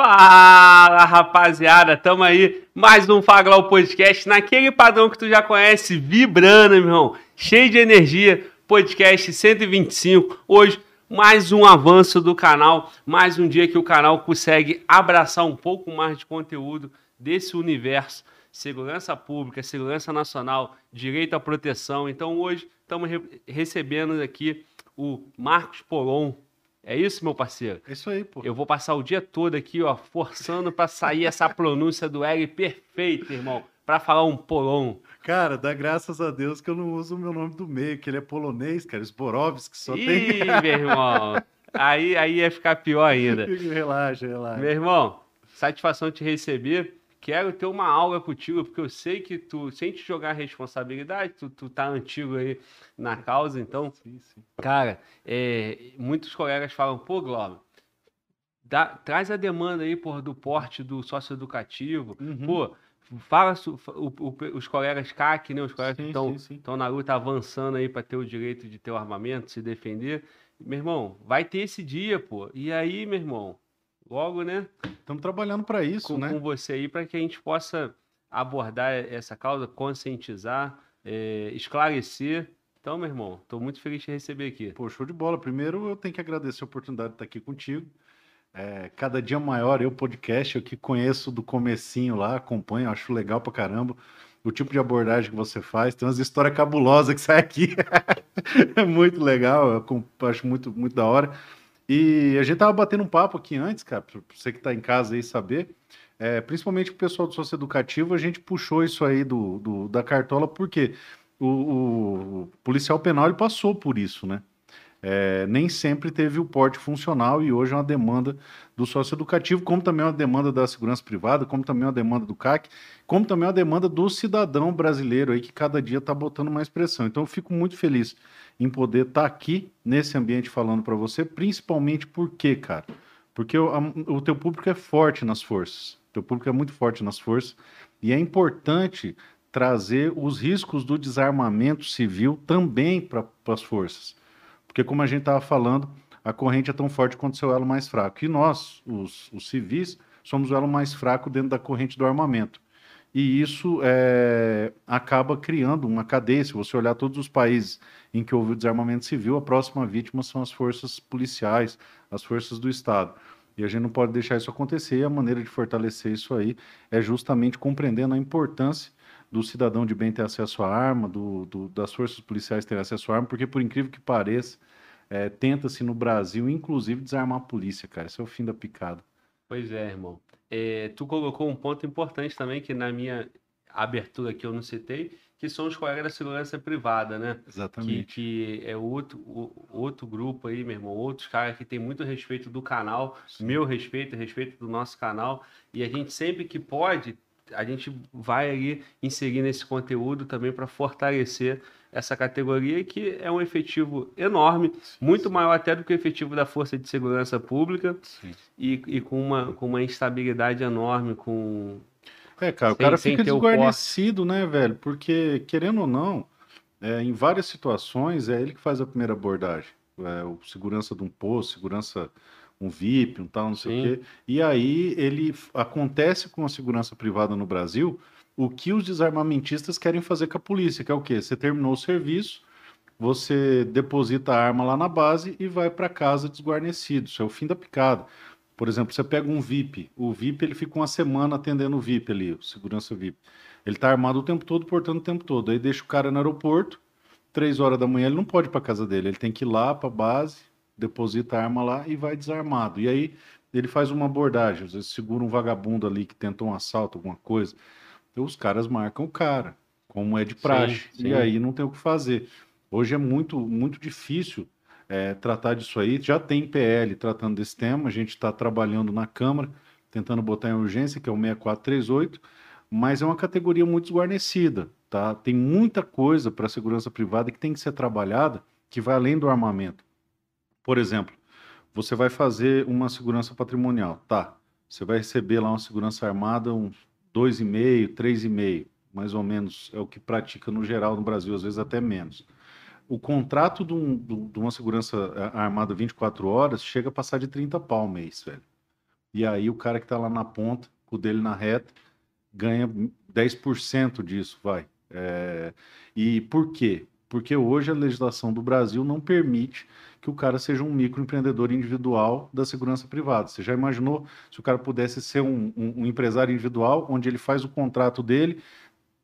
Fala, rapaziada, tamo aí, mais um Faglau Podcast, naquele padrão que tu já conhece, vibrando, meu irmão, cheio de energia, podcast 125, hoje mais um avanço do canal, mais um dia que o canal consegue abraçar um pouco mais de conteúdo desse universo, segurança pública, segurança nacional, direito à proteção, então hoje estamos re recebendo aqui o Marcos Polon, é isso, meu parceiro? É isso aí, pô. Eu vou passar o dia todo aqui, ó, forçando para sair essa pronúncia do L perfeita, irmão, para falar um polon. Cara, dá graças a Deus que eu não uso o meu nome do meio, que ele é polonês, cara, Sporovski só Ih, tem. meu irmão. Aí, aí ia ficar pior ainda. relaxa, relaxa. Meu irmão, satisfação te receber. Quero ter uma aula contigo, porque eu sei que tu, sem te jogar responsabilidade, tu, tu tá antigo aí na causa, então, Sim, sim. cara, é, muitos colegas falam, pô, Globo, dá- traz a demanda aí, porra, do porte do socioeducativo, Uhum. pô, fala o- o- os colegas CAC, né, os colegas que Sim, sim. estão na luta avançando aí para ter o direito de ter o armamento, se defender. Meu irmão, vai ter esse dia, pô. E aí, meu irmão, logo, né, Estamos trabalhando para isso, com, né? com você aí para que a gente possa abordar essa causa, conscientizar, é, esclarecer. Então, meu irmão, estou muito feliz de te receber aqui. Pô, show de bola. Primeiro, eu tenho que agradecer a oportunidade de estar aqui contigo. É, cada dia maior, eu, podcast, eu que conheço do comecinho lá, acompanho, acho legal pra caramba. O tipo de abordagem que você faz, tem umas histórias cabulosas que saem aqui. é muito legal, eu acho muito, muito da hora. E a gente tava batendo um papo aqui antes, cara, pra você que tá em casa aí saber. É, principalmente o pessoal do socioeducativo, a gente puxou isso aí do, do- da cartola, porque o, o- policial penal ele passou por isso, né? É, nem sempre teve o porte funcional e hoje é uma demanda do socioeducativo, como também é uma demanda da segurança privada, como também é uma demanda do CAC, como também é uma demanda do cidadão brasileiro aí que cada dia está botando mais pressão. Então eu fico muito feliz em poder estar aqui nesse ambiente falando para você, principalmente porque, cara, porque o, a- o teu público é forte nas forças, o teu público é muito forte nas forças e é importante trazer os riscos do desarmamento civil também para as forças. Porque, como a gente estava falando, a corrente é tão forte quanto o seu elo mais fraco. E nós, os, os civis, somos o elo mais fraco dentro da corrente do armamento. E isso é, acaba criando uma cadeia. Se você olhar todos os países em que houve o desarmamento civil, a próxima vítima são as forças policiais, as forças do Estado. E a gente não pode deixar isso acontecer. E a maneira de fortalecer isso aí é justamente compreendendo a importância do cidadão de bem ter acesso à arma, do, do- das forças policiais terem acesso à arma, porque, por incrível que pareça, é, tenta-se no Brasil, inclusive, desarmar a polícia, cara. Isso é o fim da picada. Pois é, irmão. É, tu colocou um ponto importante também, que na minha abertura aqui eu não citei, que são os colegas da segurança privada, né? Que, Exatamente. que é outro, o- outro grupo aí, meu irmão, outros caras que tem muito respeito do canal, Sim. meu respeito, respeito do nosso canal, e a gente sempre que pode, a gente vai ali inserir nesse conteúdo também para fortalecer essa categoria que é um efetivo enorme, muito maior até do que o efetivo da Força de Segurança Pública e, e com, uma, com uma instabilidade enorme, com... É, cara, o Sem- cara sem fica o desguarnecido, né, velho? Porque, querendo ou não, é, em várias situações é ele que faz a primeira abordagem. É, o segurança de um posto, segurança, um VIP, um tal, não sei Sim. o quê. E aí ele acontece com a segurança privada no Brasil o que os desarmamentistas querem fazer com a polícia, que é o quê? Você terminou o serviço, você deposita a arma lá na base e vai para casa desguarnecido. Isso é o fim da picada. Por exemplo, você pega um VIP. O VIP ele fica uma semana atendendo o VIP ali, o segurança VIP. Ele tá armado o tempo todo, portando o tempo todo. Aí deixa o cara no aeroporto, três horas da manhã ele não pode ir para casa dele. Ele tem que ir lá para base, deposita a arma lá e vai desarmado. E aí ele faz uma abordagem, às vezes segura um vagabundo ali que tentou um assalto, alguma coisa. Então, os caras marcam o cara, como é de praxe. sim. E aí não tem o que fazer. Hoje é muito, muito difícil é, tratar disso aí. Já tem PL tratando desse tema, a gente está trabalhando na Câmara, tentando botar em urgência, que é o 6438, mas é uma categoria muito desguarnecida. Tá? Tem muita coisa para a segurança privada que tem que ser trabalhada que vai além do armamento. Por exemplo, você vai fazer uma segurança patrimonial, tá? Você vai receber lá uma segurança armada, uns 2,5, 3,5, mais ou menos é o que pratica no geral no Brasil, às vezes até menos. O contrato de, um- de uma segurança eh, armada 24 horas chega a passar de 30 pau mês, velho. E aí o cara que está lá na ponta, o dele na reta, ganha 10% disso, vai. É... E por quê? Porque hoje a legislação do Brasil não permite que o cara seja um microempreendedor individual da segurança privada. Você já imaginou se o cara pudesse ser um, um, um empresário individual, onde ele faz o contrato dele,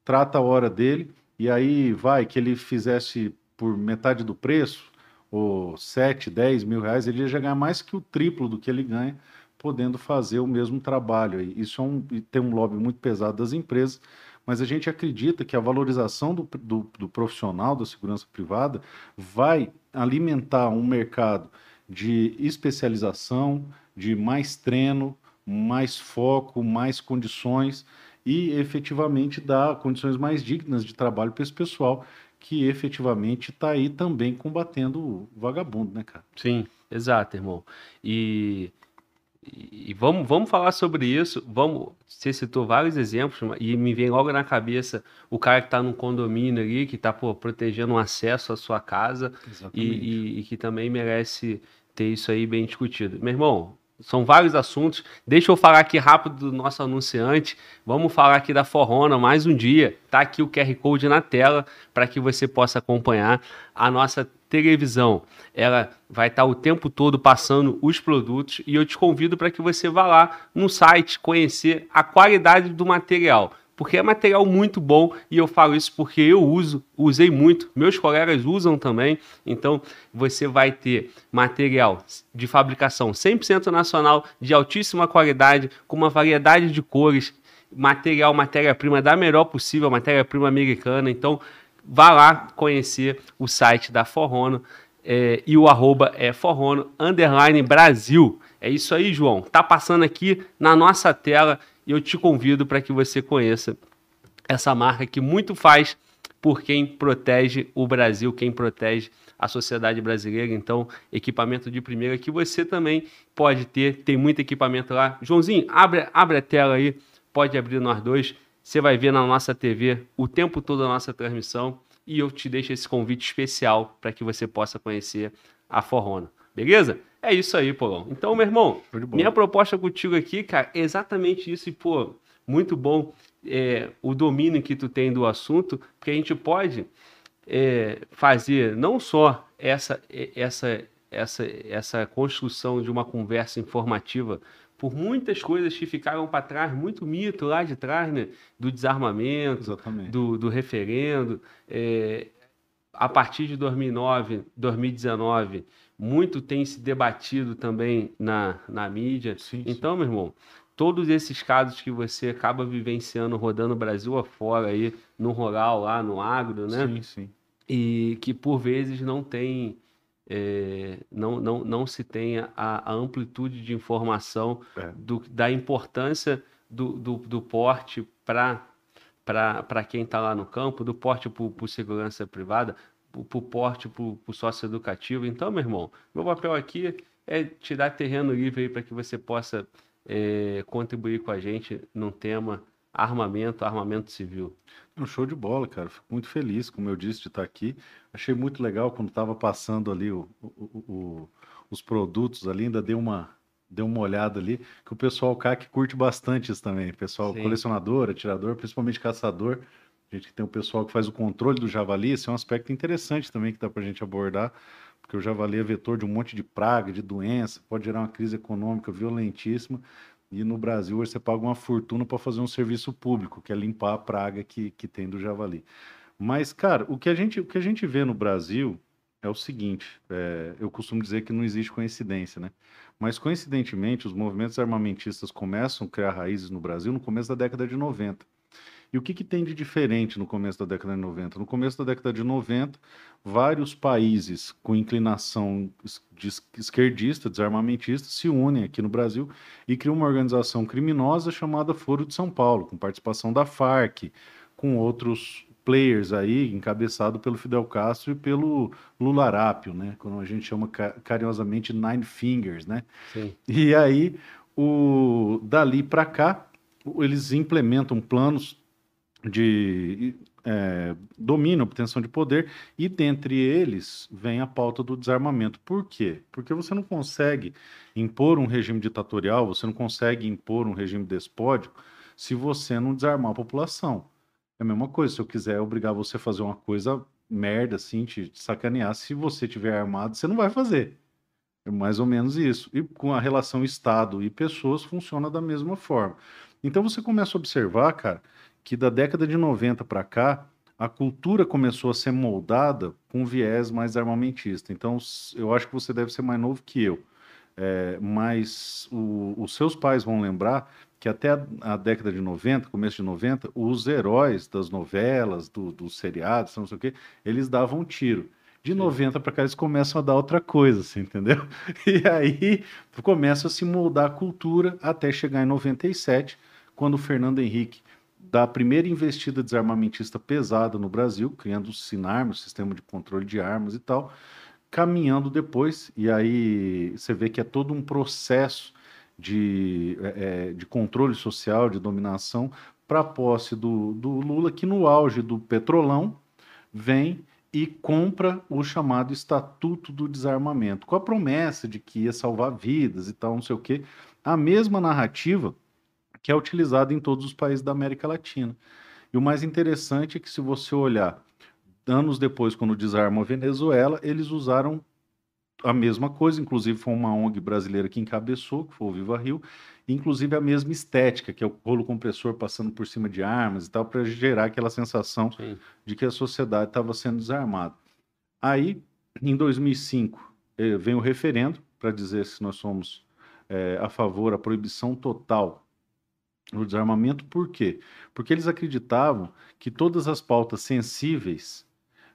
trata a hora dele, e aí vai que ele fizesse por metade do preço, ou 7, 10 mil reais, ele ia ganhar mais que o triplo do que ele ganha, podendo fazer o mesmo trabalho. Isso é um, tem um lobby muito pesado das empresas, mas a gente acredita que a valorização do, do, do profissional da segurança privada vai alimentar um mercado de especialização, de mais treino, mais foco, mais condições e efetivamente dar condições mais dignas de trabalho para esse pessoal que efetivamente está aí também combatendo o vagabundo, né, cara? Sim, exato, irmão. E e vamos, vamos falar sobre isso. Vamos, você citou vários exemplos e me vem logo na cabeça o cara que está num condomínio ali, que está protegendo um acesso à sua casa e, e, e, que também merece ter isso aí bem discutido. Meu irmão, são vários assuntos. Deixa eu falar aqui rápido do nosso anunciante. Vamos falar aqui da Forrona mais um dia. Tá aqui o QR Code na tela para que você possa acompanhar a nossa televisão. Ela vai estar o tempo todo passando os produtos e eu te convido para que você vá lá no site conhecer a qualidade do material porque é material muito bom e eu falo isso porque eu uso, usei muito, meus colegas usam também. Então você vai ter material de fabricação 100% nacional, de altíssima qualidade, com uma variedade de cores, material, matéria-prima da melhor possível, matéria-prima americana. Então vá lá conhecer o site da Forrono é, e o arroba é Forrono underline Brasil. É isso aí, João. Tá passando aqui na nossa tela e eu te convido para que você conheça essa marca que muito faz por quem protege o Brasil, quem protege a sociedade brasileira. Então, equipamento de primeira que você também pode ter. Tem muito equipamento lá. Joãozinho, abre, abre a tela aí, pode abrir nós dois. Você vai ver na nossa TV o tempo todo a nossa transmissão e eu te deixo esse convite especial para que você possa conhecer a Forrona. Beleza? É isso aí, Polão. Então, meu irmão, minha proposta contigo aqui, cara, é exatamente isso. E, pô, muito bom é, o domínio que tu tem do assunto, porque a gente pode é, fazer não só essa, essa, essa, essa construção de uma conversa informativa por muitas coisas que ficaram para trás, muito mito lá de trás, né? Do desarmamento, do, do referendo. É, a partir de 2009, 2019 muito tem se debatido também na, na mídia. Sim, então, sim. meu irmão, todos esses casos que você acaba vivenciando, rodando o Brasil afora aí, no rural, lá no agro, né? Sim, sim. E que por vezes não tem. É, não, não, não se tem a, a amplitude de informação é. do, da importância do, do, do porte para para quem está lá no campo, do porte por segurança privada, para o porte, para o sócio educativo. Então, meu irmão, meu papel aqui é te dar terreno livre para que você possa é, contribuir com a gente num tema armamento, armamento civil. Um show de bola, cara. Fico muito feliz, como eu disse, de estar aqui. Achei muito legal quando estava passando ali o, o, o, os produtos ali, ainda deu uma, deu uma olhada ali, que o pessoal CAC curte bastante isso também. Pessoal Sim. colecionador, atirador, principalmente caçador a gente tem o pessoal que faz o controle do javali, esse é um aspecto interessante também que dá para a gente abordar, porque o javali é vetor de um monte de praga, de doença, pode gerar uma crise econômica violentíssima, e no Brasil você paga uma fortuna para fazer um serviço público, que é limpar a praga que, que tem do javali. Mas, cara, o que a gente, o que a gente vê no Brasil é o seguinte: é, eu costumo dizer que não existe coincidência, né? Mas, coincidentemente, os movimentos armamentistas começam a criar raízes no Brasil no começo da década de 90. E o que, que tem de diferente no começo da década de 90? No começo da década de 90, vários países com inclinação de esquerdista, desarmamentista, se unem aqui no Brasil e criam uma organização criminosa chamada Foro de São Paulo, com participação da Farc, com outros players aí, encabeçado pelo Fidel Castro e pelo Lula Arápio, né? Como a gente chama carinhosamente Nine Fingers, né? Sim. E aí, o, dali para cá, eles implementam planos de é, domínio, obtenção de poder, e dentre eles vem a pauta do desarmamento. Por quê? Porque você não consegue impor um regime ditatorial, você não consegue impor um regime despótico se você não desarmar a população. É a mesma coisa, se eu quiser obrigar você a fazer uma coisa merda, assim, te, te sacanear, se você tiver armado, você não vai fazer. É mais ou menos isso. E com a relação Estado e pessoas funciona da mesma forma. Então você começa a observar, cara, que da década de 90 para cá, a cultura começou a ser moldada com viés mais armamentista. Então, eu acho que você deve ser mais novo que eu. É, mas o, os seus pais vão lembrar que até a, a, década de 90, começo de 90, os heróis das novelas, do, dos seriados, não sei o quê, eles davam tiro. De Sim. 90 para cá eles começam a dar outra coisa, assim, entendeu? E aí começa a se moldar a cultura até chegar em 97, quando o Fernando Henrique da primeira investida desarmamentista pesada no Brasil, criando o SINARM, o Sistema de Controle de Armas e tal, caminhando depois, e aí você vê que é todo um processo de, é, é de controle social, de dominação, para a posse do, do Lula, que no auge do petrolão vem e compra o chamado Estatuto do Desarmamento, com a promessa de que ia salvar vidas e tal, não sei o quê. A mesma narrativa que é utilizado em todos os países da América Latina. E o mais interessante é que, se você olhar anos depois, quando desarma a Venezuela, eles usaram a mesma coisa, inclusive foi uma ONG brasileira que encabeçou, que foi o Viva Rio, inclusive a mesma estética, que é o rolo compressor passando por cima de armas e tal, para gerar aquela sensação Sim. de que a sociedade estava sendo desarmada. Aí, em 2005, eh, vem o referendo para dizer se nós somos eh, a favor da proibição total no desarmamento, por quê? Porque eles acreditavam que todas as pautas sensíveis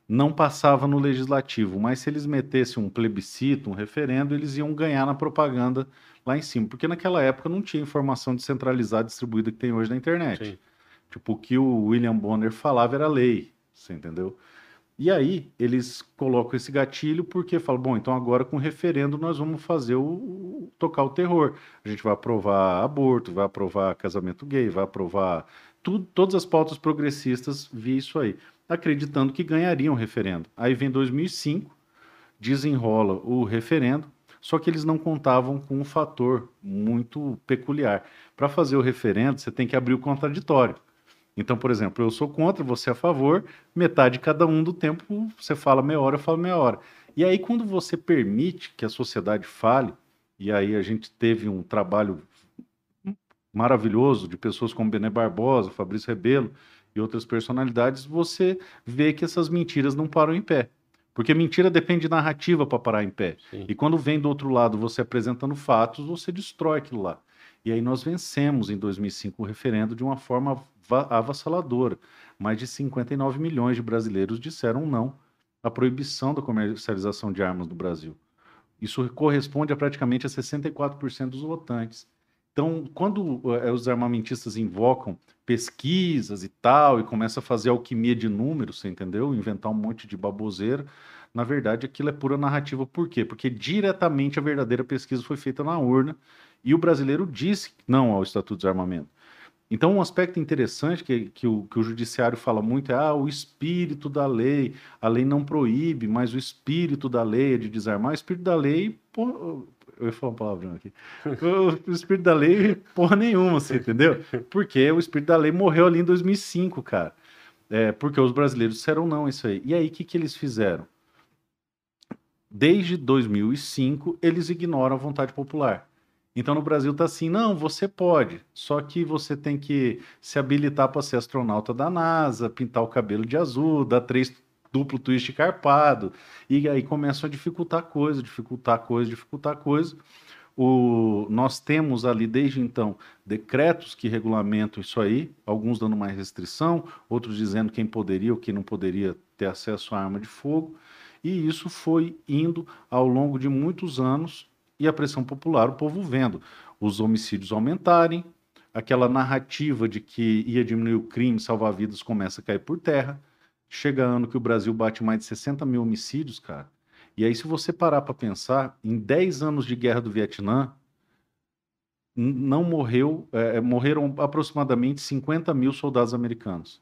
não passavam no legislativo, mas se eles metessem um plebiscito, um referendo, eles iam ganhar na propaganda lá em cima, porque naquela época não tinha informação descentralizada distribuída que tem hoje na internet. Sim. Tipo, o que o William Bonner falava era lei, você entendeu? E aí eles colocam esse gatilho porque falam, bom, então agora com referendo nós vamos fazer o, o, tocar o terror. A gente vai aprovar aborto, vai aprovar casamento gay, vai aprovar tudo, todas as pautas progressistas via isso aí, acreditando que ganhariam o referendo. Aí vem 2005, desenrola o referendo, só que eles não contavam com um fator muito peculiar. Para fazer o referendo, você tem que abrir o contraditório. Então, por exemplo, eu sou contra, você é a favor, metade cada um do tempo você fala meia hora, eu falo meia hora. E aí, quando você permite que a sociedade fale, e aí a gente teve um trabalho maravilhoso de pessoas como Bené Barbosa, Fabrício Rebelo e outras personalidades, você vê que essas mentiras não param em pé. Porque mentira depende de narrativa para parar em pé. Sim. E quando vem do outro lado você apresentando fatos, você destrói aquilo lá. E aí nós vencemos em 2005 o referendo de uma forma avassaladora. Mais de 59 milhões de brasileiros disseram não à proibição da comercialização de armas no Brasil. Isso corresponde a praticamente a 64% dos votantes. Então, quando é, os armamentistas invocam pesquisas e tal, e começam a fazer alquimia de números, você entendeu? Inventar um monte de baboseira, na verdade aquilo é pura narrativa. Por quê? Porque diretamente a verdadeira pesquisa foi feita na urna e o brasileiro disse não ao Estatuto de Desarmamento. Então, um aspecto interessante que, que, o, que o judiciário fala muito é ah, o espírito da lei. A lei não proíbe, mas o espírito da lei é de desarmar. O espírito da lei, eu ia falar uma palavra aqui. O, o espírito da lei, porra nenhuma, você entendeu? Porque o espírito da lei morreu ali em 2005, cara. É, porque os brasileiros disseram não isso aí. E aí, o que, que eles fizeram? Desde 2005, eles ignoram a vontade popular. Então no Brasil tá assim, não, você pode, só que você tem que se habilitar para ser astronauta da NASA, pintar o cabelo de azul, dar três duplo twist carpado, e aí começam a dificultar coisa, dificultar coisa, dificultar coisa. O, nós temos ali desde então decretos que regulamentam isso aí, alguns dando mais restrição, outros dizendo quem poderia ou quem não poderia ter acesso à arma de fogo, e isso foi indo ao longo de muitos anos e a pressão popular, o povo vendo os homicídios aumentarem, aquela narrativa de que ia diminuir o crime, salvar vidas, começa a cair por terra. Chega ano que o Brasil bate mais de 60 mil homicídios, cara. E aí, se você parar para pensar, em 10 anos de guerra do Vietnã, não morreu, é, morreram aproximadamente 50 mil soldados americanos.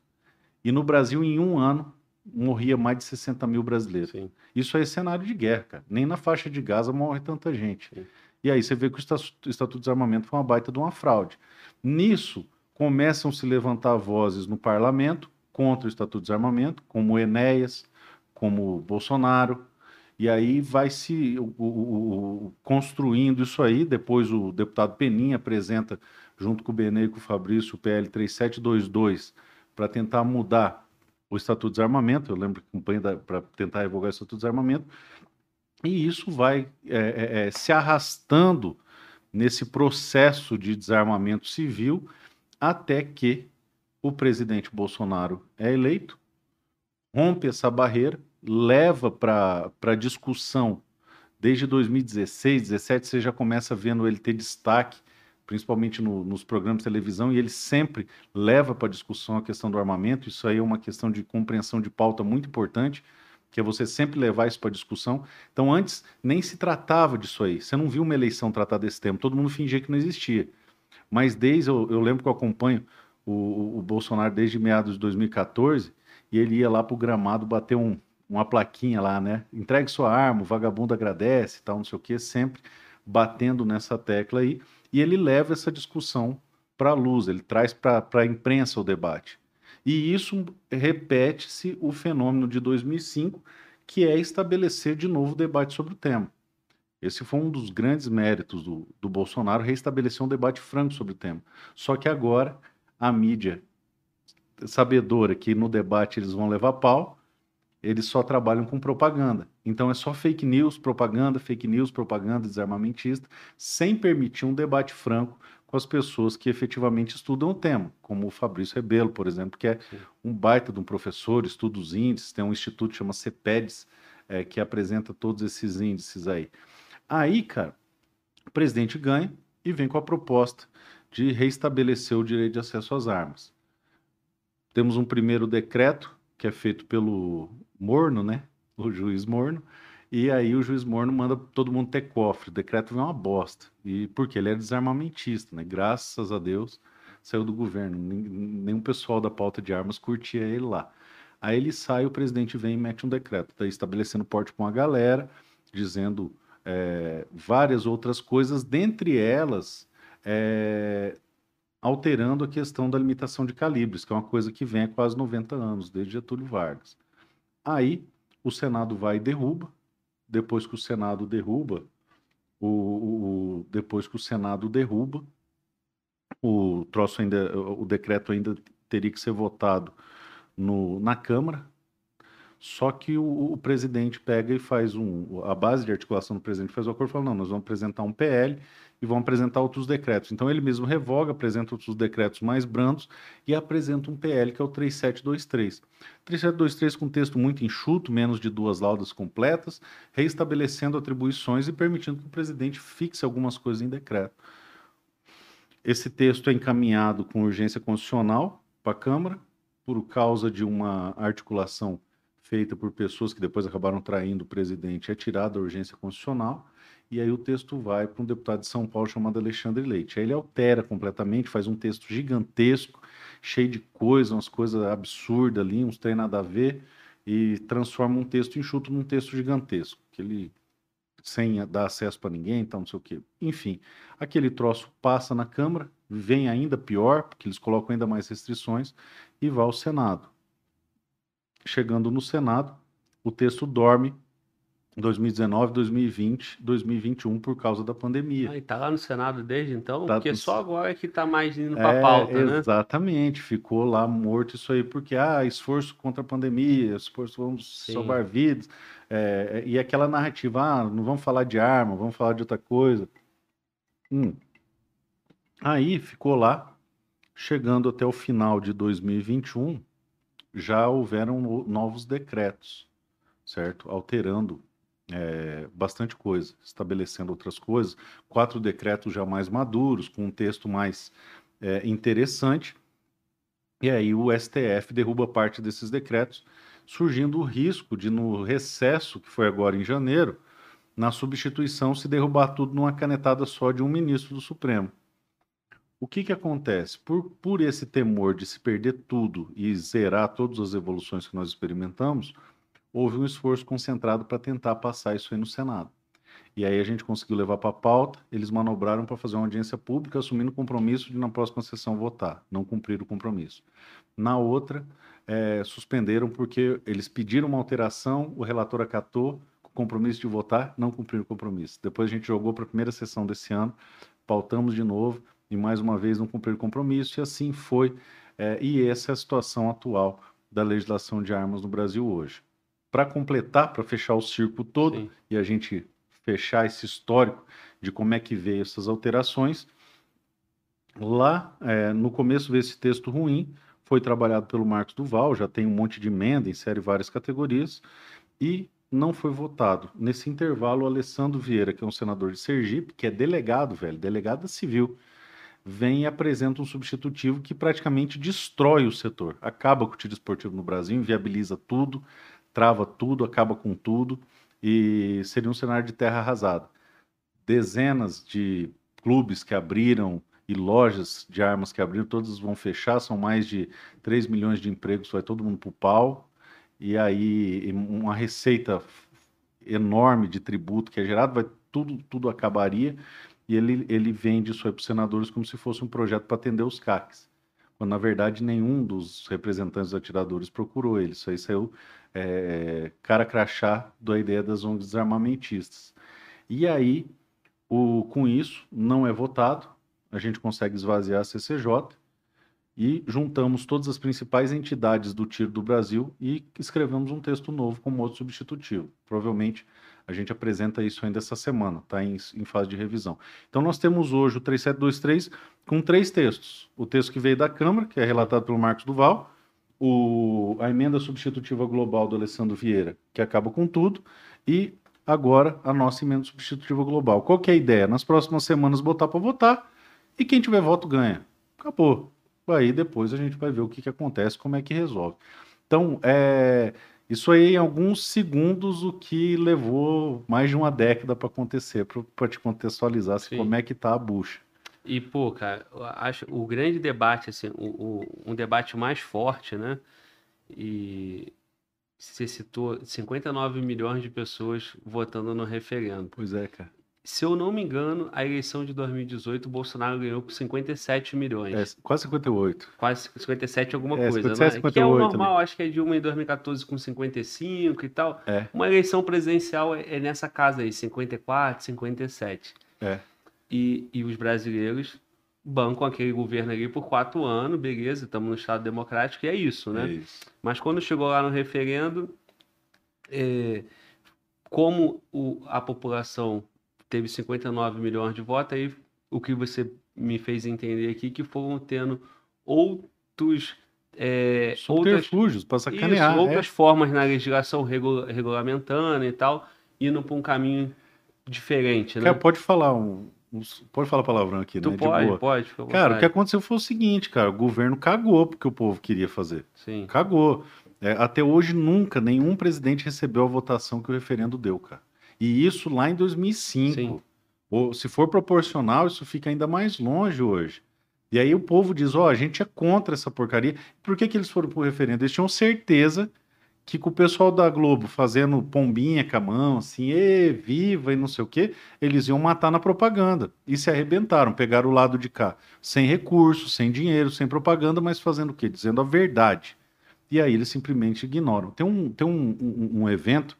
E no Brasil, em um ano, morria mais de 60 mil brasileiros. Sim. Isso aí é cenário de guerra, cara. Nem na faixa de Gaza morre tanta gente. Sim. E aí você vê que o Estatuto de Desarmamento foi uma baita de uma fraude. Nisso, começam a se levantar vozes no parlamento contra o Estatuto de Desarmamento, como Enéas, como o Bolsonaro, e aí vai se o- o- o- construindo isso aí. Depois o deputado Peninha apresenta, junto com o Benê e com o Fabrício, o PL 3722, para tentar mudar o Estatuto de Desarmamento. Eu lembro que campanha para tentar revogar o Estatuto de Desarmamento. E isso vai é, é, é, se arrastando nesse processo de desarmamento civil até que o presidente Bolsonaro é eleito, rompe essa barreira, leva para discussão desde 2016, 2017, você já começa vendo ele ter destaque, principalmente no- nos programas de televisão, e ele sempre leva para discussão a questão do armamento. Isso aí é uma questão de compreensão de pauta muito importante, que é você sempre levar isso para discussão. Então, antes nem se tratava disso aí. Você não viu uma eleição tratar desse tema, todo mundo fingia que não existia. Mas desde, eu, eu lembro que eu acompanho o, o- o Bolsonaro desde meados de 2014, e ele ia lá pro gramado bater um, uma plaquinha lá, né? Entregue sua arma, o vagabundo agradece, tal, não sei o quê, sempre batendo nessa tecla aí. E ele leva essa discussão para a luz, ele traz para a imprensa o debate. E isso repete-se o fenômeno de 2005, que é estabelecer de novo o debate sobre o tema. Esse foi um dos grandes méritos do, do Bolsonaro, restabelecer um debate franco sobre o tema. Só que agora a mídia sabedora que no debate eles vão levar pau, eles só trabalham com propaganda. Então é só fake news, propaganda, fake news, propaganda desarmamentista, sem permitir um debate franco com as pessoas que efetivamente estudam o tema, como o Fabrício Rebelo, por exemplo, que é Sim. um baita de um professor, estuda os índices, tem um instituto que chama CEPEDES, é, que apresenta todos esses índices aí. Aí, cara, o presidente ganha e vem com a proposta de reestabelecer o direito de acesso às armas. Temos um primeiro decreto, que é feito pelo Morno, né? O juiz Morno. E aí o juiz Morno manda todo mundo ter cofre. O decreto vem uma bosta. E porque ele é desarmamentista, né? Graças a Deus saiu do governo. Nenhum pessoal da pauta de armas curtia ele lá. Aí ele sai, o presidente vem e mete um decreto, tá estabelecendo porte com a galera, dizendo é, várias outras coisas, dentre elas é, alterando a questão da limitação de calibres, que é uma coisa que vem há quase 90 anos, desde Getúlio Vargas. Aí o Senado vai e derruba, depois que o Senado derruba, o, o- o- depois que o Senado derruba, o troço ainda, o decreto ainda teria que ser votado no, na Câmara, só que o, o presidente pega e faz um. A base de articulação do presidente faz o acordo e fala: não, nós vamos apresentar um PL e vamos apresentar outros decretos. Então ele mesmo revoga, apresenta outros decretos mais brandos e apresenta um PL que é o 3723. 3723 com texto muito enxuto, menos de duas laudas completas, reestabelecendo atribuições e permitindo que o presidente fixe algumas coisas em decreto. Esse texto é encaminhado com urgência constitucional para a Câmara, por causa de uma articulação feita por pessoas que depois acabaram traindo o presidente, é tirada a urgência constitucional, e aí o texto vai para um deputado de São Paulo chamado Alexandre Leite. Aí ele altera completamente, faz um texto gigantesco, cheio de coisas, umas coisas absurdas ali, uns tem nada a ver, e transforma um texto enxuto num texto gigantesco, que ele sem dar acesso para ninguém, então não sei o quê. Enfim, aquele troço passa na Câmara, vem ainda pior, porque eles colocam ainda mais restrições, e vai ao Senado. Chegando no Senado, o texto dorme em 2019, 2020, 2021 por causa da pandemia. Ah, e tá lá no Senado desde então? Tá porque no- só agora é que tá mais indo pra É, pauta, né? Exatamente, ficou lá morto isso aí, porque, ah, esforço contra a pandemia, esforço, vamos Sim. salvar vidas, é, e aquela narrativa, ah, não vamos falar de arma, vamos falar de outra coisa. Hum. Aí ficou lá, chegando até o final de 2021, já houveram no- novos decretos, certo? Alterando é, bastante coisa, estabelecendo outras coisas, quatro decretos já mais maduros, com um texto mais é, interessante. E aí o STF derruba parte desses decretos, surgindo o risco de, no recesso, que foi agora em janeiro, na substituição se derrubar tudo numa canetada só de um ministro do Supremo. O que, que acontece? Por, por esse temor de se perder tudo e zerar todas as evoluções que nós experimentamos, houve um esforço concentrado para tentar passar isso aí no Senado. E aí a gente conseguiu levar para a pauta, eles manobraram para fazer uma audiência pública, assumindo o compromisso de na próxima sessão votar, não cumprir o compromisso. Na outra, é, suspenderam porque eles pediram uma alteração, o relator acatou, com o compromisso de votar, não cumpriram o compromisso. Depois a gente jogou para a primeira sessão desse ano, pautamos de novo, e mais uma vez não cumpriram o compromisso, e assim foi. É, e essa é a situação atual da legislação de armas no Brasil hoje. Para completar, para fechar o circo todo Sim. e a gente fechar esse histórico de como é que veio essas alterações, lá é, no começo veio esse texto ruim, foi trabalhado pelo Marcos Duval, já tem um monte de emenda, insere várias categorias, e não foi votado. Nesse intervalo, o Alessandro Vieira, que é um senador de Sergipe, que é delegado, velho, delegado civil, vem e apresenta um substitutivo que praticamente destrói o setor. Acaba com o tiro esportivo no Brasil, inviabiliza tudo, trava tudo, acaba com tudo e seria um cenário de terra arrasada. Dezenas de clubes que abriram e lojas de armas que abriram, todas vão fechar, são mais de 3 milhões de empregos, vai todo mundo para o pau, e aí uma receita enorme de tributo que é gerado, vai tudo, tudo acabaria, e ele, ele vende isso aí para os senadores como se fosse um projeto para atender os CACs. Quando, na verdade, nenhum dos representantes dos atiradores procurou ele. Isso aí saiu é, cara crachá da ideia das ONGs desarmamentistas. E aí, o, com isso, não é votado, a gente consegue esvaziar a CCJ e juntamos todas as principais entidades do tiro do Brasil e escrevemos um texto novo como outro substitutivo. Provavelmente a gente apresenta isso ainda essa semana, está em, em, fase de revisão. Então nós temos hoje o 3723 com três textos. O texto que veio da Câmara, que é relatado pelo Marcos Duval, o, a emenda substitutiva global do Alessandro Vieira, que acaba com tudo, e agora a nossa emenda substitutiva global. Qual que é a ideia? Nas próximas semanas botar para votar e quem tiver voto ganha. Acabou. Aí depois a gente vai ver o que, que acontece, como é que resolve. Então, é, isso aí, em alguns segundos, o que levou mais de uma década para acontecer, para te contextualizar assim, como é que tá a bucha. E, pô, cara, acho o grande debate, assim, o, o, um debate mais forte, né? E você citou 59 milhões de pessoas votando no referendo. Pois é, cara. Se eu não me engano, a eleição de 2018, o Bolsonaro ganhou com 57 milhões. É, quase 58. Quase 57 alguma é, coisa, 57, né? 58, que é o normal, acho que é de uma em 2014 com 55 e tal. É. Uma eleição presidencial é, é nessa casa aí, 54, 57. É. E, e os brasileiros bancam aquele governo ali por quatro anos, beleza, estamos no Estado Democrático e é isso, né? É isso. Mas quando chegou lá no referendo, é, como o, a população teve 59 milhões de votos, aí o que você me fez entender aqui que foram tendo outros é, subterfúgios para sacanear, isso, outras é. formas na legislação regula regulamentando e tal, indo para um caminho diferente, né? Cara, pode falar um, um, pode falar palavrão aqui, tu né? Pode, pode. Cara, o que aconteceu foi o seguinte, cara, o governo cagou porque o povo queria fazer. Sim. Cagou. É, até hoje nunca nenhum presidente recebeu a votação que o referendo deu, cara. E isso lá em 2005. Sim. Ou, se for proporcional, isso fica ainda mais longe hoje. E aí o povo diz: ó, oh, a gente é contra essa porcaria. Por que, que eles foram pro referendo? Eles tinham certeza que com o pessoal da Globo fazendo pombinha com a mão, assim, e viva e não sei o quê, eles iam matar na propaganda. E se arrebentaram, pegaram o lado de cá, sem recursos, sem dinheiro, sem propaganda, mas fazendo o quê? Dizendo a verdade. E aí eles simplesmente ignoram. Tem um, tem um, um, um evento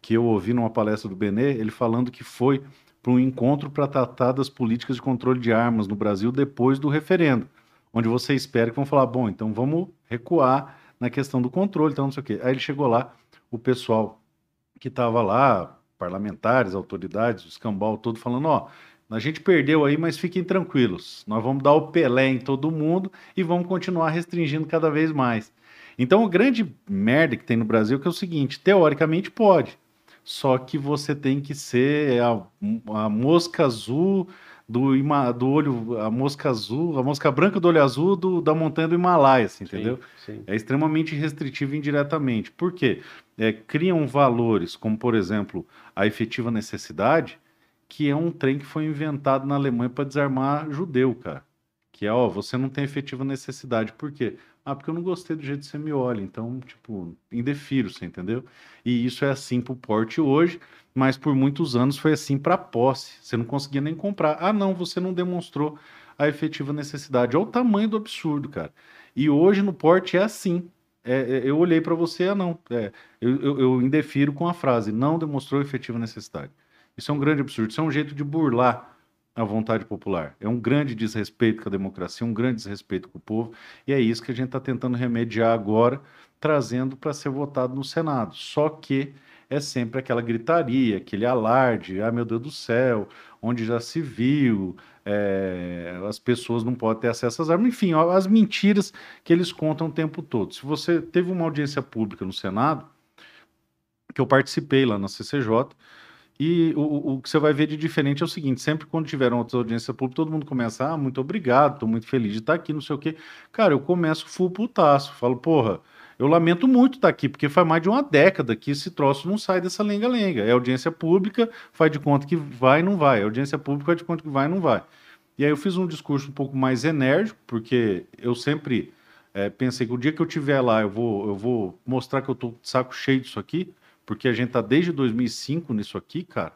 que eu ouvi numa palestra do Benê, ele falando que foi para um encontro para tratar das políticas de controle de armas no Brasil depois do referendo, onde você espera que vão falar, bom, então vamos recuar na questão do controle, então não sei o quê. Aí ele chegou lá, o pessoal que estava lá, parlamentares, autoridades, o escambau todo, falando, ó, a gente perdeu aí, mas fiquem tranquilos, nós vamos dar o Pelé em todo mundo e vamos continuar restringindo cada vez mais. Então, o grande merda que tem no Brasil é, que é o seguinte, teoricamente pode, só que você tem que ser a, a mosca azul do, do olho, a mosca azul, a mosca branca do olho azul do, da montanha do Himalaia, assim, entendeu? Sim. É extremamente restritivo indiretamente. Por quê? É, criam valores, como por exemplo a efetiva necessidade, que é um trem que foi inventado na Alemanha para desarmar judeu, cara. que é, ó, você não tem efetiva necessidade. Por quê? Ah, porque eu não gostei do jeito que você me olha. Então, tipo, indefiro, você entendeu? E isso é assim pro porte hoje, mas por muitos anos foi assim para posse. Você não conseguia nem comprar. Ah, não, você não demonstrou a efetiva necessidade. Olha o tamanho do absurdo, cara. E hoje no porte é assim. É, é, eu olhei para você, ah, não. É, eu, eu, eu indefiro com a frase, não demonstrou efetiva necessidade. Isso é um grande absurdo. Isso é um jeito de burlar a vontade popular. É um grande desrespeito com a democracia, um grande desrespeito com o povo, e é isso que a gente está tentando remediar agora, trazendo para ser votado no Senado. Só que é sempre aquela gritaria, aquele alarde, ah, meu Deus do céu, onde já se viu, é, as pessoas não podem ter acesso às armas, enfim, as mentiras que eles contam o tempo todo. Se você teve uma audiência pública no Senado, que eu participei lá na CCJ, e o, o, que você vai ver de diferente é o seguinte: sempre quando tiveram outras audiências públicas, todo mundo começa, ah, muito obrigado, estou muito feliz de estar aqui, não sei o quê. Cara, eu começo full putaço, falo, porra, eu lamento muito estar aqui, porque faz mais de uma década que esse troço não sai dessa lenga-lenga. É audiência pública, faz de conta que vai e não vai. É audiência pública faz de conta que vai e não vai. E aí eu fiz um discurso um pouco mais enérgico, porque eu sempre é, pensei que o dia que eu estiver lá, eu vou, eu vou mostrar que eu estou de saco cheio disso aqui porque a gente tá desde 2005 nisso aqui, cara.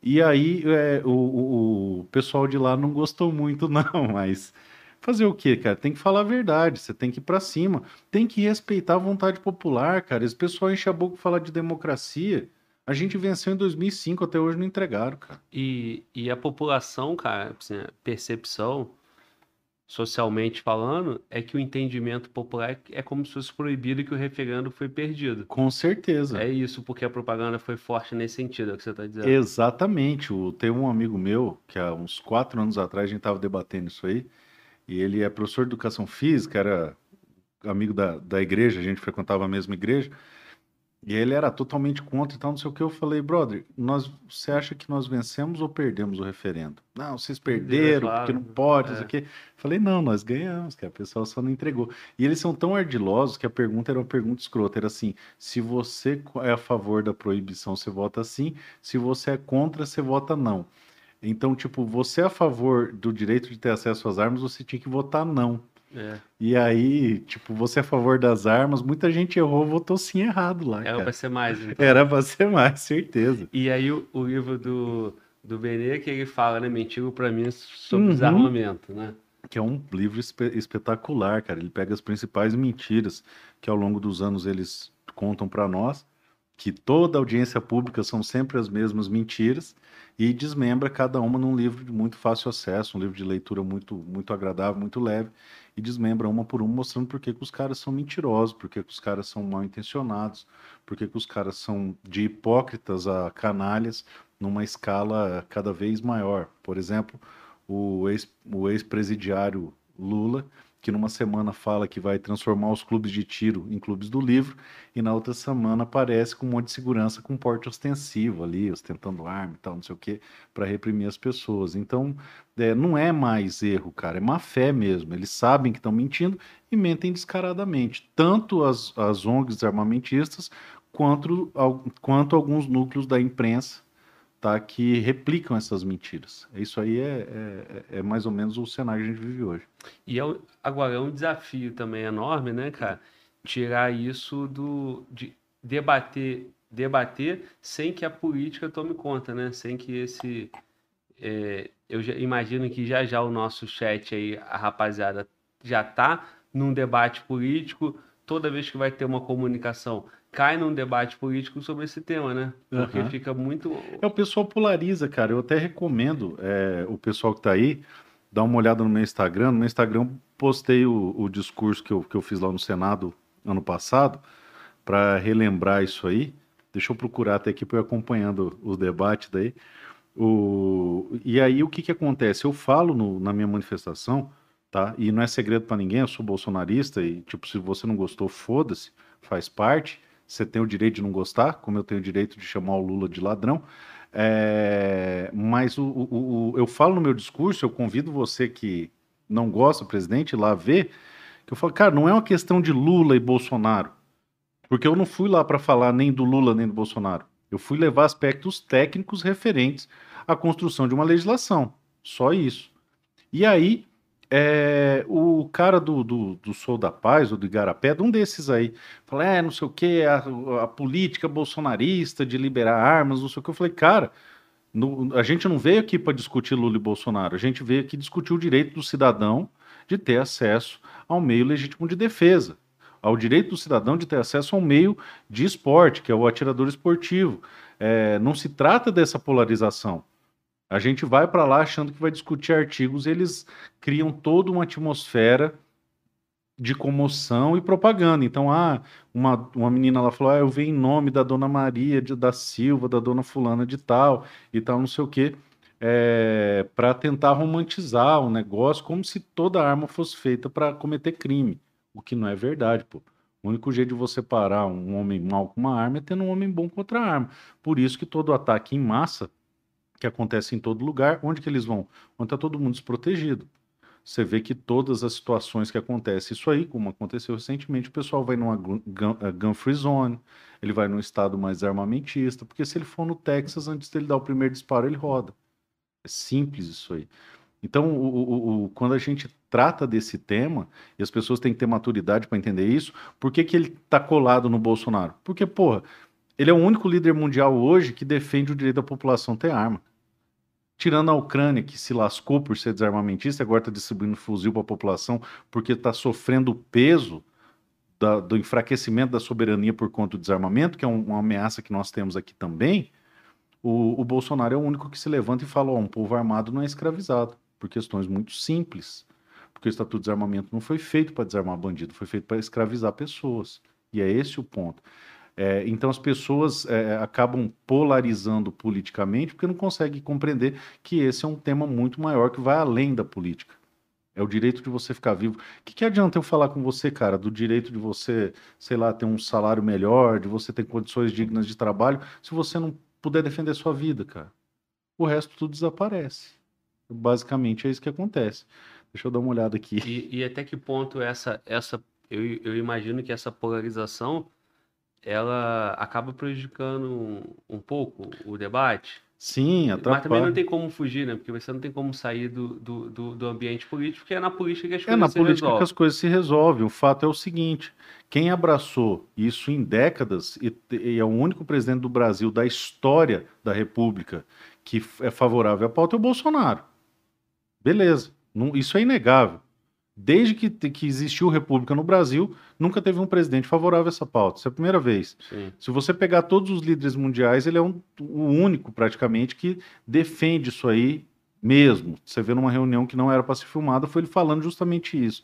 E aí é, o, o, pessoal de lá não gostou muito, não, mas fazer o quê, cara? Tem que falar a verdade, você tem que ir para cima, tem que respeitar a vontade popular, cara. Esse pessoal enche a boca falar de democracia. A gente venceu em 2005, até hoje não entregaram, cara. E, e a população, cara, assim, percepção socialmente falando, é que o entendimento popular é como se fosse proibido que o referendo foi perdido. Com certeza. É isso, porque a propaganda foi forte nesse sentido, é o que você está dizendo. Exatamente. O, tem um amigo meu, que há uns quatro anos atrás a gente estava debatendo isso aí, e ele é professor de educação física, era amigo da, da igreja, a gente frequentava a mesma igreja, e ele era totalmente contra e tal, não sei o que. Eu falei, brother, nós, você acha que nós vencemos ou perdemos o referendo? Não, vocês perderam, claro. porque não pode, é. isso aqui. Falei, não, nós ganhamos, que a pessoa só não entregou. E eles são tão ardilosos que a pergunta era uma pergunta escrota. Era assim: se você é a favor da proibição, você vota sim. Se você é contra, você vota não. Então, tipo, você é a favor do direito de ter acesso às armas, você tinha que votar não. É. E aí, tipo, você é a favor das armas, muita gente errou, votou sim errado lá. Era pra ser mais, então. Era pra ser mais, certeza. E aí o, o livro do, do Benê, que ele fala, né, Mentigo para mim sobre uhum. desarmamento, né? Que é um livro espe espetacular, cara. Ele pega as principais mentiras que ao longo dos anos eles contam para nós, que toda audiência pública são sempre as mesmas mentiras, e desmembra cada uma num livro de muito fácil acesso, um livro de leitura muito, muito agradável, muito leve, e desmembra uma por uma, mostrando por que, que os caras são mentirosos, por que, que os caras são mal intencionados, por que, que os caras são de hipócritas a canalhas numa escala cada vez maior. Por exemplo, o ex-presidiário ex Lula que numa semana fala que vai transformar os clubes de tiro em clubes do livro, e na outra semana aparece com um monte de segurança com porte ostensivo ali, ostentando arma e tal, não sei o que, para reprimir as pessoas. Então, é, não é mais erro, cara, é má fé mesmo. Eles sabem que estão mentindo e mentem descaradamente. Tanto as, as ONGs armamentistas quanto, quanto alguns núcleos da imprensa tá, que replicam essas mentiras. Isso aí é, é, é, mais ou menos o cenário que a gente vive hoje. E é, agora é um desafio também enorme, né, cara? Tirar isso do de debater, debater sem que a política tome conta, né? Sem que esse é, eu imagino que já já o nosso chat aí, a rapaziada já tá num debate político. Toda vez que vai ter uma comunicação, cai num debate político sobre esse tema, né? Porque uhum. fica muito. É, o pessoal polariza, cara. Eu até recomendo é, o pessoal que tá aí dar uma olhada no meu Instagram. No meu Instagram postei o, o discurso que eu, que eu fiz lá no Senado ano passado para relembrar isso aí. Deixa eu procurar até aqui para eu acompanhando os debates daí. O... E aí o que, que acontece? Eu falo no, na minha manifestação, tá? E não é segredo para ninguém, eu sou bolsonarista e, tipo, se você não gostou, foda-se, faz parte. Você tem o direito de não gostar, como eu tenho o direito de chamar o Lula de ladrão. É, mas o, o, o, eu falo no meu discurso, eu convido você que não gosta presidente lá ver, que eu falo, cara, não é uma questão de Lula e Bolsonaro. Porque eu não fui lá para falar nem do Lula nem do Bolsonaro. Eu fui levar aspectos técnicos referentes à construção de uma legislação. Só isso. E aí, é, o cara do, do, do Sou da Paz, ou do Igarapé, um desses aí, fala, é, não sei o que, a, a, política bolsonarista de liberar armas, não sei o que. Eu falei, cara, no, a gente não veio aqui para discutir Lula e Bolsonaro, a gente veio aqui discutir o direito do cidadão de ter acesso ao meio legítimo de defesa, ao direito do cidadão de ter acesso ao meio de esporte, que é o atirador esportivo. É, não se trata dessa polarização. A gente vai para lá achando que vai discutir artigos, eles criam toda uma atmosfera de comoção e propaganda. Então, ah, uma, uma menina lá falou: ah, eu venho em nome da dona Maria de, da Silva, da dona Fulana de tal, e tal, não sei o quê, é, para tentar romantizar o negócio como se toda arma fosse feita para cometer crime, o que não é verdade, pô. O único jeito de você parar um homem mal com uma arma é tendo um homem bom com outra arma. Por isso que todo ataque em massa que acontece em todo lugar, onde que eles vão? Onde está todo mundo desprotegido. Você vê que todas as situações que acontecem isso aí, como aconteceu recentemente, o pessoal vai numa gun, eh, gun free zone, ele vai num estado mais armamentista, porque se ele for no Texas, antes dele dar o primeiro disparo, ele roda. É simples isso aí. Então, o, o, o, quando a gente trata desse tema, e as pessoas têm que ter maturidade para entender isso, por que, que ele está colado no Bolsonaro? Porque, porra, ele é o único líder mundial hoje que defende o direito da população ter arma. Tirando a Ucrânia, que se lascou por ser desarmamentista, agora está distribuindo fuzil para a população porque está sofrendo o peso da, do enfraquecimento da soberania por conta do desarmamento, que é um, uma ameaça que nós temos aqui também. O, o Bolsonaro é o único que se levanta e fala: oh, um povo armado não é escravizado, por questões muito simples. Porque o Estatuto de Desarmamento não foi feito para desarmar bandido, foi feito para escravizar pessoas. E é esse o ponto. É, então as pessoas é, acabam polarizando politicamente porque não conseguem compreender que esse é um tema muito maior que vai além da política. É o direito de você ficar vivo. O que, que adianta eu falar com você, cara, do direito de você, sei lá, ter um salário melhor, de você ter condições dignas de trabalho, se você não puder defender sua vida, cara? O resto tudo desaparece. Basicamente é isso que acontece. Deixa eu dar uma olhada aqui. E, e até que ponto essa, essa eu, eu imagino que essa polarização ela acaba prejudicando um, pouco o debate. Sim, atrapalha. Mas também não tem como fugir, né? Porque você não tem como sair do, do, do, do ambiente político, porque é na política que as é coisas na se política resolvem. que as coisas se resolvem. O fato é o seguinte: quem abraçou isso em décadas e, e é o único presidente do Brasil da história da República que é favorável à pauta é o Bolsonaro. Beleza, não, isso é inegável. Desde que, que existiu República no Brasil, nunca teve um presidente favorável a essa pauta. Isso é a primeira vez. Sim. Se você pegar todos os líderes mundiais, ele é um, o único, praticamente, que defende isso aí mesmo. Você vê numa reunião que não era para ser filmada, foi ele falando justamente isso.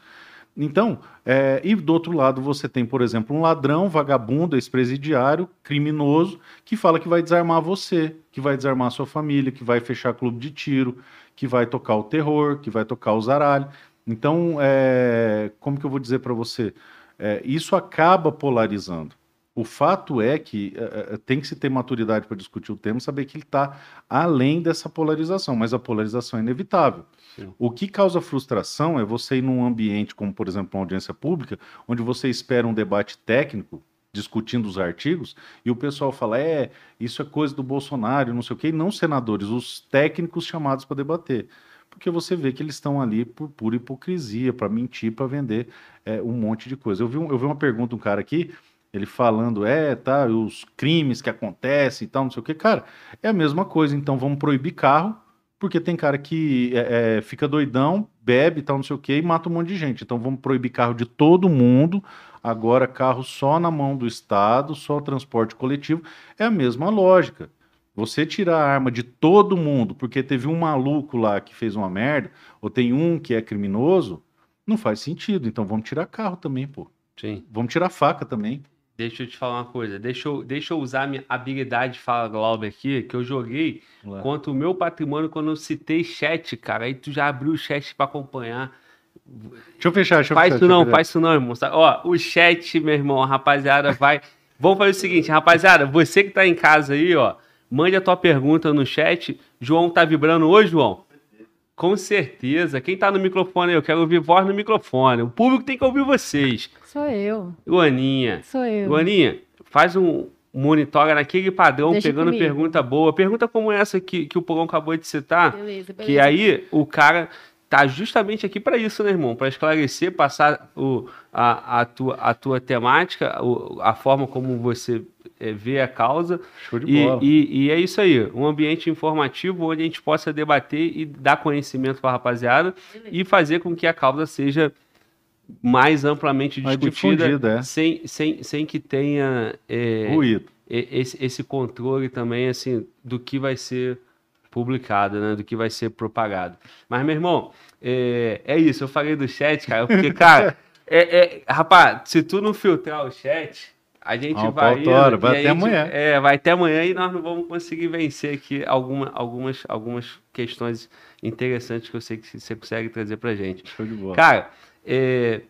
Então, é, e do outro lado você tem, por exemplo, um ladrão, vagabundo, ex-presidiário, criminoso, que fala que vai desarmar você, que vai desarmar sua família, que vai fechar clube de tiro, que vai tocar o terror, que vai tocar o zaralho. Então, é, como que eu vou dizer para você? É, isso acaba polarizando. O fato é que é, é tem que se ter maturidade para discutir o tema, saber que ele está além dessa polarização, mas a polarização é inevitável. Sim. O que causa frustração é você ir num ambiente como, por exemplo, uma audiência pública, onde você espera um debate técnico, discutindo os artigos, e o pessoal fala: é, isso é coisa do Bolsonaro, não sei o quê, e não senadores, os técnicos chamados para debater porque você vê que eles estão ali por pura hipocrisia, para mentir, para vender é, um monte de coisa. Eu vi, um, eu vi uma pergunta, um cara aqui, ele falando, é, tá, os crimes que acontecem e tal, não sei o que. Cara, é a mesma coisa, então vamos proibir carro, porque tem cara que é, é, fica doidão, bebe e tal, não sei o que, e mata um monte de gente. Então vamos proibir carro de todo mundo, agora carro só na mão do Estado, só transporte coletivo. É a mesma lógica. Você tirar a arma de todo mundo porque teve um maluco lá que fez uma merda, ou tem um que é criminoso, não faz sentido. Então vamos tirar carro também, pô. Sim. Vamos tirar faca também. Deixa eu te falar uma coisa. Deixa eu, deixa eu usar minha habilidade de fala Glauber aqui, que eu joguei Lá. contra o meu patrimônio quando eu citei chat, cara. Aí tu já abriu o chat para acompanhar. Deixa eu fechar, deixa eu Faz fechar. isso não, faz isso não, irmão. Ó, o chat, meu irmão, a rapaziada, vai. Vamos fazer o seguinte, rapaziada, você que tá em casa aí, ó, mande a tua pergunta no chat. João tá vibrando hoje, João? Com certeza. Quem tá no microfone aí? Eu quero ouvir voz no microfone. O público tem que ouvir vocês. Sou eu. Luaninha. Sou eu. Luaninha, faz um monitora naquele padrão, Deixa pegando comigo. pergunta boa. Pergunta como essa que, que o Pogão acabou de citar. Beleza, beleza. Que aí o cara tá justamente aqui para isso, né, irmão? Para esclarecer, passar o, a, a, tua, a tua temática, o, a forma como você é, vê a causa. Show de E, bola. e, e é isso aí, um ambiente informativo onde a gente possa debater e dar conhecimento para a rapaziada e fazer com que a causa seja mais amplamente Mais discutida, é. sem, sem, sem que tenha é, Ruído. esse, esse controle também assim do que vai ser publicado, né? Do que vai ser propagado. Mas, meu irmão, é, é isso. Eu falei do chat, cara, porque, cara, é, é, rapaz, se tu não filtrar o chat, a gente Ah, vai. pauta hora, indo, vai até gente- amanhã. É, vai até amanhã e nós não vamos conseguir vencer aqui alguma, algumas, algumas questões interessantes que eu sei que você consegue trazer pra gente. Show de bola. Cara, é,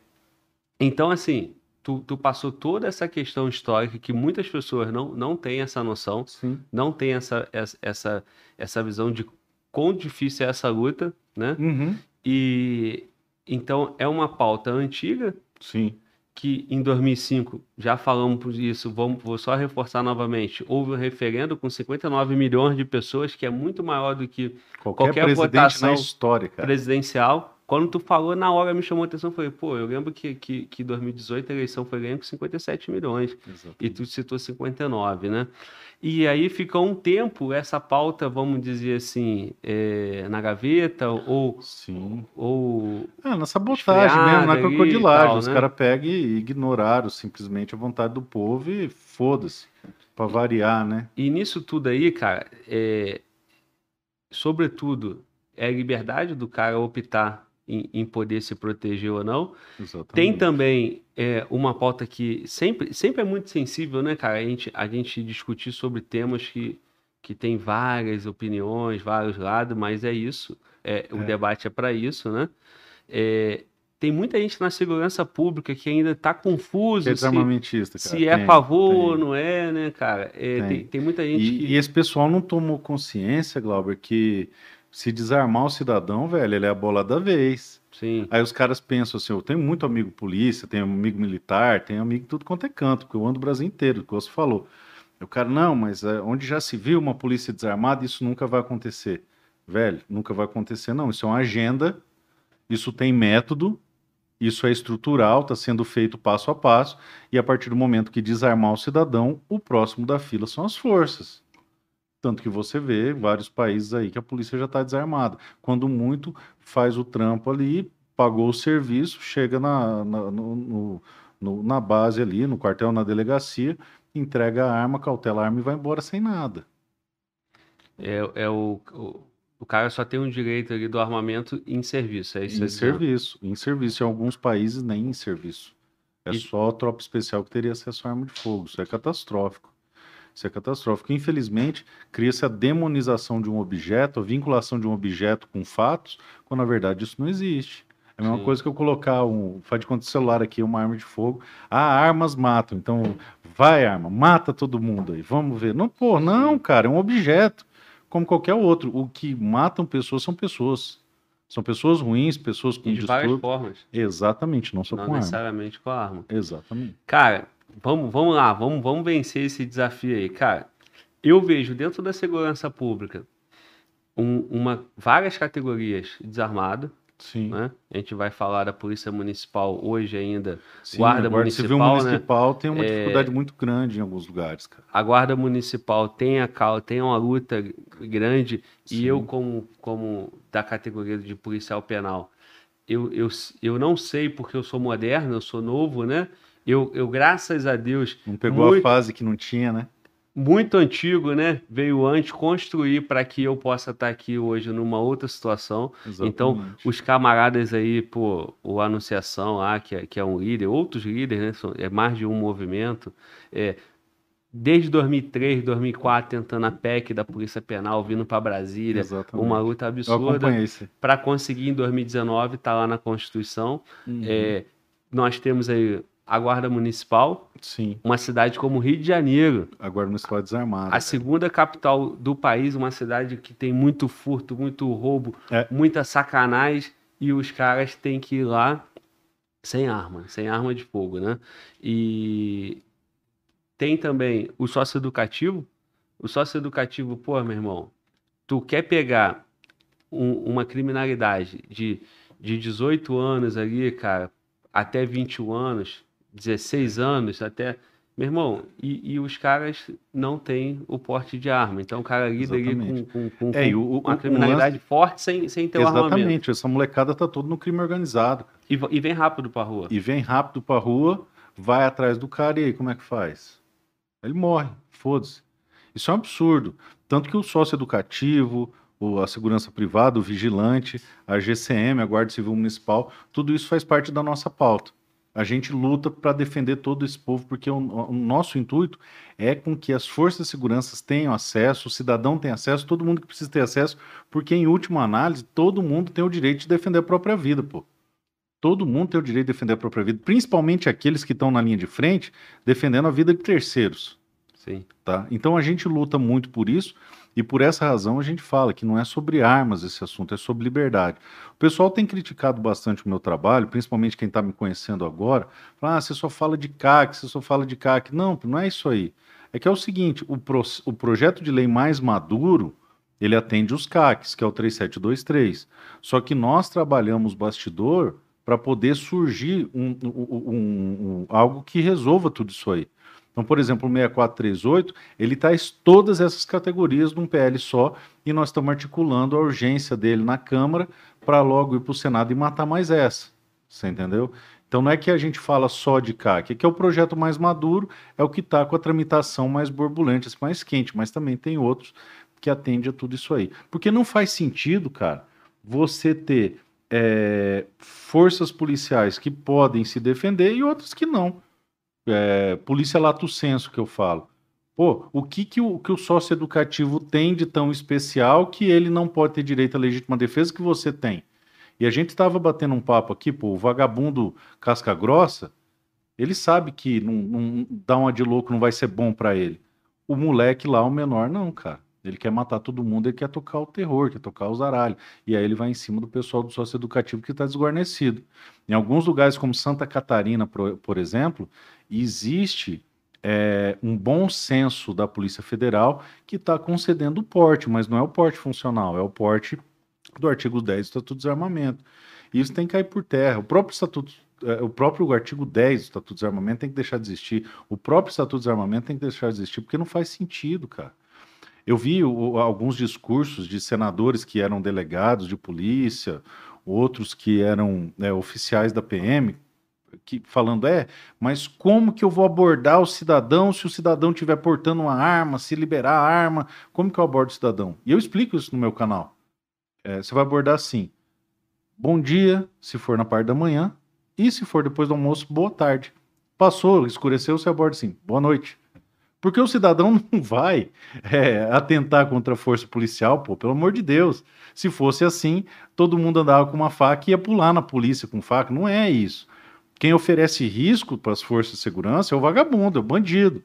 então assim, tu, tu passou toda essa questão histórica que muitas pessoas não, não têm essa noção, Sim. não têm essa, essa, essa, visão de quão difícil é essa luta, né? Uhum. E então é uma pauta antiga Sim. que em 2005 já falamos por isso, vamos, vou só reforçar novamente, houve um referendo com 59 milhões de pessoas, que é muito maior do que Qualquer, Qualquer votação cara. presidencial. Quando tu falou, na hora me chamou a atenção, eu falei, pô, eu lembro que, que, que 2018 a eleição foi ganha com 57 milhões, Exatamente. e tu citou 59, né? E aí ficou um tempo essa pauta, vamos dizer assim, é, na gaveta, ou, Sim. ou É, na sabotagem mesmo, na crocodilagem. tal, Os né? caras pegam e ignoraram simplesmente a vontade do povo e foda-se. Pra variar, né? E nisso tudo aí, cara, é, sobretudo, é a liberdade do cara optar em, em poder se proteger ou não. Exatamente. Tem também é, uma pauta que sempre, sempre é muito sensível, né, cara? A gente, a gente discutir sobre temas que, que tem várias opiniões, vários lados, mas é isso. É, O É. debate é para isso, né? É, tem muita gente na segurança pública que ainda está confuso é se, cara. se é a favor ou não é, né, cara? É, Tem. tem, tem muita gente E, que... e esse pessoal não tomou consciência, Glauber, que se desarmar o cidadão, velho, ele é a bola da vez. Sim, Aí os caras pensam assim, eu tenho muito amigo polícia, tenho amigo militar, tenho amigo de tudo quanto é canto, porque eu ando o Brasil inteiro, que você falou. O cara, não, mas é, onde já se viu uma polícia desarmada, isso nunca vai acontecer. Velho, nunca vai acontecer, não. Isso é uma agenda, isso tem método, isso é estrutural, está sendo feito passo a passo, e a partir do momento que desarmar o cidadão, o próximo da fila são as forças. Tanto que você vê vários países aí que a polícia já está desarmada. Quando muito, faz o trampo ali, pagou o serviço, chega na, na, no- no- na base ali, no quartel, na delegacia, entrega a arma, cautela a arma e vai embora sem nada. é, é o, o, o cara só tem um direito ali do armamento em serviço, é isso em serviço. Em serviço. Em alguns países, nem em serviço. É E- só a tropa especial que teria acesso à arma de fogo. Isso é catastrófico. Isso é catastrófico. Infelizmente, cria-se a demonização de um objeto, a vinculação de um objeto com fatos, quando na verdade isso não existe. É a mesma Sim. coisa que eu colocar um. Faz de conta de celular aqui, uma arma de fogo. Ah, armas matam. Então, vai, arma, mata todo mundo aí. Vamos ver. Não, pô, não, cara, é um objeto. Como qualquer outro. O que matam pessoas são pessoas. São pessoas ruins, pessoas com E de várias distúrbio. formas, Exatamente, não só não com arma. necessariamente com a arma. Exatamente. Cara, vamos, vamos lá, vamos, vamos vencer esse desafio aí. Cara, eu vejo dentro da segurança pública um- uma, várias categorias desarmado, Sim. né? A gente vai falar da Polícia Municipal hoje ainda. Sim, Guarda Guarda Civil Municipal, né? Municipal tem uma É- dificuldade muito grande em alguns lugares, cara. A Guarda Municipal tem a cal, tem uma luta grande Sim. e eu como como da categoria de policial penal, eu, eu, eu não sei porque eu sou moderno, eu sou novo, né? Eu, eu graças a Deus Não pegou Muito- a fase que não tinha, né? muito antigo, né? Veio antes construir para que eu possa estar aqui hoje numa outra situação. Então, Exatamente. os camaradas aí, pô, o Anunciação lá, que é, que é um líder, outros líderes, né? São, é mais de um movimento. É, desde 2003, 2004, tentando a PEC da Polícia Penal, vindo para Brasília, Exatamente. uma luta absurda, para conseguir em 2019 estar lá na Constituição. Uhum. É, nós temos aí a Guarda Municipal, Sim, uma cidade como Rio de Janeiro, a Guarda Municipal é desarmada. a segunda capital do país, uma cidade que tem muito furto, muito roubo, É. muita sacanagem, e os caras têm que ir lá sem arma, sem arma de fogo, né? E tem também o sócio educativo. O sócio educativo, pô, meu irmão, tu quer pegar um, uma criminalidade de, de 18 anos ali, cara, até 21 anos, 16 anos, até. Meu irmão, e, e os caras não têm o porte de arma. Então o cara lida ali com, com, com, É, com o- uma o- criminalidade forte sem, sem ter o armamento. Exatamente, essa molecada tá todo no crime organizado. E, e vem rápido pra rua. E vem rápido pra rua, vai atrás do cara e aí, como é que faz? Ele morre, foda-se. Isso é um absurdo. Tanto que o sócio educativo, a segurança privada, o vigilante, a GCM, a Guarda Civil Municipal, tudo isso faz parte da nossa pauta. A gente luta para defender todo esse povo, porque o, o nosso intuito é com que as forças de segurança tenham acesso, o cidadão tenha acesso, todo mundo que precisa ter acesso, porque em última análise, todo mundo tem o direito de defender a própria vida, pô. Todo mundo tem o direito de defender a própria vida, principalmente aqueles que estão na linha de frente defendendo a vida de terceiros, Sim. tá? Então a gente luta muito por isso e por essa razão a gente fala que não é sobre armas esse assunto, é sobre liberdade. O pessoal tem criticado bastante o meu trabalho, principalmente quem está me conhecendo agora. Fala, ah, você só fala de CAC, você só fala de CAC. Não, não é isso aí. É que é o seguinte, o, pro- o projeto de lei mais maduro, ele atende os CACs, que é o 3723. Só que nós trabalhamos bastidor para poder surgir um- um- um- algo que resolva tudo isso aí. Então, por exemplo, o 6438, ele traz todas essas categorias num PL só e nós estamos articulando a urgência dele na Câmara para logo ir para o Senado e matar mais essa. Você entendeu? Então não é que a gente fala só de CAC, é que é o projeto mais maduro, é o que está com a tramitação mais borbulhante, assim, mais quente, mas também tem outros que atende a tudo isso aí. Porque não faz sentido, cara, você ter é, forças policiais que podem se defender e outras que não. É, polícia lato senso que eu falo. Pô, o que, que, o, que o sócio educativo tem de tão especial que ele não pode ter direito à legítima defesa que você tem? E a gente estava batendo um papo aqui, pô, o vagabundo casca grossa, ele sabe que não, não dar uma de louco não vai ser bom para ele. O moleque lá, o menor, não, cara. Ele quer matar todo mundo, ele quer tocar o terror, quer tocar os zaralhos. E aí ele vai em cima do pessoal do sócio educativo que está desguarnecido. Em alguns lugares, como Santa Catarina, por, por exemplo, existe é, um bom senso da Polícia Federal que está concedendo o porte, mas não é o porte funcional, é o porte do artigo 10 do Estatuto de Desarmamento. Isso tem que cair por terra. O próprio Estatuto, é, o próprio artigo 10 do Estatuto de Desarmamento tem que deixar de existir. O próprio Estatuto de Desarmamento tem que deixar de existir, porque não faz sentido, cara. Eu vi o- alguns discursos de senadores que eram delegados de polícia, outros que eram né, oficiais da PM, que, falando, é, mas como que eu vou abordar o cidadão se o cidadão estiver portando uma arma, se liberar a arma, como que eu abordo o cidadão? E eu explico isso no meu canal. É, você vai abordar assim, bom dia, se for na parte da manhã, e se for depois do almoço, boa tarde. Passou, escureceu, você aborda assim, boa noite. Porque o cidadão não vai é, atentar contra a força policial, pô, pelo amor de Deus. Se fosse assim, todo mundo andava com uma faca e ia pular na polícia com faca. Não é isso. Quem oferece risco para as forças de segurança é o vagabundo, é o bandido.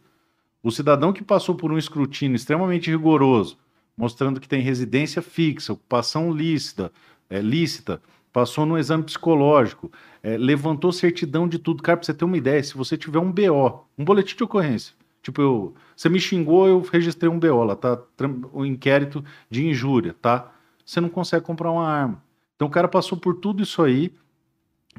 O cidadão que passou por um escrutínio extremamente rigoroso, mostrando que tem residência fixa, ocupação lícita, é, lícita passou no exame psicológico, é, levantou certidão de tudo. Cara, para você ter uma ideia, se você tiver um BO, um boletim de ocorrência, tipo, eu, você me xingou, eu registrei um BO, lá tá o um inquérito de injúria, tá? Você não consegue comprar uma arma. Então o cara passou por tudo isso aí,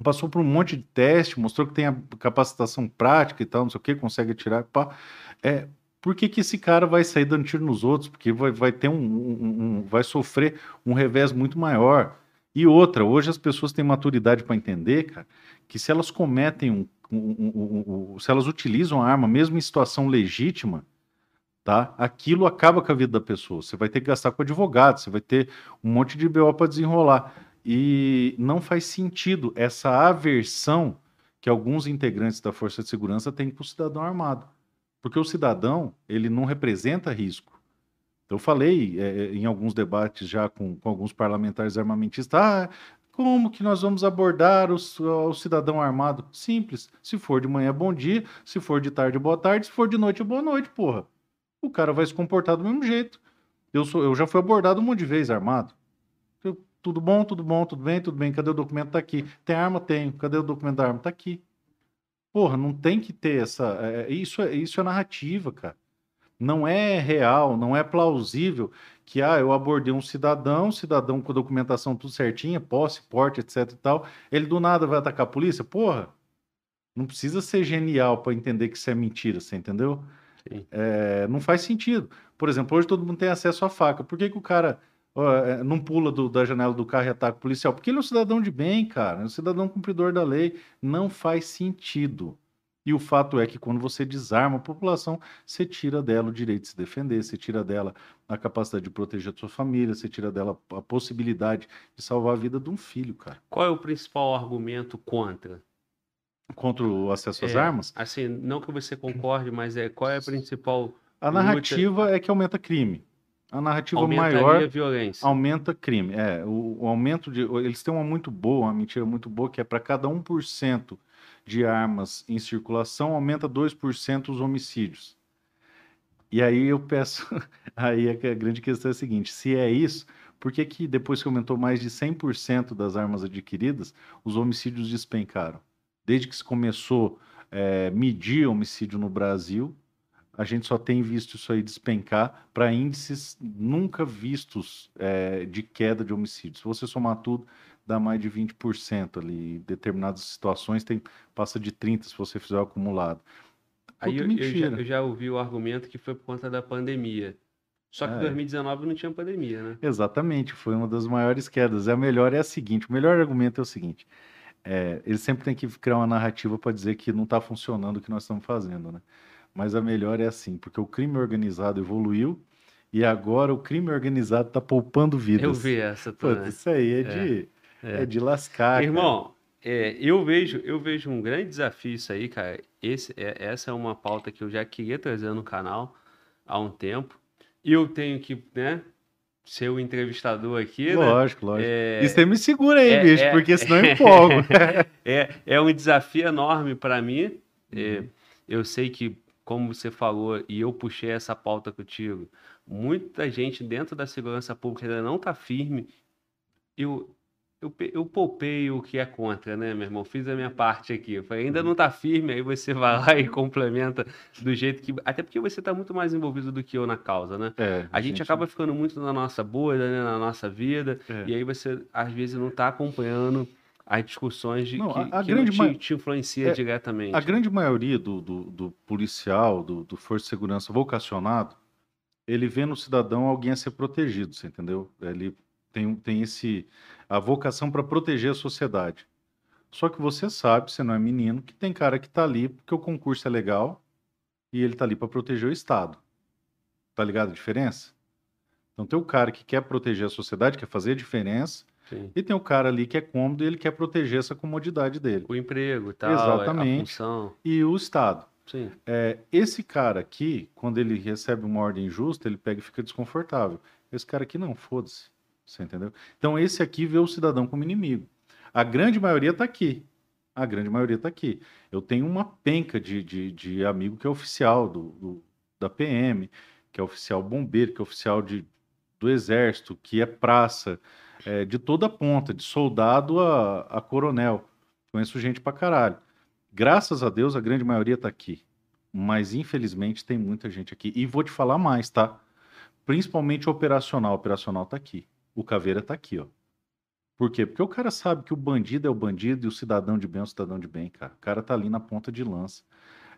passou por um monte de teste, mostrou que tem a capacitação prática e tal, não sei o que, consegue atirar, pá. É, por que, que esse cara vai sair dando tiro nos outros? Porque vai, vai ter um, um, um, vai sofrer um revés muito maior. E outra, hoje as pessoas têm maturidade para entender, cara, que se elas cometem um, um, se elas utilizam a arma, mesmo em situação legítima, tá? Aquilo acaba com a vida da pessoa. Você vai ter que gastar com advogado, você vai ter um monte de BO para desenrolar. E não faz sentido essa aversão que alguns integrantes da Força de Segurança têm para o cidadão armado. Porque o cidadão, ele não representa risco. Eu falei é, em alguns debates já com, com, alguns parlamentares armamentistas, ah, como que nós vamos abordar os, o cidadão armado? Simples. Se for de manhã, bom dia. Se for de tarde, boa tarde. Se for de noite, boa noite, porra. O cara vai se comportar do mesmo jeito. Eu, sou, eu já fui abordado um monte de vezes armado. Tudo bom, tudo bom, tudo bem, tudo bem. Cadê o documento? Tá aqui. Tem arma? Tenho. Cadê o documento da arma? Tá aqui. Porra, não tem que ter essa. É, isso, é, isso é narrativa, cara. Não é real, não é plausível que ah, eu abordei um cidadão, cidadão com documentação tudo certinha, posse, porte, etc e tal, ele do nada vai atacar a polícia? Porra, não precisa ser genial para entender que isso é mentira, você entendeu? É, não faz sentido. Por exemplo, hoje todo mundo tem acesso à faca. Por que, que o cara é, não pula do, da janela do carro e ataca o policial? Porque ele é um cidadão de bem, cara, é um cidadão cumpridor da lei. Não faz sentido. E o fato é que quando você desarma a população, você tira dela o direito de se defender, você tira dela a capacidade de proteger a sua família, você tira dela a possibilidade de salvar a vida de um filho, cara. Qual é o principal argumento contra? Contra o acesso às é, armas? Assim, não que você concorde, mas é qual é a principal. A narrativa luta... é que aumenta crime. A narrativa Aumentaria maior a violência. aumenta crime. É, o, o, aumento de. Eles têm uma muito boa, uma mentira muito boa, que é para cada 1% de armas em circulação, aumenta 2% os homicídios. E aí eu peço. Aí a grande questão é a seguinte: se é isso, por que, que depois que aumentou mais de 100% das armas adquiridas, os homicídios despencaram? Desde que se começou a é, medir homicídio no Brasil, a gente só tem visto isso aí despencar para índices nunca vistos é, de queda de homicídios. Se você somar tudo, dá mais de 20% ali. Em determinadas situações tem, passa de 30% se você fizer o acumulado. Aí eu, eu, já, eu, já, ouvi o argumento que foi por conta da pandemia. Só que em é. 2019 não tinha pandemia, né? Exatamente, foi uma das maiores quedas. A melhor é a seguinte: o melhor argumento é o seguinte. É, eles sempre têm que criar uma narrativa para dizer que não está funcionando o que nós estamos fazendo, né? Mas a melhor é assim, porque o crime organizado evoluiu e agora o crime organizado está poupando vidas. Eu vi essa também. Pô, isso aí é, é. de é. é de lascar. Irmão, é, eu vejo eu vejo um grande desafio isso aí, cara. Esse, é, essa é uma pauta que eu já queria trazer no canal há um tempo. E eu tenho que, né, ser o entrevistador aqui, lógico, né? Lógico. É... E você me segura aí, é, bicho, é, porque senão eu empolgo. é, é um desafio enorme para mim. É, uhum. eu sei que, como você falou, e eu puxei essa pauta contigo, muita gente dentro da segurança pública ainda não está firme. Eu, eu, eu poupei o que é contra, né, meu irmão? Fiz a minha parte aqui. Falei, ainda uhum. não tá firme, aí você vai lá e complementa do jeito que. Até porque você tá muito mais envolvido do que eu na causa, né? É, a gente, gente acaba ficando muito na nossa bolha, né, na nossa vida, é. e aí você, às vezes, não tá acompanhando as discussões de não, que, a, a que grande não te, te influencia é, diretamente. A grande maioria do, do, do policial, do, do força de segurança vocacionado, ele vê no cidadão alguém a ser protegido, você entendeu? Ele tem, tem esse a vocação para proteger a sociedade. Só que você sabe, você não é menino, que tem cara que está ali porque o concurso é legal e ele está ali para proteger o Estado. Tá ligado a diferença? Então tem o cara que quer proteger a sociedade, quer fazer a diferença, Sim. e tem o cara ali que é cômodo e ele quer proteger essa comodidade dele. O emprego e tal, Exatamente. a função. E o Estado. Sim. É, esse cara aqui, quando ele recebe uma ordem justa, ele pega e fica desconfortável. Esse cara aqui não, foda-se. Você entendeu? Então, esse aqui vê o cidadão como inimigo. A grande maioria está aqui. A grande maioria está aqui. Eu tenho uma penca de, de, de amigo que é oficial do, do, da PM, que é oficial bombeiro, que é oficial de, do exército, que é praça, é, de toda a ponta, de soldado a, a coronel. Conheço gente pra caralho. Graças a Deus, a grande maioria está aqui. Mas, infelizmente, tem muita gente aqui. E vou te falar mais, tá? Principalmente operacional. O operacional está aqui o Caveira tá aqui, ó. Por quê? Porque o cara sabe que o bandido é o bandido e o cidadão de bem é o cidadão de bem, cara. O cara tá ali na ponta de lança.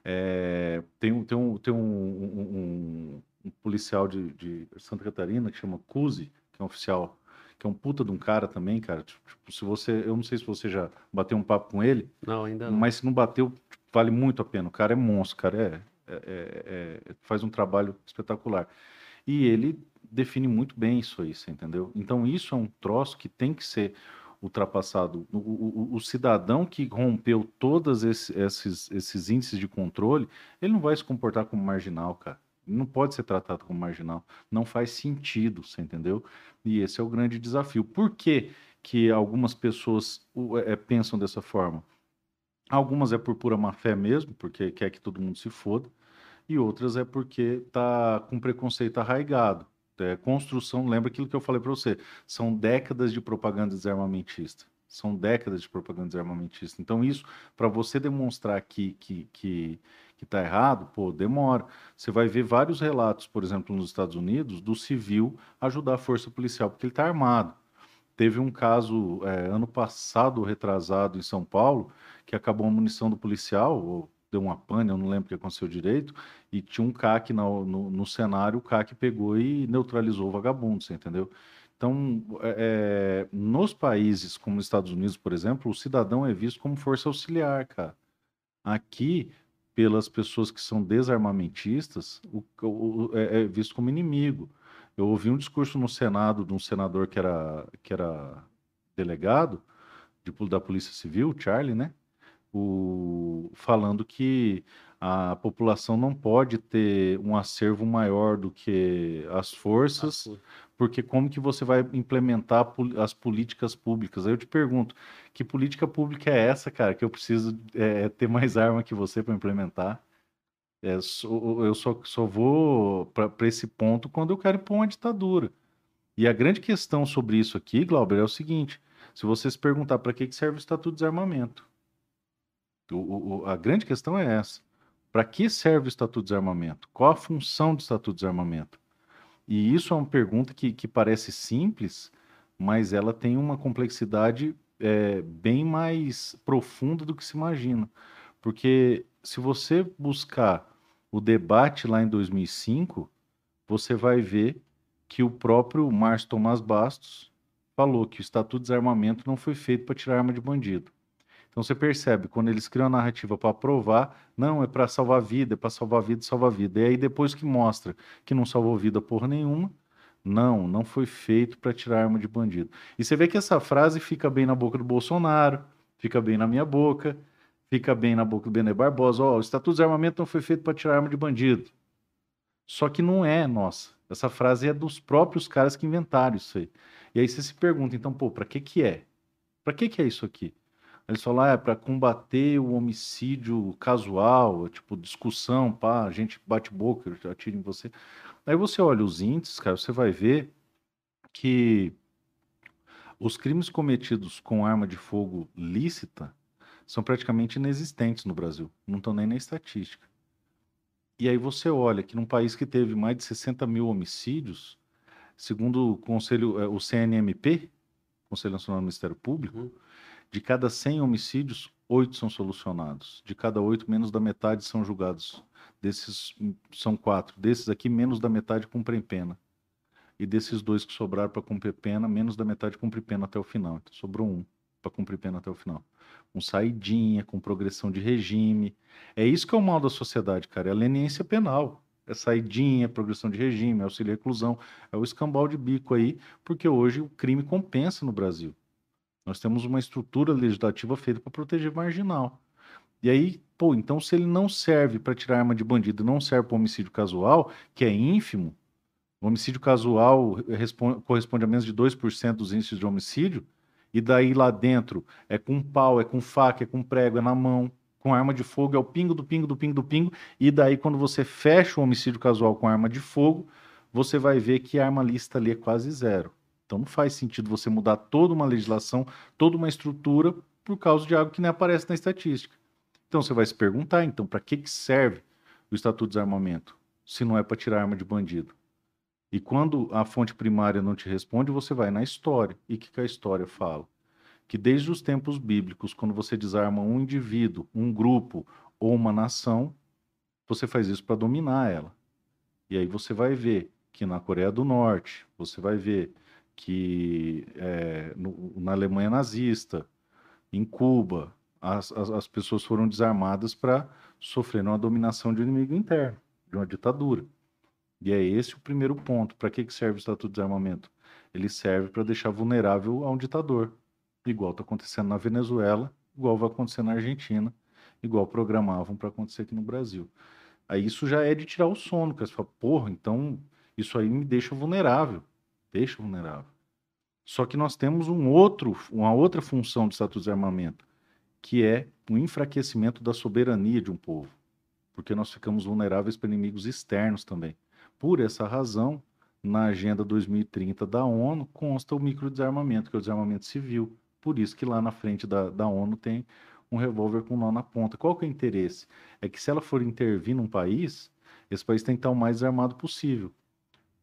É, tem tem, um, tem um, um, um policial de, de, Santa Catarina que chama Cusi, que é um oficial, que é um puta de um cara também, cara. Tipo, se você, eu não sei se você já bateu um papo com ele. Não, ainda não. Mas se não bateu, tipo, vale muito a pena. O cara é monstro, cara é, é, é, é faz um trabalho espetacular. E ele define muito bem isso aí, você entendeu? Então isso é um troço que tem que ser ultrapassado. O, o, o cidadão que rompeu todos esse, esses, esses índices de controle, ele não vai se comportar como marginal, cara. Não pode ser tratado como marginal. Não faz sentido, você entendeu? E esse é o grande desafio. Por que, que algumas pessoas é, pensam dessa forma? Algumas é por pura má fé mesmo, porque quer que todo mundo se foda, e outras é porque tá com preconceito arraigado é, construção, lembra aquilo que eu falei para você, são décadas de propaganda desarmamentista. São décadas de propaganda desarmamentista. Então, isso, para você demonstrar que, que, que, que tá errado, pô, demora. Você vai ver vários relatos, por exemplo, nos Estados Unidos, do civil ajudar a força policial, porque ele está armado. Teve um caso é, ano passado, retrasado, em São Paulo, que acabou a munição do policial, ou deu uma pane, eu não lembro o que aconteceu direito, e tinha um CAC no, no, cenário, o CAC pegou e neutralizou o vagabundo, você entendeu? Então, é, é, nos países como os Estados Unidos, por exemplo, o cidadão é visto como força auxiliar, cara. Aqui, pelas pessoas que são desarmamentistas, o, o, é, é, visto como inimigo. Eu ouvi um discurso no Senado de um senador que era, que era delegado de, da Polícia Civil, Charlie, né? O, falando que a população não pode ter um acervo maior do que as forças, porque como que você vai implementar as políticas públicas? Aí eu te pergunto, que política pública é essa, cara, que eu preciso é, ter mais arma que você para implementar? É, eu só, só vou para esse ponto quando eu quero impor uma ditadura. E a grande questão sobre isso aqui, Glauber, é o seguinte: se você se perguntar para que serve o Estatuto de Desarmamento, o, o, a grande questão é essa. Para que serve o Estatuto de Desarmamento? Qual a função do Estatuto de Desarmamento? E isso é uma pergunta que, que parece simples, mas ela tem uma complexidade é, bem mais profunda do que se imagina. Porque se você buscar o debate lá em 2005, você vai ver que o próprio Márcio Tomás Bastos falou que o Estatuto de Desarmamento não foi feito para tirar arma de bandido. Então você percebe, quando eles criam a narrativa para provar, não, é para salvar vida, é para salvar vida, salvar vida. E aí depois que mostra que não salvou vida porra nenhuma, não, não foi feito para tirar arma de bandido. E você vê que essa frase fica bem na boca do Bolsonaro, fica bem na minha boca, fica bem na boca do Bené Barbosa. Ó, oh, o Estatuto de Armamento não foi feito para tirar arma de bandido. Só que não é nossa. Essa frase é dos próprios caras que inventaram isso aí. E aí você se pergunta, então, pô, para que que é? Para que que é isso aqui? Eles falam, ah, é para combater o homicídio casual, tipo, discussão, pá, a gente bate boca, atira em você. Aí você olha os índices, cara, você vai ver que os crimes cometidos com arma de fogo lícita são praticamente inexistentes no Brasil, não estão nem na estatística. E aí você olha que num país que teve mais de 60 mil homicídios, segundo o conselho, é, o CNMP, Conselho Nacional do Ministério Público, uhum de cada 100 homicídios, oito são solucionados. De cada oito, menos da metade são julgados. Desses são quatro. Desses aqui, menos da metade cumprem pena. E desses dois que sobraram para cumprir pena, menos da metade cumpre pena até o final. Então sobrou um para cumprir pena até o final. Com saidinha, com progressão de regime. É isso que é o mal da sociedade, cara. É a leniência penal. É saidinha, progressão de regime, é auxílio reclusão. É o escambau de bico aí, porque hoje o crime compensa no Brasil. Nós temos uma estrutura legislativa feita para proteger marginal. E aí, pô, então se ele não serve para tirar arma de bandido, não serve para homicídio casual, que é ínfimo, o homicídio casual responde, corresponde a menos de 2% dos índices de homicídio, e daí lá dentro é com pau, é com faca, é com prego, é na mão, com arma de fogo, é o pingo do pingo do pingo do pingo, e daí quando você fecha o homicídio casual com arma de fogo, você vai ver que a arma lista ali é quase zero. Então não faz sentido você mudar toda uma legislação, toda uma estrutura por causa de algo que nem aparece na estatística. Então você vai se perguntar, então, para que, que serve o Estatuto de Desarmamento, se não é para tirar arma de bandido? E quando a fonte primária não te responde, você vai na história. E o que, que a história fala? Que desde os tempos bíblicos, quando você desarma um indivíduo, um grupo ou uma nação, você faz isso para dominar ela. E aí você vai ver que na Coreia do Norte, você vai ver que é, no, na Alemanha nazista, em Cuba, as, as, as pessoas foram desarmadas para sofrer uma dominação de um inimigo interno, de uma ditadura. E é esse o primeiro ponto. Para que, que serve o Estatuto de Desarmamento? Ele serve para deixar vulnerável a um ditador, igual está acontecendo na Venezuela, igual vai acontecer na Argentina, igual programavam para acontecer aqui no Brasil. Aí isso já é de tirar o sono, porque você fala, porra, então isso aí me deixa vulnerável deixa vulnerável. Só que nós temos um outro, uma outra função do Estatuto de Armamento, que é o enfraquecimento da soberania de um povo, porque nós ficamos vulneráveis para inimigos externos também. Por essa razão, na Agenda 2030 da ONU consta o microdesarmamento, que é o desarmamento civil, Por isso que lá na frente da, da ONU tem um revólver com nó na ponta. Qual que é o interesse? É que se ela for intervir num país, esse país tem que estar o mais desarmado possível.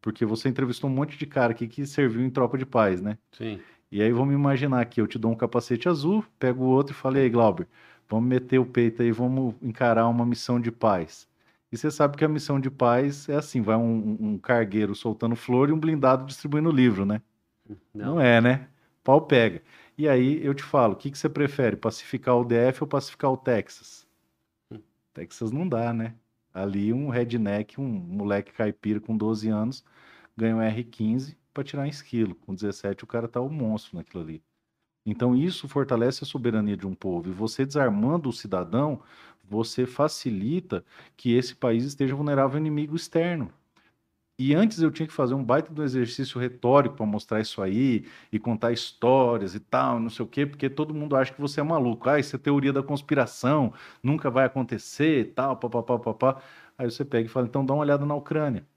Porque você entrevistou um monte de cara aqui que serviu em tropa de paz, né? Sim. E aí vamos imaginar que eu te dou um capacete azul, pego o outro e falei, aí, Glauber, vamos meter o peito aí, vamos encarar uma missão de paz. E você sabe que a missão de paz é assim, vai um, um cargueiro soltando flor e um blindado distribuindo livro, né? Não. Não é, né? Pau pega. E aí eu te falo, o que, que você prefere, pacificar o DF ou pacificar o Texas? Hum. Texas não dá, né? Ali um redneck, um moleque caipira com 12 anos, ganha um R15 para tirar esquilo. Com 17 o cara tá o monstro naquilo ali. Então isso fortalece a soberania de um povo. E você desarmando o cidadão, você facilita que esse país esteja vulnerável ao inimigo externo. E antes eu tinha que fazer um baita do exercício retórico para mostrar isso aí e contar histórias e tal, não sei o quê, porque todo mundo acha que você é maluco. Ah, isso é teoria da conspiração, nunca vai acontecer e tal, papapá, papá. Aí você pega e fala, então dá uma olhada na Ucrânia.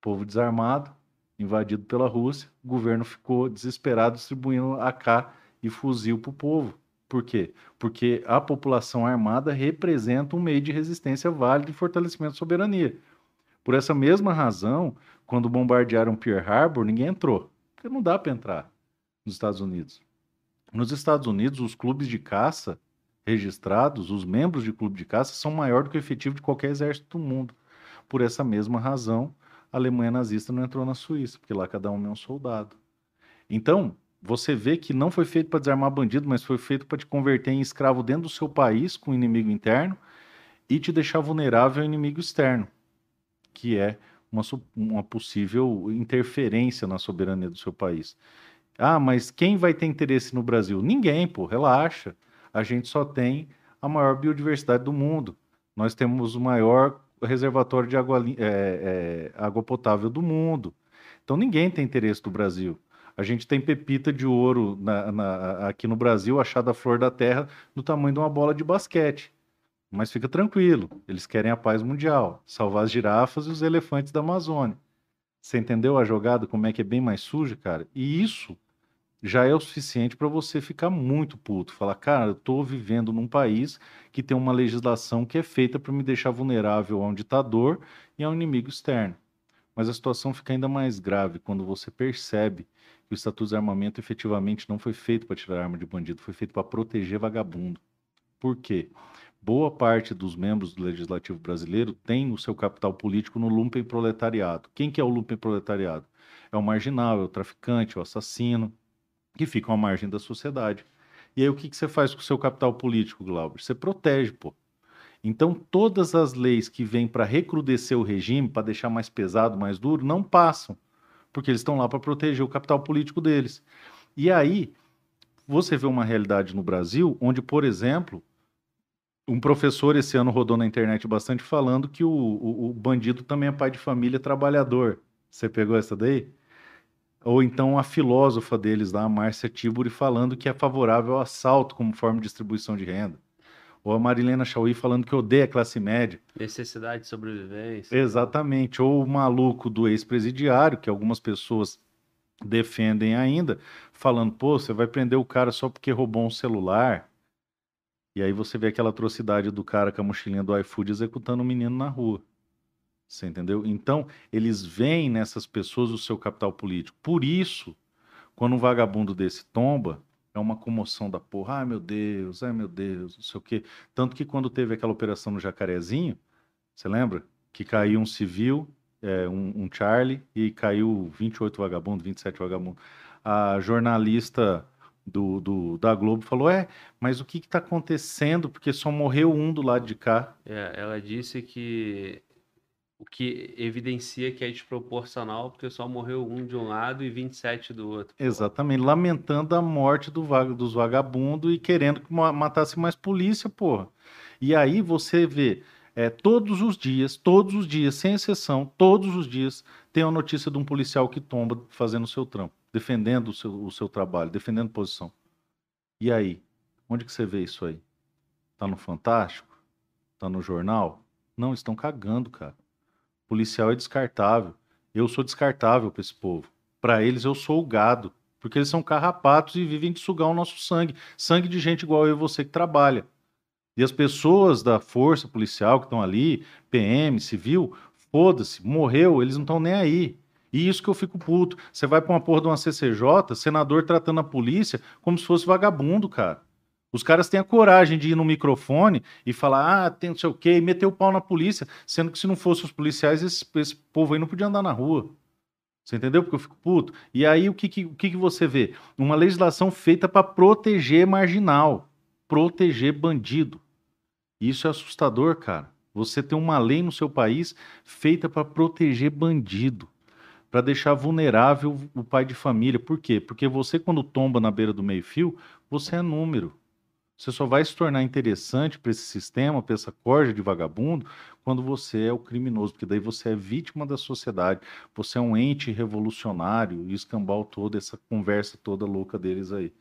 Povo desarmado, invadido pela Rússia, o governo ficou desesperado distribuindo AK e fuzil para o povo. Por quê? Porque a população armada representa um meio de resistência válido e fortalecimento da soberania. Por essa mesma razão, quando bombardearam Pearl Harbor, ninguém entrou. Porque não dá para entrar nos Estados Unidos. Nos Estados Unidos, os clubes de caça registrados, os membros de clube de caça, são maior do que o efetivo de qualquer exército do mundo. Por essa mesma razão, a Alemanha nazista não entrou na Suíça, porque lá cada um é um soldado. Então, você vê que não foi feito para desarmar bandido, mas foi feito para te converter em escravo dentro do seu país com o inimigo interno e te deixar vulnerável ao inimigo externo que é uma, uma possível interferência na soberania do seu país. Ah, mas quem vai ter interesse no Brasil? Ninguém, pô, relaxa. A gente só tem a maior biodiversidade do mundo. Nós temos o maior reservatório de água, é, é, água potável do mundo. Então ninguém tem interesse do Brasil. A gente tem pepita de ouro na, na, aqui no Brasil, achada a flor da terra, do tamanho de uma bola de basquete. Mas fica tranquilo, eles querem a paz mundial, salvar as girafas e os elefantes da Amazônia. Você entendeu a jogada, como é que é bem mais suja, cara? E isso já é o suficiente para você ficar muito puto. Falar, cara, eu estou vivendo num país que tem uma legislação que é feita para me deixar vulnerável a um ditador e a um inimigo externo. Mas a situação fica ainda mais grave quando você percebe que o Estatuto de Armamento efetivamente não foi feito para tirar arma de bandido, foi feito para proteger vagabundo. Por quê? boa parte dos membros do Legislativo brasileiro tem o seu capital político no lumpen proletariado. Quem que é o lumpen proletariado? É o marginal, é o traficante, é o assassino, que ficam à margem da sociedade. E aí o que, que você faz com o seu capital político, Glauber? Você protege, pô. Então todas as leis que vêm para recrudescer o regime, para deixar mais pesado, mais duro, não passam, porque eles estão lá para proteger o capital político deles. E aí você vê uma realidade no Brasil onde, por exemplo, um professor esse ano rodou na internet bastante falando que o, o, o, bandido também é pai de família trabalhador. Você pegou essa daí? Ou então a filósofa deles lá, a Márcia Tiburi, falando que é favorável ao assalto como forma de distribuição de renda. Ou a Marilena Chauí falando que odeia a classe média. Necessidade de sobrevivência. Exatamente. Ou o maluco do ex-presidiário, que algumas pessoas defendem ainda, falando, pô, você vai prender o cara só porque roubou um celular e aí você vê aquela atrocidade do cara com a mochilinha do iFood executando um menino na rua. Você entendeu? Então, eles veem nessas pessoas o seu capital político. Por isso, quando um vagabundo desse tomba, é uma comoção da porra. Ai, meu Deus, ai, meu Deus, não sei o quê. Tanto que quando teve aquela operação no Jacarezinho, você lembra? Que caiu um civil, é, um, um Charlie, e caiu 28 vagabundos, 27 vagabundos. A jornalista do, do, da Globo falou: É, mas o que está acontecendo? Porque só morreu um do lado de cá. É, ela disse que o que evidencia que é desproporcional, porque só morreu um de um lado e 27 do outro. Exatamente, lamentando a morte do, dos vagabundos e querendo que matasse mais polícia, porra. E aí você vê, é, todos os dias, todos os dias, sem exceção, todos os dias, tem uma notícia de um policial que tomba fazendo o seu trampo defendendo o seu, o seu trabalho, defendendo posição. E aí? Onde que você vê isso aí? Tá no Fantástico? Tá no jornal? Não, estão cagando, cara. Policial é descartável. Eu sou descartável para esse povo. Para eles eu sou o gado. Porque eles são carrapatos e vivem de sugar o nosso sangue. Sangue de gente igual eu e você que trabalha. E as pessoas da força policial que estão ali, PM, civil, foda-se, morreu, eles não estão nem aí. E isso que eu fico puto. Você vai pra uma porra de uma CCJ, senador tratando a polícia como se fosse vagabundo, cara. Os caras têm a coragem de ir no microfone e falar, ah, tem não sei o quê, e meter o pau na polícia, sendo que se não fossem os policiais, esse, esse povo aí não podia andar na rua. Você entendeu? Porque eu fico puto. E aí o que, que, o que, que você vê? Uma legislação feita para proteger marginal, proteger bandido. Isso é assustador, cara. Você tem uma lei no seu país feita para proteger bandido, para deixar vulnerável o pai de família. Por quê? Porque você, quando tomba na beira do meio-fio, você é número. Você só vai se tornar interessante para esse sistema, para essa corja de vagabundo, quando você é o criminoso, porque daí você é vítima da sociedade, você é um ente revolucionário e escambau toda essa conversa toda louca deles aí.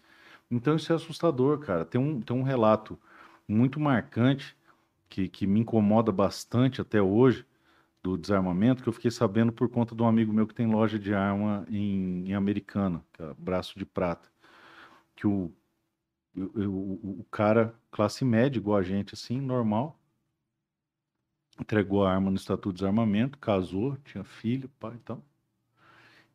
Então isso é assustador, cara. Tem um, tem um relato muito marcante que, que me incomoda bastante até hoje do desarmamento, que eu fiquei sabendo por conta de um amigo meu que tem loja de arma em, em Americana, é Braço de Prata, que o eu, eu, o cara, classe média, igual a gente, assim, normal, entregou a arma no Estatuto de Desarmamento, casou, tinha filho, pai, então.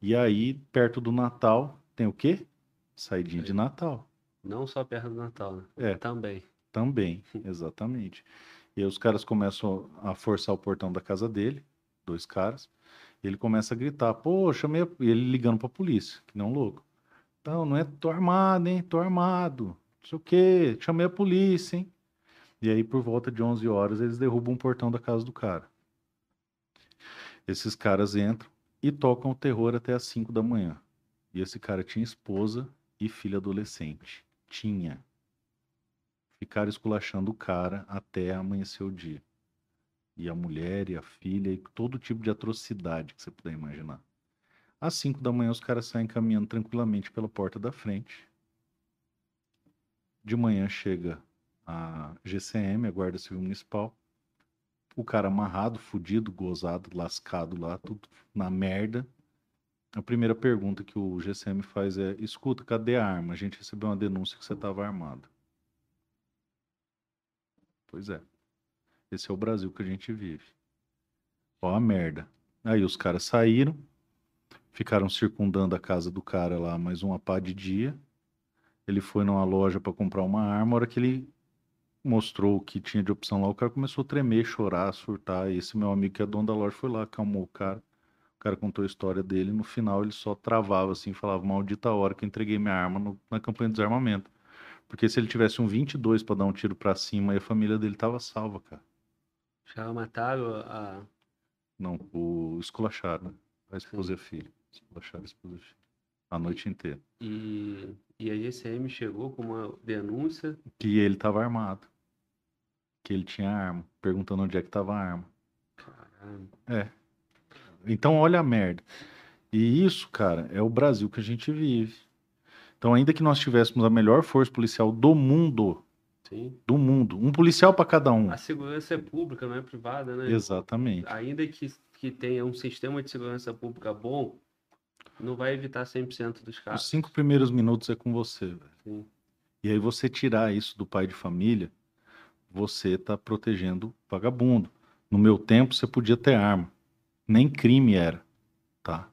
E aí, perto do Natal, tem o quê? Saidinha de Natal. Não só perto do Natal, né? É. Também. Também, exatamente. E aí os caras começam a forçar o portão da casa dele, dois caras, e ele começa a gritar, pô, chamei, e ele ligando pra polícia, que não louco. Não, não é, tô armado, hein, tô armado sei o quê, chamei a polícia, hein? E aí, por volta de 11 horas, eles derrubam o portão da casa do cara. Esses caras entram e tocam o terror até as 5 da manhã. E esse cara tinha esposa e filha adolescente. Tinha. Ficaram esculachando o cara até amanhecer o dia. E a mulher e a filha e todo tipo de atrocidade que você puder imaginar. Às 5 da manhã, os caras saem caminhando tranquilamente pela porta da frente de manhã chega a GCM, a Guarda Civil Municipal. O cara amarrado, fudido, gozado, lascado lá, tudo na merda. A primeira pergunta que o GCM faz é: escuta, cadê a arma? A gente recebeu uma denúncia que você estava armado. Pois é. Esse é o Brasil que a gente vive. Ó a merda. Aí os caras saíram, ficaram circundando a casa do cara lá mais uma pá de dia. Ele foi numa loja para comprar uma arma, a hora que ele mostrou o que tinha de opção lá, o cara começou a tremer, chorar, surtar. E esse meu amigo que é dono da loja foi lá, acalmou o cara. O cara contou a história dele. No final ele só travava assim, falava: Maldita hora que eu entreguei minha arma no, na campanha de desarmamento. Porque se ele tivesse um 22 para dar um tiro para cima, aí a família dele tava salva, cara. Já mataram a. Não, o esculacharam, né? A esposa Sim. e a filha. Esculacharam a esposa e a filha. A noite inteira. E e a GCM chegou com uma denúncia. Que ele estava armado. Que ele tinha arma. Perguntando onde é que estava a arma. Caramba. É. Então olha a merda. E isso, cara, é o Brasil que a gente vive. Então, ainda que nós tivéssemos a melhor força policial do mundo, Sim. do mundo, um policial para cada um. A segurança é pública, não é privada, né? Exatamente. Ainda que, que tenha um sistema de segurança pública bom, não vai evitar 100% dos casos. Os cinco primeiros minutos é com você, velho. Sim. E aí você tirar isso do pai de família, você tá protegendo o vagabundo. No meu tempo você podia ter arma, nem crime era, tá?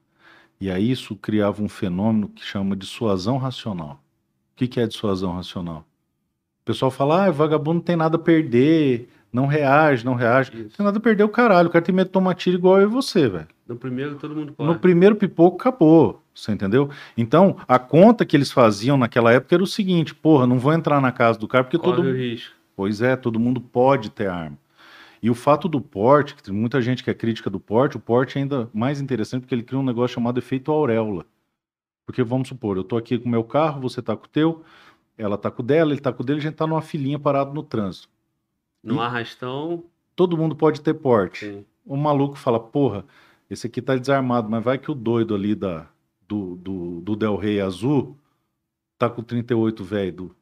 E aí isso criava um fenômeno que chama de suasão racional. O que, que é dissuasão racional? O pessoal fala, ah, vagabundo não tem nada a perder, não reage, não reage. Isso. Não tem nada a perder o caralho. O cara tem medo de tomar tiro igual eu e você, velho. No primeiro todo mundo corre. No primeiro pipoco acabou. Você entendeu? Então, a conta que eles faziam naquela época era o seguinte: porra, não vou entrar na casa do cara porque corre todo mundo. risco. Pois é, todo mundo pode ter arma. E o fato do porte, que tem muita gente que é crítica do porte, o porte é ainda mais interessante porque ele cria um negócio chamado efeito auréola. Porque vamos supor, eu tô aqui com o meu carro, você tá com o teu, ela tá com o dela, ele tá com o dele, a gente tá numa filinha parado no trânsito. No arrastão. Todo mundo pode ter porte. Sim. O maluco fala, porra, esse aqui tá desarmado, mas vai que o doido ali da, do, do, do Del Rey azul tá com 38 velho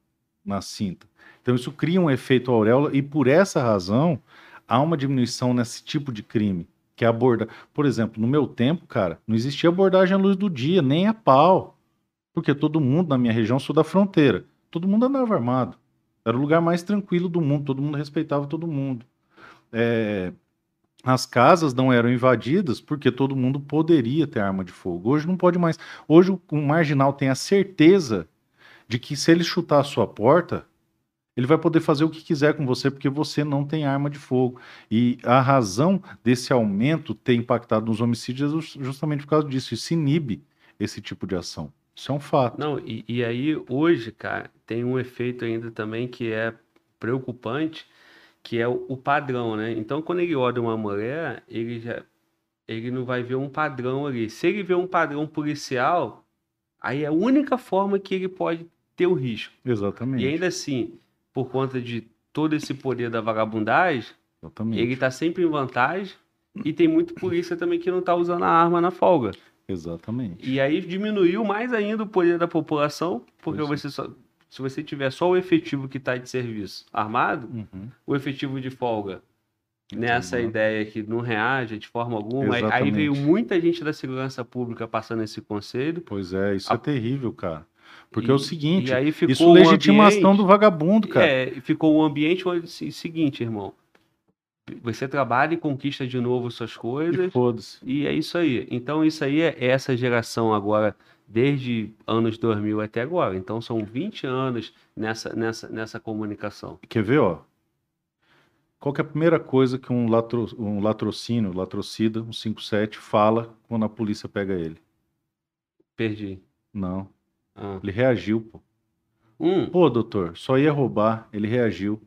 na cinta. Então isso cria um efeito auréola e por essa razão há uma diminuição nesse tipo de crime, que é aborda. Por exemplo, no meu tempo, cara, não existia abordagem à luz do dia, nem a pau. Porque todo mundo na minha região sul da fronteira, todo mundo andava armado. Era o lugar mais tranquilo do mundo, todo mundo respeitava todo mundo. É, as casas não eram invadidas porque todo mundo poderia ter arma de fogo. Hoje não pode mais. Hoje o marginal tem a certeza de que se ele chutar a sua porta, ele vai poder fazer o que quiser com você porque você não tem arma de fogo. E a razão desse aumento ter impactado nos homicídios é justamente por causa disso. Isso inibe esse tipo de ação. Isso é um fato. Não, e, e aí hoje, cara, tem um efeito ainda também que é preocupante, que é o, o padrão, né? Então, quando ele olha uma mulher, ele já ele não vai ver um padrão ali. Se ele vê um padrão policial, aí é a única forma que ele pode ter o risco. Exatamente. E ainda assim, por conta de todo esse poder da vagabundagem, Exatamente. ele está sempre em vantagem e tem muito polícia também que não está usando a arma na folga. Exatamente. E aí diminuiu mais ainda o poder da população, porque Pois é. você só, se você tiver só o efetivo que está de serviço armado, Uhum. o efetivo de folga nessa Uhum. ideia que não reage de forma alguma. Aí- Aí Exatamente. veio muita gente da segurança pública passando esse conselho. Pois é, isso A- é terrível, cara. Porque E- é o seguinte, e aí ficou isso um legitimação ambiente- do vagabundo, cara. É, ficou um ambiente onde, se- seguinte, irmão. Você trabalha e conquista de novo suas E coisas. foda-se. E é isso aí. Então, isso aí é essa geração agora, desde anos 2000 até agora. Então, são 20 anos nessa, nessa, nessa comunicação. Quer ver, ó? Qual que é a primeira coisa que um, latro, um latrocínio, latrocida, um 57, fala quando a polícia pega ele? Perdi. Não, Ah. ele reagiu, pô. Hum. Pô, doutor, só ia roubar, ele reagiu.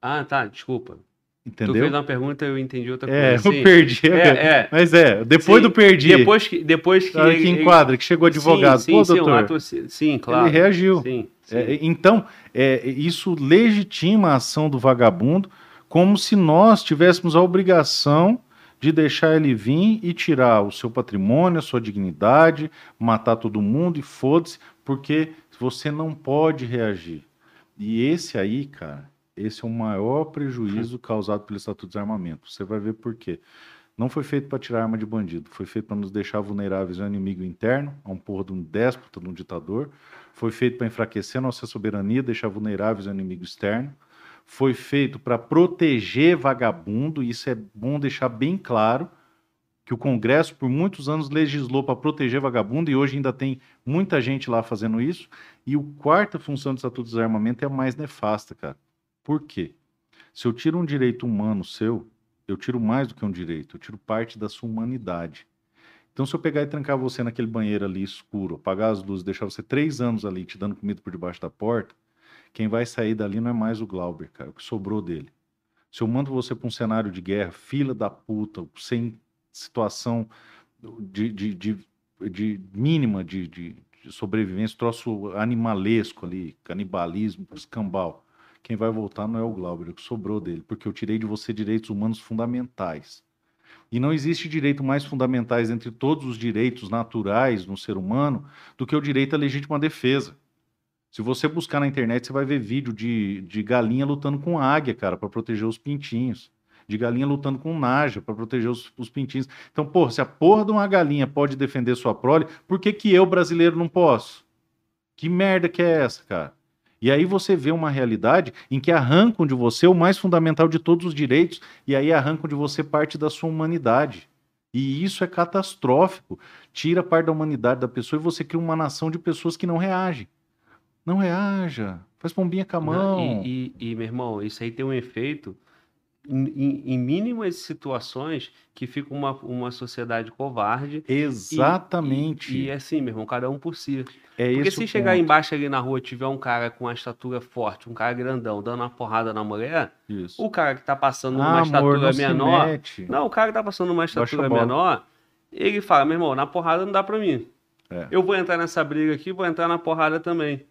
Ah, tá, desculpa. Tu Entendeu? fez uma pergunta e eu entendi outra É, coisa. eu Sim. perdi. É, é. Mas é, depois Sim, do perdi, Depois que, depois que, que enquadra, que chegou advogado, Sim, pô, sim, sim, um doutor, ato- sim, claro. ele reagiu. Sim, sim. É, então, é, isso legitima a ação do vagabundo como se nós tivéssemos a obrigação de deixar ele vir e tirar o seu patrimônio, a sua dignidade, matar todo mundo e foda-se, porque você não pode reagir. E esse aí, cara, esse é o maior prejuízo causado pelo Estatuto de Desarmamento. Você vai ver por quê. Não foi feito para tirar arma de bandido, foi feito para nos deixar vulneráveis ao inimigo interno, a um porra de um déspota, de um ditador. Foi feito para enfraquecer nossa soberania, deixar vulneráveis ao inimigo externo. Foi feito para proteger vagabundo, e isso é bom deixar bem claro, que o Congresso por muitos anos legislou para proteger vagabundo e hoje ainda tem muita gente lá fazendo isso. E o quarta função do Estatuto de Desarmamento é a mais nefasta, cara. Por quê? Se eu tiro um direito humano seu, eu tiro mais do que um direito, eu tiro parte da sua humanidade. Então, se eu pegar e trancar você naquele banheiro ali escuro, apagar as luzes, deixar você três anos ali te dando comida por debaixo da porta, quem vai sair dali não é mais o Glauber, cara, o que sobrou dele. Se eu mando você para um cenário de guerra, fila da puta, sem situação de, de, de, de mínima de, de, de sobrevivência, troço animalesco ali, canibalismo, escambau. Quem vai voltar não é o Glauber, é o que sobrou dele, porque eu tirei de você direitos humanos fundamentais. E não existe direito mais fundamentais entre todos os direitos naturais no ser humano do que o direito à legítima defesa. Se você buscar na internet, você vai ver vídeo de, de galinha lutando com águia, cara, para proteger os pintinhos. De galinha lutando com naja para proteger os, os pintinhos. Então, porra, se a porra de uma galinha pode defender sua prole, por que, que eu, brasileiro, não posso? Que merda que é essa, cara? E aí você vê uma realidade em que arrancam de você o mais fundamental de todos os direitos, e aí arrancam de você parte da sua humanidade. E isso é catastrófico. Tira parte da humanidade da pessoa e você cria uma nação de pessoas que não reagem. Não reaja. Faz pombinha com a mão. E, e, e, meu irmão, isso aí tem um efeito em, em- mínimas situações que fica uma, uma sociedade covarde. E- Exatamente. E, e assim, meu irmão, cada um por si. é Porque se chegar ponto. embaixo ali na rua e tiver um cara com uma estatura forte, um cara grandão, dando uma porrada na mulher, Isso. o cara que tá passando uma Ah, amor, estatura não menor. Não, o cara que tá passando uma estatura menor, ele fala, meu irmão, na porrada não dá pra mim. É. Eu vou entrar nessa briga aqui, vou entrar na porrada também.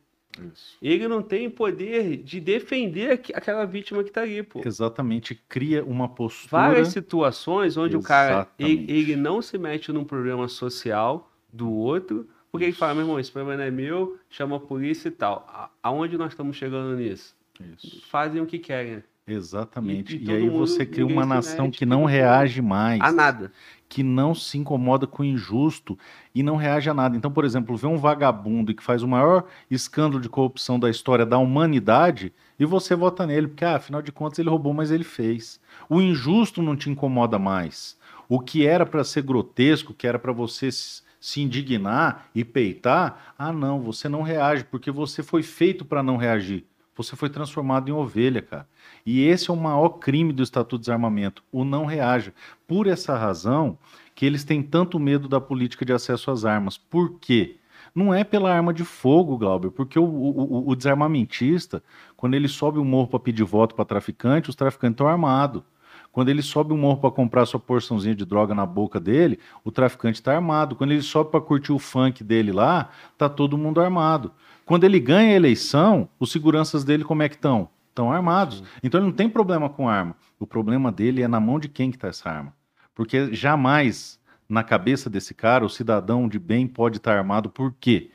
Isso. Ele não tem poder de defender aqu- aquela vítima que tá ali, pô. Exatamente. Cria uma postura. Várias situações onde o cara ele, Exatamente. ele não se mete num problema social do outro, porque ele fala, meu irmão, esse problema não é meu, chama a polícia e tal. Aonde nós estamos chegando nisso? Isso. Fazem o que querem. Exatamente. E- e E, aí mundo- você cria uma nação que não reage mais, A nada. que não se incomoda com o injusto e não reage a nada. Então, por exemplo, vê um vagabundo que faz o maior escândalo de corrupção da história da humanidade e você vota nele, porque ah, afinal de contas ele roubou, mas ele fez. O injusto não te incomoda mais. O que era para ser grotesco, que era para você se se indignar e peitar, ah não, você não reage porque você foi feito para não reagir. Você foi transformado em ovelha, cara. E esse é o maior crime do Estatuto de Desarmamento, o não reaja. Por essa razão que eles têm tanto medo da política de acesso às armas. Por quê? Não é pela arma de fogo, Glauber, porque o, o- o- desarmamentista, quando ele sobe o morro para pedir voto para traficante, os traficantes estão armados. Quando ele sobe o morro para comprar sua porçãozinha de droga na boca dele, o traficante está armado. Quando ele sobe para curtir o funk dele lá, tá todo mundo armado. Quando ele ganha a eleição, os seguranças dele como é que estão? Estão armados. Então ele não tem problema com arma. O problema dele é na mão de quem que está essa arma. Porque jamais na cabeça desse cara o cidadão de bem pode estar armado. Por quê?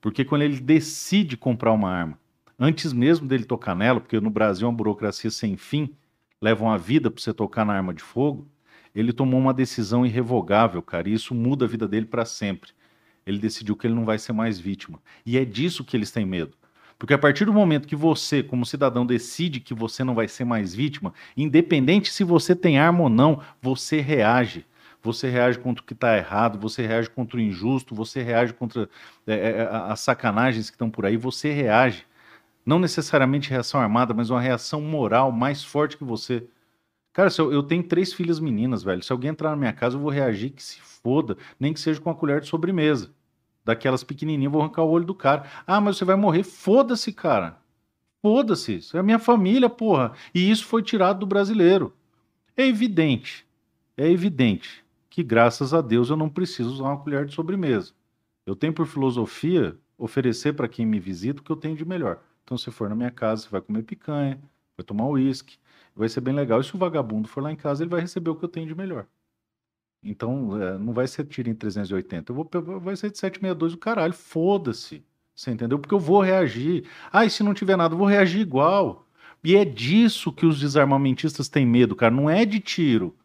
Porque quando ele decide comprar uma arma, antes mesmo dele tocar nela, porque no Brasil é uma burocracia sem fim, leva uma vida para você tocar na arma de fogo, ele tomou uma decisão irrevogável, cara, e isso muda a vida dele para sempre. Ele decidiu que ele não vai ser mais vítima. E é disso que eles têm medo. Porque a partir do momento que você, como cidadão, decide que você não vai ser mais vítima, independente se você tem arma ou não, você reage. Você reage contra o que está errado, você reage contra o injusto, você reage contra é, é, as sacanagens que estão por aí, você reage. Não necessariamente reação armada, mas uma reação moral mais forte que você. Cara, se eu, eu tenho três filhas meninas, velho. Se alguém entrar na minha casa, eu vou reagir que se foda, nem que seja com a colher de sobremesa. Daquelas pequenininhas, eu vou arrancar o olho do cara. Ah, mas você vai morrer. Foda-se, cara. Foda-se. Isso é a minha família, porra. E isso foi tirado do brasileiro. É evidente. É evidente que, graças a Deus, eu não preciso usar uma colher de sobremesa. Eu tenho por filosofia oferecer para quem me visita o que eu tenho de melhor. Então, se for na minha casa, você vai comer picanha, vai tomar uísque, vai ser bem legal. E se o vagabundo for lá em casa, ele vai receber o que eu tenho de melhor. Então, é, não vai ser tiro em 380, eu vou, vai ser de 762 o caralho, foda-se. Você entendeu? Porque eu vou reagir. Ah, e se não tiver nada, eu vou reagir igual. E é disso que os desarmamentistas têm medo, cara. Não é de tiro.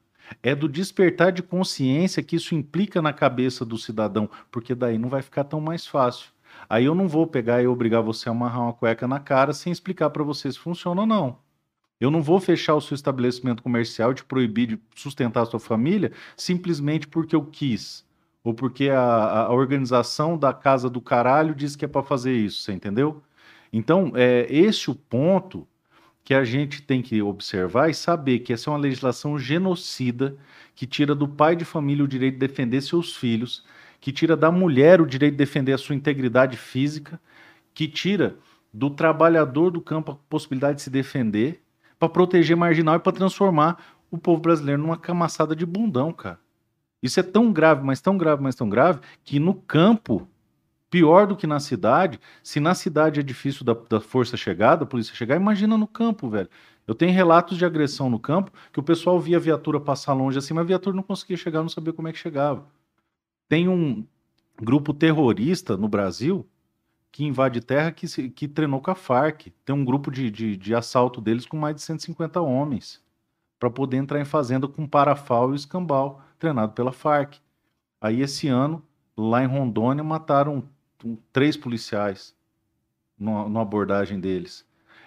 É do despertar de consciência que isso implica na cabeça do cidadão, porque daí não vai ficar tão mais fácil. Aí eu não vou pegar e obrigar você a amarrar uma cueca na cara sem explicar para você se funciona ou não. Eu não vou fechar o seu estabelecimento comercial, te proibir de sustentar a sua família simplesmente porque eu quis. Ou porque a, a organização da casa do caralho diz que é para fazer isso, você entendeu? Então, é esse o ponto que a gente tem que observar e saber que essa é uma legislação genocida que tira do pai de família o direito de defender seus filhos, que tira da mulher o direito de defender a sua integridade física, que tira do trabalhador do campo a possibilidade de se defender, para proteger marginal e para transformar o povo brasileiro numa camaçada de bundão, cara. Isso é tão grave, mas tão grave, mas tão grave, que no campo, pior do que na cidade, se na cidade é difícil da, da força chegar, da polícia chegar, imagina no campo, velho. Eu tenho relatos de agressão no campo que o pessoal via a viatura passar longe assim, mas a viatura não conseguia chegar, não sabia como é que chegava. Tem um grupo terrorista no Brasil que invade terra que, se- que treinou com a Farc. Tem um grupo de, de, de assalto deles com mais de 150 homens para poder entrar em fazenda com parafal e escambau, treinado pela Farc. Aí esse ano, lá em Rondônia, mataram três policiais numa abordagem deles.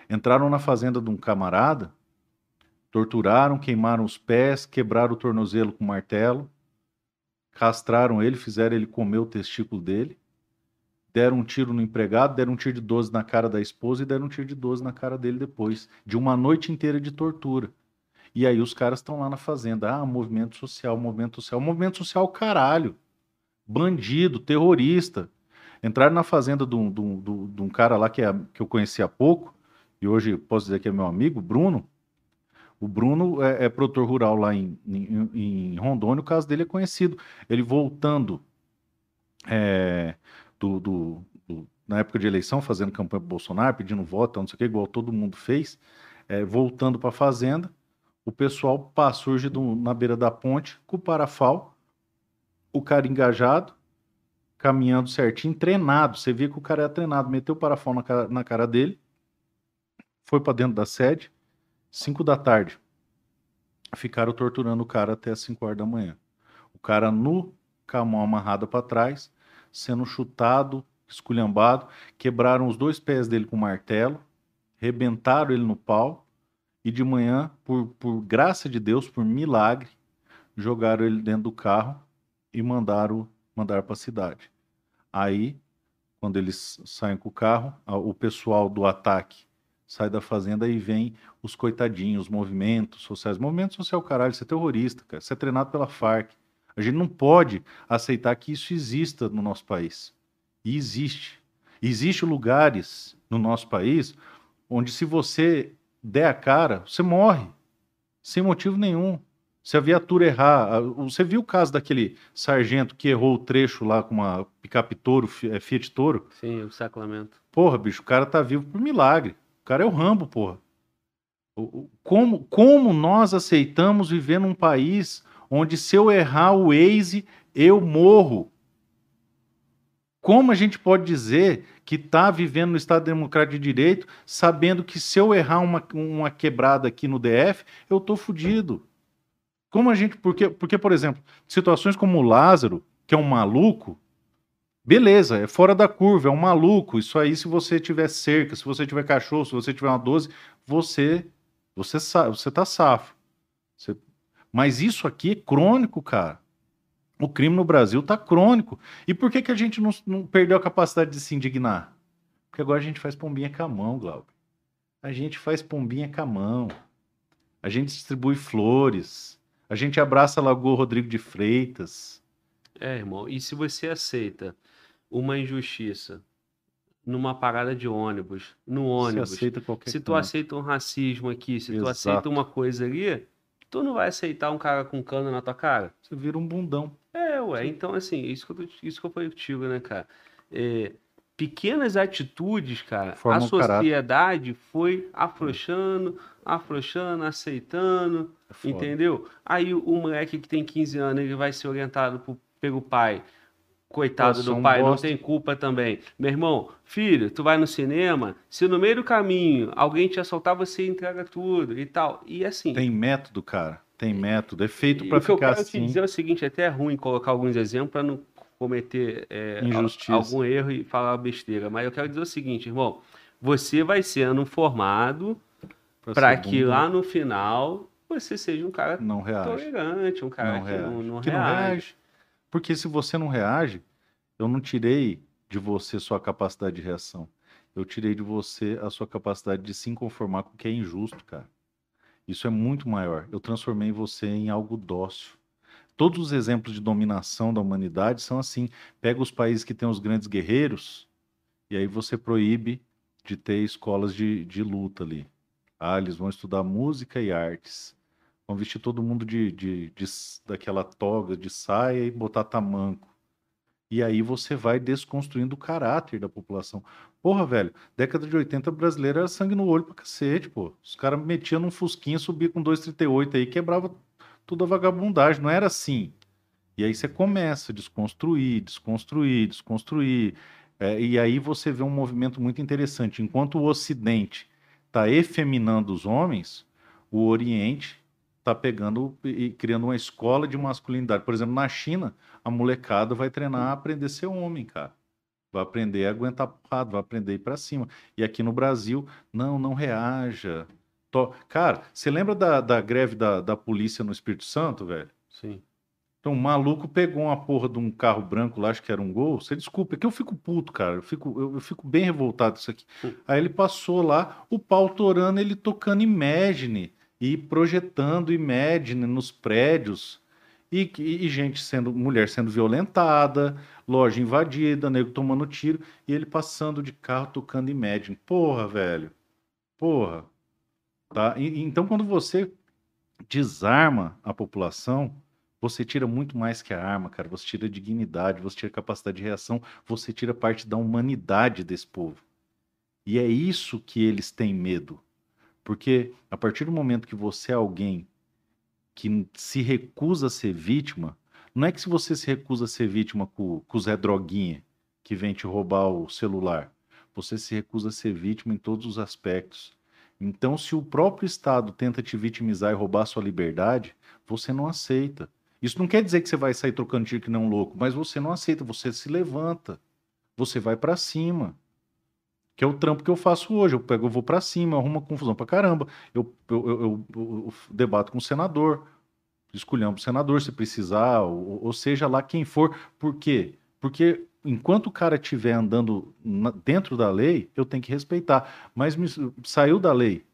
Entraram na fazenda de um camarada, torturaram, queimaram os pés, quebraram o tornozelo com martelo, castraram ele, fizeram ele comer o testículo dele, deram um tiro no empregado, deram um tiro de 12 na cara da esposa e deram um tiro de 12 na cara dele depois, de uma noite inteira de tortura. E aí os caras estão lá na fazenda, ah, movimento social, movimento social, movimento social caralho, bandido, terrorista. Entraram na fazenda de um, de um- de um- cara lá que, é, que eu conheci há pouco, e hoje posso dizer que é meu amigo, Bruno. O Bruno é, é produtor rural lá em, em, em Rondônia, o caso dele é conhecido. Ele voltando é, do, do- do- na época de eleição, fazendo campanha para Bolsonaro, pedindo voto, não sei o que, igual todo mundo fez, é, voltando para a fazenda, o pessoal pá, surge do- na beira da ponte com o parafal, o cara engajado, caminhando certinho, treinado. Você via que o cara era treinado, meteu o parafal na cara, na cara dele, foi para dentro da sede 5 da tarde. Ficaram torturando o cara até as 5 horas da manhã. O cara nu, com a mão amarrada para trás, sendo chutado, esculhambado. Quebraram os dois pés dele com martelo, rebentaram ele no pau. E de manhã, por, por graça de Deus, por milagre, jogaram ele dentro do carro e mandaram mandar para a cidade. Aí, quando eles saem com o carro, o pessoal do ataque sai da fazenda e vem os coitadinhos, os movimentos sociais. Movimento social, caralho, você é terrorista, cara. Você é treinado pela Farc. A gente não pode aceitar que isso exista no nosso país. E existe. Existem lugares no nosso país onde se você der a cara, você morre. Sem motivo nenhum. Se a viatura errar, você viu o caso daquele sargento que errou o trecho lá com uma picape Toro, é, Fiat Toro? Sim, o sacramento. Porra, bicho, o cara tá vivo por milagre. O cara é o Rambo, porra. Como, como nós aceitamos viver num país onde se eu errar o Waze, eu morro? Como a gente pode dizer que está vivendo no Estado Democrático de Direito, sabendo que se eu errar uma, uma quebrada aqui no DF, eu tô fudido? Como a gente. Porque, porque, por exemplo, situações como o Lázaro, que é um maluco, beleza, é fora da curva, é um maluco. Isso aí, se você tiver cerca, se você tiver cachorro, se você tiver uma 12, você. Você, você tá safo. Você... Mas isso aqui é crônico, cara. O crime no Brasil tá crônico. E por que, que a gente não, não perdeu a capacidade de se indignar? Porque agora a gente faz pombinha com a mão, Glauber. A gente faz pombinha com a mão. A gente distribui flores. A gente abraça a Lagoa Rodrigo de Freitas. É, irmão. E se você aceita uma injustiça numa parada de ônibus, no ônibus, aceita qualquer se tu aceita um racismo aqui, se Exato. tu aceita uma coisa ali, tu não vai aceitar um cara com cana na tua cara. Você vira um bundão. É, ué. Sim. Então, assim, isso que eu, isso que eu falei contigo, né, cara? É, pequenas atitudes, cara, Forma a sociedade foi afrouxando, afrouxando, aceitando, é entendeu? Aí o moleque que tem 15 anos, ele vai ser orientado por, pelo pai. Coitado do pai, não tem culpa também. Meu irmão, filho, tu vai no cinema, se no meio do caminho alguém te assaltar, você entrega tudo e tal. E assim. Tem método, cara. Tem método. É feito para ficar assim. O que eu quero assim. te dizer é o seguinte: é até é ruim colocar alguns exemplos para não cometer é, algum erro e falar besteira. Mas eu quero dizer o seguinte, irmão. Você vai sendo formado para que lá no final você seja um cara não reage. tolerante, um cara não que, reage. Não, não, que reage. não reage. Porque se você não reage, eu não tirei de você sua capacidade de reação. Eu tirei de você a sua capacidade de se conformar com o que é injusto, cara. Isso é muito maior. Eu transformei você em algo dócil. Todos os exemplos de dominação da humanidade são assim. Pega os países que têm os grandes guerreiros e aí você proíbe de ter escolas de, de luta ali. Ah, eles vão estudar música e artes. Vão vestir todo mundo de, de, de, daquela toga de saia e botar tamanco. E aí você vai desconstruindo o caráter da população. Porra, velho, década de 80 brasileira era sangue no olho pra cacete, pô. Os caras metiam num fusquinha, subia com 2,38 aí, quebrava toda a vagabundagem. Não era assim. E aí você começa a desconstruir, desconstruir, desconstruir. É, e aí você vê um movimento muito interessante. Enquanto o Ocidente está efeminando os homens, o Oriente está pegando e criando uma escola de masculinidade. Por exemplo, na China, a molecada vai treinar a aprender a ser homem, cara. Vai aprender a aguentar porrada, vai aprender a ir para cima. E aqui no Brasil, não, não reaja. To... Cara, você lembra da, da greve da, da polícia no Espírito Santo, velho? Sim. Então, o maluco pegou uma porra de um carro branco lá, acho que era um gol. Você desculpa, é que eu fico puto, cara. Eu fico, eu, eu fico bem revoltado com isso aqui. Aí ele passou lá, o pau torando, ele tocando Imagine e projetando Imagine nos prédios. E, e, e, gente sendo, mulher sendo violentada, loja invadida, nego tomando tiro, e ele passando de carro tocando Imagine. Porra, velho. Porra. Tá? E, então, quando você desarma a população você tira muito mais que a arma, cara. Você tira dignidade, você tira capacidade de reação, você tira parte da humanidade desse povo. E é isso que eles têm medo. Porque a partir do momento que você é alguém que se recusa a ser vítima, não é que se você se recusa a ser vítima com, com o Zé Droguinha, que vem te roubar o celular. Você se recusa a ser vítima em todos os aspectos. Então, se o próprio Estado tenta te vitimizar e roubar sua liberdade, você não aceita. Isso não quer dizer que você vai sair trocando tiro que não louco, mas você não aceita, você se levanta. Você vai para cima. Que é o trampo que eu faço hoje. Eu pego, eu vou para cima, arrumo uma confusão pra caramba. Eu, eu, eu, eu debato com o senador, escolhemos o senador se precisar, ou, ou, seja lá quem for. Por quê? Porque enquanto o cara estiver andando na, dentro da lei, eu tenho que respeitar. Mas me, saiu da lei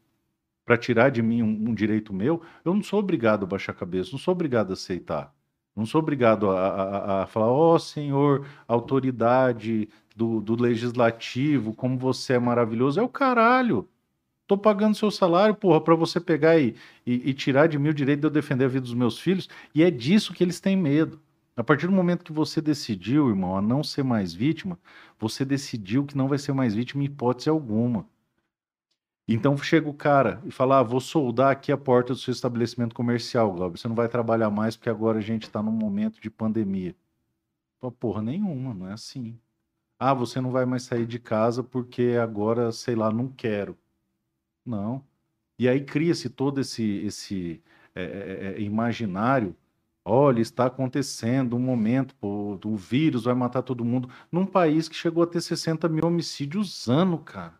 para tirar de mim um, um, direito meu, eu não sou obrigado a baixar a cabeça, não sou obrigado a aceitar. Não sou obrigado a, a, a falar, ó oh, senhor, autoridade do, do legislativo, como você é maravilhoso. É o caralho. Tô pagando seu salário, porra, para você pegar e, e, e, tirar de mim o direito de eu defender a vida dos meus filhos. E é disso que eles têm medo. A partir do momento que você decidiu, irmão, a não ser mais vítima, você decidiu que não vai ser mais vítima em hipótese alguma. Então chega o cara e fala: ah, vou soldar aqui a porta do seu estabelecimento comercial, Glauber. Você não vai trabalhar mais porque agora a gente está num momento de pandemia. Pô, porra nenhuma, não é assim. Ah, você não vai mais sair de casa porque agora, sei lá, não quero. Não. E aí cria-se todo esse, esse é, é, é imaginário. Olha, está acontecendo um momento, pô, o vírus vai matar todo mundo. Num país que chegou a ter 60 mil homicídios ano, cara.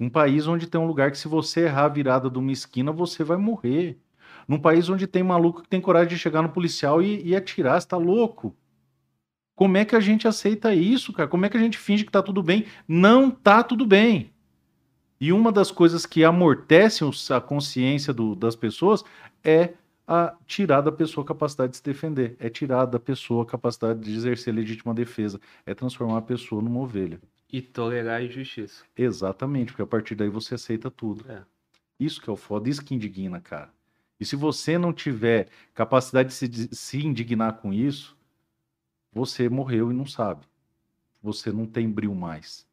Um país onde tem um lugar que se você errar a virada de uma esquina, você vai morrer. Num país onde tem maluco que tem coragem de chegar no policial e, e atirar, você tá louco. Como é que a gente aceita isso, cara? Como é que a gente finge que tá tudo bem? Não tá tudo bem. E uma das coisas que amortecem a consciência do, das pessoas é a tirar da pessoa a capacidade de se defender, é tirar da pessoa a capacidade de exercer legítima defesa, é transformar a pessoa numa ovelha. E tolerar a injustiça. Exatamente, porque a partir daí você aceita tudo. É. Isso que é o foda, isso que indigna, cara. E se você não tiver capacidade de se, de se indignar com isso, você morreu e não sabe. Você não tem bril mais.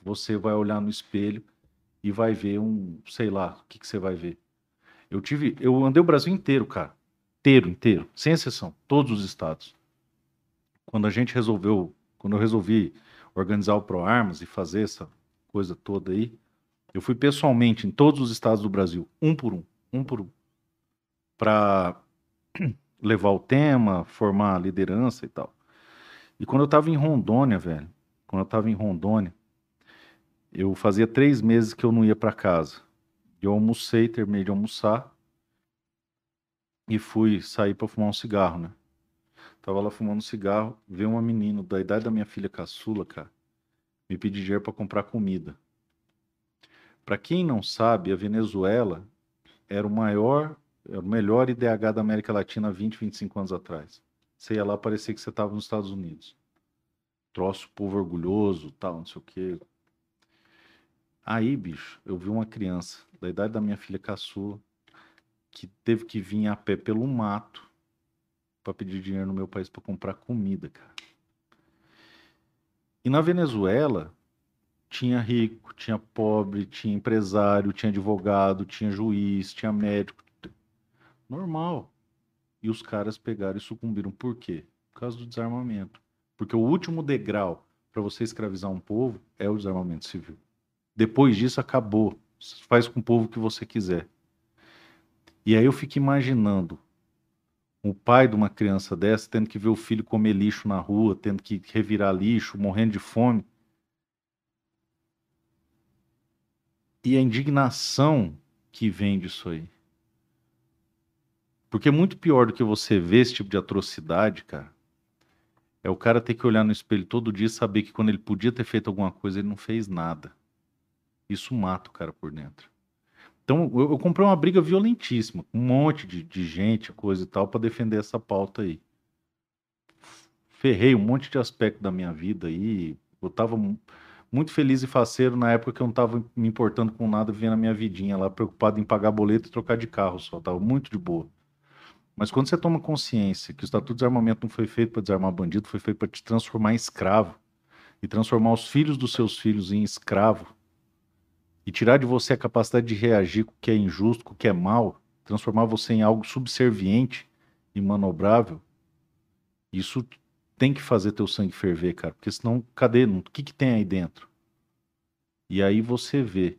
Você vai olhar no espelho e vai ver um, sei lá, o que, que você vai ver. Eu tive, eu andei o Brasil inteiro, cara. Inteiro, inteiro, sem exceção, todos os estados. Quando a gente resolveu, quando eu resolvi organizar o ProArmas e fazer essa coisa toda aí, eu fui pessoalmente em todos os estados do Brasil, um por um, um por um, para levar o tema, formar a liderança e tal. E quando eu estava em Rondônia, velho, quando eu estava em Rondônia, eu fazia três meses que eu não ia para casa. Eu almocei, terminei de almoçar e fui sair para fumar um cigarro, né? Tava lá fumando um cigarro, veio uma menina da idade da minha filha caçula, cara, me pedir dinheiro para comprar comida. Para quem não sabe, a Venezuela era o maior, era o melhor IDH da América Latina 20, 25 anos atrás. Você ia lá, parecia que você estava nos Estados Unidos. Troço, povo orgulhoso, tal, não sei o quê. Aí, bicho, eu vi uma criança da idade da minha filha caçula que teve que vir a pé pelo mato para pedir dinheiro no meu país para comprar comida, cara. E na Venezuela tinha rico, tinha pobre, tinha empresário, tinha advogado, tinha juiz, tinha médico. Normal. E os caras pegaram e sucumbiram. Por quê? Por causa do desarmamento. Porque o último degrau para você escravizar um povo é o desarmamento civil. Depois disso, acabou. Faz com o povo o que você quiser. E aí eu fico imaginando o pai de uma criança dessa tendo que ver o filho comer lixo na rua, tendo que revirar lixo, morrendo de fome. E a indignação que vem disso aí. Porque é muito pior do que você ver esse tipo de atrocidade, cara. É o cara ter que olhar no espelho todo dia e saber que quando ele podia ter feito alguma coisa, ele não fez nada. Isso mata o cara por dentro. Então, eu, eu comprei uma briga violentíssima, um monte de, de gente, coisa e tal, para defender essa pauta aí. Ferrei um monte de aspecto da minha vida aí. Eu tava muito feliz e faceiro na época que eu não tava me importando com nada, vivendo a minha vidinha lá, preocupado em pagar boleto e trocar de carro só. Tava muito de boa. Mas quando você toma consciência que o Estatuto de Desarmamento não foi feito para desarmar bandido, foi feito para te transformar em escravo e transformar os filhos dos seus filhos em escravo, e tirar de você a capacidade de reagir com o que é injusto, com o que é mal, transformar você em algo subserviente e manobrável, isso tem que fazer teu sangue ferver, cara, porque senão, cadê? O que, que tem aí dentro? E aí você vê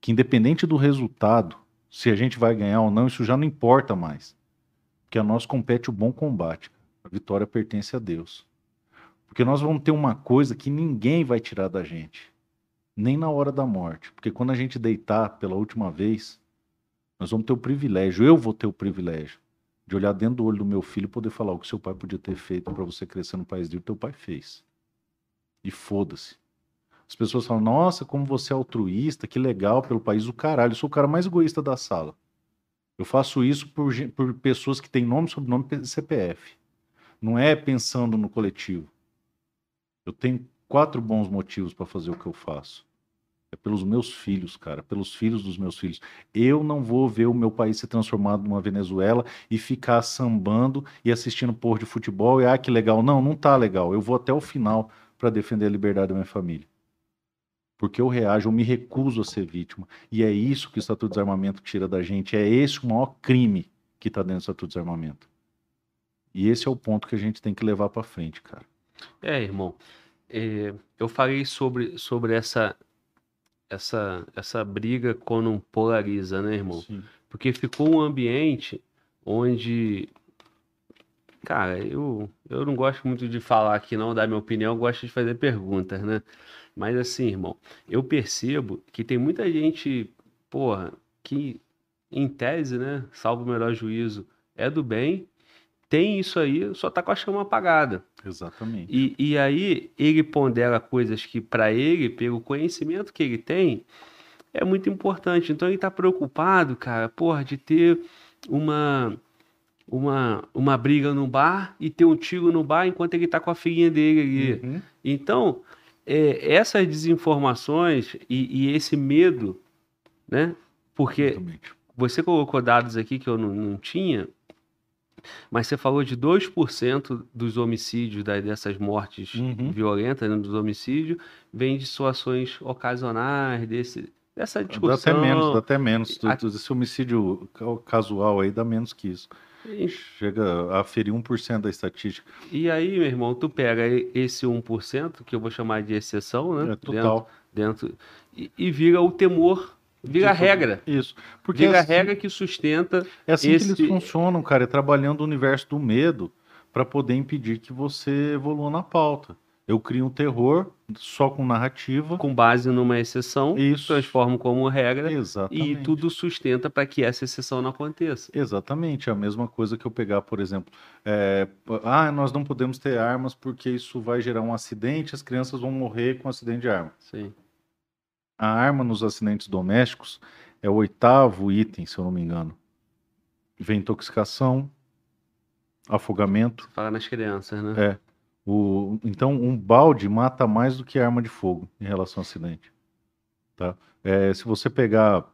que independente do resultado, se a gente vai ganhar ou não, isso já não importa mais. Porque a nós compete o bom combate. A vitória pertence a Deus. Porque nós vamos ter uma coisa que ninguém vai tirar da gente, nem na hora da morte. Porque quando a gente deitar pela última vez, nós vamos ter o privilégio, eu vou ter o privilégio de olhar dentro do olho do meu filho e poder falar o que seu pai podia ter feito para você crescer no país dele, teu pai fez. E foda-se. As pessoas falam, nossa, como você é altruísta, que legal pelo país do caralho. Eu sou o cara mais egoísta da sala. Eu faço isso por, por pessoas que têm nome, sobrenome e CPF. Não é pensando no coletivo. Eu tenho quatro bons motivos para fazer o que eu faço. É pelos meus filhos, cara, pelos filhos dos meus filhos. Eu não vou ver o meu país ser transformado numa Venezuela e ficar sambando e assistindo por de futebol e ah, que legal. Não, não tá legal. Eu vou até o final para defender a liberdade da minha família. Porque eu reajo, eu me recuso a ser vítima. E é isso que o Estatuto de Desarmamento tira da gente. É esse o maior crime que está dentro do Estatuto de Desarmamento. E esse é o ponto que a gente tem que levar para frente, cara. É, irmão. É, eu falei sobre, sobre essa, essa, essa briga quando polariza, né, irmão? Sim. Porque ficou um ambiente onde. Cara, eu, eu não gosto muito de falar aqui, não, dar minha opinião, eu gosto de fazer perguntas, né? Mas assim, irmão, eu percebo que tem muita gente, porra, que em tese, né, salvo o melhor juízo, é do bem, tem isso aí, só tá com a chama apagada. Exatamente. E, e aí ele pondera coisas que para ele, pelo conhecimento que ele tem, é muito importante. Então ele tá preocupado, cara, porra, de ter uma uma, uma briga no bar e ter um tiro no bar enquanto ele tá com a filhinha dele ali. Uhum. Então, é, essas desinformações e, e, esse medo, né? Porque Exatamente. você colocou dados aqui que eu não, não tinha, mas você falou de 2% dos homicídios, dessas mortes uhum. violentas, né, dos homicídios, vem de situações ocasionais, desse, dessa discussão. Dá até menos, dá até menos. A... Esse homicídio casual aí dá menos que isso. E... Chega a ferir 1% da estatística. E aí, meu irmão, tu pega esse 1%, que eu vou chamar de exceção, né? É total. Dentro, dentro e, e vira o temor Vira tipo, regra. Isso. Porque Vira assim, regra que sustenta. É assim esse... que eles funcionam, cara, é trabalhando o universo do medo para poder impedir que você evolua na pauta. Eu crio um terror só com narrativa. Com base numa exceção, Isso. transformo como regra. Exatamente. E tudo sustenta para que essa exceção não aconteça. Exatamente. É a mesma coisa que eu pegar, por exemplo, é, ah, nós não podemos ter armas porque isso vai gerar um acidente, as crianças vão morrer com um acidente de arma. Sim a arma nos acidentes domésticos é o oitavo item, se eu não me engano. Vem intoxicação, afogamento. Fala nas crianças, né? É. O, então, um balde mata mais do que arma de fogo em relação ao acidente. Tá? É, se você pegar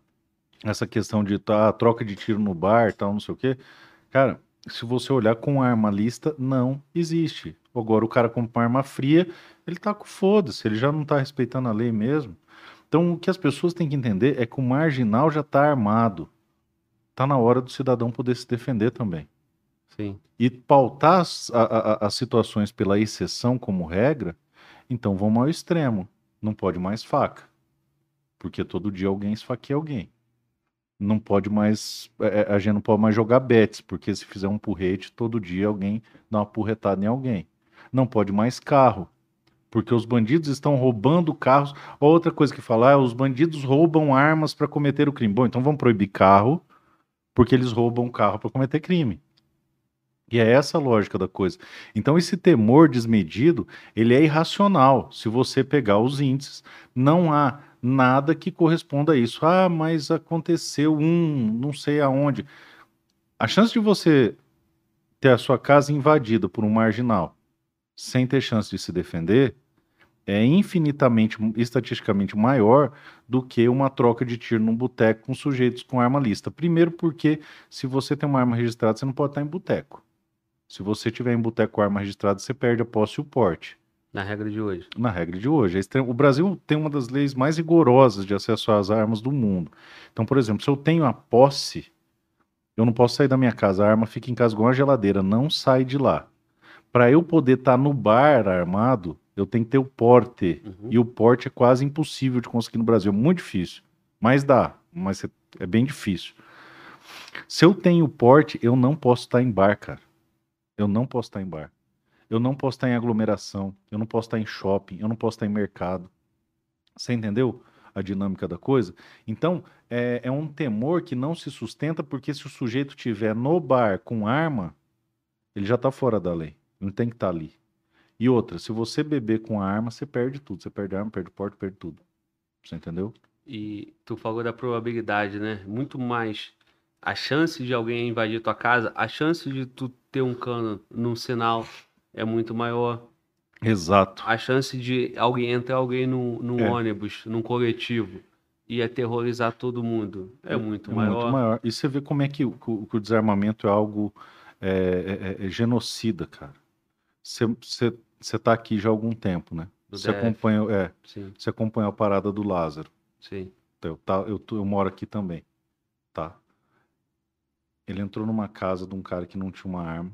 essa questão de tá, troca de tiro no bar, tal, não sei o quê, cara, se você olhar com arma lista, não existe. Agora, o cara com uma arma fria, ele tá com foda-se, ele já não tá respeitando a lei mesmo. Então, o que as pessoas têm que entender é que o marginal já está armado. Está na hora do cidadão poder se defender também. Sim. E pautar as, a, a, as situações pela exceção como regra, então vamos ao extremo. Não pode mais faca. Porque todo dia alguém esfaqueia alguém. Não pode mais. É, é, a gente não pode mais jogar bets, porque se fizer um porrete, todo dia alguém dá uma porretada em alguém. Não pode mais carro porque os bandidos estão roubando carros. Outra coisa que falar é os bandidos roubam armas para cometer o crime. Bom, então vamos proibir carro, porque eles roubam carro para cometer crime. E é essa a lógica da coisa. Então esse temor desmedido, ele é irracional. Se você pegar os índices, não há nada que corresponda a isso. Ah, mas aconteceu um, não sei aonde. A chance de você ter a sua casa invadida por um marginal sem ter chance de se defender, é infinitamente, estatisticamente maior do que uma troca de tiro num boteco com sujeitos com arma lista. Primeiro porque se você tem uma arma registrada, você não pode estar em boteco. Se você tiver em boteco com arma registrada, você perde a posse e o porte. Na regra de hoje. Na regra de hoje. O Brasil tem uma das leis mais rigorosas de acesso às armas do mundo. Então, por exemplo, se eu tenho a posse, eu não posso sair da minha casa, a arma fica em casa igual uma geladeira, não sai de lá para eu poder estar tá no bar armado, eu tenho que ter o porte. Uhum. E o porte é quase impossível de conseguir no Brasil, é muito difícil. Mas dá, mas é- é bem difícil. Se eu tenho porte, eu não posso estar em bar, cara. Eu não posso estar em bar. Eu não posso estar em aglomeração. Eu não posso estar em shopping. Eu não posso estar em mercado. Você entendeu a dinâmica da coisa? Então, é, é um temor que não se sustenta porque se o sujeito tiver no bar com arma, ele já está fora da lei. Não tem que estar ali. E outra, se você beber com arma, você perde tudo. Você perde arma, perde porte, perde tudo. Você entendeu? E tu falou da probabilidade, né? Muito mais a chance de alguém invadir tua casa, a chance de tu ter um cano num sinal é muito maior. Exato. A chance de alguém entrar alguém num, num É. ônibus, num coletivo e aterrorizar todo mundo é muito É maior. muito maior. E você vê como é que, o- o o desarmamento é algo é, é- é genocida, cara. Você, você, você tá aqui já há algum tempo, né? Você DF. acompanha, é, você acompanha a parada do Lázaro. sim. Eu, tá, eu, eu moro aqui também, tá? Ele entrou numa casa de um cara que não tinha uma arma.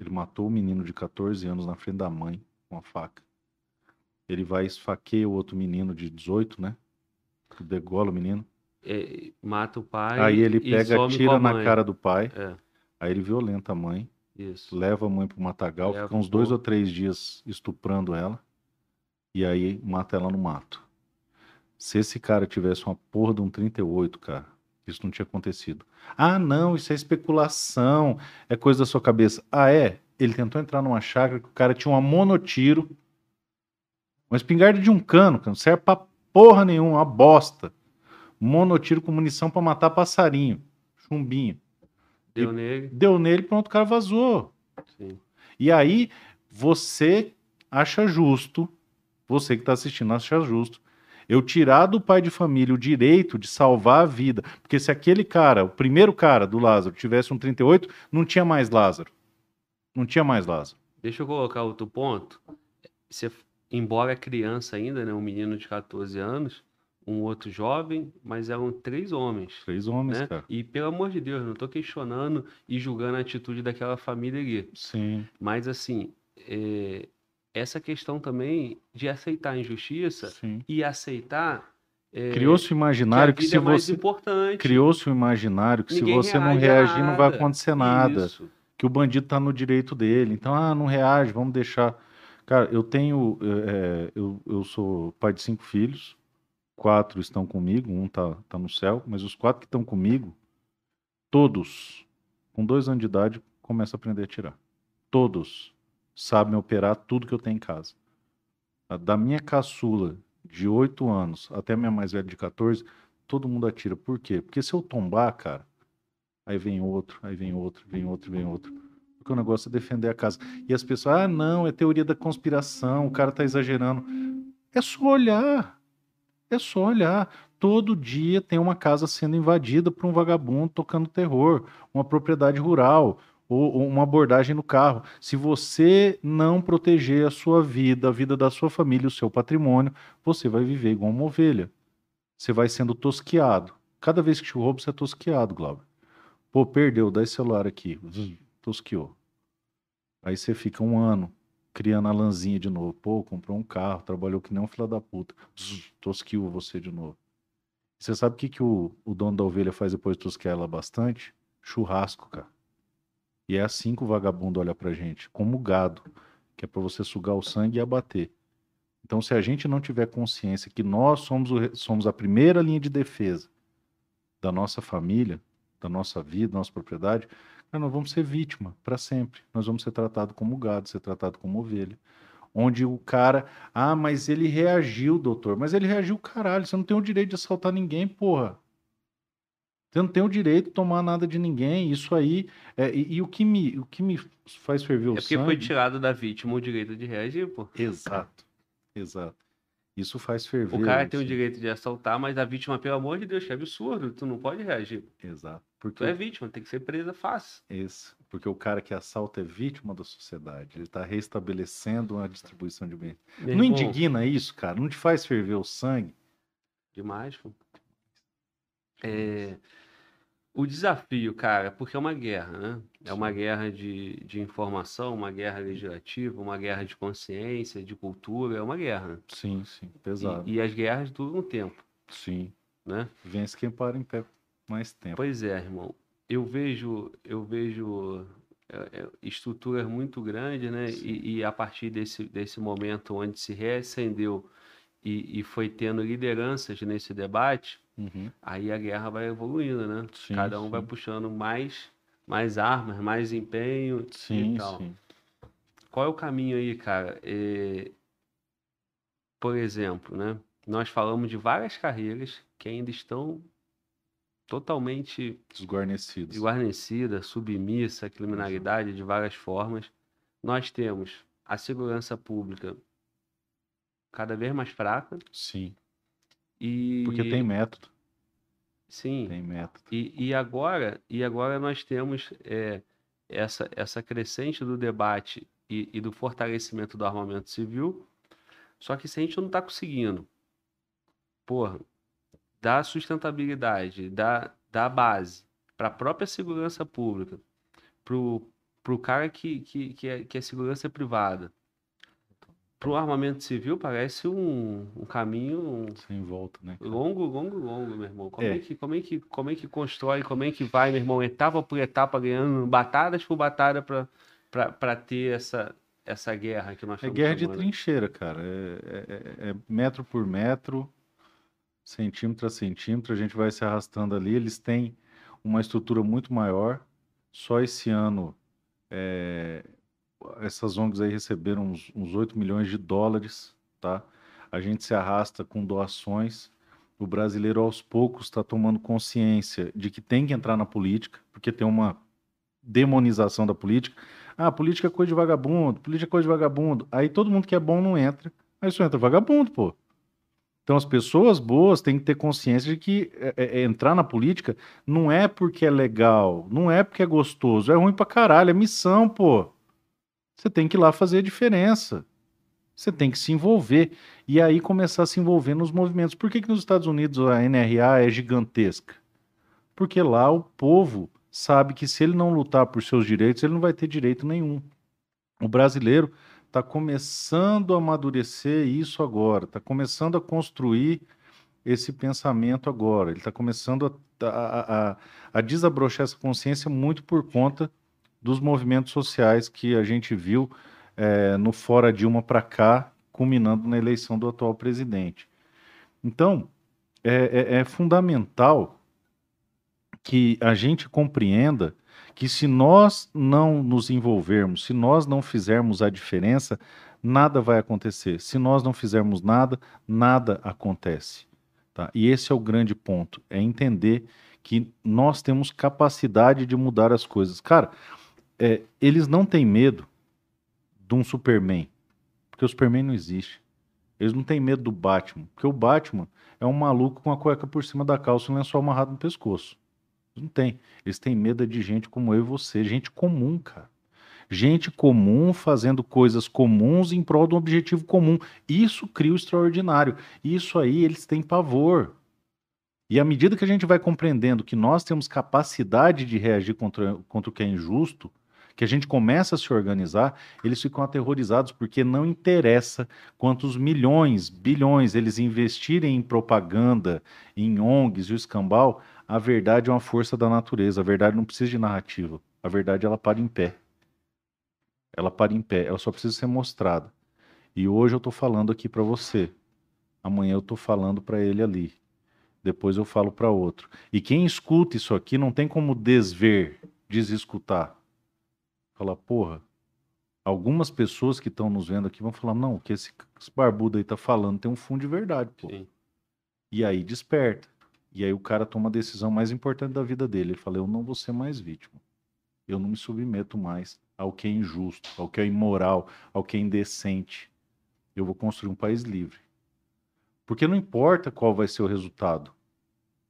Ele matou o menino de 14 anos na frente da mãe com a faca. Ele vai esfaqueia o outro menino de 18, né? Degola o menino. É, mata o pai Aí ele pega, some com atira a na cara do pai. É, Aí ele violenta a mãe, isso. leva a mãe pro matagal, Leva fica uns dois ou três dias estuprando ela. E aí mata ela no mato. Se esse cara tivesse uma porra de um 38, cara, isso não tinha acontecido. Ah, não, isso é especulação, é coisa da sua cabeça. Ah, é? Ele tentou entrar numa chácara que o cara tinha uma monotiro, uma espingarda de um cano, cara, não serve pra porra nenhuma, uma bosta. Monotiro com munição pra matar passarinho, chumbinho. Deu nele. Deu nele, pronto, o cara vazou. Sim. E aí você acha justo, você que está assistindo acha justo, eu tirar do pai de família o direito de salvar a vida. Porque se aquele cara, o primeiro cara do Lázaro, tivesse um 38, não tinha mais Lázaro. Não tinha mais Lázaro. Deixa eu colocar outro ponto. Você, embora criança ainda, né, um menino de 14 anos, um outro jovem, mas eram três homens. Três homens, Né? cara. E pelo amor de Deus, não tô questionando e julgando a atitude daquela família ali. Sim, Mas assim, é, essa questão também de aceitar a injustiça sim. e aceitar é, Criou-se o que imaginário que, vida se é você. Criou-se o imaginário que Ninguém se você não reagir, não vai nada. acontecer nada. Isso. que o bandido tá no direito dele. Então, ah, não reage, vamos deixar. Cara, eu tenho. é, eu, eu sou pai de cinco filhos, quatro estão comigo, um tá, tá no céu, mas os quatro que estão comigo, todos, com dois anos de idade, começam a aprender a tirar. Todos sabem operar tudo que eu tenho em casa. Da minha caçula de oito anos até a minha mais velha de 14, todo mundo atira. Por quê? Porque se eu tombar, cara, aí vem outro, aí vem outro, vem outro, vem outro. Porque o negócio é defender a casa. E as pessoas, ah, não, é teoria da conspiração, o cara tá exagerando. É só olhar. É só olhar. Todo dia tem uma casa sendo invadida por um vagabundo tocando terror, uma propriedade rural, ou, ou uma abordagem no carro. Se você não proteger a sua vida, a vida da sua família, o seu patrimônio, você vai viver igual uma ovelha. Você vai sendo tosquiado. Cada vez que te rouba, você é tosquiado, Glauber. Pô, perdeu, dá esse celular aqui. Zzz, Tosquiou. Aí você fica um ano criando a lãzinha de novo. Pô, comprou um carro, trabalhou que nem um filho da puta. Zzz, Tosquiou você de novo. Você sabe o que, que o, o dono da ovelha faz depois de tosquear ela bastante? Churrasco, cara. E é assim que o vagabundo olha pra gente, como gado, que é pra você sugar o sangue e abater. Então, se a gente não tiver consciência que nós somos, o somos a primeira linha de defesa da nossa família, da nossa vida, da nossa propriedade, nós vamos ser vítima para sempre. Nós vamos ser tratados como gado, ser tratado como ovelha. Onde o cara, ah, mas ele reagiu, doutor. Mas ele reagiu, caralho. Você não tem o direito de assaltar ninguém, porra. Você não tem o direito de tomar nada de ninguém. Isso aí. é, e, e o, que me, o que me faz ferver o É porque sangue. foi tirado da vítima o direito de reagir, pô. Exato. Exato. Isso faz ferver. O cara tem o direito de assaltar, mas a vítima, pelo amor de Deus, que absurdo, tu não pode reagir. Exato. Porque Tu é vítima, tem que ser presa fácil. Isso, porque o cara que assalta é vítima da sociedade. Ele está restabelecendo uma distribuição de bens. Meu Não irmão, indigna isso, cara? Não te faz ferver o sangue? Demais, pô. É, O desafio, cara, porque é uma guerra, né? É uma guerra de, de informação, uma guerra legislativa, uma guerra de consciência, de cultura, é uma guerra. Sim, sim. E- Pesado. E, as guerras duram um tempo. Sim. né? Vence quem para em pé mais tempo. Pois é, irmão. Eu vejo, eu vejo é, é, estruturas muito grandes, né? E, e, a partir desse, desse momento onde se reacendeu e, e foi tendo lideranças nesse debate, Uhum. aí a guerra vai evoluindo, né? Sim, Cada um vai sim. puxando mais, mais armas, mais empenho Sim, e tal. sim. Qual é o caminho aí, cara? É, Por exemplo, né? Nós falamos de várias carreiras que ainda estão totalmente Desguarnecidos. desguarnecida, submissa à criminalidade de várias formas. Nós temos a segurança pública cada vez mais fraca Sim. E Porque tem método. sim Tem método. e, e agora e agora nós temos é, essa essa crescente do debate e, e do fortalecimento do armamento civil. Só que se a gente não está conseguindo, porra, dar sustentabilidade, dar, dar base para a própria segurança pública, pro, pro cara que, que, que, é, que é segurança privada, pro armamento civil parece um, um caminho Sem volta, né? cara? longo, longo, longo, meu irmão. Como é. É. que, como, é que, como é que constrói, como é que vai, meu irmão, etapa por etapa, ganhando batadas por batalha para ter essa, essa guerra que nós É guerra de chamando. trincheira, cara. É, é- é metro por metro, centímetro a centímetro, a gente vai se arrastando ali. Eles têm uma estrutura muito maior. Só esse ano, é, essas ONGs aí receberam uns, uns 8 milhões de dólares, tá? A gente se arrasta com doações. O brasileiro, aos poucos, está tomando consciência de que tem que entrar na política, porque tem uma demonização da política. Ah, política é coisa de vagabundo, política é coisa de vagabundo. Aí todo mundo que é bom não entra. Aí só entra vagabundo, pô. Então as pessoas boas têm que ter consciência de que é, é, é, entrar na política não é porque é legal, não é porque é gostoso, é ruim pra caralho, é missão, pô. Você tem que ir lá fazer a diferença. Você tem que se envolver. E aí começar a se envolver nos movimentos. Por que, que nos Estados Unidos a NRA é gigantesca? Porque lá o povo sabe que se ele não lutar por seus direitos, ele não vai ter direito nenhum. O brasileiro está começando a amadurecer isso agora, está começando a construir esse pensamento agora. Ele está começando a, a, a, a desabrochar essa consciência muito por conta dos movimentos sociais que a gente viu eh, no Fora Dilma para cá, culminando na eleição do atual presidente. Então, é, é- é fundamental que a gente compreenda que se nós não nos envolvermos, se nós não fizermos a diferença, nada vai acontecer. Se nós não fizermos nada, nada acontece. Tá? E esse é o grande ponto, é entender que nós temos capacidade de mudar as coisas. Cara, é, eles não têm medo de um Superman, porque o Superman não existe. Eles não têm medo do Batman, porque o Batman é um maluco com a cueca por cima da calça e um lençol amarrado no pescoço. Não têm. Eles têm medo de gente como eu e você, gente comum, cara. Gente comum fazendo coisas comuns em prol de um objetivo comum. Isso cria o extraordinário. Isso aí eles têm pavor. E à medida que a gente vai compreendendo que nós temos capacidade de reagir contra, contra o que é injusto, que a gente começa a se organizar, eles ficam aterrorizados porque não interessa quantos milhões, bilhões eles investirem em propaganda, em ONGs e o escambau, a verdade é uma força da natureza. A verdade não precisa de narrativa. A verdade ela para em pé. Ela para em pé. Ela só precisa ser mostrada. E hoje eu estou falando aqui para você. Amanhã eu estou falando para ele ali. Depois eu falo para outro. E quem escuta isso aqui não tem como desver, desescutar. Fala, porra. Algumas pessoas que estão nos vendo aqui vão falar: não, o que esse, esse barbudo aí tá falando tem um fundo de verdade, pô. Sim. E aí desperta. E aí o cara toma a decisão mais importante da vida dele. Ele fala: Eu não vou ser mais vítima. Eu não me submeto mais ao que é injusto, ao que é imoral, ao que é indecente. Eu vou construir um país livre. Porque não importa qual vai ser o resultado.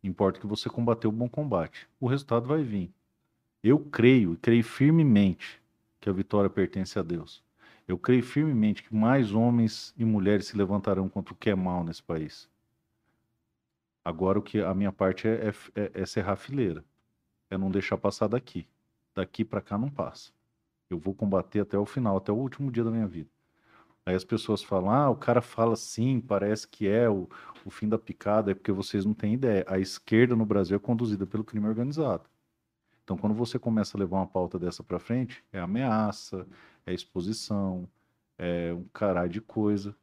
Importa que você combateu o bom combate. O resultado vai vir. Eu creio, e creio firmemente, que a vitória pertence a Deus. Eu creio firmemente que mais homens e mulheres se levantarão contra o que é mal nesse país. Agora o que a minha parte é, é, é, é serrar fileira. É não deixar passar daqui. Daqui para cá não passa. Eu vou combater até o final, até o último dia da minha vida. Aí as pessoas falam, ah, o cara fala assim, parece que é o, o fim da picada, é porque vocês não têm ideia. A esquerda no Brasil é conduzida pelo crime organizado. Então, quando você começa a levar uma pauta dessa para frente, é ameaça, é exposição, é um caralho de coisa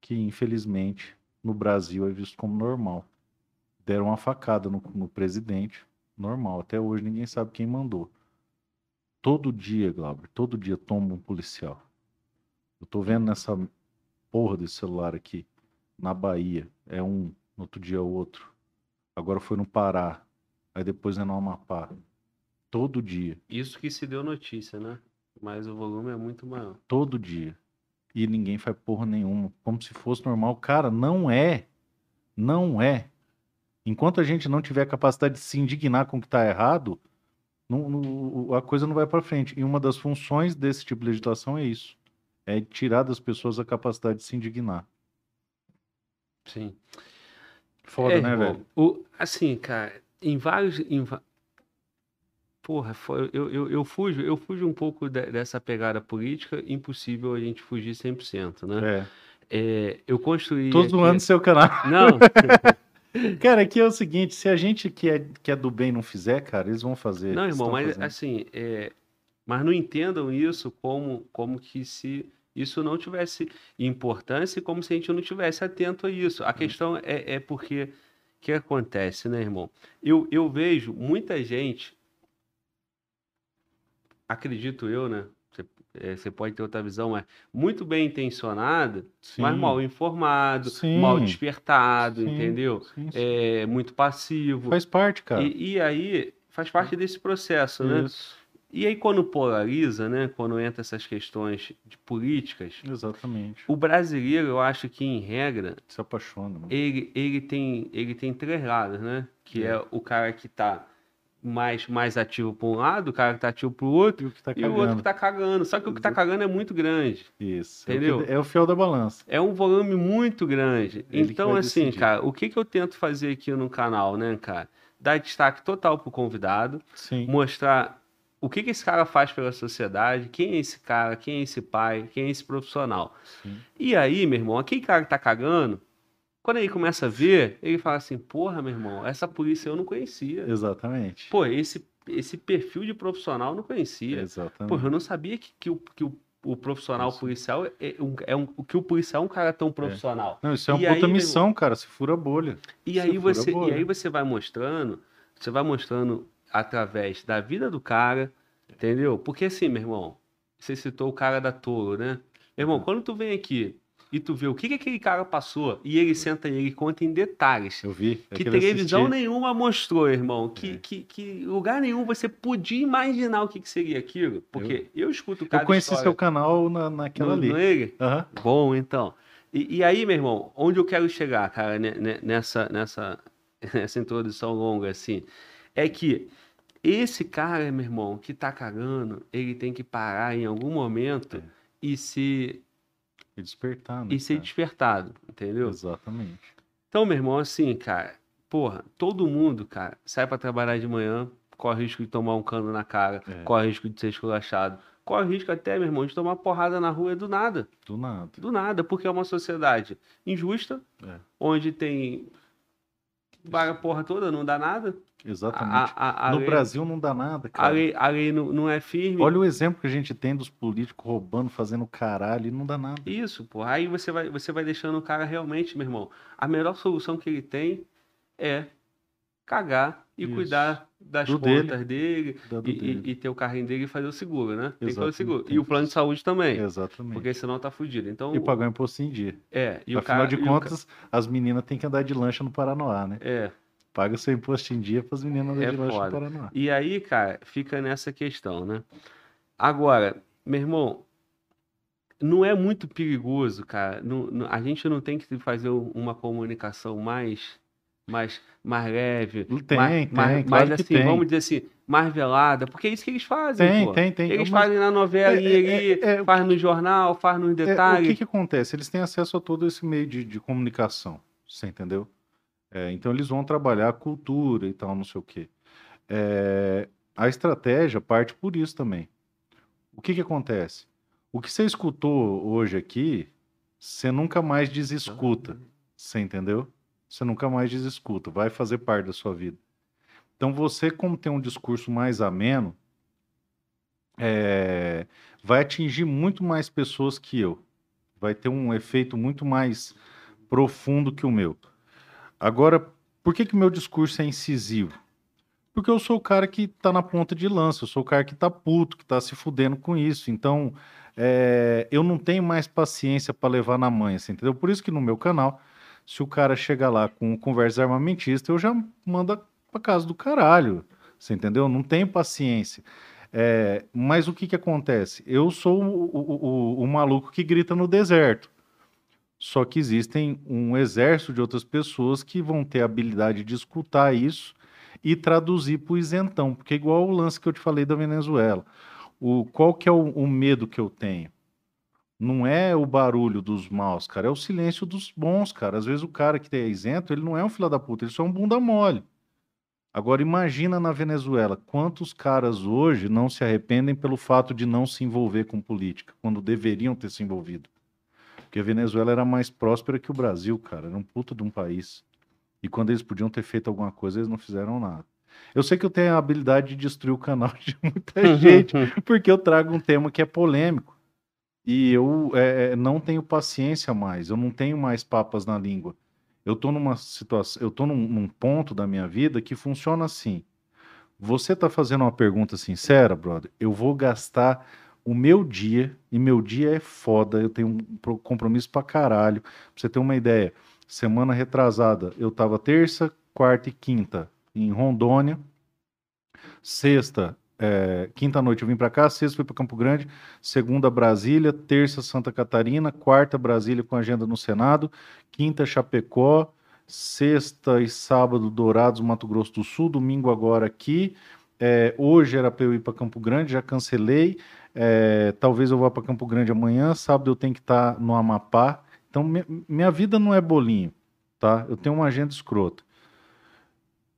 que, infelizmente, no Brasil é visto como normal. Deram uma facada no, no presidente, normal. Até hoje ninguém sabe quem mandou. Todo dia, Glauber, todo dia toma um policial. Eu tô vendo nessa porra desse celular aqui, na Bahia, é um, no outro dia é outro. Agora foi no Pará, aí depois é no Amapá. Todo dia. Isso que se deu notícia, né? Mas o volume é muito maior. Todo dia. E ninguém faz porra nenhuma. Como se fosse normal. Cara, não é. Não é. Enquanto a gente não tiver capacidade de se indignar com o que está errado, não, não, a coisa não vai para frente. E uma das funções desse tipo de legislação é isso: é tirar das pessoas a capacidade de se indignar. Sim. Foda, É, né, velho? O, assim, cara, em vários. Em, porra, eu, eu, eu fujo, eu fujo um pouco de- dessa pegada política, impossível a gente fugir 100%, né? É. É, eu construí. Tô aqui- zoando seu canal. Não, Cara, aqui é o seguinte: se a gente que é, que é do bem não fizer, cara, eles vão fazer. não, irmão, mas fazendo. assim, é, mas não entendam isso como, como que se isso não tivesse importância e como se a gente não tivesse atento a isso. A questão é, é porque o que acontece, né, irmão? Eu, eu vejo muita gente, acredito eu, né? Você, é, você pode ter outra visão, mas muito bem intencionada, mas Sim, mal informado, Sim. mal despertado, sim, entendeu? É, muito passivo. Faz parte, cara. E, e aí faz parte desse processo, né? Isso. E aí quando polariza, né? Quando entra essas questões de políticas, Exatamente. o brasileiro, eu acho que em regra, Se apaixona, mano. ele, ele tem ele tem três lados, né? Que é, É. o cara que tá mais mais ativo para um lado, o cara que tá ativo para o outro E o que tá e o outro que tá cagando. Só que o que tá Exato. cagando é muito grande. Isso. é Entendeu? É o fiel da balança. É um volume muito grande. Ele então, assim, decidir. cara, o que que eu tento fazer aqui no canal, né, cara? Dar destaque total pro convidado, Sim. mostrar o que que esse cara faz pela sociedade, quem é esse cara, quem é esse pai, quem é esse profissional. Sim. E aí, meu irmão, aquele cara que tá cagando, quando ele começa a ver, ele fala assim: porra, meu irmão, essa polícia eu não conhecia. Exatamente. Pô, esse, esse perfil de profissional eu não conhecia. Exatamente. Pô, eu não sabia que, que, o, que o, o profissional Isso. policial é um, é um. Que o policial é um cara tão profissional. Não, isso é uma E puta aí, missão, cara. Se fura a bolha. E Você aí você, e aí você vai mostrando, você vai mostrando através da vida do cara, entendeu? Porque assim, meu irmão, você citou o cara da Toro, né? Meu irmão, Uhum. quando tu vem aqui e tu vê o que, que aquele cara passou, e ele senta e ele conta em detalhes. Eu vi. Que aquele televisão assisti. nenhuma mostrou, irmão. Que, É. que, que lugar nenhum você podia imaginar o que, que seria aquilo. Porque eu, escuto cada Eu conheci história seu canal na, naquela no, ali. no ele. Aham. Bom, então. E, e aí, meu irmão, onde eu quero chegar, cara, ne- ne- nessa, nessa, nessa introdução longa, assim, é que esse cara, meu irmão, que tá cagando, ele tem que parar em algum momento É. e se E despertar, né? e ser cara? despertado, entendeu? Exatamente. Então, meu irmão, assim, cara, porra, todo mundo, cara, sai pra trabalhar de manhã, corre risco de tomar um cano na cara, É. corre risco de ser esculachado, corre risco até, meu irmão, de tomar porrada na rua do nada. Do nada. Do nada, porque é uma sociedade injusta, É. onde tem vaga porra toda, não dá nada. Exatamente. A, a, a no lei, Brasil não dá nada, a cara. lei, a lei não, não é firme. Olha o exemplo que a gente tem dos políticos roubando, fazendo caralho e não dá nada. Isso, porra. Aí você vai, você vai deixando o cara realmente, meu irmão. A melhor solução que ele tem é cagar e Isso. cuidar das Do contas dele, e, dele. e- e ter o carrinho dele e fazer o seguro, né? Tem que fazer o seguro. E o plano de saúde também. Exatamente. Porque senão tá fudido. Então, E pagar o imposto em dia. é, e o Afinal cara. de ca- contas, as meninas têm que andar de lancha no Paranoá, né? É, Paga seu imposto em dia para as meninas andarem É de lancha foda. no Paranoá. E aí, cara, fica nessa questão, né? Agora, meu irmão, não é muito perigoso, cara. Não- não- a gente não tem que fazer um- uma comunicação mais, mais, mais leve, Tem, mais, tem, mais, claro mais que assim, tem. vamos dizer assim, mais velada, porque é isso que eles fazem, Tem, pô. tem, tem. Eles Mas, fazem na novela é, ali, é, é, faz no jornal, faz nos é, o detalhes. que, que acontece? Eles têm acesso a todo esse meio de, de comunicação, você entendeu? É, então eles vão trabalhar a cultura e tal, não sei o quê. É, a estratégia parte por isso também. O que, que acontece? O que você escutou hoje aqui, você nunca mais desescuta. Você entendeu? Você nunca mais desescuta. Vai fazer parte da sua vida. Então você, como tem um discurso mais ameno, é, vai atingir muito mais pessoas que eu. Vai ter um efeito muito mais profundo que o meu. Agora, por que que meu discurso é incisivo? Porque eu sou o cara que tá na ponta de lança, eu sou o cara que tá puto, que tá se fudendo com isso. Então, é, eu não tenho mais paciência para levar na manha, assim, entendeu? Por isso que no meu canal, se o cara chegar lá com conversa armamentista, eu já mando pra casa do caralho, você entendeu? Não tenho paciência. É, mas o que que acontece? Eu sou o, o, o, o maluco que grita no deserto. Só que existem um exército de outras pessoas que vão ter a habilidade de escutar isso e traduzir para o isentão, porque é igual o lance que eu te falei da Venezuela. O, qual que é o medo que eu tenho? Não é o barulho dos maus, cara, é o silêncio dos bons, cara. Às vezes o cara que é isento, ele não é um filho da puta, ele só é um bunda mole. Agora imagina na Venezuela, quantos caras hoje não se arrependem pelo fato de não se envolver com política, quando deveriam ter se envolvido. Porque a Venezuela era mais próspera que o Brasil, cara, era um puta de um país. E quando eles podiam ter feito alguma coisa, eles não fizeram nada. Eu sei que eu tenho a habilidade de destruir o canal de muita gente, porque eu trago um tema que é polêmico. E eu é, não tenho paciência mais, eu não tenho mais papas na língua. Eu tô numa situação, eu tô num, num ponto da minha vida que funciona assim. Você tá fazendo uma pergunta sincera, brother, eu vou gastar o meu dia, e meu dia é foda, eu tenho um compromisso pra caralho. Pra você ter uma ideia, semana retrasada eu tava terça, quarta e quinta em Rondônia. Sexta, é, quinta noite eu vim para cá, sexta fui para Campo Grande, segunda Brasília, terça Santa Catarina, quarta Brasília com agenda no Senado, quinta Chapecó, sexta e sábado Dourados, Mato Grosso do Sul, domingo agora aqui. É, hoje era para eu ir para Campo Grande, já cancelei. É, talvez eu vá para Campo Grande amanhã, sábado eu tenho que estar tá no Amapá. Então minha, vida não é bolinho, tá? Eu tenho uma agenda escrota.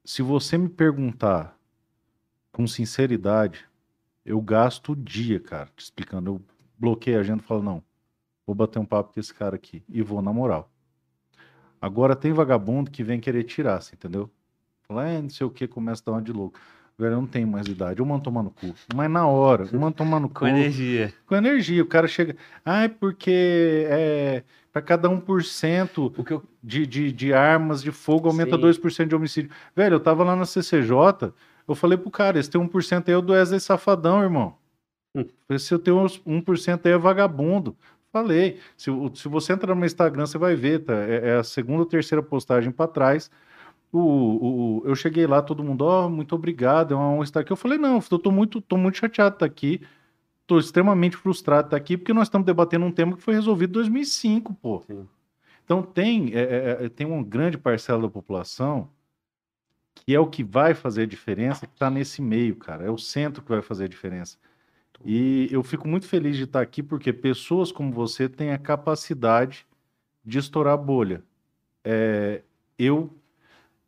Se você me perguntar com sinceridade, eu gasto o dia, cara, te explicando. Eu bloqueio a agenda e falo, não, vou bater um papo com esse cara aqui. E vou na moral. Agora tem vagabundo que vem querer tirar, você entendeu? Fala, é, não sei o que, começa a dar uma de louco. Velho, eu não tenho mais idade. Eu mando tomar no cu. Mas na hora, eu mando tomar no cu. com energia. Com energia. O cara chega. Ai, ah, porque é, para cada 1% o que eu... de, de, de armas de fogo aumenta Sim. 2% de homicídio. Velho, eu tava lá na CCJ, eu falei pro cara, esse tem 1% aí é o do Wesley Safadão, irmão. Se eu tenho 1% aí é vagabundo. Falei. Se, se você entrar no meu Instagram, você vai ver, tá? É, é a segunda ou terceira postagem para trás. O, o, eu cheguei lá, todo mundo, ó, oh, muito obrigado, é uma honra estar aqui. Eu falei, não, eu tô muito, tô muito chateado de estar aqui. Tô extremamente frustrado de estar aqui, porque nós estamos debatendo um tema que foi resolvido em 2005, pô. Sim. Então tem, é, é, é, tem uma grande parcela da população que é o que vai fazer a diferença, que está nesse meio, cara. É o centro que vai fazer a diferença. E eu fico muito feliz de estar aqui porque pessoas como você têm a capacidade de estourar a bolha. É, eu,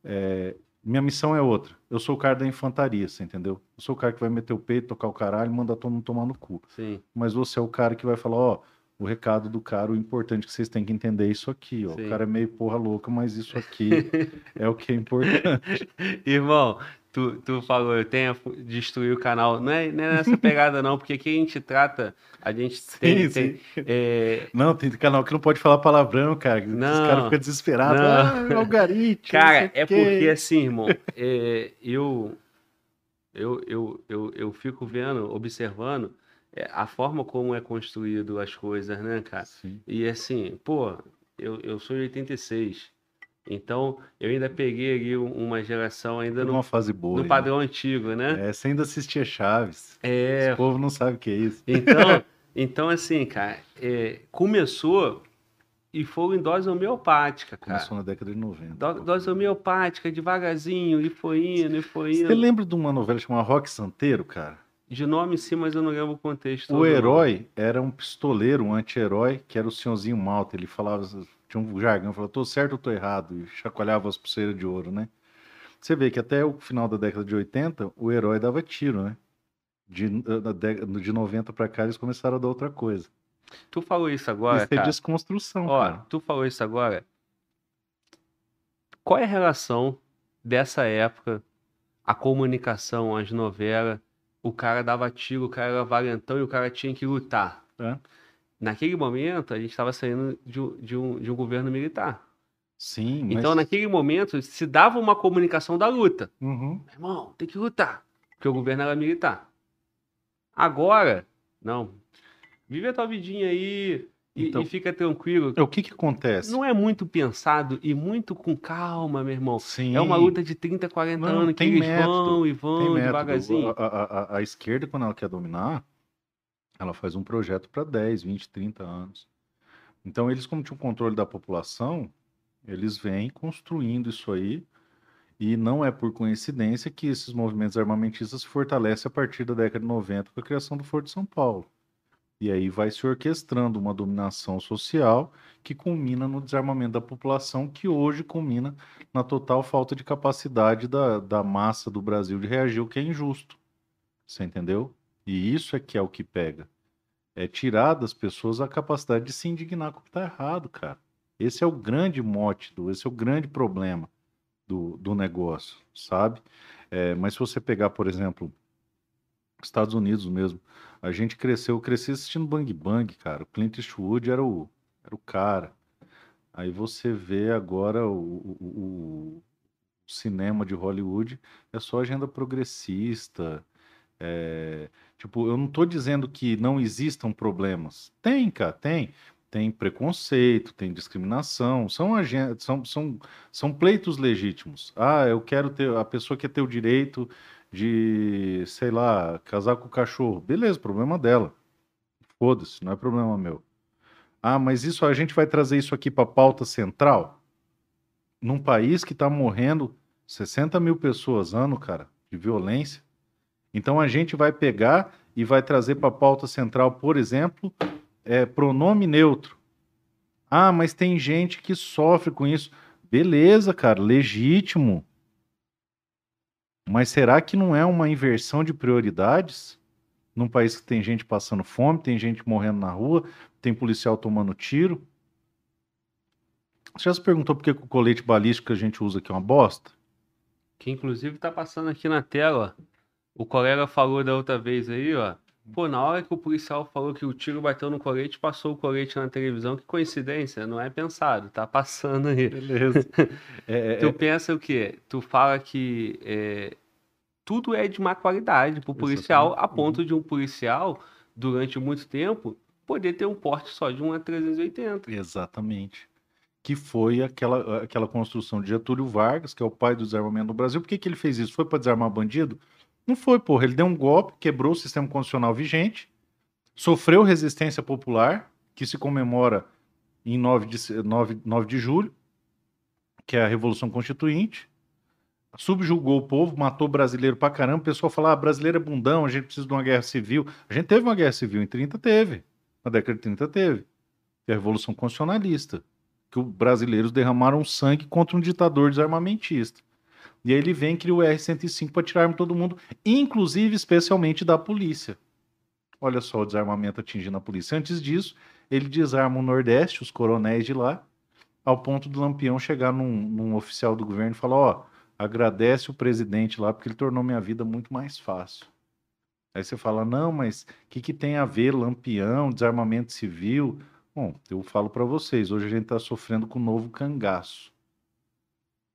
é, minha missão é outra. Eu sou o cara da infantaria, você entendeu? Eu sou o cara que vai meter o peito, tocar o caralho, mandar todo mundo tomar no cu. Sim. Mas você é o cara que vai falar, ó, o recado do cara, o importante que vocês têm que entender é isso aqui, ó. Sim. O cara é meio porra louca, mas isso aqui é o que é importante. Irmão, tu, tu falou, eu tenho destruir o canal. Não é, não é nessa pegada, não, porque aqui a gente trata. A gente sim, tem. Sim. tem é... Não, tem canal que não pode falar palavrão, cara. Não, Os caras ficam desesperados. Ah, é algoritmo. Cara, é porque assim, irmão, é, eu, eu, eu, eu, eu fico vendo, observando é, a forma como é construído as coisas, né, cara? Sim. E assim, pô, eu, eu sou de 86. Então, eu ainda peguei ali uma geração ainda no, uma fase boa, no padrão antigo, né? É, você ainda assistia Chaves. É. O povo não sabe o que é isso. Então, então assim, cara, é, começou e foi em dose homeopática, cara. Começou na década de 90. Do, dose homeopática, devagarzinho, e foi indo, e foi indo. Você lembra de uma novela chamada Rock Santeiro, cara? De nome sim, mas eu não lembro o contexto. O herói era um pistoleiro, um anti-herói, que era o senhorzinho Malta. Ele falava, tinha um jargão, falava, tô certo ou tô errado? E chacoalhava as pulseiras de ouro, né? Você vê que até o final da década de 80, o herói dava tiro, né? De, de 90 para cá eles começaram a dar outra coisa. Tu falou isso agora, Isso é cara. desconstrução, Ó, cara. tu falou isso agora. Qual é a relação dessa época, a comunicação, as novelas, o cara dava tiro, o cara era valentão e o cara tinha que lutar. É. Naquele momento, a gente estava saindo de, um- de um, de um governo militar. Sim, mas... Então, naquele momento, se dava uma comunicação da luta. Uhum. Meu irmão, tem que lutar, porque o governo era militar. Agora, não. Vive a tua vidinha aí Então- e fica tranquilo. O que que acontece? Não é muito pensado e muito com calma, meu irmão. Sim. É uma luta de 30, 40 Não, anos que eles método, vão e vão devagarzinho. A, a- a- a esquerda, quando ela quer dominar, ela faz um projeto para 10, 20, 30 anos. Então, eles, como tinham controle da população, eles vêm construindo isso aí. E não é por coincidência que esses movimentos armamentistas se fortalecem a partir da década de 90 com a criação do Foro de São Paulo. E aí vai se orquestrando uma dominação social que culmina no desarmamento da população, que hoje culmina na total falta de capacidade da, da massa do Brasil de reagir, o que é injusto. Você entendeu? E isso é que é o que pega. É tirar das pessoas a capacidade de se indignar com o que está errado, cara. Esse é o grande mote, do, esse é o grande problema do, do negócio, sabe? É, mas se você pegar, por exemplo, Estados Unidos mesmo, a gente cresceu, eu cresci assistindo Bang Bang, cara. O Clint Eastwood era o, era o cara. Aí você vê agora o, o- o- cinema de Hollywood, é só agenda progressista. é, tipo, eu não tô dizendo que não existam problemas. Tem, cara, tem. Tem preconceito, tem discriminação, são, são, são, são pleitos legítimos. Ah, eu quero ter, a pessoa quer ter o direito de, sei lá, casar com o cachorro. Beleza, problema dela. Foda-se, não é problema meu. Ah, mas isso a gente vai trazer isso aqui para pauta central? Num país que está morrendo 60 mil pessoas ano, cara, de violência. Então a gente vai pegar e vai trazer para pauta central, por exemplo, é, pronome neutro. Ah, mas tem gente que sofre com isso. Beleza, cara, legítimo. Mas será que não é uma inversão de prioridades? Num país que tem gente passando fome, tem gente morrendo na rua, tem policial tomando tiro. Você já se perguntou por que o colete balístico que a gente usa aqui é uma bosta? Que inclusive tá passando aqui na tela. O colega falou da outra vez aí, ó. Pô, na hora que o policial falou que o tiro bateu no colete, passou o colete na televisão. Que coincidência, não é pensado, tá passando aí. Beleza. É, é, Tu pensa o quê? Tu fala que é, tudo é de má qualidade pro policial, a ponto de um policial, durante muito tempo, poder ter um porte só de uma 380. Exatamente. Que foi aquela, aquela construção de Getúlio Vargas, que é o pai do desarmamento no Brasil. Por que, que ele fez isso? Foi para desarmar bandido? Não foi, porra. Ele deu um golpe, quebrou o sistema constitucional vigente, sofreu resistência popular, que se comemora em 9 de, se- 9, 9 de julho, que é a Revolução Constituinte. Subjugou o povo, matou brasileiro pra caramba. O pessoal fala: ah, brasileiro é bundão, a gente precisa de uma guerra civil. A gente teve uma guerra civil em 30, teve. Na década de 30 teve. Que é a Revolução Constitucionalista. Que os brasileiros derramaram sangue contra um ditador desarmamentista. E aí ele vem e cria o R-105 para tirar de todo mundo, inclusive, especialmente da polícia. Olha só o desarmamento atingindo a polícia. Antes disso, ele desarma o Nordeste, os coronéis de lá, ao ponto do Lampião chegar num, num oficial do governo e falar: Ó, agradece o presidente lá, porque ele tornou minha vida muito mais fácil. Aí você fala: Não, mas o que, que tem a ver Lampião, desarmamento civil? Bom, eu falo para vocês: hoje a gente está sofrendo com um novo cangaço.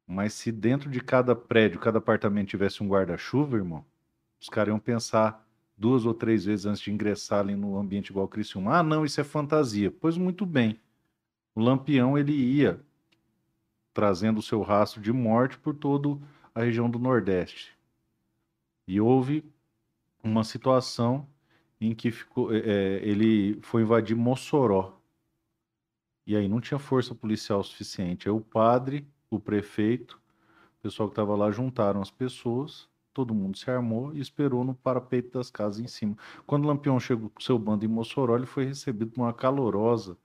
Mas se dentro de cada prédio, cada apartamento tivesse um guarda-chuva, irmão, os caras iam pensar duas ou três vezes antes de ingressar ali no ambiente igual o Criciúma. Ah, não, isso é fantasia. Pois muito bem. O Lampião, ele ia trazendo o seu rastro de morte por toda a região do Nordeste. E houve uma situação em que ficou, é, é, ele foi invadir Mossoró. E aí não tinha força policial suficiente. Aí o padre, o prefeito, o pessoal que estava lá juntaram as pessoas, todo mundo se armou e esperou no parapeito das casas em cima. Quando o Lampião chegou com seu bando em Mossoró, ele foi recebido por uma calorosa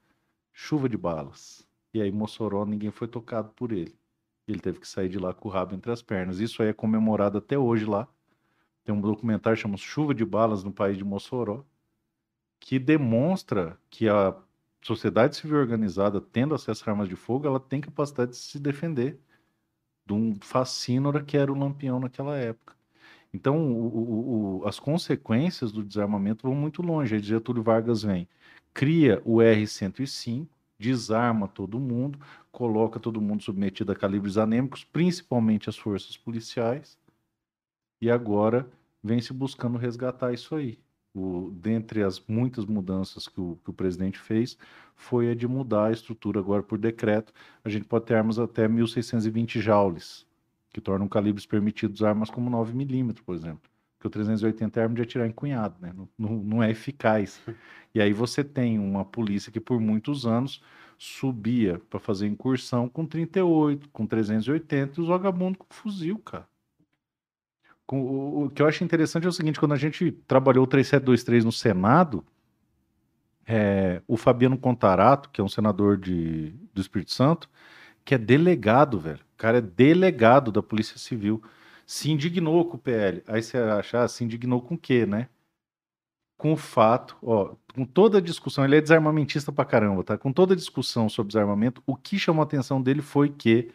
chuva de balas. E aí Mossoró ninguém foi tocado por ele. Ele teve que sair de lá com o rabo entre as pernas. Isso aí é comemorado até hoje lá. Tem um documentário chamado Chuva de Balas no País de Mossoró, que demonstra que a sociedade civil organizada, tendo acesso a armas de fogo, ela tem capacidade de se defender de um fascínora que era o Lampião naquela época. Então, o, o, o, as consequências do desarmamento vão muito longe. Aí Getúlio Vargas vem, cria o R-105, desarma todo mundo, coloca todo mundo submetido a calibres anêmicos, principalmente as forças policiais, e agora vem se buscando resgatar isso aí. O, dentre as muitas mudanças que o, que o presidente fez, foi a de mudar a estrutura agora por decreto. A gente pode ter armas até 1.620 joules, que tornam calibres permitidos armas como 9mm, por exemplo. Porque o 380 é arma de atirar em cunhado, né? não, não, não é eficaz. E aí você tem uma polícia que por muitos anos subia para fazer incursão com 38, com 380 e os vagabundos com fuzil, cara. O, que eu acho interessante é o seguinte: quando a gente trabalhou o 3723 no Senado, é, o Fabiano Contarato, que é um senador de, do Espírito Santo, que é delegado, velho. O cara é delegado da Polícia Civil. Se indignou com o PL. Aí você acha, ah, se indignou com o quê, né? Com o fato, ó, com toda a discussão, ele é desarmamentista pra caramba, tá? Com toda a discussão sobre desarmamento, o que chamou a atenção dele foi que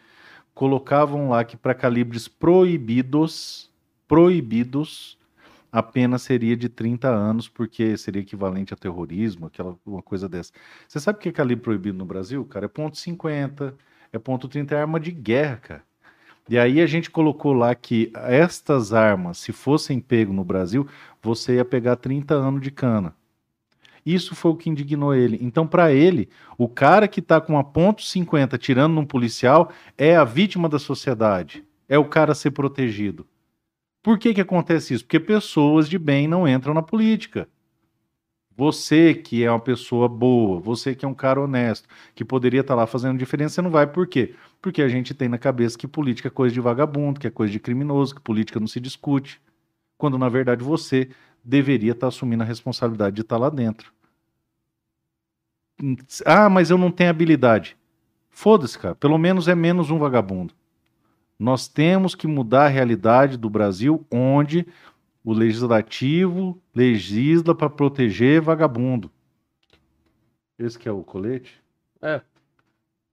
colocavam lá que para calibres proibidos proibidos, a pena seria de 30 anos, porque seria equivalente a terrorismo, aquela uma coisa dessa. Você sabe o que é calibre proibido no Brasil, cara? É ponto .50, é ponto .30, é arma de guerra, cara. E aí a gente colocou lá que estas armas, se fossem pego no Brasil, você ia pegar 30 anos de cana. Isso foi o que indignou ele. Então, para ele, o cara que está com uma ponto .50 tirando num policial é a vítima da sociedade. É o cara a ser protegido. Por que, que acontece isso? Porque pessoas de bem não entram na política. Você que é uma pessoa boa, você que é um cara honesto, que poderia estar tá lá fazendo diferença, você não vai. Por quê? Porque a gente tem na cabeça que política é coisa de vagabundo, que é coisa de criminoso, que política não se discute. Quando na verdade você deveria estar tá assumindo a responsabilidade de estar tá lá dentro. Ah, mas eu não tenho habilidade. Foda-se, cara. Pelo menos é menos um vagabundo. Nós temos que mudar a realidade do Brasil, onde o legislativo legisla para proteger vagabundo. Esse que é o colete? É,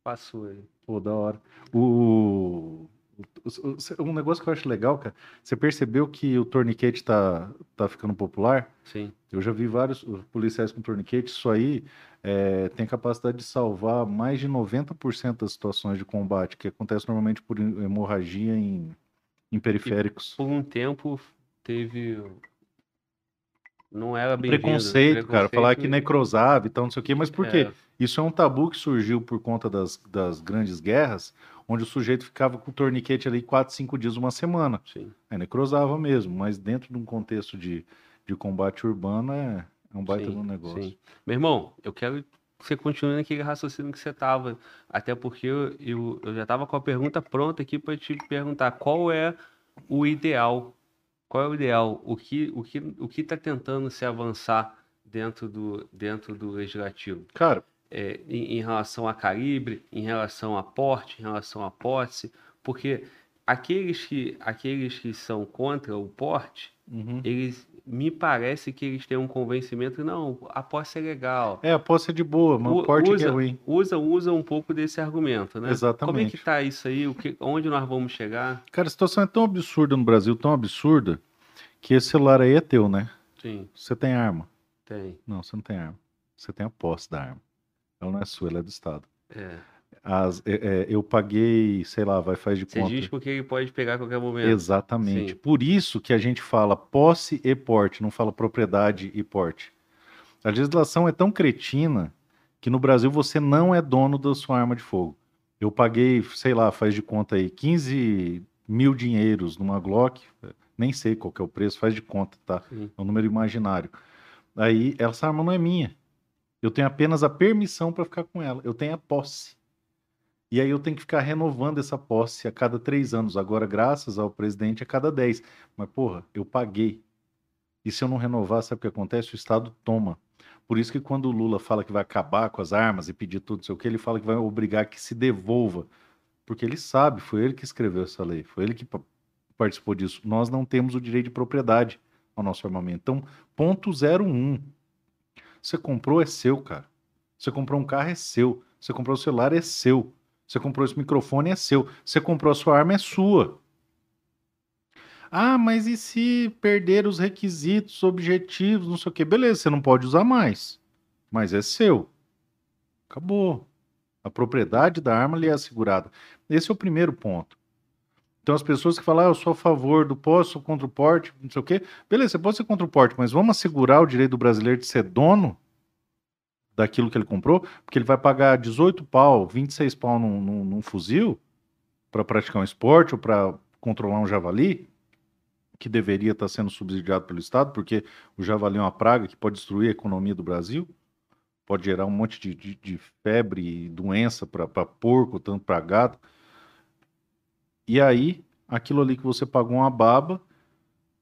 passou aí. Pô, da hora. O, um negócio que eu acho legal, cara, você percebeu que o torniquete tá, tá ficando popular? Sim. Eu já vi vários policiais com torniquete, isso aí é, tem capacidade de salvar mais de 90% das situações de combate, que acontece normalmente por hemorragia em, em periféricos. E por um tempo teve. Não era bem preconceito, preconceito, cara, falar que necrosava e tal, não sei o quê, mas por é. quê? Isso é um tabu que surgiu por conta das, das grandes guerras, onde o sujeito ficava com o torniquete ali 4, 5 dias, uma semana. Sim. Aí necrosava mesmo, mas dentro de um contexto de, de combate urbano é, é um baita sim, no negócio. Sim. Meu irmão, eu quero que você continue naquele raciocínio que você estava. Até porque eu, eu, eu já estava com a pergunta pronta aqui para te perguntar qual é o ideal. Qual é o ideal? O que o que o que está tentando se avançar dentro do dentro do legislativo? Cara, é, em, em, relação a calibre, em relação a porte, em relação a posse, porque aqueles que aqueles que são contra o porte, uhum. eles me parece que eles têm um convencimento, não, a posse é legal. É, a posse é de boa, mas o porte usa, é ruim. Usa, usa um pouco desse argumento, né? Exatamente. Como é que tá isso aí? O que, onde nós vamos chegar? Cara, a situação é tão absurda no Brasil, tão absurda, que esse celular aí é teu, né? Sim. Você tem arma? Tem. Não, você não tem arma. Você tem a posse da arma. Ela não é sua, ela é do Estado. É. As, é, é, eu paguei, sei lá, vai faz de Você conta. diz porque ele pode pegar a qualquer momento. Exatamente. Sim. Por isso que a gente fala posse e porte, não fala propriedade e porte. A legislação é tão cretina que no Brasil você não é dono da sua arma de fogo. Eu paguei, sei lá, faz de conta aí, 15 mil dinheiros numa Glock, nem sei qual é o preço, faz de conta, tá? Sim. É um número imaginário. Aí, essa arma não é minha. Eu tenho apenas a permissão para ficar com ela. Eu tenho a posse. E aí eu tenho que ficar renovando essa posse a cada três anos. Agora, graças ao presidente, a cada dez. Mas, porra, eu paguei. E se eu não renovar, sabe o que acontece? O Estado toma. Por isso que quando o Lula fala que vai acabar com as armas e pedir tudo, sei o que, ele fala que vai obrigar que se devolva. Porque ele sabe, foi ele que escreveu essa lei, foi ele que participou disso. Nós não temos o direito de propriedade ao nosso armamento. Então, ponto 01. Você comprou, é seu, cara. Você comprou um carro, é seu. Você comprou o celular, é seu. Você comprou esse microfone, é seu. Você comprou a sua arma, é sua. Ah, mas e se perder os requisitos, objetivos, não sei o quê? Beleza, você não pode usar mais. Mas é seu. Acabou. A propriedade da arma lhe é assegurada. Esse é o primeiro ponto. Então, as pessoas que falam, ah, eu sou a favor do posso, contra o porte, não sei o quê. Beleza, você pode ser contra o porte, mas vamos assegurar o direito do brasileiro de ser dono daquilo que ele comprou, porque ele vai pagar 18 pau, 26 pau num, num, num fuzil para praticar um esporte ou para controlar um javali, que deveria estar sendo subsidiado pelo Estado, porque o javali é uma praga que pode destruir a economia do Brasil, pode gerar um monte de, de, de febre e doença para porco, tanto para gado. E aí, aquilo ali que você pagou uma baba,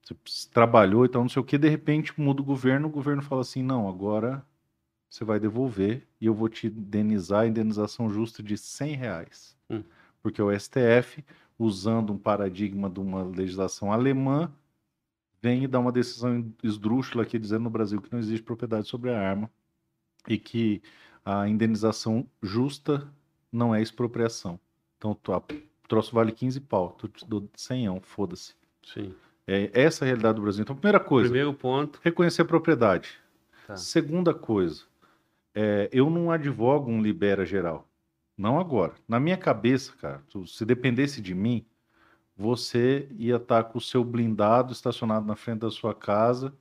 você trabalhou e tal, não sei o que, de repente muda o governo, o governo fala assim, não, agora você vai devolver e eu vou te indenizar a indenização justa de 100 reais. Hum. Porque o STF, usando um paradigma de uma legislação alemã, vem e dá uma decisão esdrúxula aqui dizendo no Brasil que não existe propriedade sobre a arma e que a indenização justa não é expropriação. Então, o troço vale 15 pau, tu te dou 100, foda-se. Sim. É essa a realidade do Brasil. Então, primeira coisa. Primeiro ponto. Reconhecer a propriedade. Tá. Segunda coisa é, eu não advogo um libera geral. Não agora. Na minha cabeça, cara, se dependesse de mim, você ia estar com o seu blindado estacionado na frente da sua casa.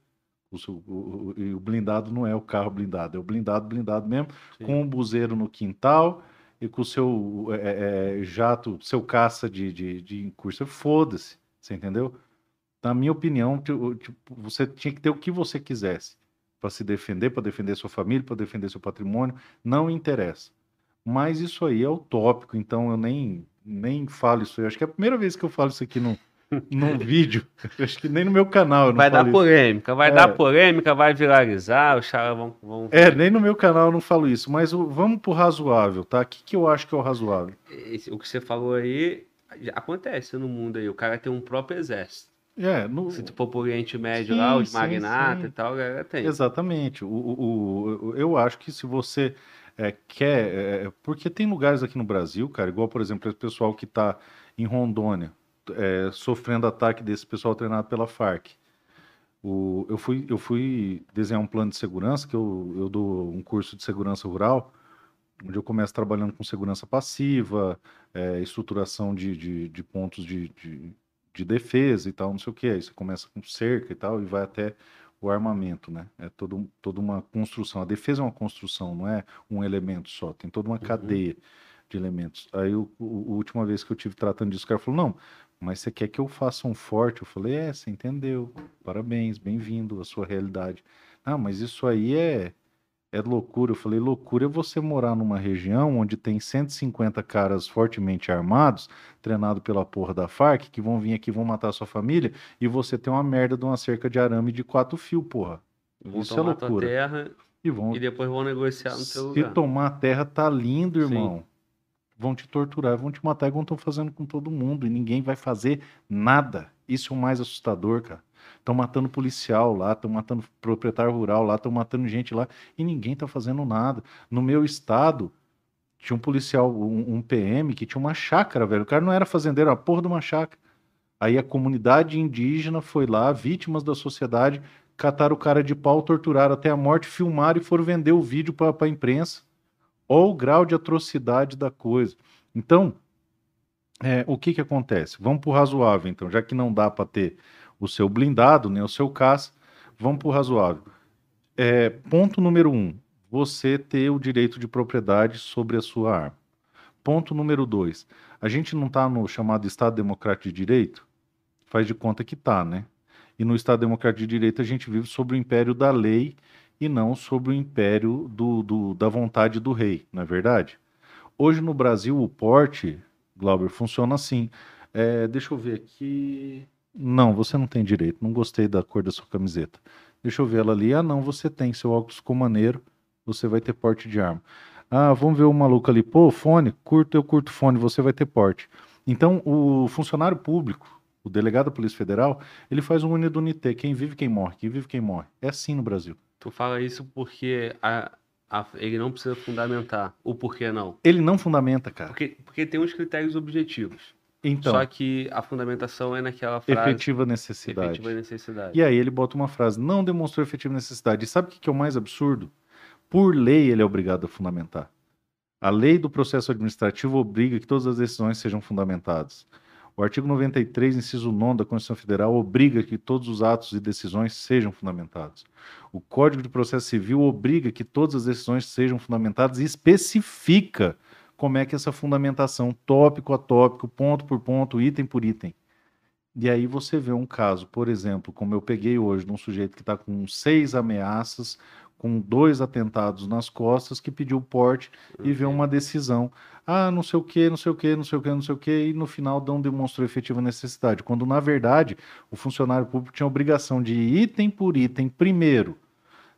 O, seu, o, o, o blindado não é o carro blindado, é o blindado blindado mesmo, Sim. com um buzeiro no quintal e com o seu é, é, jato, seu caça de, de, de curso. Foda-se, você entendeu? Na minha opinião, tipo, você tinha que ter o que você quisesse para se defender, para defender sua família, para defender seu patrimônio, não interessa. Mas isso aí é utópico, então eu nem, nem falo isso aí. Acho que é a primeira vez que eu falo isso aqui no, num vídeo. Acho que nem no meu canal. vai dar polêmica, vai é. dar polêmica, vai viralizar, os caras vão, vão. É, nem no meu canal eu não falo isso, mas vamos pro razoável, tá? O que, que eu acho que é o razoável? Esse, o que você falou aí acontece no mundo aí. O cara tem um próprio exército. É, no... Se tu for pro Oriente Médio sim, lá, os magnatas e tal, galera tem. Exatamente. O, o, o, eu acho que se você é, quer. É, porque tem lugares aqui no Brasil, cara, igual, por exemplo, esse pessoal que está em Rondônia, é, sofrendo ataque desse pessoal treinado pela Farc. O, eu, fui, eu fui desenhar um plano de segurança, que eu, eu dou um curso de segurança rural, onde eu começo trabalhando com segurança passiva, é, estruturação de, de, de pontos de, de de defesa e tal, não sei o que. Aí você começa com cerca e tal e vai até o armamento, né? É todo, toda uma construção. A defesa é uma construção, não é um elemento só. Tem toda uma uhum. cadeia de elementos. Aí, a última vez que eu tive tratando disso, o cara falou: não, mas você quer que eu faça um forte? Eu falei: é, você entendeu. Parabéns, bem-vindo à sua realidade. Não, mas isso aí é é loucura. Eu falei, loucura é você morar numa região onde tem 150 caras fortemente armados, treinado pela porra da Farc, que vão vir aqui, vão matar sua família, e você tem uma merda de uma cerca de arame de quatro fios, porra. Vão Isso é loucura. terra e, vão... e depois vão negociar no seu lugar. Se tomar a terra, tá lindo, irmão. Sim. Vão te torturar, vão te matar, igual estão fazendo com todo mundo, e ninguém vai fazer nada. Isso é o mais assustador, cara. Estão matando policial lá, estão matando proprietário rural lá, estão matando gente lá e ninguém está fazendo nada. No meu estado, tinha um policial, um, um, PM, que tinha uma chácara, velho. O cara não era fazendeiro, era a porra de uma chácara. Aí a comunidade indígena foi lá, vítimas da sociedade, cataram o cara de pau, torturaram até a morte, filmaram e foram vender o vídeo para a imprensa. Olha o grau de atrocidade da coisa. Então, é, o que que acontece? Vamos para o razoável, então, já que não dá para ter o seu blindado, nem o seu caça. Vamos para o razoável. É, ponto número um: você ter o direito de propriedade sobre a sua arma. Ponto número dois: a gente não está no chamado Estado Democrático de Direito? Faz de conta que está, né? E no Estado Democrático de Direito a gente vive sobre o império da lei e não sobre o império do, do, da vontade do rei, não é verdade? Hoje no Brasil o porte, Glauber, funciona assim. É, deixa eu ver aqui. Não, você não tem direito. Não gostei da cor da sua camiseta. Deixa eu ver ela ali. Ah, não, você tem. Seu óculos ficou maneiro. Você vai ter porte de arma. Ah, vamos ver o maluco ali. Pô, fone, curto, eu curto fone, você vai ter porte. Então, o funcionário público, o delegado da Polícia Federal, ele faz um unidunité, quem vive, quem morre, quem vive, quem morre. É assim no Brasil. Tu fala isso porque a, a, ele não precisa fundamentar o porquê não. Ele não fundamenta, cara. Porque, porque tem uns critérios objetivos. Então, Só que a fundamentação é naquela frase. efetiva necessidade. efetiva necessidade. E aí ele bota uma frase, não demonstrou efetiva necessidade. E sabe o que que é o mais absurdo? Por lei ele é obrigado a fundamentar. A lei do processo administrativo obriga que todas as decisões sejam fundamentadas. O artigo 93, inciso 9 da Constituição Federal, obriga que todos os atos e decisões sejam fundamentados. O Código de Processo Civil obriga que todas as decisões sejam fundamentadas e especifica como é que essa fundamentação, tópico a tópico, ponto por ponto, item por item. E aí você vê um caso, por exemplo, como eu peguei hoje, de um sujeito que está com seis ameaças, com dois atentados nas costas, que pediu porte e vê uma decisão. Ah, não sei o que, não sei o que, não sei o que, não sei o que, e no final não demonstrou efetiva necessidade. Quando, na verdade, o funcionário público tinha a obrigação de, item por item, primeiro,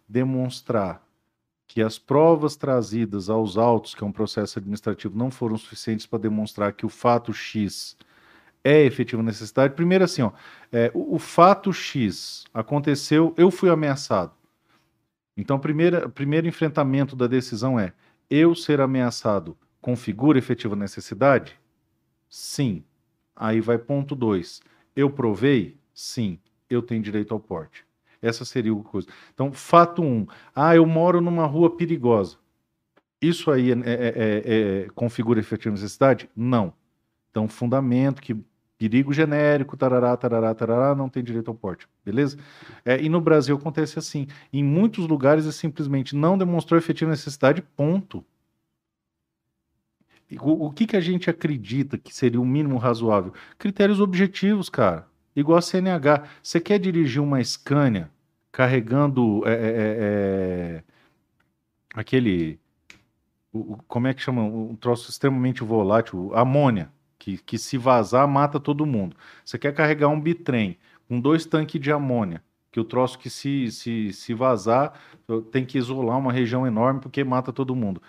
demonstrar que as provas trazidas aos autos, que é um processo administrativo, não foram suficientes para demonstrar que o fato X é efetiva necessidade. Primeiro, assim, ó, é, o, o fato X aconteceu, eu fui ameaçado. Então, primeiro, primeiro enfrentamento da decisão é: eu ser ameaçado configura efetiva necessidade? Sim. Aí vai ponto 2. Eu provei? Sim. Eu tenho direito ao porte. Essa seria a coisa. Então, fato 1. Um, ah, eu moro numa rua perigosa. Isso aí é, é- é- é- configura efetiva necessidade? Não. Então, fundamento que perigo genérico, tarará, tarará, tarará, não tem direito ao porte. Beleza? É, e no Brasil acontece assim. Em muitos lugares é simplesmente não demonstrou efetiva necessidade, ponto. O, o que, que a gente acredita que seria o mínimo razoável? Critérios objetivos, cara. Igual a CNH. Você quer dirigir uma Scania carregando é, é, é, é, aquele. o- como é que chama? Um troço extremamente volátil, amônia, que, que se vazar mata todo mundo. Você quer carregar um bitrem com dois tanques de amônia, que o troço que se, se, se vazar tem que isolar uma região enorme porque mata todo mundo.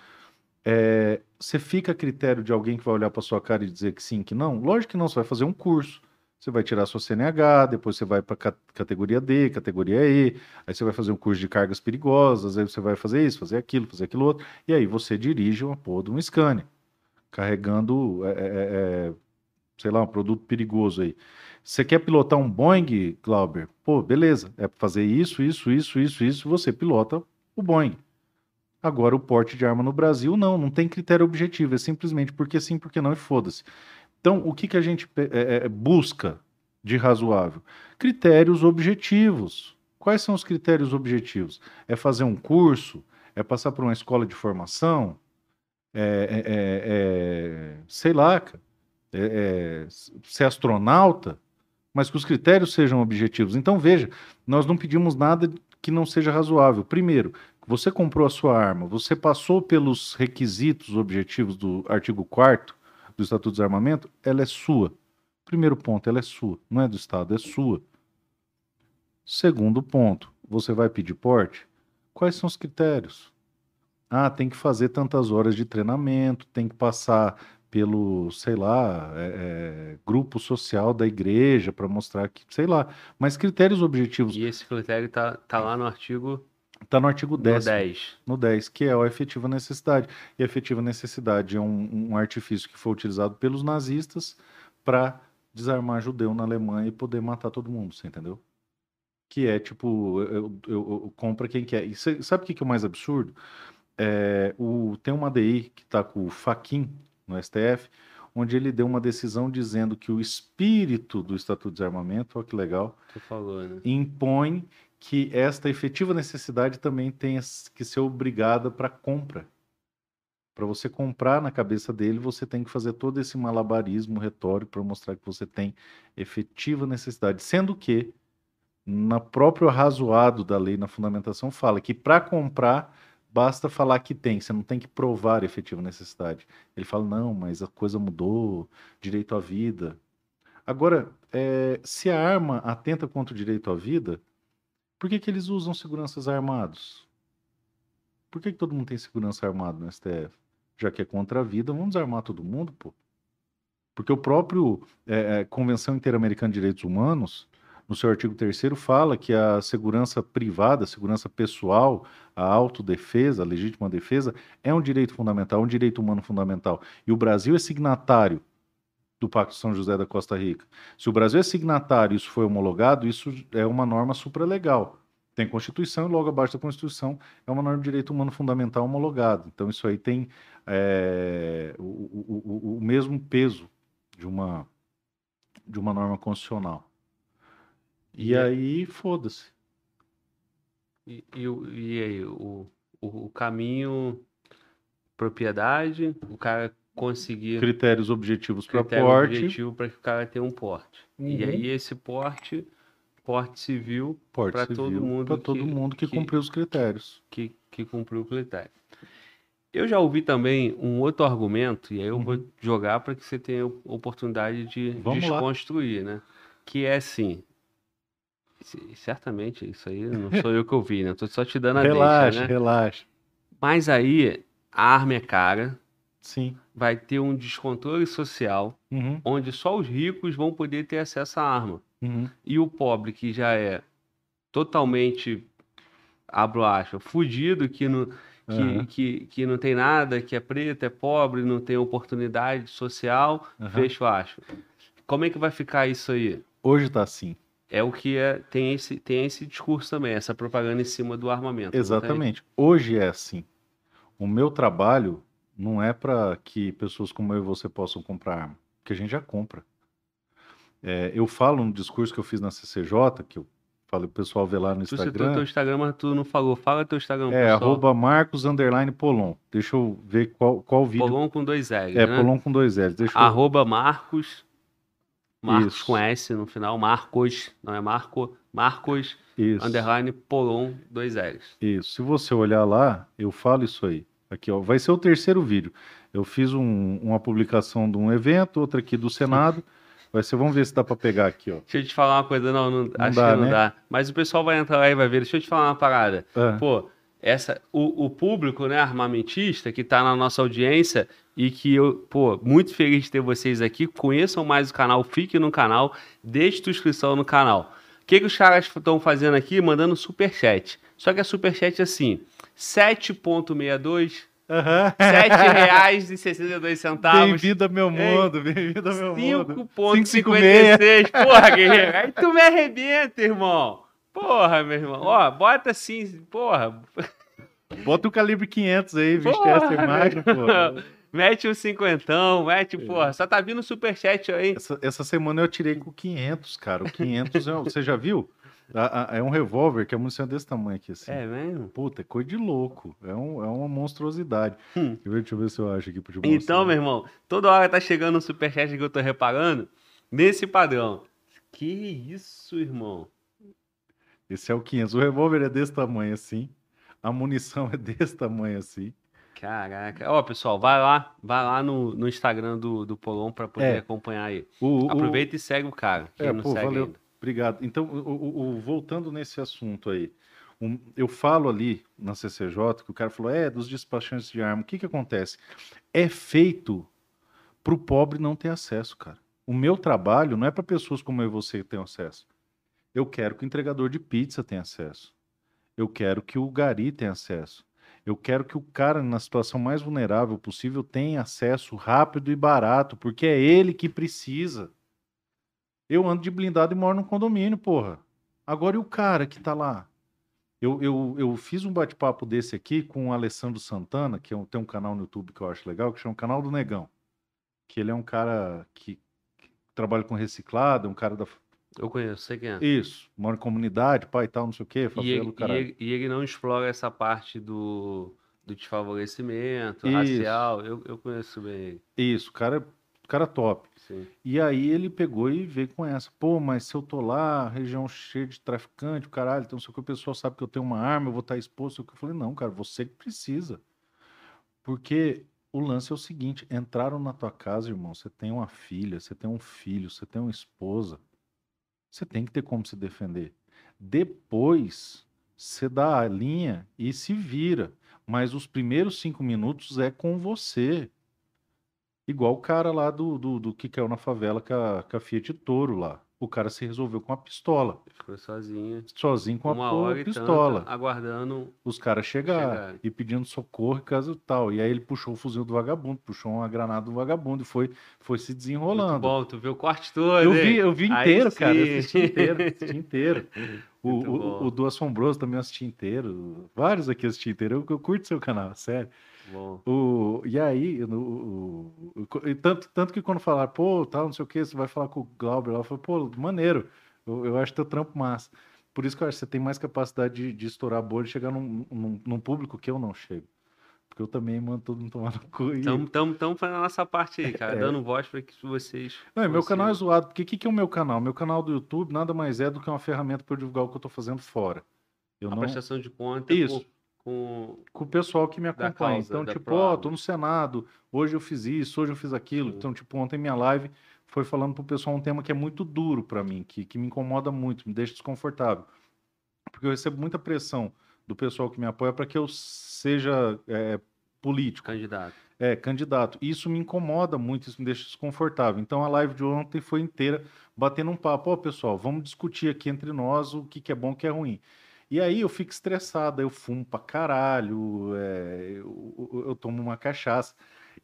É, você fica a critério de alguém que vai olhar para sua cara e dizer que sim, que não? Lógico que não, você vai fazer um curso. Você vai tirar sua CNH, depois você vai para categoria D, categoria E, aí você vai fazer um curso de cargas perigosas, aí você vai fazer isso, fazer aquilo, fazer aquilo outro, e aí você dirige uma porra de um Scania, carregando, é, é, é, sei lá, um produto perigoso aí. Você quer pilotar um Boeing, Glauber? Pô, beleza, é para fazer isso, isso, isso, isso, isso, você pilota o Boeing. Agora, o porte de arma no Brasil, não, não tem critério objetivo, é simplesmente porque sim, porque não, e foda-se. Então, o que, que a gente é, é, busca de razoável? Critérios objetivos. Quais são os critérios objetivos? É fazer um curso? É passar por uma escola de formação? É, é, é, é, sei lá, ser astronauta? Mas que os critérios sejam objetivos. Então, veja, nós não pedimos nada que não seja razoável. Primeiro, você comprou a sua arma, você passou pelos requisitos objetivos do artigo 4 do Estatuto de Desarmamento, ela é sua. Primeiro ponto, ela é sua, não é do Estado, é sua. Segundo ponto, você vai pedir porte? Quais são os critérios? Ah, tem que fazer tantas horas de treinamento, tem que passar pelo, sei lá, é, é, grupo social da igreja para mostrar que, sei lá, mas critérios objetivos. E esse critério tá, tá lá no artigo Está no artigo 10. no 10. No 10, que é a efetiva necessidade. E a efetiva necessidade é um, um artifício que foi utilizado pelos nazistas para desarmar judeu na Alemanha e poder matar todo mundo, você entendeu? Que é tipo, eu, eu- eu- eu- compra quem quer. E cê- sabe o que, que é o mais absurdo? É, o, tem uma DI que está com o Faquin no STF, onde ele deu uma decisão dizendo que o espírito do Estatuto de Desarmamento, olha que legal, falou, né? impõe que esta efetiva necessidade também tenha que ser obrigada para compra. Para você comprar na cabeça dele, você tem que fazer todo esse malabarismo retórico para mostrar que você tem efetiva necessidade. Sendo que, na próprio arrazoado da lei, na fundamentação, fala que para comprar basta falar que tem, você não tem que provar efetiva necessidade. Ele fala, não, mas a coisa mudou, direito à vida. Agora, eh, se a arma atenta contra o direito à vida, por que, que eles usam seguranças armados? Por que, que todo mundo tem segurança armado no STF? Já que é contra a vida, vamos desarmar todo mundo, pô. Porque o próprio é, é, Convenção Interamericana de Direitos Humanos, no seu artigo 3 fala que a segurança privada, a segurança pessoal, a autodefesa, a legítima defesa, é um direito fundamental, um direito humano fundamental. E o Brasil é signatário do Pacto São José da Costa Rica. Se o Brasil é signatário e isso foi homologado, isso é uma norma supralegal. Tem Constituição e logo abaixo da Constituição é uma norma de direito humano fundamental homologada. Então isso aí tem é, o, o, o, o mesmo peso de uma, de uma norma constitucional. E, e aí, foda-se. E, e, e, aí, o, o, o, caminho, propriedade, o cara conseguir. Critérios objetivos para porte. objetivo para que o cara tenha um porte. Uhum. E aí, esse porte, porte civil, para todo mundo. Para todo mundo que, que cumpriu os critérios. Que, que cumpriu o critério. Eu já ouvi também um outro argumento, e aí eu uhum. vou jogar para que você tenha oportunidade de Vamos desconstruir, lá. né? Que é assim. Certamente, isso aí não sou eu que ouvi, né? Tô só te dando a relaxa, deixa, né? Relaxa, Mas aí, a arma é cara. Sim. Vai ter um descontrole social, uhum. onde só os ricos vão poder ter acesso à arma. Uhum. E o pobre, que já é totalmente, abro aspas, fudido, que não que, uhum. que, que não tem nada, que é preto, é pobre, não tem oportunidade social, uhum. fecho acho. Como é que vai ficar isso aí? Hoje está assim. É o que é, tem, esse, tem esse discurso também, essa propaganda em cima do armamento. Exatamente. Hoje é assim. O meu trabalho não é para que pessoas como eu e você possam comprar arma, porque a gente já compra. É, eu falo no discurso que eu fiz na CCJ, que eu Fala, o pessoal vê lá no tu Instagram. Tu citou teu Instagram, mas tu não falou. Fala teu Instagram, É, pessoal. arroba Marcos Underline Polon. Deixa eu ver qual, qual vídeo. Polon com dois L's, É, né? Polon com dois L's. Deixa arroba eu... Marcos. Marcos Isso. com S no final. Marcos, não é Marco. Marcos isso. Underline Polon, dois L's. Isso. Se você olhar lá, eu falo isso aí. Aqui, ó. Vai ser o terceiro vídeo. Eu fiz um, uma publicação de um evento, outra aqui do Senado. Vai ser, vamos ver se dá para pegar aqui, ó. Deixa eu te falar uma coisa, não, não, não acho dá, que não né? dá. Mas o pessoal vai entrar lá e vai ver. Deixa eu te falar uma parada. É. Pô, essa, o, o, público, né, armamentista, que está na nossa audiência e que eu, pô, muito feliz de ter vocês aqui. Conheçam mais o canal, fiquem no canal, deixe sua inscrição no canal. O que, que os caras estão fazendo aqui? Mandando superchat. Só que é superchat assim, 7.62 Uhum. R$7,62. Bem-vindo ao meu mundo, bem-vindo ao meu mundo. 5,56. Porra, guerreiro. Aí tu me arrebenta, irmão. Porra, meu irmão. Ó, bota assim, porra. Bota o calibre 500 aí, Winchester Magno, porra. Mete um cinquentão, mete, é. porra. Só tá vindo superchat aí. Essa, essa semana eu tirei com 500, cara. O 500, é você já viu? É um revólver que é munição desse tamanho aqui, assim. É mesmo? Puta, é coisa de louco. É, um, é uma monstruosidade. Hum. Deixa eu ver se eu acho aqui pra te mostrar. Então, meu irmão, toda hora tá chegando um superchat que eu tô reparando nesse padrão. Que isso, irmão? Esse é o 500. O revólver é desse tamanho assim. A munição é desse tamanho assim. Caraca. Ó, pessoal, vai lá, vai lá no, no Instagram do, do Polon para poder é. acompanhar aí. O, Aproveita o... e segue o cara. É, não pô, segue valeu. Ainda. Obrigado. Então, o, o, voltando nesse assunto aí, um, eu falo ali na CCJ que o cara falou, é, dos despachantes de arma, o que que acontece? É feito para o pobre não ter acesso, cara. O meu trabalho não é para pessoas como eu e você que tenham acesso. Eu quero que o entregador de pizza tenha acesso. Eu quero que o gari tenha acesso. Eu quero que o cara, na situação mais vulnerável possível, tenha acesso rápido e barato, porque é ele que precisa. Eu ando de blindado e moro num condomínio, porra. Agora e o cara que tá lá? Eu, eu, eu fiz um bate-papo desse aqui com o Alessandro Santana, que é tem um canal no YouTube que eu acho legal, que chama Canal do Negão. Que ele é um cara que, que trabalha com reciclado, é um cara da. Eu conheço, sei quem é. Isso, mora em comunidade, pai e tal, não sei o quê, favela, e ele, e ele, e ele não explora essa parte do, do desfavorecimento Isso. racial. Eu, eu conheço bem ele. Isso, o cara, cara top. Sim. E aí ele pegou e veio com essa. Pô, mas se eu tô lá, região cheia de traficante, caralho, então se o pessoal sabe que eu tenho uma arma, eu vou estar exposto. Eu falei, não, cara, você que precisa. Porque o lance é o seguinte: entraram na tua casa, irmão, você tem uma filha, você tem um filho, você tem uma esposa. Você tem que ter como se defender. Depois, você dá a linha e se vira. Mas os primeiros cinco minutos é com você. Igual o cara lá do, do, do que caiu na favela com a, com a Fiat Toro lá. O cara se resolveu com uma pistola. Ficou sozinho. Sozinho com uma a hora pistola. tanta, aguardando. Os caras chegaram Chegaram. e pedindo socorro e caso tal. E aí ele puxou o fuzil do vagabundo, puxou uma granada do vagabundo e foi, foi se Muito desenrolando. bom, tu viu o corte todo. Eu vi, eu vi Aí inteiro, cara. Eu assisti inteiro, assisti inteiro. O, Muito o, o do Assombroso também assisti inteiro. Vários aqui assisti inteiro. Eu, eu curto seu canal, sério. Bom. O, e aí, no- o, o- tanto, tanto que quando falaram, pô, tal, não sei o que, você vai falar com o Glauber lá, eu falei, pô, maneiro, eu, eu acho teu trampo massa. Por isso que eu acho que você tem mais capacidade de, de estourar a bolha e chegar num, num, num público que eu não chego. Porque eu também mando todo mundo tomar no cu. E... Estamos fazendo a nossa parte aí, cara. É. Dando voz para que vocês. Não, e meu canal é consigam. zoado, porque o que, que é o meu canal? Meu canal do YouTube nada mais é do que uma ferramenta para eu divulgar o que eu tô fazendo fora. Eu A não... prestação de conta Isso. com, com- com o pessoal que me acompanha. causa, então, tipo, ó, tô no Senado, hoje eu fiz isso, hoje eu fiz aquilo. Então, tipo, ontem minha live foi falando pro pessoal um tema que é muito duro para mim, que, que me incomoda muito, me deixa desconfortável. Porque eu recebo muita pressão do pessoal que me apoia para que eu seja é, político, candidato. é, candidato. Isso me incomoda muito, isso me deixa desconfortável. Então, a live de ontem foi inteira batendo um papo. Ó, pessoal, vamos discutir aqui entre nós o que, que é bom e o que é ruim. E aí eu fico estressado, eu fumo pra caralho, é, eu, eu- eu tomo uma cachaça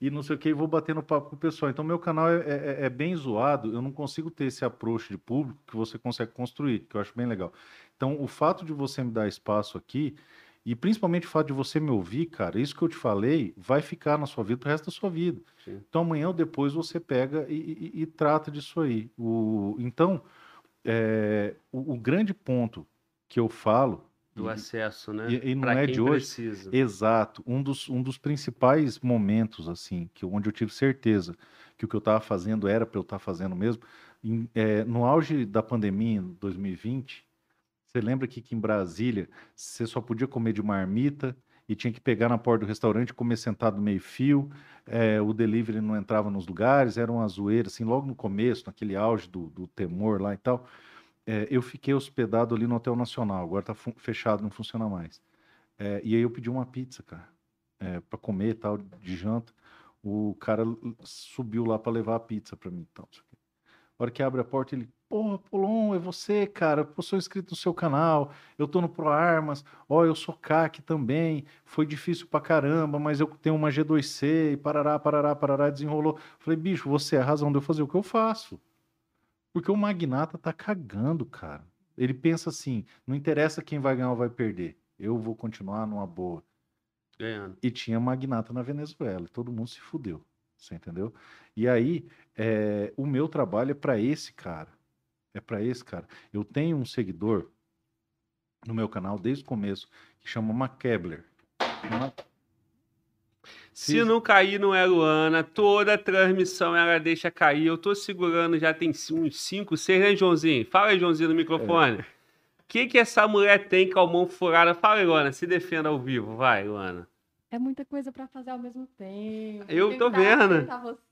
e não sei o que, e vou batendo papo com o pessoal. Então, meu canal é, é- é bem zoado, eu não consigo ter esse approach de público que você consegue construir, que eu acho bem legal. Então, o fato de você me dar espaço aqui, e principalmente o fato de você me ouvir, cara, isso que eu te falei, vai ficar na sua vida pro resto da sua vida. Sim. Então, amanhã ou depois você pega e, e- e trata disso aí. O, então, é, o, o grande ponto que eu falo. Do e- acesso, né? e- e não Pra é de hoje. Precisa. Exato. Um dos, um dos principais momentos, assim, que onde eu tive certeza que o que eu estava fazendo era para eu estar fazendo mesmo, em- é, no auge da pandemia, em 2020, você lembra que, que em Brasília você só podia comer de marmita e tinha que pegar na porta do restaurante comer sentado meio fio, é, o delivery não entrava nos lugares, era uma zoeira, assim, logo no começo, naquele auge do, do temor lá e tal. É, eu fiquei hospedado ali no Hotel Nacional, agora tá fechado, não funciona mais. É, e aí eu pedi uma pizza, cara, é, para comer e tal, de janta. O cara subiu lá para levar a pizza para mim. Então, a hora que abre a porta, ele, porra, Polon, é você, cara, eu sou inscrito no seu canal, eu tô no ProArmas, ó, eu sou CAC também, foi difícil pra caramba, mas eu tenho uma G2C, e parará, parará, parará, desenrolou. Falei, bicho, você é a razão de eu fazer o que eu faço. Porque o magnata tá cagando, cara. Ele pensa assim, não interessa quem vai ganhar ou vai perder, eu vou continuar numa boa. Ganhando. E tinha magnata na Venezuela, e todo mundo se fudeu, você entendeu? E aí, é, o meu trabalho é para esse cara, é para esse cara. Eu tenho um seguidor no meu canal desde o começo que chama McKebler. Ma- Se não cair, não é Luana. Toda transmissão ela deixa cair. Eu tô segurando já tem uns 5, 6, né, Joãozinho? Fala aí, Joãozinho, no microfone. O que, que essa mulher tem com a mão furada? Fala aí, Luana. Se defenda ao vivo. Vai, Luana. É muita coisa pra fazer ao mesmo tempo. Eu tô vendo.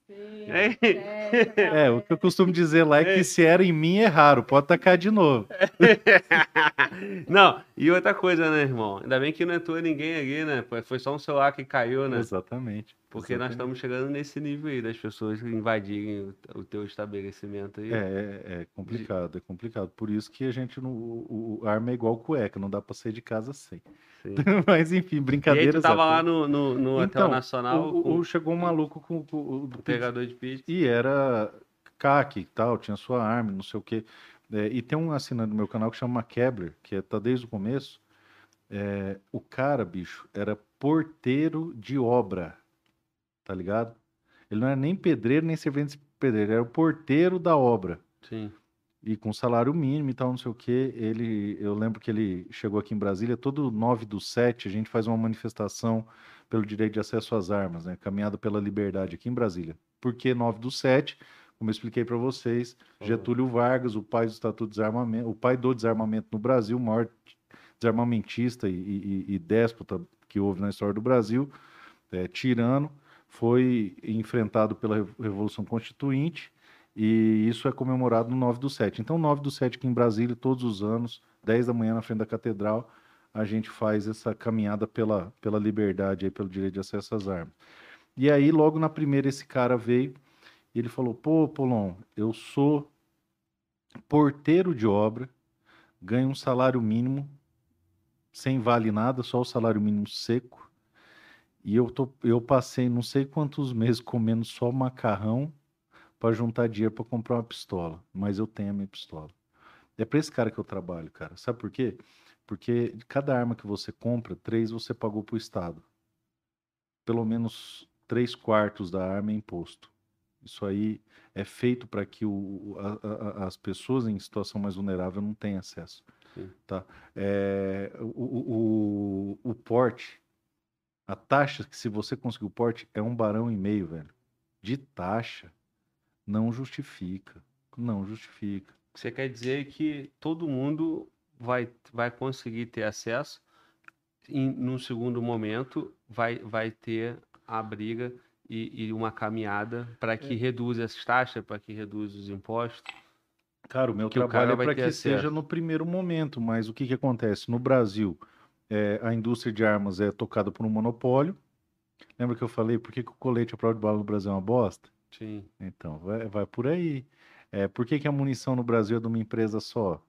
Você, É. É, o que eu costumo dizer lá é É. que se era em mim é raro, pode tacar de novo. não, e outra coisa, né, irmão? Ainda bem que não entrou ninguém ali, né? Foi- Foi só um celular que caiu, né? Exatamente. Porque nós exatamente. estamos chegando nesse nível aí das pessoas invadirem o, teu estabelecimento aí. É, é, é complicado, é complicado. Por isso que a gente não. O, o arma é igual cueca, não dá pra sair de casa sem. Mas enfim, E aí tava lá no, no, no Hotel Então, Nacional o, com o- chegou um maluco com, com o o pegador de pizza. E era CAC e tal, tinha sua arma, não sei o quê. É, e tem um assinante do meu canal que chama Kebler, que é, tá desde o começo. É, o cara, bicho, era porteiro de obra, tá ligado? Ele não era nem pedreiro, nem servente de pedreiro, era o porteiro da obra. Sim. E com salário mínimo e tal, não sei o quê. Ele, eu lembro que ele chegou aqui em Brasília, todo 9 do 7, a gente faz uma manifestação pelo direito de acesso às armas, né? Caminhada pela liberdade aqui em Brasília. Por que 9 do 7? Como eu expliquei para vocês, Falou. Getúlio Vargas, o pai do Estatuto de Desarmamento, o pai do desarmamento no Brasil, o maior desarmamentista e, e- e déspota que houve na história do Brasil, é, tirano, foi enfrentado pela Revo- Revolução Constituinte e isso é comemorado no 9 do 7. Então, 9 do 7 aqui em Brasília, todos os anos, 10 da manhã na frente da catedral, a gente faz essa caminhada pela, pela liberdade, aí, pelo direito de acesso às armas. E aí, logo na primeira, esse cara veio e ele falou: Pô, Polon, eu sou porteiro de obra, ganho um salário mínimo, sem vale nada, só o salário mínimo seco. E eu, tô, eu passei não sei quantos meses comendo só macarrão para juntar dinheiro para comprar uma pistola. Mas eu tenho a minha pistola. É para esse cara que eu trabalho, cara. Sabe por quê? Porque de cada arma que você compra, três você pagou para o Estado. Pelo menos três quartos da arma é imposto. Isso aí é feito para que o, a, a, as pessoas em situação mais vulnerável não tenham acesso. Sim. Tá? É, o, o, o porte, a taxa que se você conseguir o porte é um barão e meio, velho. De taxa, não justifica. Não justifica. Você quer dizer que todo mundo vai, vai conseguir ter acesso e, num segundo momento, vai, vai ter a briga e, e uma caminhada para que É. reduza essas taxas, para que reduza os impostos. Cara, o meu Que o trabalho cara é vai para que acesso. seja no primeiro momento, mas o que, que acontece? No Brasil, é, a indústria de armas é tocada por um monopólio. Lembra que eu falei por que, que o colete à prova de bala no Brasil é uma bosta? Sim. Então, vai, vai por aí. É, por que, que a munição no Brasil é de uma empresa só?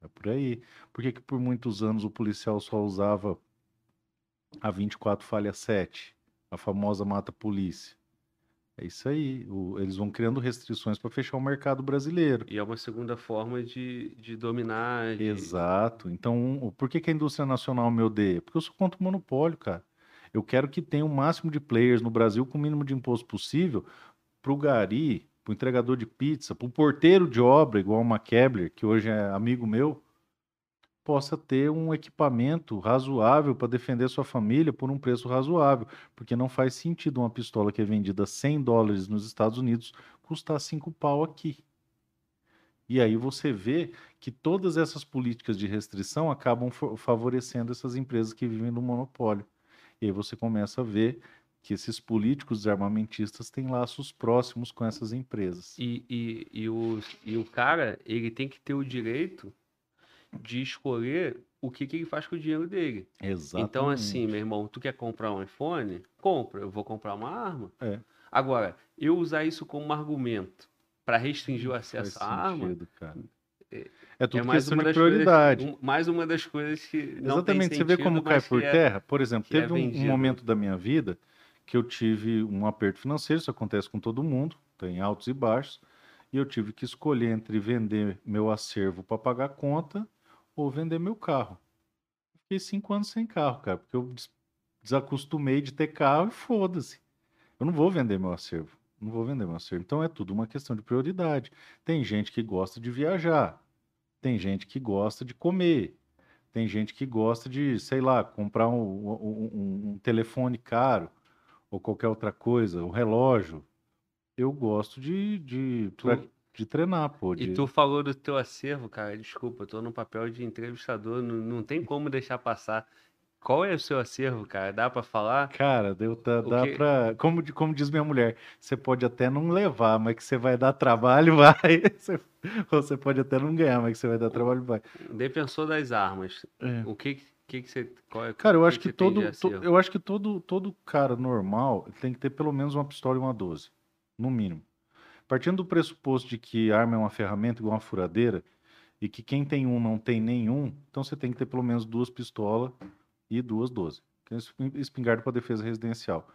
É por aí. Por que, que por muitos anos o policial só usava a 24 falha 7? A famosa mata-polícia. É isso aí. O- eles vão criando restrições para fechar o mercado brasileiro. E é uma segunda forma de, de dominar. de- Exato. Então, por que, que a indústria nacional me odeia? Porque eu sou contra o monopólio, cara. Eu quero que tenha o máximo de players no Brasil com o mínimo de imposto possível para o gari, para o entregador de pizza, para o porteiro de obra, igual o McKebler, que hoje é amigo meu, possa ter um equipamento razoável para defender sua família por um preço razoável. Porque não faz sentido uma pistola que é vendida a 100 dólares nos Estados Unidos custar 5 pau aqui. E aí você vê que todas essas políticas de restrição acabam fa- favorecendo essas empresas que vivem do monopólio. E aí você começa a ver que esses políticos armamentistas têm laços próximos com essas empresas. E, e, e, o, e o cara, ele tem que ter o direito de escolher o que, que ele faz com o dinheiro dele. Exatamente. Então, assim, meu irmão, tu quer comprar um iPhone? Compra. Eu vou comprar uma arma. É. Agora, eu usar isso como argumento para restringir o Não faz acesso à arma sentido, cara. é- É tudo é mais questão uma de das prioridade. coisas, um- mais uma das coisas que não Exatamente, tem você vê sentido, como cai por é- terra. Por exemplo, é teve um- um, momento da minha vida que eu tive um aperto financeiro, isso acontece com todo mundo, tem altos e baixos, e eu tive que escolher entre vender meu acervo para pagar a conta ou vender meu carro. Fiquei cinco anos sem carro, cara, porque eu des- desacostumei de ter carro e foda-se. Eu não vou vender meu acervo. Não vou vender meu acervo. Então é tudo uma questão de prioridade. Tem gente que gosta de viajar. Tem gente que gosta de comer. Tem gente que gosta de, sei lá, comprar um, um- um- telefone caro ou qualquer outra coisa, um relógio. Eu gosto de, de, Tu- de treinar, pô. E de- tu falou do teu acervo, cara. Desculpa, eu tô no papel de entrevistador, não, não tem como deixar passar. Qual é o seu acervo, cara? Dá pra falar? Cara, deu, dá, O dá que- pra. Como, como diz minha mulher, você pode até não levar, mas que você vai dar trabalho, vai. Você- pode até não ganhar, mas que você vai dar trabalho, vai. Defensor das armas. É. O que que, que você. Qual é, Cara, eu acho que, de todo, to- eu acho que todo, todo cara normal tem que ter pelo menos uma pistola e uma 12, no mínimo. Partindo do pressuposto de que arma é uma ferramenta igual uma furadeira e que quem tem um não tem nenhum, então você tem que ter pelo menos duas pistolas e duas 12. Que é espin- espingarda para defesa residencial.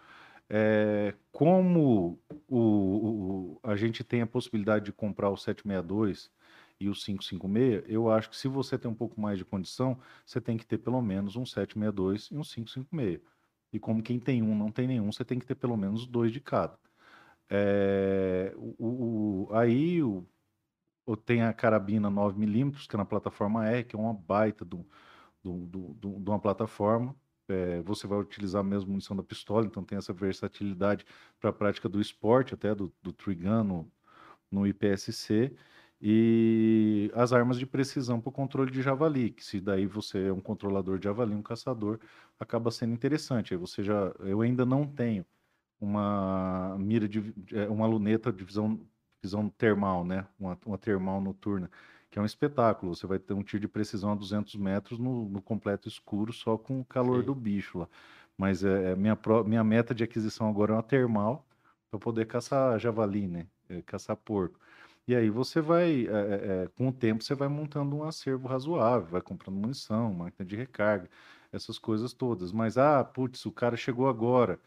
É, como o, o- a gente tem a possibilidade de comprar o 762 e o 556, eu acho que se você tem um pouco mais de condição, você tem que ter pelo menos um 762 e um 556. E como quem tem um não tem nenhum, você tem que ter pelo menos dois de cada. É, o, o- aí o, tem a carabina 9mm, que é na plataforma R, que é uma baita de uma plataforma. É, você vai utilizar a mesma munição da pistola, então tem essa versatilidade para a prática do esporte, até do, do Trigun no, no IPSC. E as armas de precisão para o controle de javali, que se daí você é um controlador de javali, um caçador, acaba sendo interessante. Aí você já, eu ainda não tenho uma mira de é, uma luneta de visão, visão termal, né? Uma, uma termal noturna, que é um espetáculo. Você vai ter um tiro de precisão a 200 metros no, no completo escuro, só com o calor Sim. do bicho lá. Mas é, é minha, minha meta de aquisição agora é uma termal para poder caçar javali, né? É, caçar porco. E aí você vai, é, é, é, com o tempo, você vai montando um acervo razoável, vai comprando munição, máquina de recarga, essas coisas todas. Mas, ah, putz, o cara chegou agora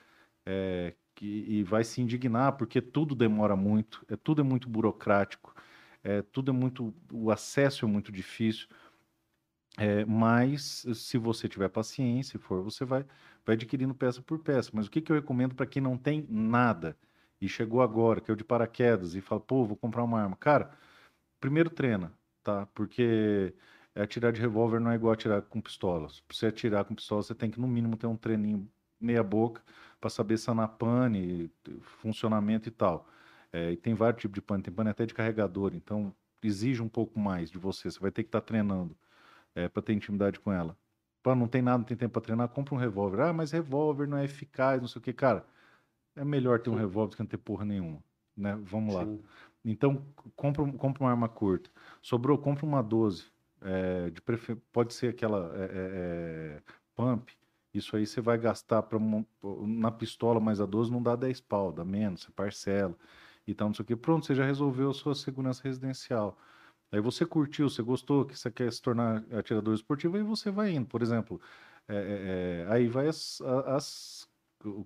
é, que- e vai se indignar porque tudo demora muito, é, tudo é muito burocrático, é, tudo é muito, o acesso é muito difícil. É, mas se você tiver paciência e for, você vai, vai adquirindo peça por peça. Mas o que, que eu recomendo para quem não tem nada e chegou agora, que é o de paraquedas, e fala, pô, vou comprar uma arma. Cara, primeiro treina, tá? Porque atirar de revólver não é igual atirar com pistola. Pra você atirar com pistola, você tem que, no mínimo, ter um treininho meia boca para saber sanar pane, funcionamento e tal. É, e tem vários tipos de pane, tem pane até de carregador, então exige um pouco mais de você. Você vai ter que estar treinando é, para ter intimidade com ela. Pô, não tem nada, não tem tempo para treinar, compra um revólver. Ah, mas revólver não é eficaz, não sei o que. Cara, é melhor ter um revólver do que não ter porra nenhuma. Né? Vamos lá. Sim. Então, compra, compra uma arma curta. Sobrou, compra uma 12. é, de prefer... Pode ser aquela é, é, é, pump. Isso aí você vai gastar pra, na pistola, mas a 12 não dá 10 pau, dá menos, você parcela e tal, não sei o que. Pronto, você já resolveu a sua segurança residencial. Aí você curtiu, você gostou, que você quer se tornar atirador esportivo, aí você vai indo. Por exemplo, é, é, é, aí vai as, as-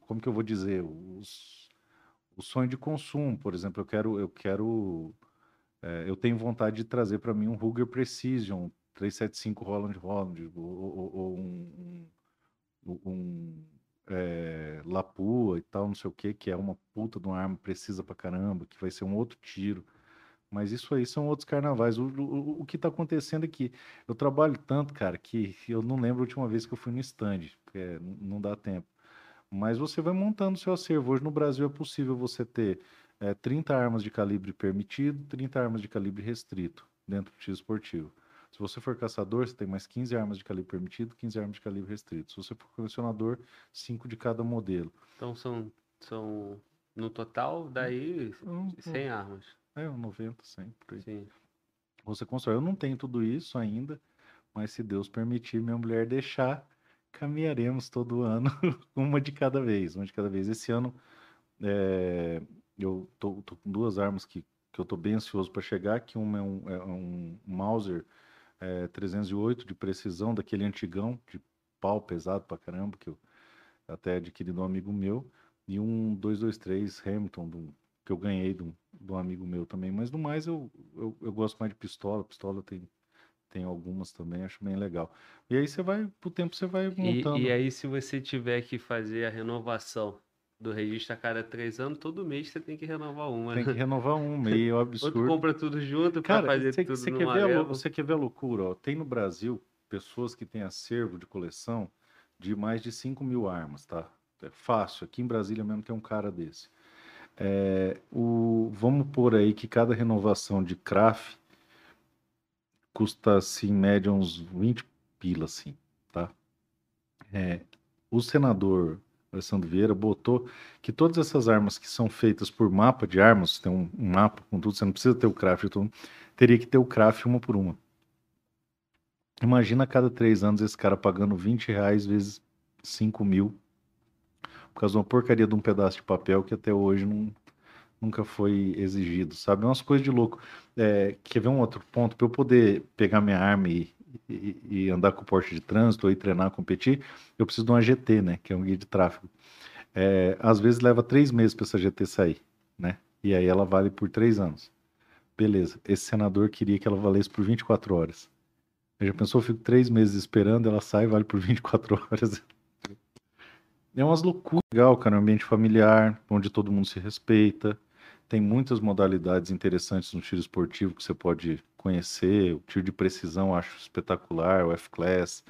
Como que eu vou dizer? Os, o sonho de consumo, por exemplo, eu quero, eu quero, é, eu tenho vontade de trazer para mim um Ruger Precision 375 Roland Roland ou, ou- ou um, um, um, é, Lapua e tal, não sei o que, que é uma puta de uma arma precisa pra caramba, que vai ser um outro tiro. Mas isso aí são outros carnavais. O, o, o que tá acontecendo é que eu trabalho tanto, cara, que eu não lembro a última vez que eu fui no stand, porque é, não dá tempo. Mas você vai montando seu acervo. Hoje no Brasil é possível você ter é, 30 armas de calibre permitido, 30 armas de calibre restrito dentro do tiro esportivo. Se você for caçador, você tem mais 15 armas de calibre permitido, 15 armas de calibre restrito. Se você for colecionador, 5 de cada modelo. Então são, são no total, daí Hum, 100 armas. É, um 90, 100, por aí. Sim. Você constrói. Eu não tenho tudo isso ainda, mas se Deus permitir, minha mulher deixar, caminharemos todo ano, uma de cada vez, uma de cada vez. Esse ano é, eu tô, tô com duas armas que, que eu tô bem ansioso para chegar, que uma é um, é um Mauser é, 308 de precisão, daquele antigão, de pau pesado pra caramba, que eu até adquiri de um amigo meu, e um 223 Hamilton, um- que eu ganhei de um, de um amigo meu também. Mas no mais eu, eu, eu gosto mais de pistola, pistola tem, tem algumas também, acho bem legal. E aí você vai, pro tempo você vai E, montando. e aí, se você tiver que fazer a renovação do registro a cada três anos, todo mês você tem que renovar uma, Tem que né? renovar um, meio Ou tu absurdo. compra tudo junto pra Cara, fazer você, tudo você quer ver a, você quer ver a loucura? Ó? Tem no Brasil pessoas que têm acervo de coleção de mais de 5 mil armas, tá? É fácil. Aqui em Brasília mesmo tem um cara desse. É, o, vamos pôr aí que cada renovação de craft custa, assim, em média, uns 20 pila, assim, tá? É, o senador Alessandro Vieira botou que todas essas armas que são feitas por mapa de armas, tem um, um mapa com tudo, você não precisa ter o craft, então teria que ter o craft uma por uma. Imagina a cada três anos esse cara pagando 20 reais vezes 5 mil por causa de uma porcaria de um pedaço de papel que até hoje não, nunca foi exigido, sabe? É umas coisas de louco. É, quer ver um outro ponto? Para eu poder pegar minha arma e, e, e andar com porte de trânsito ou ir treinar, competir, eu preciso de uma GT, né? Que é um guia de tráfego. É, às vezes leva três meses para essa GT sair, né? E aí ela vale por três anos. Beleza. Esse senador queria que ela valesse por 24 horas. Já pensou, eu fico três meses esperando, ela sai e vale por 24 horas. É umas loucuras legal, cara, um ambiente familiar, onde todo mundo se respeita. Tem muitas modalidades interessantes no tiro esportivo que você pode conhecer. O tiro de precisão acho espetacular, o F-Class.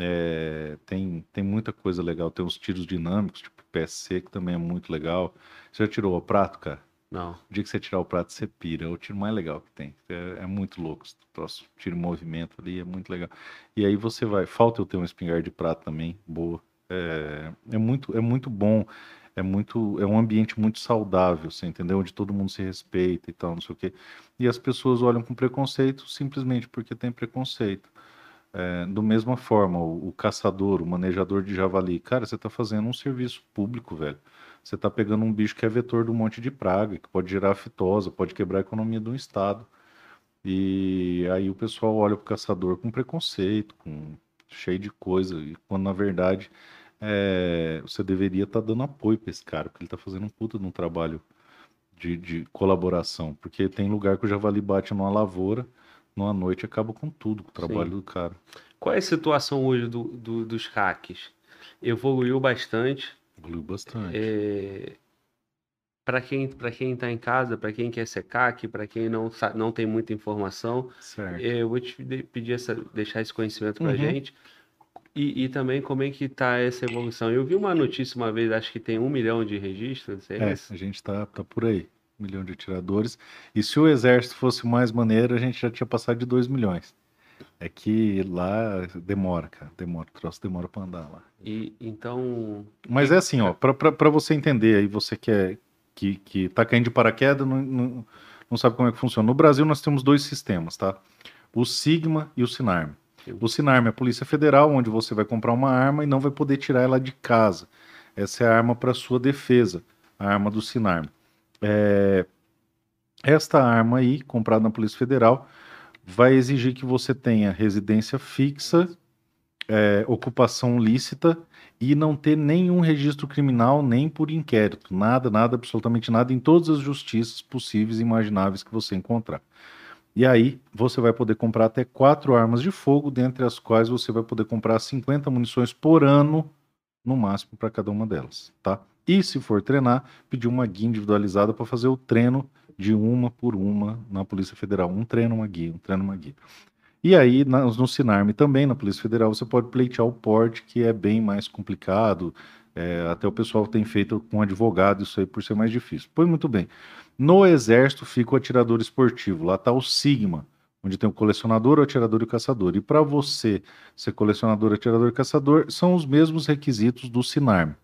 É, tem, tem muita coisa legal. Tem os tiros dinâmicos, tipo PSC, que também é muito legal. Você já tirou o prato, cara? Não. O dia que você tirar o prato, você pira. É o tiro mais legal que tem. É, é muito louco. esse troço. Tiro em movimento ali, é muito legal. E aí você vai. Falta eu ter uma espingarda de prata também, boa. É, é muito, é muito bom. É muito, é um ambiente muito saudável, você entendeu? Onde todo mundo se respeita e tal, não sei o quê. E as pessoas olham com preconceito simplesmente porque tem preconceito. É, do mesma forma, o, o caçador, o manejador de javali, cara, você está fazendo um serviço público, velho. Você está pegando um bicho que é vetor de um monte de praga, que pode gerar fitosa, pode quebrar a economia de um estado. E aí o pessoal olha pro caçador com preconceito, com cheio de coisa, e quando na verdade é, você deveria estar tá dando apoio para esse cara, porque ele está fazendo um puta de um trabalho de, de, colaboração. Porque tem lugar que o javali bate numa lavoura, numa noite acaba com tudo, com o trabalho Sim. do cara. Qual é a situação hoje do, do dos hacks? Evoluiu bastante. Evoluiu bastante. É, para quem para quem está em casa, para quem quer ser CAC, para quem não não tem muita informação, certo. eu vou te pedir essa, deixar esse conhecimento para uhum. gente. E, e, também como é que está essa evolução. Eu vi uma notícia uma vez, acho que tem um milhão de registros. É, é a gente está tá por aí, um milhão de atiradores. E se o exército fosse mais maneiro, a gente já tinha passado de dois milhões. É que lá demora, cara, demora, o troço demora para andar lá. E então. Mas é assim, ó, para você entender aí, você quer que, que tá caindo de paraquedas, não, não, não sabe como é que funciona. No Brasil, nós temos dois sistemas, tá? O Sigma e o Sinarme. É a Polícia Federal, onde você vai comprar uma arma e não vai poder tirar ela de casa. Essa é a arma para sua defesa, a arma do Sinarme. É... Esta arma aí, comprada na Polícia Federal, vai exigir que você tenha residência fixa, é, ocupação lícita e não ter nenhum registro criminal nem por inquérito, nada, nada, absolutamente nada em todas as justiças possíveis e imagináveis que você encontrar. E aí você vai poder comprar até quatro armas de fogo, dentre as quais você vai poder comprar 50 munições por ano, no máximo, para cada uma delas, tá? E se for treinar, pedir uma guia individualizada para fazer o treino de uma por uma na Polícia Federal. Um treino, uma guia, um treino, uma guia. E aí, no Sinarme também, na Polícia Federal, você pode pleitear o porte, que é bem mais complicado. É, até o pessoal tem feito com advogado isso aí por ser mais difícil. Pois muito bem. No Exército fica o atirador esportivo. Lá está o Sigma, onde tem o colecionador, o atirador e o caçador. E para você ser colecionador, atirador e caçador, são os mesmos requisitos do Sinarme.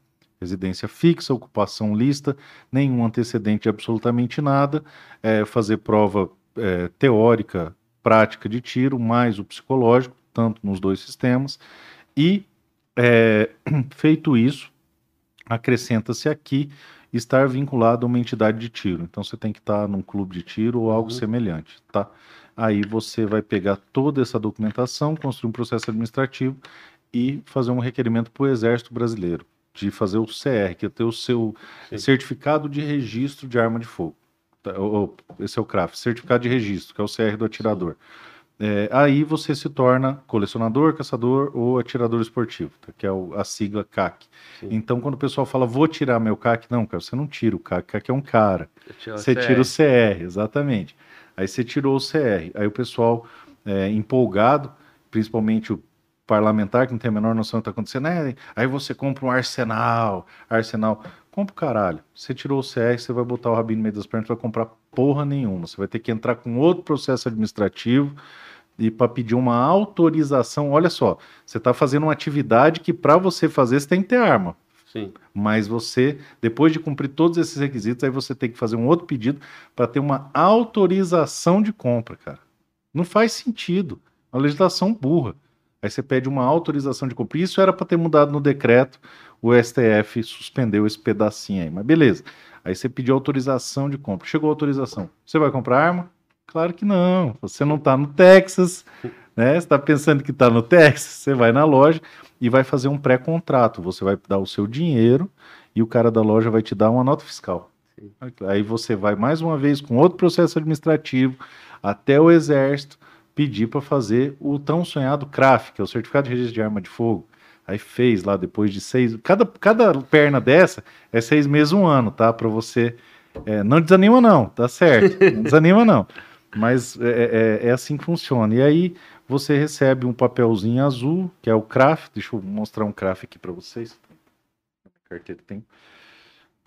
Residência fixa, ocupação lista, nenhum antecedente de absolutamente nada, é, fazer prova é, teórica prática de tiro, mais o psicológico, tanto nos dois sistemas. E, é, feito isso, acrescenta-se aqui estar vinculado a uma entidade de tiro. Então você tem que estar num clube de tiro ou algo uhum. semelhante, tá? Aí você vai pegar toda essa documentação, construir um processo administrativo e fazer um requerimento para o Exército Brasileiro de fazer o CR, que é ter o seu Sim. certificado de registro de arma de fogo. Tá, esse é o CRAF, certificado de registro, que é o CR do atirador. É, aí você se torna colecionador, caçador ou atirador esportivo, tá, que é o, a sigla CAC. Sim. Então, quando o pessoal fala, vou tirar meu CAC, não, cara, você não tira o CAC, CAC é um cara. Você tira o CR, exatamente. Aí você tirou o CR. Aí o pessoal é, empolgado, principalmente o parlamentar que não tem a menor noção do que está acontecendo, é, aí você compra um arsenal, arsenal. Compra o caralho. Você tirou o CR, você vai botar o rabinho no meio das pernas, vai comprar porra nenhuma. Você vai ter que entrar com outro processo administrativo e para pedir uma autorização. Olha só, você está fazendo uma atividade que para você fazer você tem que ter arma. Sim. Mas você, depois de cumprir todos esses requisitos, aí você tem que fazer um outro pedido para ter uma autorização de compra, cara. Não faz sentido. Uma legislação burra. Aí você pede uma autorização de compra. Isso era para ter mudado no decreto o STF suspendeu esse pedacinho aí, mas beleza. Aí você pediu autorização de compra. Chegou a autorização. Você vai comprar arma? Claro que não. Você não está no Texas, né? Você está pensando que está no Texas? Você vai na loja e vai fazer um pré-contrato. Você vai dar o seu dinheiro e o cara da loja vai te dar uma nota fiscal. Sim. Aí você vai mais uma vez com outro processo administrativo até o Exército pedir para fazer o tão sonhado CRAF, que é o Certificado de Registro de Arma de Fogo. Aí fez lá depois de seis. Cada, cada perna dessa é seis meses, um ano, tá? Para você. É, não desanima, não, tá certo. Não desanima, não. Mas é, é, é, assim que funciona. E aí você recebe um papelzinho azul, que é o CRAF. Deixa eu mostrar um CRAF aqui para vocês. A carteira tem.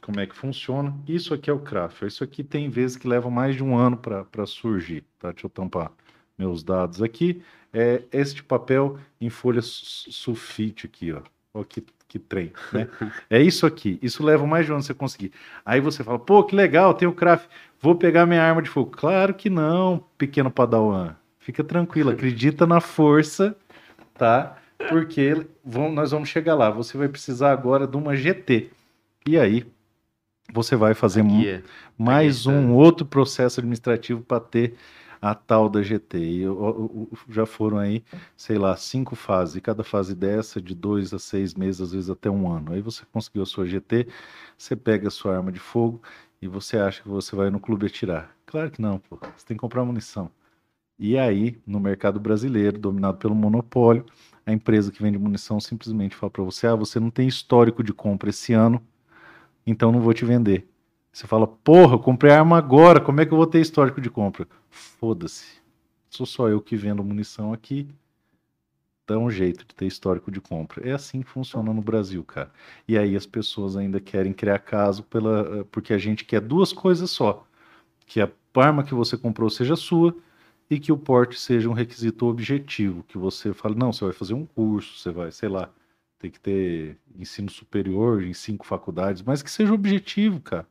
Como é que funciona? Isso aqui é o CRAF. Isso aqui tem vezes que leva mais de um ano para surgir. Tá? Deixa eu tampar meus dados aqui é este papel em folha sulfite aqui, ó. Ó que, que trem, né? é isso aqui. Isso leva mais de um ano você conseguir. Aí você fala, pô, que legal, tem o craft. Vou pegar minha arma de fogo. Claro que não, pequeno padawan. Fica tranquilo, acredita na força tá? Porque vão- nós vamos chegar lá. Você vai precisar agora de uma GT. E aí, você vai fazer Aqui é. mais Aqui, um outro processo administrativo para ter a tal da GT. E eu- eu- eu- já foram aí, sei lá, cinco fases. Cada fase dessa, de dois a seis meses, às vezes até um ano. Aí você conseguiu a sua GT, você pega a sua arma de fogo e você acha que você vai no clube atirar. Claro que não, pô. Você tem que comprar munição. E aí, no mercado brasileiro, dominado pelo monopólio, a empresa que vende munição simplesmente fala para você: ah, você não tem histórico de compra esse ano, então não vou te vender. Você fala, porra, eu comprei arma agora, como é que eu vou ter histórico de compra? Foda-se. Sou só eu que vendo munição aqui. Dá um jeito de ter histórico de compra. É assim que funciona no Brasil, cara. E aí as pessoas ainda querem criar caso pela, porque a gente quer duas coisas só: que a arma que você comprou seja sua e que o porte seja um requisito objetivo. Que você fale, não, você vai fazer um curso, você vai, sei lá, tem que ter ensino superior em cinco faculdades, mas que seja objetivo, cara.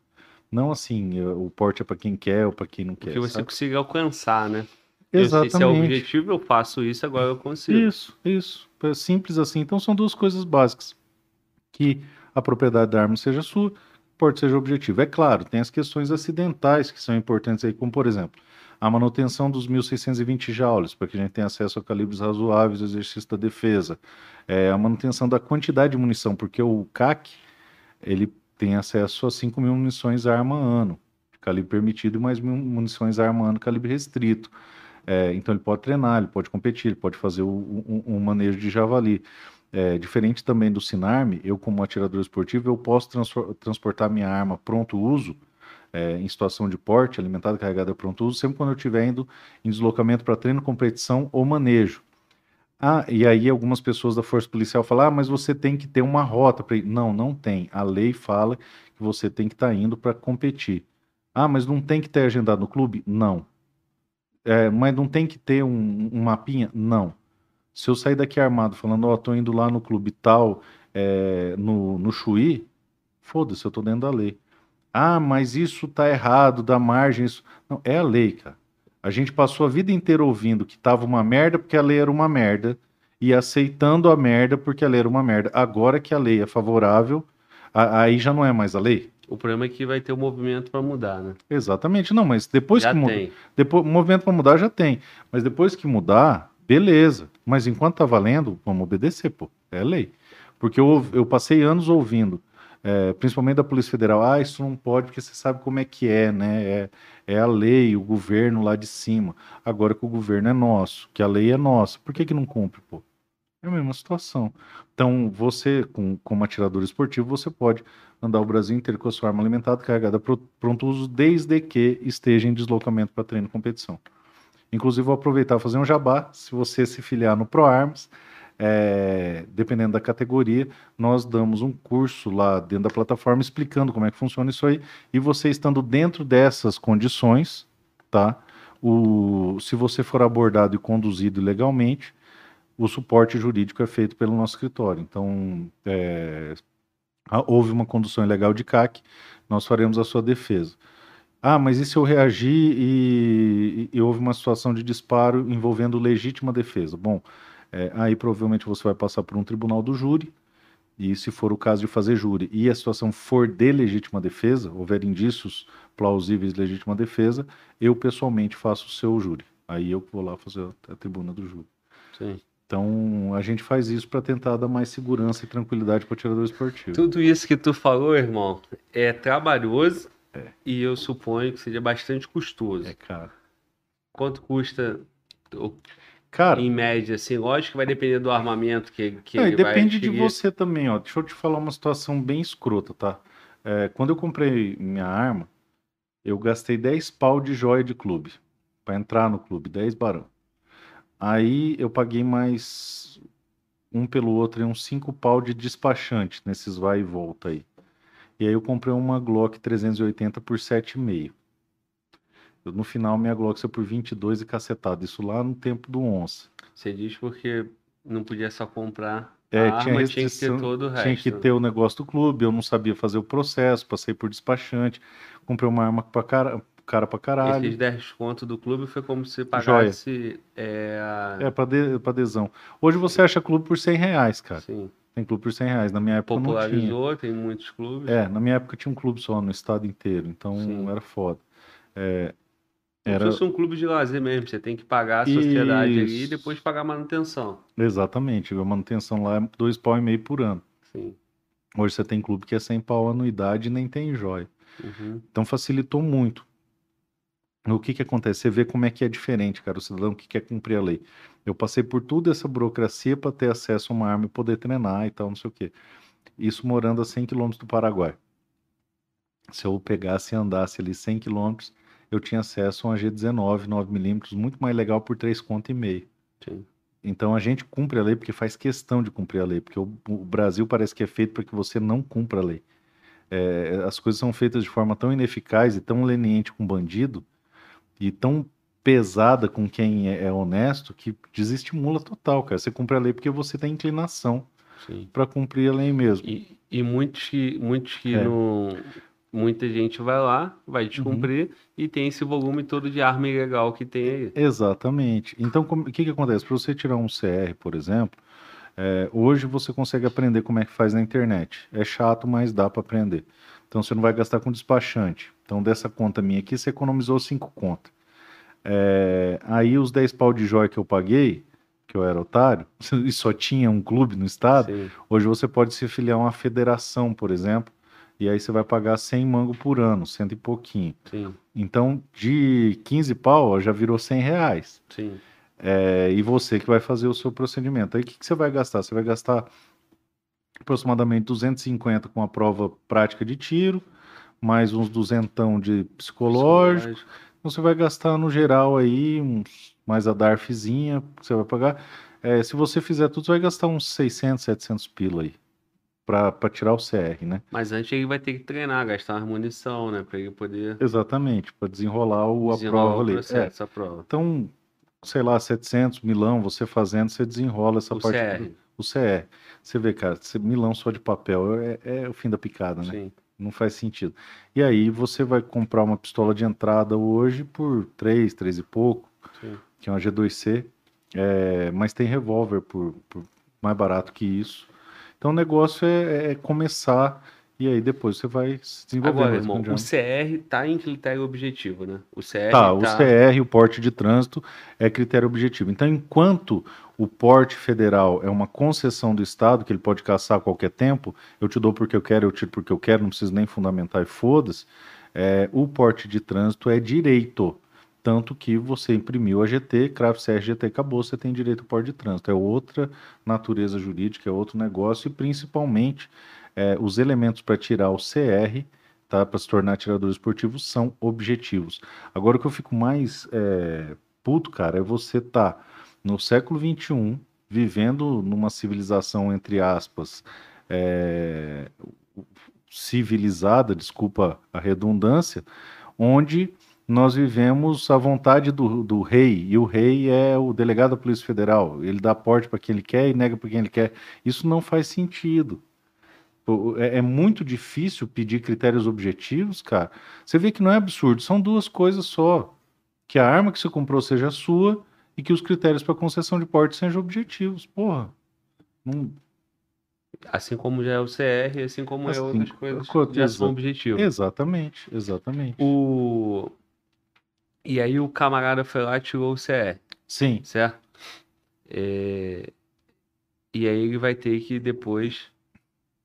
Não assim, eh, o porte é para quem quer ou para quem não quer. Que você sabe? consiga alcançar, né? Eu sei se é o Exatamente. objetivo, eu faço isso, agora eu consigo. Isso, isso. É simples assim. Então são duas coisas básicas. Que a propriedade da arma seja sua, o porte seja objetivo. É claro, tem as questões acidentais que são importantes aí, como por exemplo, a manutenção dos 1620 joules, para que a gente tenha acesso a calibres razoáveis exercício da defesa. É, a manutenção da quantidade de munição, porque o CAC, ele tem acesso a 5 mil munições arma ano, calibre permitido, e mais mil munições arma ano, calibre restrito. É, então ele pode treinar, ele pode competir, ele pode fazer um, um manejo de javali. É, diferente também do Sinarme, eu como atirador esportivo, eu posso transportar minha arma pronto uso, é, em situação de porte, alimentada, carregada pronto uso, sempre quando eu estiver indo em deslocamento para treino, competição ou manejo. Ah, e aí algumas pessoas da Força Policial falam, ah, mas você tem que ter uma rota para ir. Não, não tem. A lei fala que você tem que estar indo para competir. Ah, mas não tem que ter agendado no clube? Não. É, mas não tem que ter um, um mapinha? Não. Se eu sair daqui armado falando, ó, tô indo lá no clube tal, é, no, no Chuí, foda-se, eu tô dentro da lei. Ah, mas isso tá errado, dá margem, isso. Não, é a lei, cara. A gente passou a vida inteira ouvindo que tava uma merda porque a lei era uma merda e aceitando a merda porque a lei era uma merda. Agora que a lei é favorável, a- aí já não é mais a lei? O problema é que vai ter um movimento para mudar, né? Exatamente, não, mas depois Já que muda, tem. depois, o movimento para mudar já tem, mas depois que mudar, beleza. Mas enquanto tá valendo, vamos obedecer, pô. É lei. Porque eu, eu passei anos ouvindo, é, principalmente da Polícia Federal, ah, isso não pode, porque você sabe como é que é, né? É, é a lei, o governo lá de cima. Agora que o governo é nosso, que a lei é nossa, por que, que não cumpre, pô? É a mesma situação. Então, você, com, como atirador esportivo, você pode andar o Brasil inteiro com a sua arma alimentada, carregada pro- pronto uso, desde que esteja em deslocamento para treino e competição. Inclusive, vou aproveitar e fazer um jabá. Se você se filiar no ProArms, é, dependendo da categoria, nós damos um curso lá dentro da plataforma explicando como é que funciona isso aí. E você estando dentro dessas condições, tá? O, se você for abordado e conduzido legalmente, o suporte jurídico é feito pelo nosso escritório. Então, é, houve uma condução ilegal de CAC, nós faremos a sua defesa. Ah, mas e se eu reagir e, e- e houve uma situação de disparo envolvendo legítima defesa? Bom, é, aí provavelmente você vai passar por um tribunal do júri, e se for o caso de fazer júri e a situação for de legítima defesa, houver indícios plausíveis de legítima defesa, eu pessoalmente faço o seu júri. Aí eu vou lá fazer a, tribuna do júri. Sim. Então a gente faz isso para tentar dar mais segurança e tranquilidade para o tirador esportivo. Tudo isso que tu falou, irmão, é trabalhoso É. e eu suponho que seja bastante custoso. É caro. Quanto custa, Cara, em média, assim? Lógico que vai depender do armamento que, que Não, e ele vai depende de você também, ó. Deixa eu te falar uma situação bem escrota, tá? É, quando eu comprei minha arma, eu gastei 10 pau de joia de clube para entrar no clube, 10 barão. Aí eu paguei mais um pelo outro e uns 5 pau de despachante nesses vai e volta aí. E aí eu comprei uma Glock 380 por 7,5. Eu, no final, minha Glock saiu por 22 e cacetada. Isso lá no tempo do onça. Você diz porque não podia só comprar É, a tinha arma, tinha que ter todo o resto. Tinha que ter o negócio do clube, eu não sabia fazer o processo, passei por despachante, comprei uma arma pra cara, cara pra caralho. Esses 10 conto do clube foi como se pagasse. É, a- É, pra, de, pra adesão. Hoje você acha clube por 100 reais, cara. sim, Tem clube por 100 reais. Na minha época não tinha. popularizou, tem muitos clubes. É, na minha época tinha um clube só no estado inteiro, então Sim. era foda. É, Como era se fosse um clube de lazer mesmo. Você tem que pagar a sociedade ali e Isso. depois pagar a manutenção. exatamente, a manutenção lá é dois pau e meio por ano. Sim. Hoje você tem clube que é 100 pau anuidade e nem tem joia. Uhum. Então facilitou muito. O que que acontece? Você vê como é que é diferente, cara, o cidadão que quer cumprir a lei. Eu passei por toda essa burocracia para ter acesso a uma arma e poder treinar e tal, não sei o quê. Isso morando a 100 quilômetros do Paraguai. Se eu pegasse e andasse ali 100 quilômetros, eu tinha acesso a uma G19 9mm, muito mais legal por 3 conto e meio. Sim. Então a gente cumpre a lei porque faz questão de cumprir a lei, porque o, o Brasil parece que é feito para que você não cumpra a lei. É, as coisas são feitas de forma tão ineficaz e tão leniente com bandido e tão pesada com quem é, é honesto que desestimula total, cara. Você cumpre a lei porque você tem inclinação para cumprir a lei mesmo. E, e muitos que, muitos que É. não. Muita gente vai lá, vai descumprir e tem esse volume todo de arma ilegal que tem aí. Exatamente. Então, o que, que acontece? Para você tirar um CR, por exemplo, é, hoje você consegue aprender como é que faz na internet. É chato, mas dá para aprender. Então, você não vai gastar com despachante. Então, dessa conta minha aqui, você economizou 5 contas. É, aí, os 10 pau de joia que eu paguei, que eu era otário, e só tinha um clube no estado, Sim. Hoje você pode se filiar a uma federação, por exemplo, e aí você vai pagar 100 mango por ano, cento e pouquinho. Sim, Então, de 15 pau, ó, já virou 100 reais. sim. É, e você que vai fazer o seu procedimento. Aí o que, que você vai gastar? Você vai gastar aproximadamente 250 com a prova prática de tiro, mais uns duzentão de psicológico. Então você vai gastar no geral aí uns, mais a DARFzinha que você vai pagar. É, se você fizer tudo, você vai gastar uns 600, 700 pila aí pra tirar o CR, né? Mas antes ele vai ter que treinar, gastar uma munição, né? Pra ele poder Exatamente, para desenrolar o, a desenrolar prova o ali. É, processo, a prova. então, sei lá, 700, milão, você fazendo, você desenrola essa O parte. CR, do- o CR. Você vê, cara, milão só de papel é, é o fim da picada, né? sim. Não faz sentido. E aí você vai comprar uma pistola de entrada hoje por 3, 3 e pouco, Sim. que é uma G2C, é, mas tem revólver por, por mais barato que isso. Então o negócio é, é começar e aí depois você vai se desenvolvendo. Agora, irmão, o. CR tá em critério objetivo, né? O CR Tá, o tá- CR, o porte de trânsito, é critério objetivo. Então, enquanto o porte federal é uma concessão do Estado, que ele pode caçar a qualquer tempo, eu te dou porque eu quero, eu tiro porque eu quero, não preciso nem fundamentar e foda-se, é, o porte de trânsito é direito. Tanto que você imprimiu a GT, cravo CR GT, acabou, você tem direito ao porte de trânsito. É outra natureza jurídica, é outro negócio, e principalmente é, os elementos para tirar o CR tá, para se tornar atirador esportivo são objetivos. Agora o que eu fico mais é, puto, cara, é você tá no século XXI, vivendo numa civilização, entre aspas, é, civilizada, desculpa a redundância, onde nós vivemos à vontade do, do rei, e o rei é o delegado da Polícia Federal. Ele dá porte para quem ele quer e nega para quem ele quer. Isso não faz sentido. É, é muito difícil pedir critérios objetivos, cara. Você vê que não é absurdo, são duas coisas só. Que a arma que você comprou seja sua e que os critérios para concessão de porte sejam objetivos. Porra. Não, Assim como já é o CR, assim como é Assim, outras coisas co- já são exato. objetivos. exatamente, exatamente. O... E aí o camarada foi lá e tirou o CR, Sim, certo? É, E aí ele vai ter que depois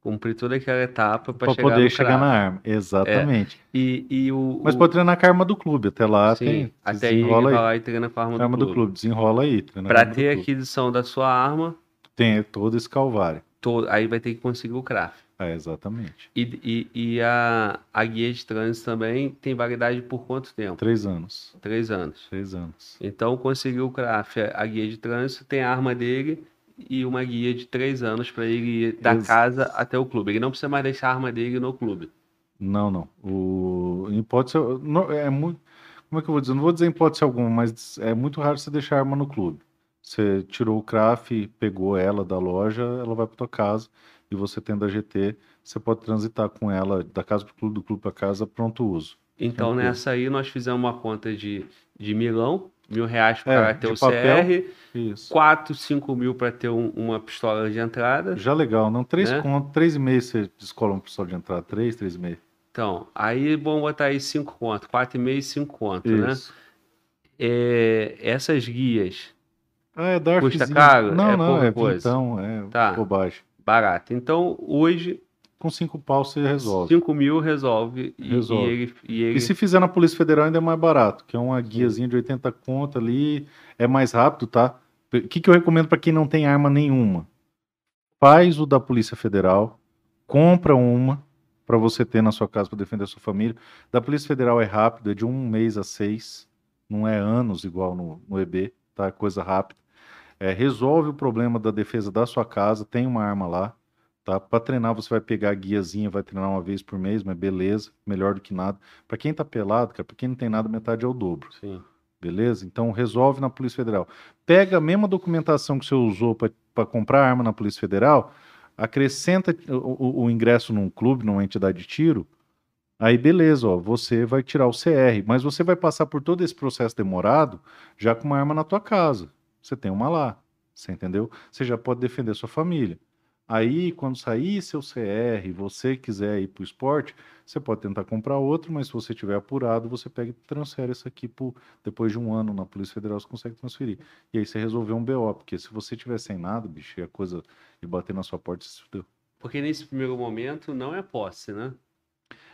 cumprir toda aquela etapa para chegar poder chegar na arma. Exatamente. E, e o, Mas o- pode treinar com a arma do clube. Até lá Sim, tem. até aí vai aí. lá e treina com a arma A do arma do clube. clube, desenrola aí. Para do ter a aquisição da sua arma, Tem todo esse calvário. to- aí vai ter que conseguir o craft. É, exatamente. E, e, e a, a guia de trânsito também tem validade por quanto tempo? Três anos. Três anos. Três anos. Então conseguiu o craft, a guia de trânsito, tem a arma dele e uma guia de três anos para ele ir da Ex- casa até o clube. Ele não precisa mais deixar a arma dele no clube. Não, não. O... Em hipótese. não, é muito. Como é que eu vou dizer? Não vou dizer em hipótese alguma, mas é muito raro você deixar a arma no clube. Você tirou o craft, pegou ela da loja, ela vai para tua casa e você tendo a GT, você pode transitar com ela da casa pro clube, do clube para casa, pronto uso. Então, Tranquilo. nessa aí, nós fizemos uma conta de, de milão, mil reais É, para ter de o papel. CR, Isso. 4, 5 mil para ter um- uma pistola de entrada. Já legal, não? Três Né? conto, três e meio você descola um pessoal de entrada. Três, três e meio. Então, aí vamos botar aí 5 conto, 4,5 e 5 conto, né? Isso. É, essas guias, Ah, é. Custa caro? Não, É não, é coisa. então, é Tá. bobagem. Barato. Então, hoje, Com cinco pau você resolve. 5 mil resolve. E, Resolve. e ele, e ele E se fizer na Polícia Federal ainda é mais barato, que é uma guiazinha de 80 conto ali, é mais rápido, tá? O que, que eu recomendo para quem não tem arma nenhuma? Faz o da Polícia Federal, compra uma para você ter na sua casa para defender a sua família. Da Polícia Federal é rápido, é de um mês a seis, não é anos igual no, no EB, tá? É coisa rápida. É, resolve o problema da defesa da sua casa, tem uma arma lá, tá? Para treinar você vai pegar a guiazinha, vai treinar uma vez por mês, mas beleza, melhor do que nada. Para quem tá pelado, cara, para quem não tem nada, metade é o dobro, Sim. beleza? Então resolve na Polícia Federal. Pega a mesma documentação que você usou para comprar arma na Polícia Federal, acrescenta o, o- o ingresso num clube, numa entidade de tiro, aí beleza, ó, você vai tirar o CR, mas você vai passar por todo esse processo demorado já com uma arma na tua casa. Você tem uma lá, você entendeu? Você já pode defender sua família. Aí, quando sair seu CR, você quiser ir para o esporte, você pode tentar comprar outro, mas se você tiver apurado, você pega e transfere isso aqui por, depois de um ano na Polícia Federal, você consegue transferir. E aí você resolveu um BO, porque se você tiver sem nada, bicho, e a coisa de bater na sua porta, você se fudeu. Porque nesse primeiro momento não é posse, né?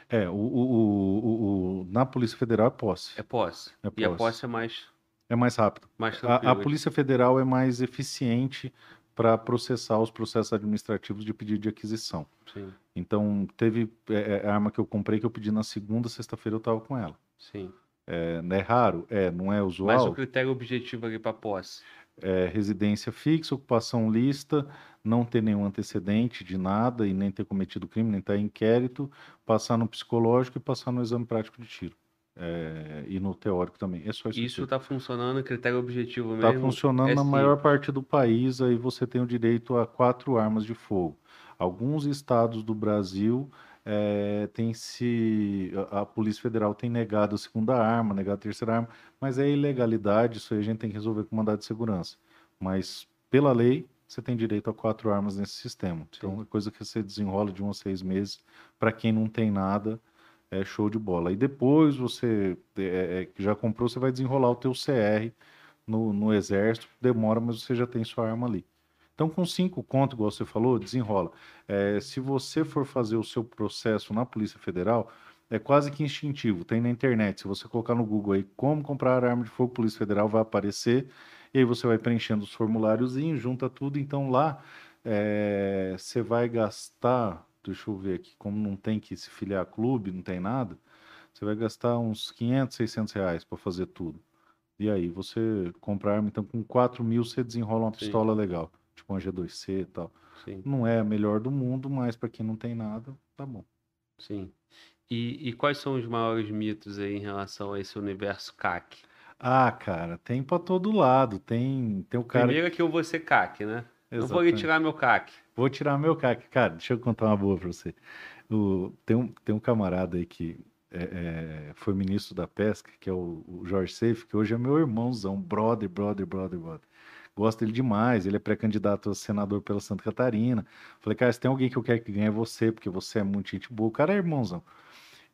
É, o, o, o- o- na Polícia Federal é posse. É posse. É E a posse. posse é mais, É mais rápido. mais A, a Polícia Federal é mais eficiente para processar os processos administrativos de pedido de aquisição. Sim, Então, teve é, é, a arma que eu comprei que eu pedi na segunda, sexta-feira eu tava com ela. sim. É, é raro? É, não é Mas usual? o critério objetivo ali para posse. É, residência fixa, ocupação lista, não ter nenhum antecedente de nada e nem ter cometido crime, nem estar em inquérito, passar no psicológico e passar no exame prático de tiro. É, e no teórico também. É só isso. Isso está funcionando, critério objetivo Está mesmo. funcionando é na sim. maior parte do país, aí você tem o direito a quatro armas de fogo. Alguns estados do Brasil eh, tem se. A, a Polícia Federal tem negado a segunda arma, negado a terceira arma, mas é ilegalidade, isso aí a gente tem que resolver com mandado de segurança. Mas, pela lei, você tem direito a quatro armas nesse sistema. Então, é coisa que você desenrola de um a seis meses. Para quem não tem nada, é show de bola. E depois você é, é, que já comprou, você vai desenrolar o teu CR no, no exército, demora, mas você já tem sua arma ali. Então, com cinco conto, igual você falou, desenrola. É, se você for fazer o seu processo na Polícia Federal, é quase que instintivo, tem na internet. Se você colocar no Google aí como comprar arma de fogo Polícia Federal, vai aparecer. E aí você vai preenchendo os formuláriozinhos, junta tudo. Então lá é, você vai gastar, deixa eu ver aqui, como não tem que se filiar a clube, não tem nada, você vai gastar uns 500, 600 reais para fazer tudo. E aí você compra arma, então com 4 mil você desenrola uma Sim. pistola legal, tipo uma G2C e tal. Sim, Não é a melhor do mundo, mas para quem não tem nada, tá bom. sim. E, e quais são os maiores mitos aí em relação a esse universo CAC? Ah, cara, tem para todo lado. Tem, tem o cara. Primeiro é que eu vou ser CAC, né? Não vou Exatamente. retirar meu CAC. Vou tirar meu CAC. Cara, deixa eu contar uma boa pra você. O- tem, um, tem um camarada aí que é, é, foi ministro da pesca, que é o, o Jorge Seif, que hoje é meu irmãozão, brother, brother, brother, brother. Gosto dele demais, ele é pré-candidato a senador pela Santa Catarina. Falei, cara, se tem alguém que eu quero que ganhe é você, porque você é muito gente boa. O cara é irmãozão.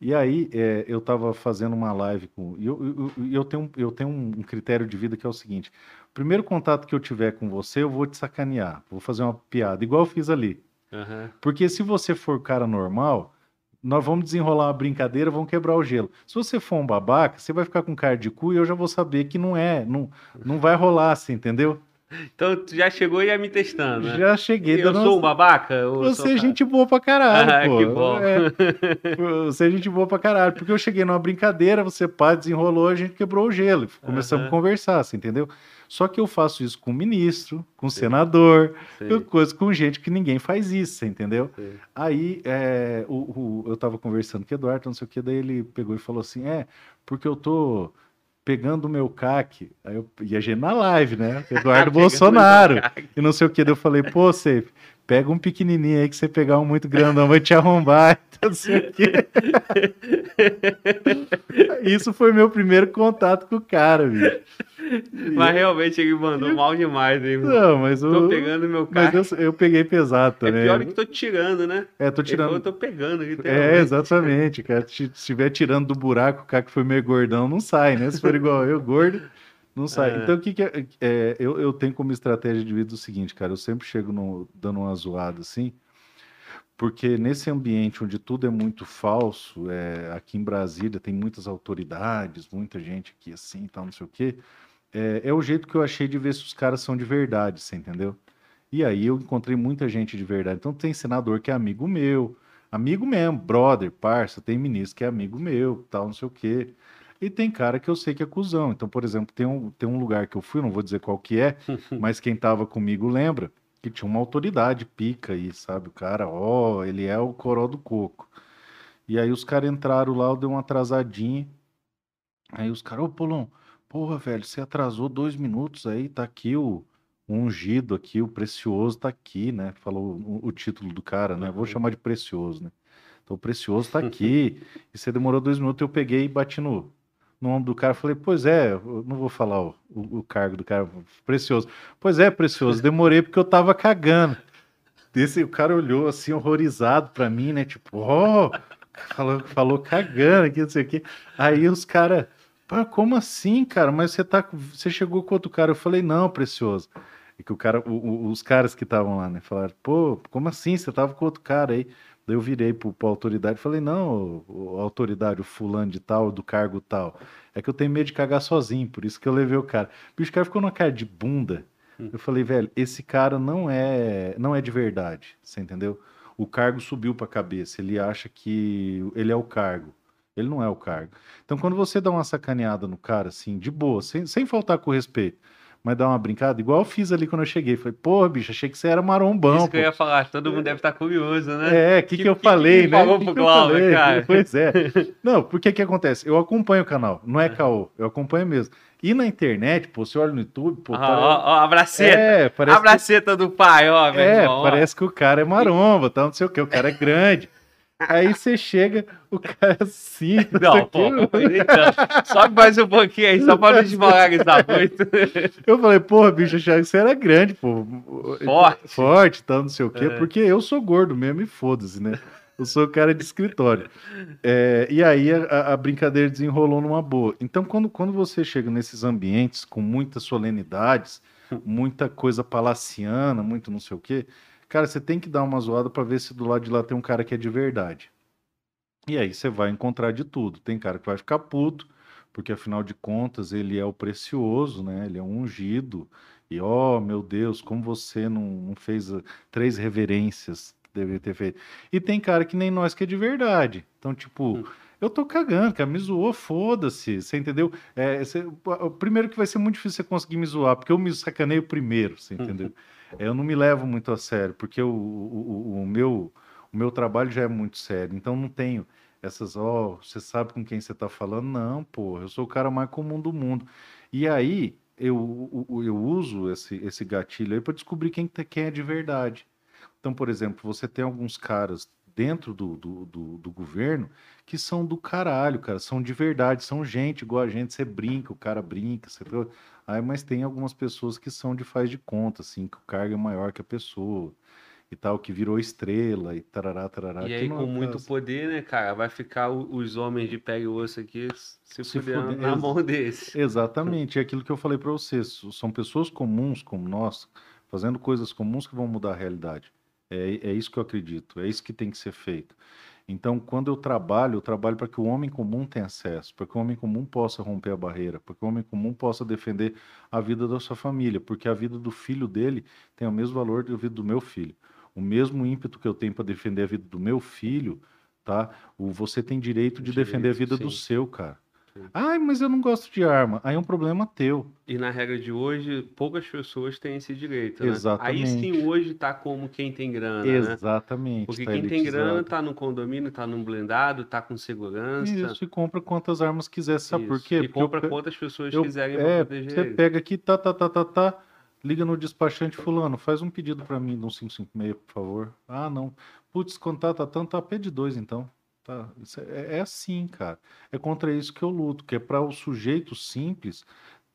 E aí, é, eu tava fazendo uma live com. E eu, eu, eu- tenho, eu tenho um critério de vida que é o seguinte: o primeiro contato que eu tiver com você, eu vou te sacanear, vou fazer uma piada, igual eu fiz ali. Aham. Porque se você for cara normal, nós vamos desenrolar uma brincadeira, vamos quebrar o gelo. Se você for um babaca, você vai ficar com cara de cu e eu já vou saber que não é, não, não vai rolar assim, entendeu? Então tu já chegou e ia me testando, né? Já cheguei Eu dando sou um babaca? Eu Você é gente boa pra caralho, Ah, pô. que bom. É, você é gente boa pra caralho. Porque eu cheguei numa brincadeira, você pá, desenrolou, a gente quebrou o gelo. Começamos a conversar, você entendeu? Só que eu faço isso com ministro, com senador, Sim, coisa com gente que ninguém faz isso, você entendeu? sim. Aí é, o, o- eu tava conversando com o Eduardo, não sei o que, daí ele pegou e falou assim: é, porque eu tô pegando o meu CAC. Aí eu, a gente na live, né? Eduardo Bolsonaro e não sei o que. Daí eu falei, pô, Safe, pega um pequenininho aí que você pegar um muito grandão vai te arrombar. Então, o quê. Isso foi meu primeiro contato com o cara, bicho. Mas realmente ele mandou mal demais, hein, mano? Não, mas Tô o. pegando meu Mas carro. eu, eu peguei pesado É também. pior que tô tirando, né? É, tô falou, tirando. eu tô pegando. É, exatamente, cara. Se estiver tirando do buraco, o cara que foi meio gordão não sai, né? Se for igual eu, gordo, não sai. É. Então, o que, que é, é, eu, eu tenho como estratégia de vida o seguinte, cara. Eu sempre chego no- dando uma zoada assim, porque nesse ambiente onde tudo é muito falso, é, aqui em Brasília tem muitas autoridades, muita gente aqui assim, tal, não sei o quê. É, é o jeito que eu achei de ver se os caras são de verdade, você entendeu? E aí eu encontrei muita gente de verdade. Então tem senador que é amigo meu, amigo mesmo, brother, parça, tem ministro que é amigo meu, tal, não sei o quê. E tem cara que eu sei que é cuzão. Então, por exemplo, tem um, tem um lugar que eu fui, não vou dizer qual que é, mas quem tava comigo lembra, que tinha uma autoridade pica aí, sabe? O cara, ó, ele é o coró do coco. E aí os caras entraram lá, eu dei uma atrasadinha. Aí os caras, ô Polão, porra, velho, você atrasou dois minutos aí, tá aqui o, o ungido aqui, o precioso tá aqui, né? Falou o, o título do cara, né? Vou Uhum. chamar de precioso, né? Então o precioso tá aqui. e você demorou dois minutos, eu peguei e bati no, no ombro do cara. Falei, pois é, eu não vou falar o, o, o cargo do cara, precioso. Pois é, precioso, demorei porque eu tava cagando. Desse, o cara olhou assim, horrorizado pra mim, né? Tipo, ó, falou, falou cagando aqui, não sei o quê. Aí os caras, como assim, cara? Mas você tá, você chegou com outro cara? Eu falei, não, precioso. E que o cara, o- os caras que estavam lá, né? Falaram, pô, como assim? Você tava com outro cara aí? Daí eu virei pro, pra autoridade e falei, não, o, o autoridade, o fulano de tal, do cargo tal. É que eu tenho medo de cagar sozinho, por isso que eu levei o cara. Bicho, o cara ficou numa cara de bunda. Eu falei, velho, esse cara não é, não é de verdade, você entendeu? O cargo subiu pra cabeça, ele acha que ele é o cargo. Ele não é o cargo. Então, quando você dá uma sacaneada no cara, assim, de boa, sem, sem faltar com respeito, mas dá uma brincada, igual eu fiz ali quando eu cheguei. Falei, porra, bicho, achei que você era marombão. Isso que eu pô. ia falar, todo mundo deve estar curioso, né? É, o que, que, Que- eu falei, que né? falou Que pro Glauber, falei? cara? Pois é. Não, porque que acontece? Eu acompanho o canal, não é caô, eu acompanho mesmo. E na internet, pô, você olha no YouTube, pô, Ó, pare- ó, ó, a braceta. é, a parece que, braceta do pai, ó, meu é, irmão. ó. parece que o cara é maromba, tal, não sei o que, o cara é grande. Aí você chega, o cara assim, não, pô, então, sobe mais um pouquinho aí, só pra não desmoralizar muito. Eu falei, porra, bicho, achava que você era grande, pô. Forte. Forte, tal, não sei o quê, É. porque eu sou gordo mesmo e foda-se, né? Eu sou cara de escritório. É, e aí a, a brincadeira desenrolou numa boa. Então, quando, quando você chega nesses ambientes com muitas solenidades, muita coisa palaciana, muito não sei o quê, cara, você tem que dar uma zoada pra ver se do lado de lá tem um cara que é de verdade. E aí você vai encontrar de tudo. Tem cara que vai ficar puto, porque afinal de contas ele é o precioso, né? Ele é um ungido. E ó, meu Deus, como você não, não fez ah, três reverências que deveria ter feito. E tem cara que nem nós que é de verdade. Então, tipo, Hum. eu tô cagando, cara, me zoou, foda-se. Você entendeu? É, você- primeiro que vai ser muito difícil você conseguir me zoar, porque eu me sacaneio primeiro, você entendeu? É, Eu não me levo muito a sério, porque o, o, o- meu, o meu trabalho já é muito sério. Então não tenho essas, ó, você sabe com quem você tá falando? Não, pô, eu sou o cara mais comum do mundo. E aí eu, o- eu uso esse, esse gatilho aí para descobrir quem, tá- quem é de verdade. Então, por exemplo, você tem alguns caras dentro do, do, do, do governo que são do caralho, cara, são de verdade, são gente igual a gente, você brinca, o cara brinca, você... Aí, mas tem algumas pessoas que são de faz de conta, assim, que o cargo é maior que a pessoa e tal, que virou estrela e tarará, tarará. E que aí, com muito poder, né, cara? Vai ficar o- os homens de pele e osso aqui se, Se fuder- na mão desse. Exatamente, é aquilo que eu falei para vocês. São pessoas comuns como nós, fazendo coisas comuns que vão mudar a realidade. É, é isso que eu acredito, é isso que tem que ser feito. Então, quando eu trabalho, eu trabalho para que o homem comum tenha acesso, para que o homem comum possa romper a barreira, para que o homem comum possa defender a vida da sua família, porque a vida do filho dele tem o mesmo valor da vida do meu filho. O mesmo ímpeto que eu tenho para defender a vida do meu filho, tá? O, você tem direito de defender a Direito, vida do sim. seu, cara. Sim. Ai, mas eu não gosto de arma. Aí é um problema teu. E na regra de hoje, poucas pessoas têm esse direito, né? Aí Exatamente. sim, hoje tá como quem tem grana, né? Exatamente. Porque tá quem tem grana elitizado. tá num condomínio, tá num blindado, tá com segurança. Isso, e compra quantas armas quiser. Sabe por Isso. quê? E Porque eu compra pe- quantas pessoas eu- quiserem É, proteger você ele. pega aqui, tá, tá, tá, tá, tá. Liga no despachante fulano, faz um pedido para mim de um 556, por favor. Ah, não. Putz, contato tá tanto, tá pede dois então. Tá, é, é, assim, cara. É contra isso que eu luto, que é para o sujeito simples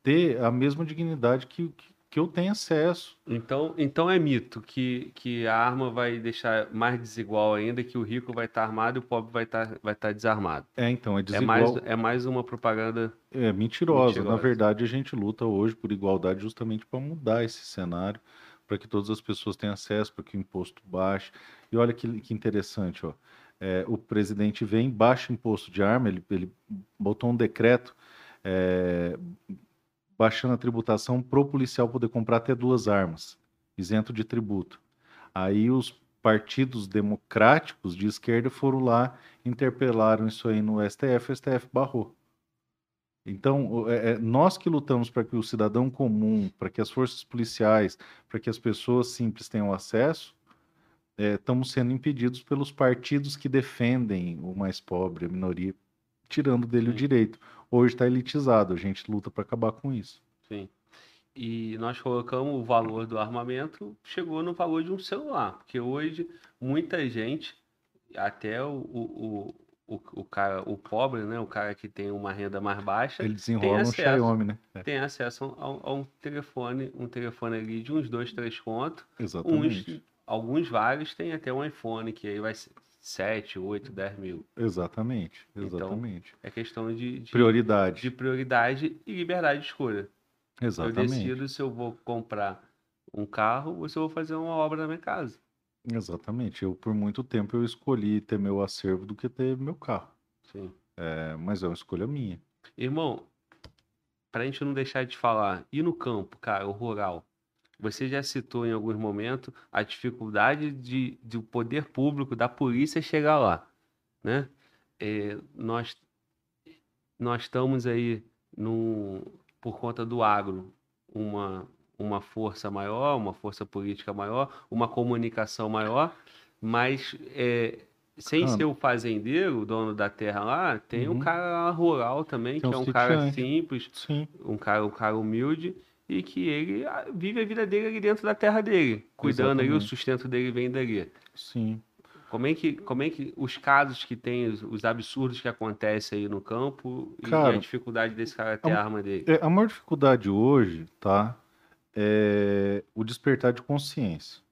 ter a mesma dignidade que, que, que eu tenho acesso. Então, então é mito que, que a arma vai deixar mais desigual ainda, que o rico vai estar tá armado e o pobre vai estar tá, vai tá desarmado. É, então, é desigual. É mais, é mais uma propaganda. É mentirosa. mentirosa. Na verdade, a gente luta hoje por igualdade justamente para mudar esse cenário, para que todas as pessoas tenham acesso, para que o imposto baixe. E olha que, que interessante, ó. É, o presidente vem, baixa imposto de arma, ele, ele botou um decreto é, baixando a tributação para o policial poder comprar até duas armas, isento de tributo. Aí os partidos democráticos de esquerda foram lá, interpelaram isso aí no STF, o STF barrou. Então, é, é, nós que lutamos para que o cidadão comum, para que as forças policiais, para que as pessoas simples tenham acesso, é, estamos sendo impedidos pelos partidos que defendem o mais pobre, a minoria, tirando dele Sim. o direito hoje está elitizado. A gente luta para acabar com isso. Sim. E nós colocamos o valor do armamento, chegou no valor de um celular. Porque hoje, muita gente, até o, o, o, o, cara, o pobre, né? O cara que tem uma renda mais baixa. Ele desenrola acesso, um Xiaomi, né? É. Tem acesso a, a, um telefone, um telefone ali de uns dois, três contos. Exatamente. Uns, alguns vários têm até um iPhone, que aí vai ser 7, 8, 10 mil. Exatamente, exatamente. Então, é questão de, de, prioridade. De prioridade e liberdade de escolha. Exatamente. Eu decido se eu vou comprar um carro ou se eu vou fazer uma obra na minha casa. Exatamente. Eu, por muito tempo, eu escolhi ter meu acervo do que ter meu carro. Sim. É, mas é uma escolha minha. Irmão, pra gente não deixar de falar, e no campo, cara, o rural? Você já citou em alguns momentos a dificuldade de, de o poder público, da polícia chegar lá, né? É, nós, nós estamos aí, num, por conta do agro, uma, uma força maior, uma força política maior, uma comunicação maior, mas é, sem ah. ser o fazendeiro, o dono da terra lá, tem uhum. um cara rural também, tem que é um cara simples, Sim. um cara, um cara humilde, e que ele ah, vive a vida dele ali dentro da terra dele, cuidando ali, o sustento dele vem dali. Sim. Como é que, como é que os casos que tem, os, os absurdos que acontecem aí no campo cara, e a dificuldade desse cara ter a, a arma dele? É, a maior dificuldade hoje, tá? É o despertar de consciência.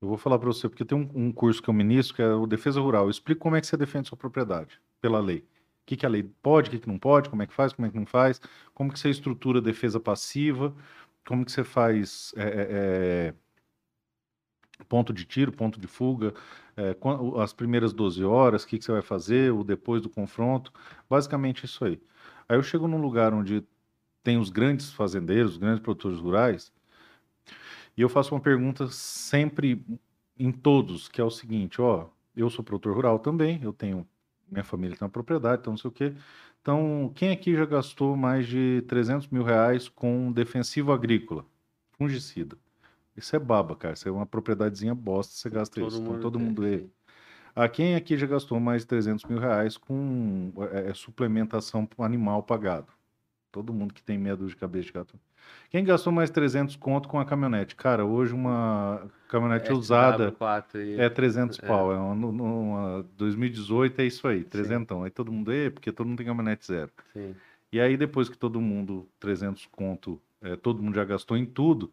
Eu vou falar para você, porque tem um, um, curso que eu ministro, que é o Defesa Rural. Eu explico como é que você defende sua propriedade, pela lei o que, que a lei pode, o que, que não pode, como é que faz, como é que não faz, como que você estrutura defesa passiva, como que você faz é, é ponto de tiro, ponto de fuga, é, as primeiras 12 horas, o que, que você vai fazer, o depois do confronto, basicamente isso aí. Aí eu chego num lugar onde tem os grandes fazendeiros, os grandes produtores rurais, e eu faço uma pergunta sempre em todos, que é o seguinte, ó, eu sou produtor rural também, eu tenho minha família tem uma propriedade, então não sei o quê. Então, quem aqui já gastou mais de 300 mil reais com defensivo agrícola? Fungicida. Isso é baba, cara. Isso é uma propriedadezinha bosta, você gasta todo isso. Então, todo mundo aí. Ah, quem aqui já gastou mais de 300 mil reais com é suplementação animal pagado? Todo mundo que tem meia dúzia de cabeça de gato. Quem gastou mais 300 conto com a caminhonete? Cara, hoje uma caminhonete é, usada e... é 300 é. pau. É uma, uma, 2018 é isso aí, 300. Aí todo mundo, é porque todo mundo tem caminhonete zero. Sim. E aí depois que todo mundo, 300 conto, é, todo mundo já gastou em tudo,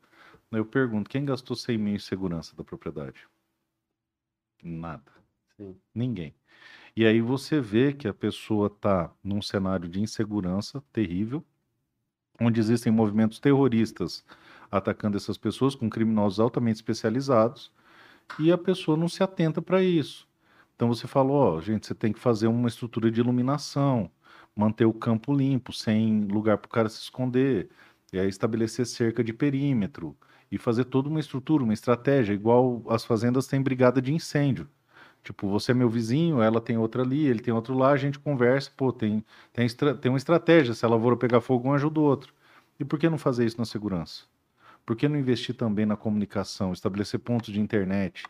eu pergunto, quem gastou 100 mil em segurança da propriedade? Nada. Sim. Ninguém. E aí você vê que a pessoa está num cenário de insegurança terrível, onde existem movimentos terroristas atacando essas pessoas com criminosos altamente especializados e a pessoa não se atenta para isso. Então você falou, ó, gente, você tem que fazer uma estrutura de iluminação, manter o campo limpo, sem lugar para o cara se esconder, aí estabelecer cerca de perímetro e fazer toda uma estrutura, uma estratégia, igual as fazendas têm brigada de incêndio. Tipo, você é meu vizinho, ela tem outra ali, ele tem outro lá, a gente conversa, pô, tem, tem, tem uma estratégia. Se a lavoura pegar fogo, um ajuda o outro. E por que não fazer isso na segurança? Por que não investir também na comunicação, estabelecer pontos de internet,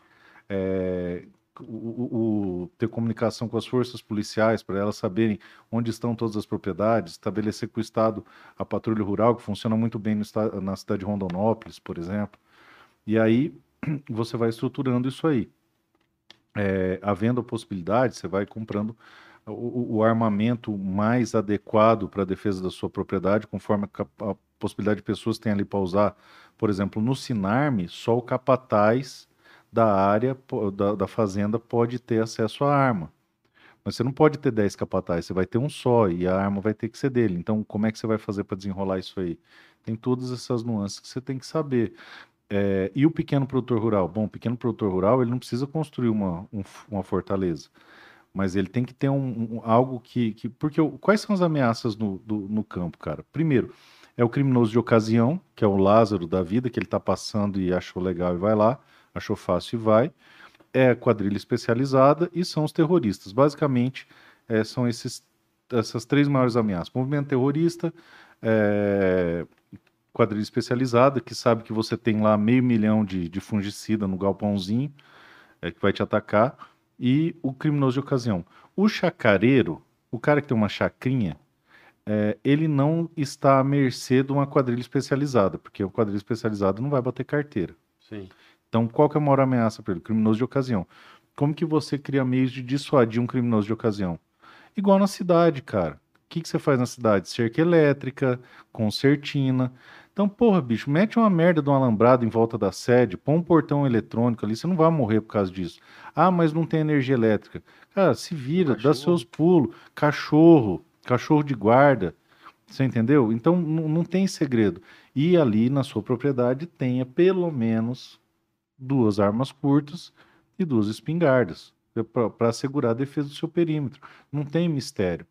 é, o- o- ter comunicação com as forças policiais para elas saberem onde estão todas as propriedades, estabelecer com o Estado a patrulha rural, que funciona muito bem na cidade de Rondonópolis, por exemplo. E aí você vai estruturando isso aí. É, havendo a possibilidade, você vai comprando o, o- armamento mais adequado para a defesa da sua propriedade, conforme a, a possibilidade de pessoas têm ali para usar. Por exemplo, no Sinarme, só o capataz da área, da, da fazenda, pode ter acesso à arma. Mas você não pode ter 10 capatazes, você vai ter um só e a arma vai ter que ser dele. Então, como é que você vai fazer para desenrolar isso aí? Tem todas essas nuances que você tem que saber. É, e o pequeno produtor rural? Bom, o pequeno produtor rural ele não precisa construir uma, um uma fortaleza, mas ele tem que ter um, um- algo que, que. Porque quais são as ameaças no, do- no campo, cara? Primeiro, é o criminoso de ocasião, que é o Lázaro da vida, que ele está passando e achou legal e vai lá, achou fácil e vai. É a quadrilha especializada e são os terroristas. Basicamente, é, são esses, essas três maiores ameaças: movimento terrorista, é, quadrilha especializada, que sabe que você tem lá meio milhão de, de fungicida no galpãozinho, é, que vai te atacar, e o criminoso de ocasião. O chacareiro, o cara que tem uma chacrinha, é, ele não está à mercê de uma quadrilha especializada, porque o quadrilha especializado não vai bater carteira. Sim. Então, qual que é a maior ameaça para ele? Criminoso de ocasião. Como que você cria meios de dissuadir um criminoso de ocasião? Igual na cidade, cara. O que, que você faz na cidade? Cerca elétrica, concertina. Então, porra, bicho, mete uma merda de um alambrado em volta da sede, põe um portão eletrônico ali, você não vai morrer por causa disso. Ah, mas não tem energia elétrica. Cara, se vira, dá Cachorro. seus pulos. Cachorro, cachorro de guarda. Você entendeu? Então, não tem segredo. E ali na sua propriedade tenha pelo menos duas armas curtas e duas espingardas para assegurar a defesa do seu perímetro. Não tem mistério.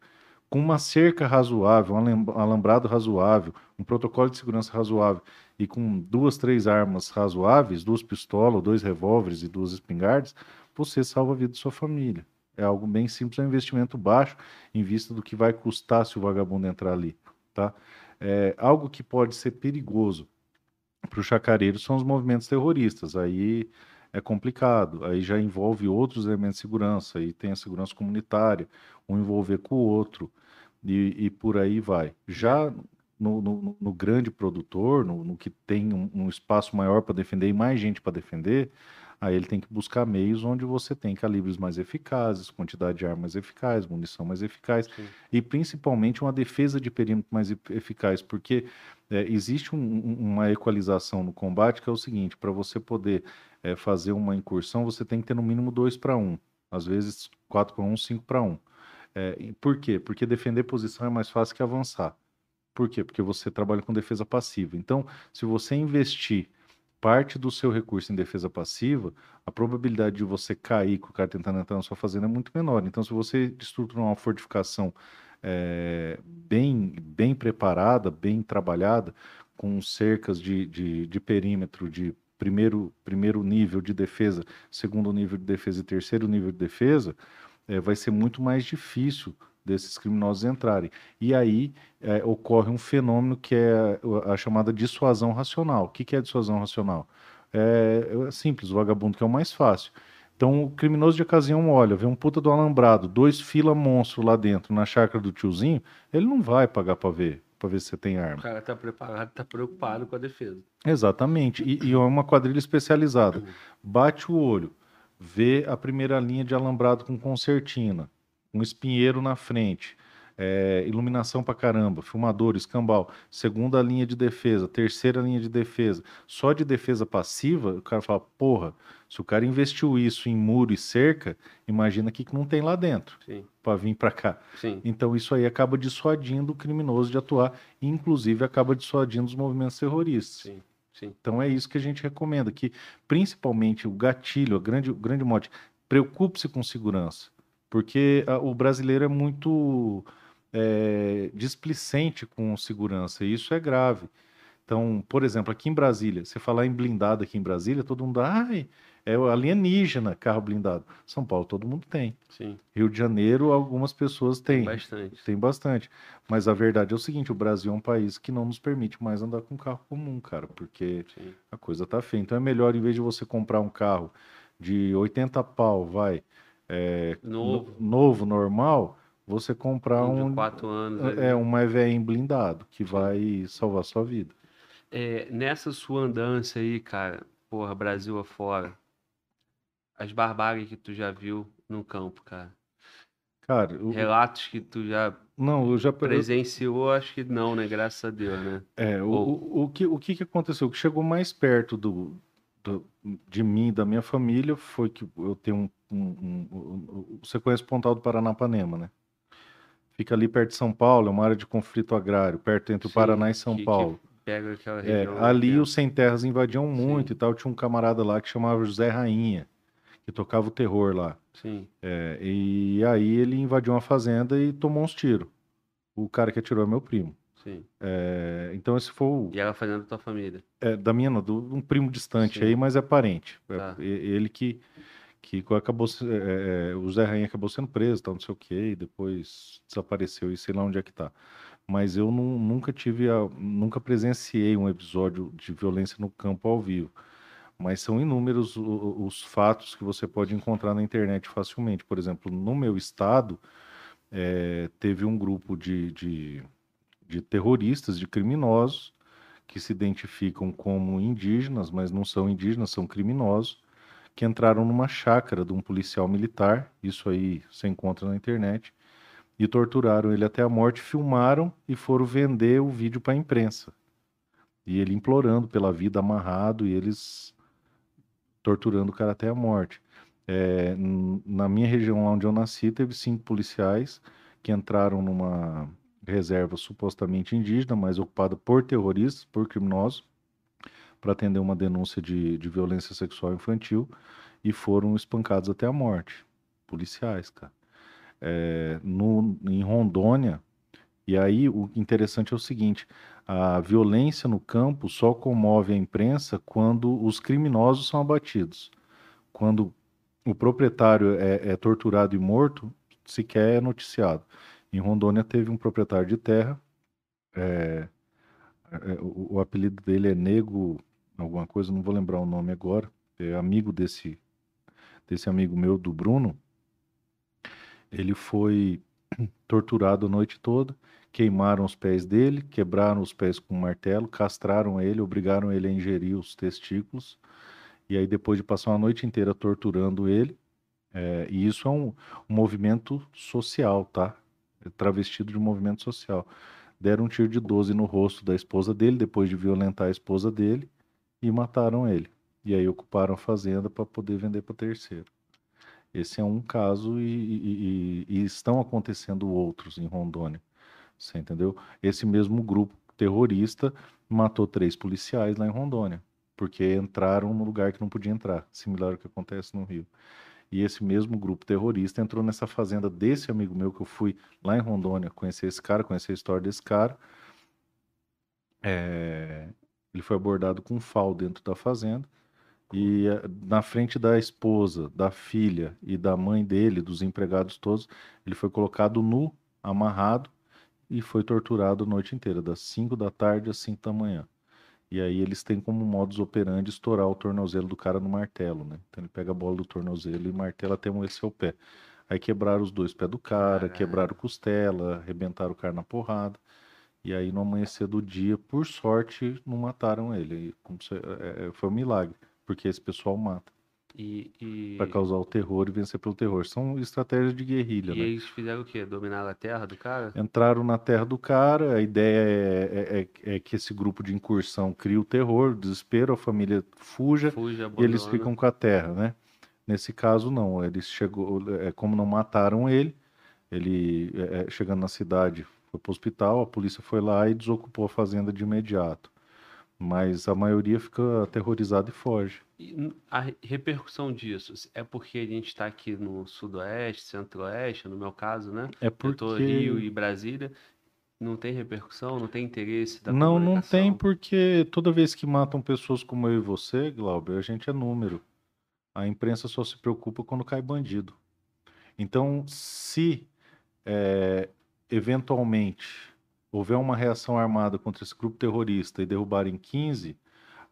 Com uma cerca razoável, um alam- alambrado razoável, um protocolo de segurança razoável e com duas, três armas razoáveis, duas pistolas, dois revólveres e duas espingardas, você salva a vida da sua família. É algo bem simples, é um investimento baixo em vista do que vai custar se o vagabundo entrar ali, tá? É, algo que pode ser perigoso para o chacareiro são os movimentos terroristas. Aí é complicado. Aí já envolve outros elementos de segurança. Aí tem a segurança comunitária, um envolver com o outro e, e por aí vai. Já no, no- no grande produtor, no, no que tem um, um espaço maior para defender e mais gente para defender, aí ele tem que buscar meios onde você tem calibres mais eficazes, quantidade de armas eficaz, munição mais eficaz Sim. e principalmente uma defesa de perímetro mais ef- eficaz, porque é, existe um- um- uma equalização no combate que é o seguinte: para você poder é, fazer uma incursão, você tem que ter no mínimo 2 para 1, às vezes 4 para 1, 5 para 1. É, e por quê? Porque defender posição é mais fácil que avançar. Por quê? Porque você trabalha com defesa passiva. Então, se você investir parte do seu recurso em defesa passiva, a probabilidade de você cair com o cara tentando entrar na sua fazenda é muito menor. Então, se você estruturar uma fortificação é, bem, bem preparada, bem trabalhada, com cercas de, de, de perímetro de primeiro, primeiro nível de defesa, segundo nível de defesa e terceiro nível de defesa, é, vai ser muito mais difícil desses criminosos entrarem. E aí é, ocorre um fenômeno que é a chamada dissuasão racional. O que, que é dissuasão racional? É, é simples, o vagabundo que é o mais fácil. Então o criminoso de ocasião olha, vê um puta do alambrado, dois fila monstro lá dentro na chácara do tiozinho, ele não vai pagar para ver, para ver se você tem O arma. cara tá preparado, tá preocupado com a defesa. Exatamente. E, e é uma quadrilha especializada. Bate o olho, vê a primeira linha de alambrado com concertina, um espinheiro na frente, é, iluminação pra caramba, filmador, escambau, segunda linha de defesa, terceira linha de defesa. Só de defesa passiva, o cara fala, porra, se o cara investiu isso em muro e cerca, imagina o que que não tem lá dentro para vir para cá. sim. Então isso aí acaba dissuadindo o criminoso de atuar, e inclusive acaba dissuadindo os movimentos terroristas. Sim, sim. Então é isso que a gente recomenda, que principalmente o gatilho, a grande, o grande mote, preocupe-se com segurança, porque ah, o brasileiro é muito é, displicente com segurança, e isso é grave. Então, por exemplo, aqui em Brasília, você falar em blindado aqui em Brasília, todo mundo, ai, é alienígena carro blindado. São Paulo todo mundo tem. Sim, Rio de Janeiro, algumas pessoas têm. bastante. Tem bastante. Mas a verdade é o seguinte: o Brasil é um país que não nos permite mais andar com carro comum, cara, porque Sim, a coisa tá feia. Então é melhor, em vez de você comprar um carro de 80 pau, vai, é, Novo. no- novo, normal, você comprar Um um, de quatro anos. ali. é, um EVM blindado, que vai salvar sua vida. É, nessa sua andança aí, cara, porra, Brasil afora, as barbáries que tu já viu no campo, cara. Cara, o- Relatos que tu já não, eu já... presenciou, acho que não, né? Graças a Deus, né? É, o, Ou- o, o que, o que que aconteceu? O que chegou mais perto do, do- de mim da minha família foi que eu tenho um, um- um- um- Você conhece o Pontal do Paranapanema, né? Fica ali perto de São Paulo, é uma área de conflito agrário, perto entre o Sim, Paraná e São que- que Paulo. Pega aquela É, região. ali né? os sem terras invadiam muito Sim. e tal. Tinha um camarada lá que chamava José Rainha, que tocava o terror lá. Sim, É, e aí ele invadiu uma fazenda e tomou uns tiros. O cara que atirou é meu primo. sim. É, então esse foi o, E ela fazendo tua família. É, da minha, não, do, um primo distante Sim. aí, mas é parente. É, Tá. e- ele que, que acabou, se- é, é, o Zé Rainha acabou sendo preso, tal, não sei o quê, e depois desapareceu e sei lá onde é que tá. Mas eu nu- nunca tive, a- nunca presenciei um episódio de violência no campo ao vivo. Mas são inúmeros os fatos que você pode encontrar na internet facilmente. Por exemplo, no meu estado, é, teve um grupo de, de, de terroristas, de criminosos, que se identificam como indígenas, mas não são indígenas, são criminosos, que entraram numa chácara de um policial militar, isso aí você encontra na internet, e torturaram ele até a morte, filmaram e foram vender o vídeo para a imprensa. E ele implorando pela vida amarrado e eles torturando o cara até a morte. É, na minha região lá onde eu nasci, teve cinco policiais que entraram numa reserva supostamente indígena, mas ocupada por terroristas, por criminosos, para atender uma denúncia de, de violência sexual infantil e foram espancados até a morte. Policiais, cara. É, no, em Rondônia, e aí o interessante é o seguinte: a violência no campo só comove a imprensa quando os criminosos são abatidos. Quando o proprietário é, é torturado e morto, sequer é noticiado. Em Rondônia teve um proprietário de terra, é, é, o, o apelido dele é Nego, alguma coisa, não vou lembrar o nome agora, é amigo desse, desse amigo meu, do Bruno. Ele foi torturado a noite toda, queimaram os pés dele, quebraram os pés com um martelo, castraram ele, obrigaram ele a ingerir os testículos, e aí depois de passar uma noite inteira torturando ele, é, e isso é um, um movimento social, tá? É travestido de um movimento social. Deram um tiro de 12 no rosto da esposa dele, depois de violentar a esposa dele, e mataram ele. E aí ocuparam a fazenda para poder vender para terceiro. Esse é um caso e, e- e- e estão acontecendo outros em Rondônia. Você entendeu? Esse mesmo grupo terrorista matou três policiais lá em Rondônia, porque entraram no lugar que não podia entrar, similar ao que acontece no Rio. E esse mesmo grupo terrorista entrou nessa fazenda desse amigo meu que eu fui lá em Rondônia conhecer esse cara, conhecer a história desse cara. É, Ele foi abordado com um fal dentro da fazenda. E eh, na frente da esposa, da filha e da mãe dele, dos empregados todos, ele foi colocado nu, amarrado e foi torturado a noite inteira, das 5 da tarde às 5 da manhã. E aí eles têm como modus operandi estourar o tornozelo do cara no martelo, né? Então ele pega a bola do tornozelo e martela até amolecer seu pé. Aí quebraram os dois pés do cara, Caralho. quebraram costela, arrebentaram o cara na porrada. E aí no amanhecer do dia, por sorte, não mataram ele. E se- é, é, foi um milagre, porque esse pessoal mata E, e, Pra causar o terror e vencer pelo terror. São estratégias de guerrilha, e né? eles fizeram o quê? Dominaram a terra do cara? Entraram na terra do cara, a ideia é, é- é- é que esse grupo de incursão crie o terror, o desespero, a família fuja Fuja, e eles ficam com a terra, né? Nesse caso, não. Eles chegou, é, como não mataram ele, ele é, é, chegando na cidade, foi para o hospital, a polícia foi lá e desocupou a fazenda de imediato. Mas a maioria fica aterrorizada e foge. E a re- repercussão disso é porque a gente está aqui no sudoeste, centro-oeste, no meu caso, né? É Eu porque Rio e Brasília. Não tem repercussão, não tem interesse da Não, não tem, porque toda vez que matam pessoas como eu e você, Glauber, a gente é número. A imprensa só se preocupa quando cai bandido. Então, se é, eventualmente houver uma reação armada contra esse grupo terrorista e derrubarem 15,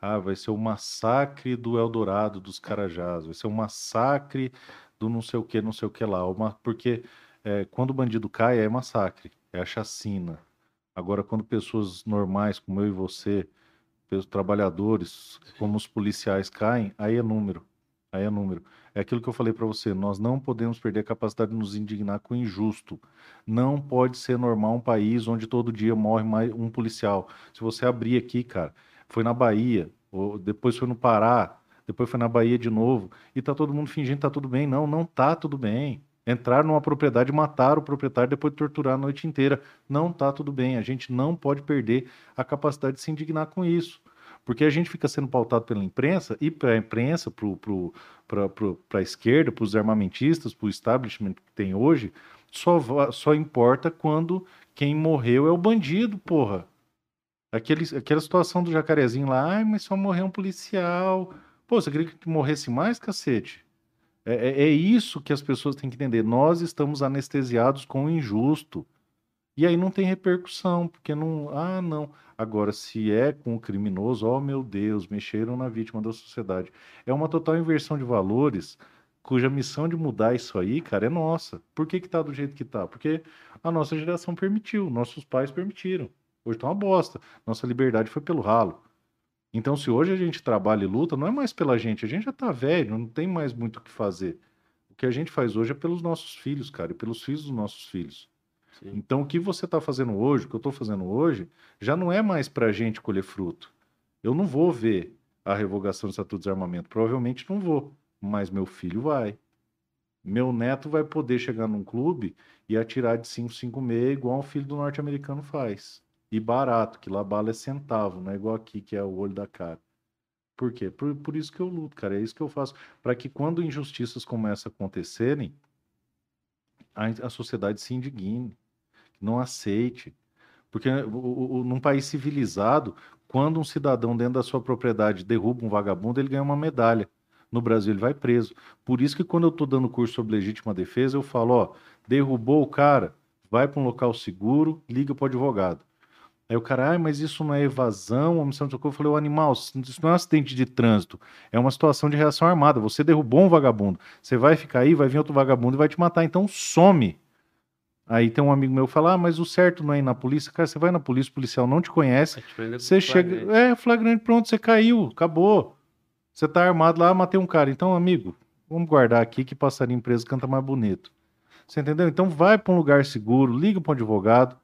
Ah, vai ser o massacre do Eldorado dos Carajás, vai ser o massacre do não sei o que, não sei o que lá. Uma, porque é, quando o bandido cai é massacre, é a chacina. Agora, quando pessoas normais, como eu e você, trabalhadores, como os policiais caem, aí é número. Aí é número. É aquilo que eu falei para você, nós não podemos perder a capacidade de nos indignar com o injusto. Não pode ser normal um país onde todo dia morre mais um policial. Se você abrir aqui, cara, foi na Bahia, depois foi no Pará, depois foi na Bahia de novo, e tá todo mundo fingindo que tá tudo bem. Não, não tá tudo bem. Entrar numa propriedade matar o proprietário depois de torturar a noite inteira. Não tá tudo bem. A gente não pode perder a capacidade de se indignar com isso. Porque a gente fica sendo pautado pela imprensa e para a imprensa, para a esquerda, para os armamentistas, para o establishment que tem hoje, só, só importa quando quem morreu é o bandido, porra. Aquele, aquela situação do jacarezinho lá, ai, mas só morreu um policial. Pô, você queria que morresse mais, cacete? É, é, é, isso que as pessoas têm que entender. Nós estamos anestesiados com o injusto. E aí não tem repercussão, porque não. Ah, não. Agora, se é com o criminoso, oh meu Deus, mexeram na vítima da sociedade. É uma total inversão de valores, cuja missão de mudar isso aí, cara, é nossa. Por que, que tá do jeito que tá? Porque a nossa geração permitiu, nossos pais permitiram. Hoje tá uma bosta. Nossa liberdade foi pelo ralo. Então, se hoje a gente trabalha e luta, não é mais pela gente, a gente já tá velho, não tem mais muito o que fazer. O que a gente faz hoje é pelos nossos filhos, cara, e pelos filhos dos nossos filhos. Sim. Então, o que você está fazendo hoje, o que eu estou fazendo hoje, já não é mais para a gente colher fruto. Eu não vou ver a revogação do Estatuto de Desarmamento, provavelmente não vou, mas meu filho vai. Meu neto vai poder chegar num clube e atirar de 5,56 igual um filho do norte-americano faz e barato, que lá bala é centavo, não é igual aqui, que é o olho da cara. Por quê? Por, por isso que eu luto, cara. É isso que eu faço. Para que quando injustiças começam a acontecerem, a, a sociedade se indigne, não aceite. Porque o, o, num país civilizado, quando um cidadão dentro da sua propriedade derruba um vagabundo, ele ganha uma medalha. No Brasil, ele vai preso. Por isso que quando eu estou dando curso sobre legítima defesa, eu falo, ó, derrubou o cara, vai para um local seguro, liga para o advogado. Aí o cara, ah, mas isso não é evasão, omissão de socorro. Eu falei, o animal, isso não é um acidente de trânsito, é uma situação de reação armada. Você derrubou um vagabundo, você vai ficar aí, vai vir outro vagabundo e vai te matar, então some. Aí tem um amigo meu que fala, ah, mas o certo não é ir na polícia. Cara, você vai na polícia, o policial não te conhece, você chega, é flagrante, pronto, você caiu, acabou. Você tá armado lá, matei um cara. Então, amigo, vamos guardar aqui que passarinho preso canta mais bonito. Você entendeu? Então vai para um lugar seguro, liga para um advogado,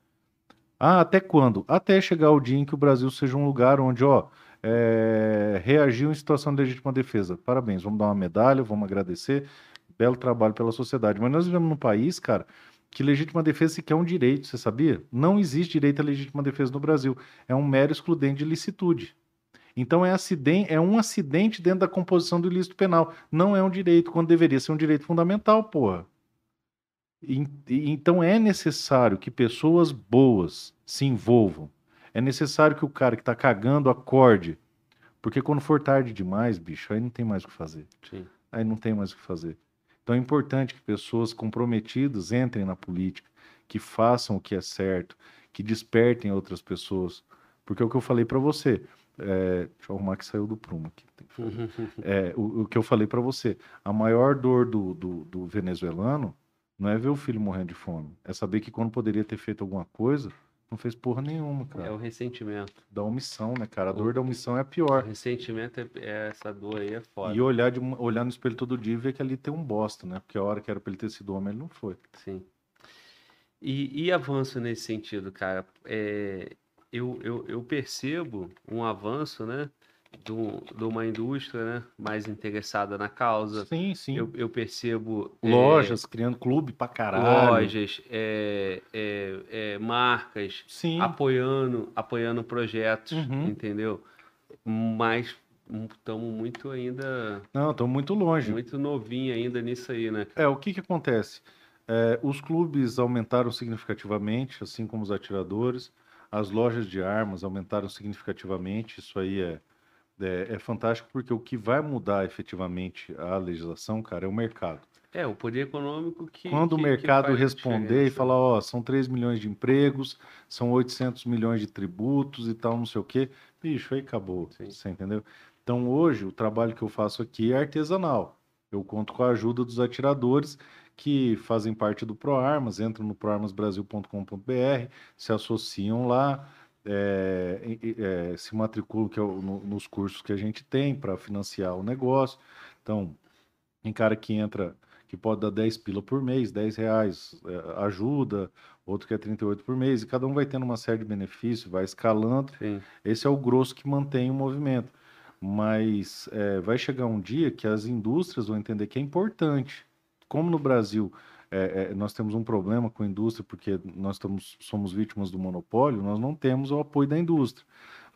ah, até quando? Até chegar o dia em que o Brasil seja um lugar onde, ó, é, reagiu em situação de legítima defesa. Parabéns, vamos dar uma medalha, vamos agradecer. Belo trabalho pela sociedade. Mas nós vivemos num país, cara, que legítima defesa sequer é um direito, você sabia? Não existe direito à legítima defesa no Brasil. É um mero excludente de licitude. Então é, acidente, é um acidente dentro da composição do ilícito penal. Não é um direito, quando deveria ser um direito fundamental, porra. Então é necessário que pessoas boas se envolvam. É necessário que o cara que está cagando acorde. Porque quando for tarde demais, bicho, aí não tem mais o que fazer. Sim. Aí não tem mais o que fazer. Então é importante que pessoas comprometidas entrem na política, que façam o que é certo, que despertem outras pessoas. Porque é o que eu falei para você. É, deixa eu arrumar que saiu do prumo aqui. É, o, o, que eu falei para você. A maior dor do, do, do venezuelano não é ver o filho morrendo de fome. É saber que quando poderia ter feito alguma coisa, não fez porra nenhuma, cara. É o ressentimento. Da omissão, né, cara? A dor da omissão é a pior. O ressentimento, é, é, essa dor aí é foda. E olhar, de, olhar no espelho todo dia e ver que ali tem um bosta, né? Porque a hora que era pra ele ter sido homem, ele não foi. Sim. E, e avanço nesse sentido, cara? É, eu, eu, eu percebo um avanço, né? De uma indústria né, mais interessada na causa. Sim, sim. Eu, eu percebo. Lojas, é, criando clube pra caralho. Lojas, é, é, é marcas sim. apoiando, apoiando projetos, uhum. entendeu? Mas estamos muito ainda. Não, estamos muito longe. Muito novinho ainda nisso aí, né? É, o que, que acontece? É, os clubes aumentaram significativamente, assim como os atiradores. As lojas de armas aumentaram significativamente, isso aí é, é, é, fantástico porque o que vai mudar efetivamente a legislação, cara, é o mercado. É, o poder econômico que. Quando que, o mercado responder e falar, ó, são 3 milhões de empregos, são 800 milhões de tributos e tal, não sei o quê. bicho, aí acabou. Sim. Você entendeu? Então hoje o trabalho que eu faço aqui é artesanal. Eu conto com a ajuda dos atiradores que fazem parte do ProArmas, entram no proarmasbrasil.com.br, se associam lá, é, é, se matriculam que é o- no- nos cursos que a gente tem para financiar o negócio. Então, tem cara que entra, que pode dar 10 pila por mês, 10 reais é, ajuda, outro que é 38 por mês, e cada um vai tendo uma série de benefícios, vai escalando. Sim. Esse é o grosso que mantém o movimento. Mas é, vai chegar um dia que as indústrias vão entender que é importante. Como no Brasil é, é, nós temos um problema com a indústria, porque nós estamos, somos vítimas do monopólio, nós não temos o apoio da indústria.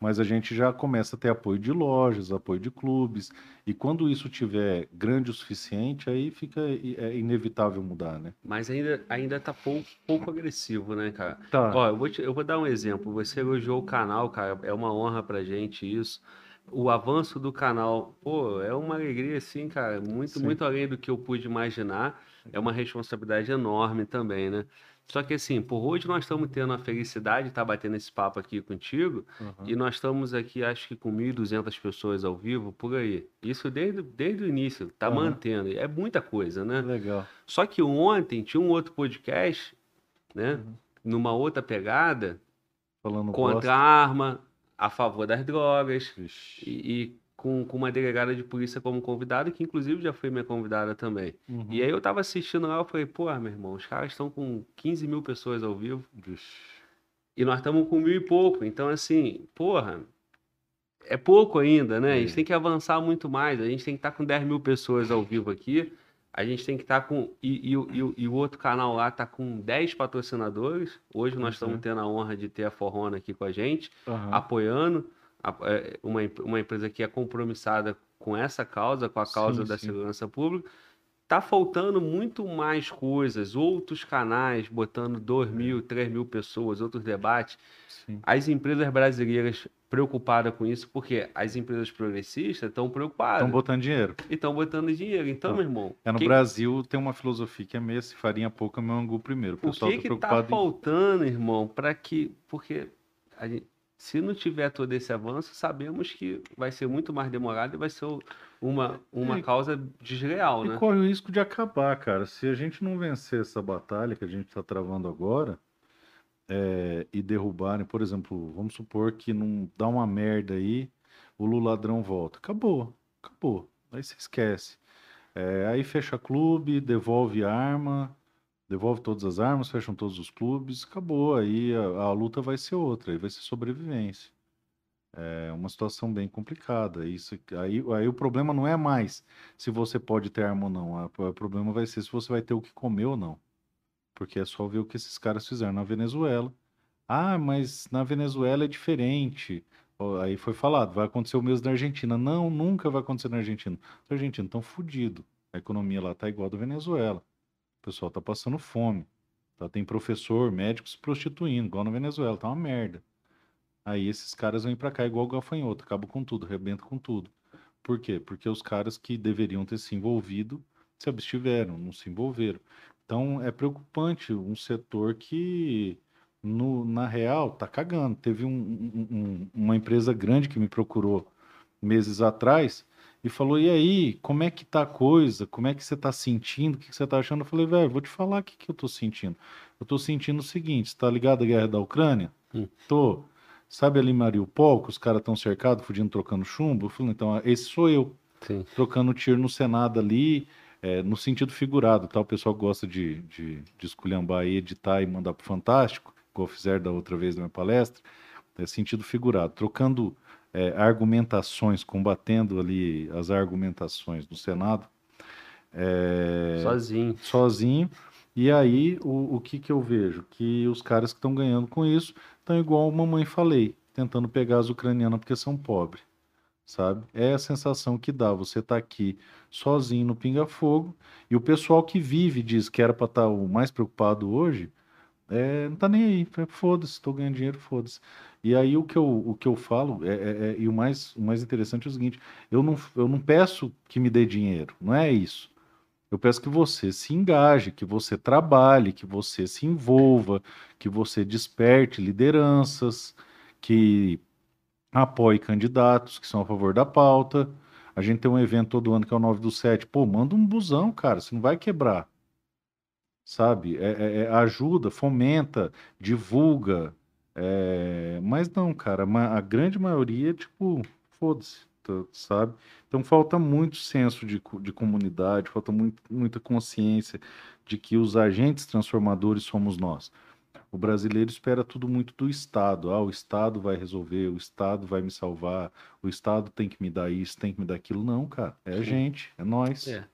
Mas a gente já começa a ter apoio de lojas, apoio de clubes. E quando isso tiver grande o suficiente, aí fica é inevitável mudar, né? Mas ainda, ainda tá pouco, pouco agressivo, né, cara? Tá. Ó, eu vou, te- eu vou dar um exemplo. Você elogiou o canal, cara. É uma honra pra gente isso. O avanço do canal, pô, é uma alegria, assim, cara. Muito, Sim. muito além do que eu pude imaginar. É uma responsabilidade enorme também, né? Só que assim, por hoje nós estamos tendo a felicidade de estar batendo esse papo aqui contigo. Uhum. E nós estamos aqui, acho que com 1.200 pessoas ao vivo, por aí. Isso desde, desde o início, tá Aham. mantendo. É muita coisa, né? Legal. Só que ontem tinha um outro podcast, né? Uhum. Numa outra pegada, Falando contra a arma, a favor das drogas, e, e com, com uma delegada de polícia como convidada, que inclusive já foi minha convidada também. Uhum. E aí eu tava assistindo lá, eu falei, pô, meu irmão, os caras estão com 15 mil pessoas ao vivo, Vixe. e nós estamos com mil e pouco. Então, assim, porra, é pouco ainda, né? A gente É. tem que avançar muito mais. A gente tem que estar com 10 mil pessoas ao vivo aqui. A gente tem que estar com. E, e o- e e o outro canal lá tá com 10 patrocinadores. Hoje nós Uhum. estamos tendo a honra de ter a Forrona aqui com a gente, Aham. apoiando. a- é, uma, uma empresa que é compromissada com essa causa, com a causa Sim, da sim. segurança pública. Tá faltando muito mais coisas, outros canais botando 2 mil, 3 mil pessoas, outros debates. Sim. As empresas brasileiras preocupadas com isso, porque as empresas progressistas estão preocupadas Estão botando dinheiro. e estão botando dinheiro. Então, Então, meu irmão, É, no que- Brasil tem uma filosofia que é meio se farinha pouca, meu angu primeiro. O o pessoal que tá que tá preocupado em... faltando, irmão, para que... Porque gente- se não tiver todo esse avanço, sabemos que vai ser muito mais demorado e vai ser uma, uma É, causa desleal, E né? corre o risco de acabar, cara. Se a gente não vencer essa batalha que a gente está travando agora é, e derrubarem, por exemplo, vamos supor que não dá uma merda aí, o Lula ladrão volta. Acabou, acabou. Aí você esquece. É, aí fecha clube, devolve arma, devolve todas as armas, fecham todos os clubes, acabou. Aí a, a luta vai ser outra, aí vai ser sobrevivência. É uma situação bem complicada. Isso, aí, aí o problema não é mais se você pode ter arma ou não. O problema vai ser se você vai ter o que comer ou não. Porque é só ver o que esses caras fizeram na Venezuela. Ah, mas na Venezuela é diferente. Aí foi falado, vai acontecer o mesmo na Argentina. Não, nunca vai acontecer na Argentina. Os argentinos estão fodidos. A economia lá tá igual a da Venezuela. O pessoal tá passando fome. Tá? Tem professor, médico se prostituindo, igual na Venezuela. Tá uma merda. Aí esses caras vêm pra cá igual gafanhoto, acabam com tudo, arrebentam com tudo. Por quê? Porque os caras que deveriam ter se envolvido se abstiveram, não se envolveram. Então é preocupante um setor que, no, na real, tá cagando. Teve um- um- um- uma empresa grande que me procurou meses atrás e falou: E aí, como é que tá a coisa? Como é que você tá sentindo? O que que você tá achando? Eu falei: Velho, vou te falar o que, que eu tô sentindo. Eu tô sentindo o seguinte: você tá ligado à guerra da Ucrânia? Hum. Tô. Sabe ali Mariupol, que os caras estão cercados, fugindo, trocando chumbo? Eu falei: Então, esse sou eu Sim. trocando tiro no Senado ali, é, no sentido figurado, tá? O pessoal gosta de, de, de esculhambar e editar e mandar pro Fantástico, igual fizeram da outra vez na minha palestra, é sentido figurado, trocando é, argumentações, combatendo ali as argumentações no Senado, é, Sozinho. sozinho. E aí, o, o que que eu vejo? Que os caras que estão ganhando com isso estão igual a mamãe falei, tentando pegar as ucranianas porque são pobres, sabe? É a sensação que dá. Você tá aqui sozinho no pinga-fogo e o pessoal que vive diz que era para estar o mais preocupado hoje, é, não tá nem aí. Fala, Foda-se, estou ganhando dinheiro, foda-se. E aí o que eu, o que eu falo, é, é- é- e o mais, o mais interessante é o seguinte, eu não, eu não peço que me dê dinheiro, não é isso. Eu peço que você se engaje, que você trabalhe, que você se envolva, que você desperte lideranças, que apoie candidatos que são a favor da pauta. A gente tem um evento todo ano que é o 9 do 7. Pô, manda um busão, cara, você não vai quebrar. Sabe? É, é- é- ajuda, fomenta, divulga. É, Mas não, cara, a grande maioria, tipo, foda-se, sabe? Então falta muito senso de, de comunidade, falta muito, muita consciência de que os agentes transformadores somos nós. O brasileiro espera tudo muito do Estado. Ah, o Estado vai resolver, o Estado vai me salvar, o Estado tem que me dar isso, tem que me dar aquilo. Não, cara, é a gente, é nós. É.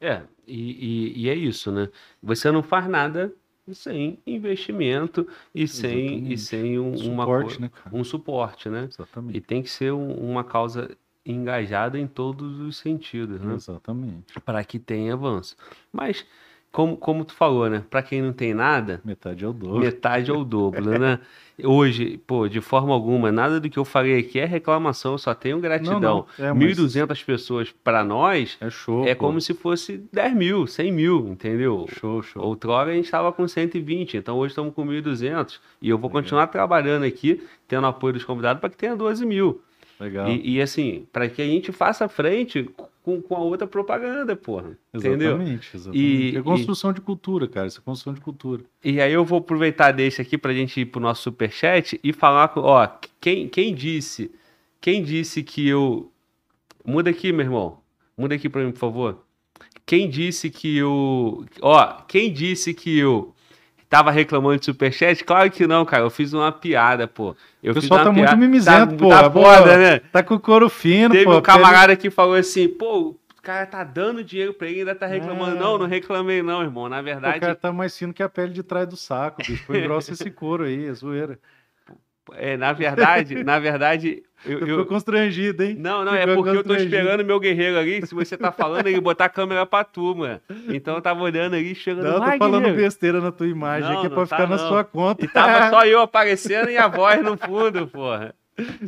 É, e, e, e é isso, né? Você não faz nada sem investimento e sem, e Exatamente. sem um, uma Suporte, co- né, um suporte, né? E Exatamente. tem que ser um- uma causa engajada em todos os sentidos, né? Exatamente. Para que tenha avanço. Mas, como, como tu falou, né? Para quem não tem nada, Metade é o dobro. metade ou o dobro, né? Hoje, pô, de forma alguma, nada do que eu falei aqui é reclamação, eu só tenho gratidão. Não, não. É, mas 1.200 pessoas para nós É show. é pô. como se fosse 10 mil, 100 mil, entendeu? Show, show. Outrora a gente estava com 120, então hoje estamos com 1.200. E eu vou continuar trabalhando aqui, tendo apoio dos convidados, para que tenha 12 mil. Legal. E, e, assim, para que a gente faça frente com, com a outra propaganda, porra. Entendeu? Exatamente, exatamente. E- é construção de cultura, cara. Isso é construção de cultura. E aí eu vou aproveitar desse aqui pra gente ir pro nosso superchat e falar com, ó, quem, quem disse, quem disse que eu... Muda aqui, meu irmão. Muda aqui pra mim, por favor. Quem disse que eu... Ó, quem disse que eu tava reclamando de superchat? Claro que não, cara. Eu fiz uma piada, pô. Eu O pessoal tá muito piada. mimizento, tá, pô. Tá foda, né? Tá com couro fino, Teve pô. um camarada que falou assim, pô, o cara tá dando dinheiro pra ele e ainda tá reclamando. É. Não, não reclamei não, irmão. Na verdade, O cara tá mais fino que a pele de trás do saco, bicho. Foi grosso esse couro aí, é zoeira. É, na verdade, na verdade, eu, Eu constrangido, hein? Não, não, é Ficou porque eu tô esperando meu guerreiro ali. Se você tá falando, ele botar a câmera pra tu, mano. Então eu tava olhando ali, chegando. Não, eu "Vai, tô falando guerreiro." besteira na tua imagem, Não, que é pra tá, ficar na não. sua conta. E tava só eu aparecendo e a voz no fundo, porra.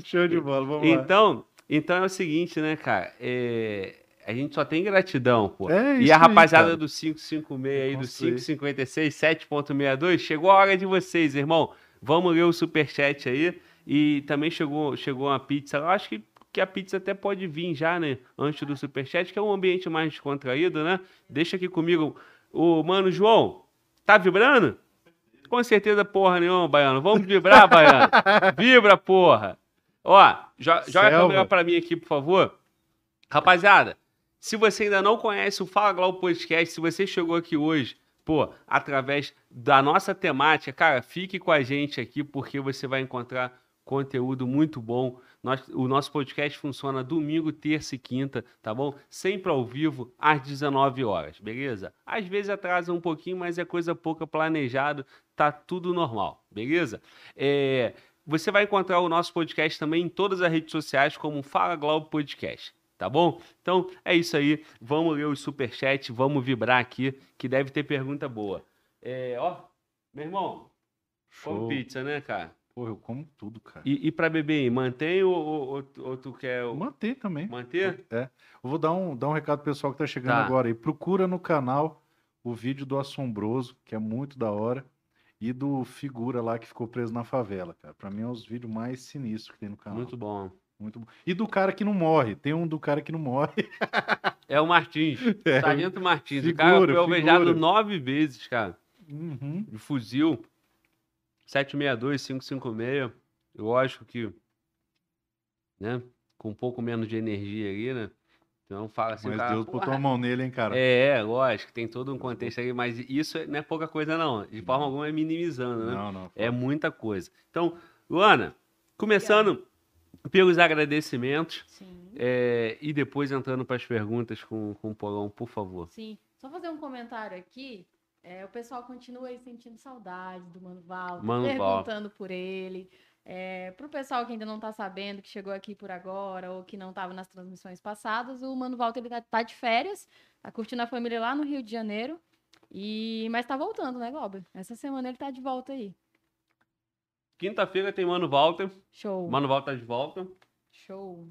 Show de bola, vamos lá. Então, então é o seguinte, né, cara? É, A gente só tem gratidão, pô. É e isso a aí, rapaziada cara. do 556 aí, do Construir. 556, 7.62, chegou a hora de vocês, irmão. Vamos ler o superchat aí. E também chegou, chegou uma pizza. Eu acho que, que a pizza até pode vir já, né? Antes do superchat, que é um ambiente mais descontraído, né? Deixa aqui comigo. O mano João, tá vibrando? Com certeza, porra nenhuma, Baiano. Vamos vibrar, Baiano. Vibra, porra. Ó, jo- joga a Selva. câmera pra mim aqui, por favor. Rapaziada, se você ainda não conhece o Fala Glau Podcast, se você chegou aqui hoje, pô, através da nossa temática, cara, fique com a gente aqui porque você vai encontrar conteúdo muito bom. Nós- o nosso podcast funciona domingo, terça e quinta, tá bom? Sempre ao vivo, às 19 horas, beleza? Às vezes atrasa um pouquinho, mas é coisa pouca planejado, tá tudo normal, beleza? É, você vai encontrar o nosso podcast também em todas as redes sociais como Fala Globo Podcast, tá bom? Então é isso aí, vamos ler o superchat, vamos vibrar aqui, que deve ter pergunta boa. É, ó, meu irmão, Show. come pizza, né, cara? Pô, eu como tudo, cara. E, e pra beber, mantém ou, ou, ou- tu quer Manter também. manter? É. Eu vou dar um, dar um recado pro pessoal que tá chegando Tá. agora aí. Procura no canal o vídeo do Assombroso, que é muito da hora, e do Figura lá que ficou preso na favela, cara. Pra mim é os vídeos mais sinistros que tem no canal. Muito bom. Muito bom. E do cara que não morre. Tem um do cara que não morre. É o Martins, É. Sargento Martins. o Figura, cara foi alvejado figura. nove vezes, cara. Uhum. de fuzil 762, 556. Lógico que, né, com um pouco menos de energia ali, né? Então fala assim, Mas cara, Deus "Porra, botou a mão nele, hein, cara. É, lógico, tem todo um contexto aí, mas isso não é pouca coisa, não. De forma alguma é minimizando, né? Não, não. É muita coisa. Então, Luana, começando pelos agradecimentos Sim. é, e depois entrando para as perguntas com, com o Polão, por favor. Sim. Só fazer um comentário aqui. É, o pessoal continua aí sentindo saudade do Mano Walter, Mano perguntando por ele. É, Para o pessoal que ainda não está sabendo, que chegou aqui por agora ou que não estava nas transmissões passadas, o Mano Walter ele tá, de férias, tá curtindo a família lá no Rio de Janeiro. E mas tá voltando, né, Glauber? Essa semana ele tá de volta aí. Quinta-feira tem Mano Walter. Show. Mano Walter tá de volta. Show.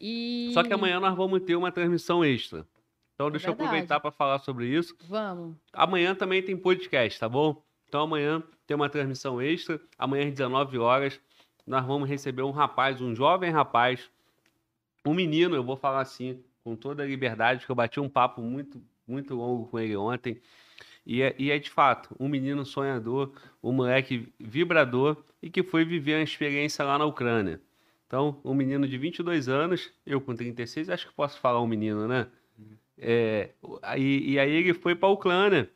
E Só que amanhã nós vamos ter uma transmissão extra. Então deixa eu É verdade. aproveitar para falar sobre isso. vamos. Amanhã também tem podcast, tá bom? Então amanhã tem uma transmissão extra. Amanhã às 19 horas nós vamos receber um rapaz, um jovem rapaz, um menino, eu vou falar assim, com toda a liberdade, que eu bati um papo muito, muito longo com ele ontem. E é, e é, de fato um menino sonhador, um moleque vibrador e que foi viver uma experiência lá na Ucrânia. Então, um menino de 22 anos, eu com 36, acho que posso falar um menino, né? É, e, e aí ele foi para a Ucrânia.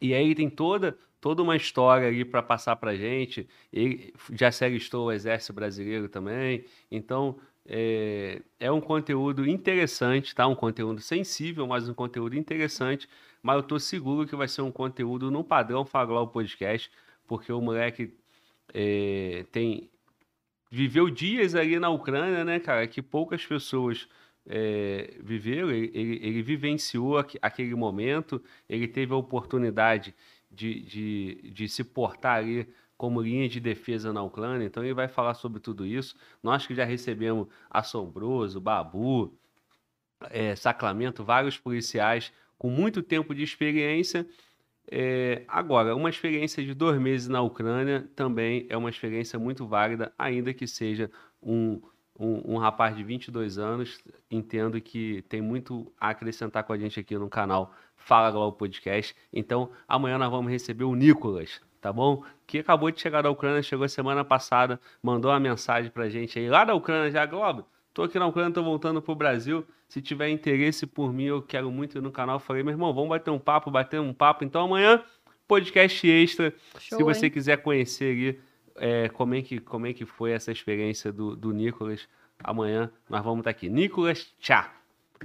E aí tem toda, toda uma história ali para passar para gente. Ele já se alistou o Exército Brasileiro também. Então, é, é, um conteúdo interessante, tá? Um conteúdo sensível, mas um conteúdo interessante. Mas eu tô seguro que vai ser um conteúdo no padrão Faglau Podcast, porque o moleque é, tem viveu dias ali na Ucrânia, né, cara, que poucas pessoas é, viveram. Ele, ele, ele vivenciou aqu, aquele momento, ele teve a oportunidade de, de, de se portar ali como linha de defesa na Ucrânia, então ele vai falar sobre tudo isso. Nós que já recebemos Assombroso, Babu, é, Sacramento, vários policiais com muito tempo de experiência. É, agora, uma experiência de dois meses na Ucrânia também é uma experiência muito válida, ainda que seja um, um, um rapaz de 22 anos. Entendo que tem muito a acrescentar com a gente aqui no canal Fala Globo Podcast. Então, amanhã nós vamos receber o Nicolas, tá bom? Que acabou de chegar da Ucrânia, chegou semana passada, mandou uma mensagem pra gente aí lá da Ucrânia já, Globo. Tô aqui na Ucrânia, tô voltando pro Brasil. Se tiver interesse por mim, eu quero muito ir no canal. Falei, meu irmão, vamos bater um papo, bater um papo. Então amanhã, podcast extra. Show, se você hein? quiser conhecer ali é, como, é que, como é que foi essa experiência do, do Nicolas, amanhã nós vamos estar aqui. Nicolas Tchá.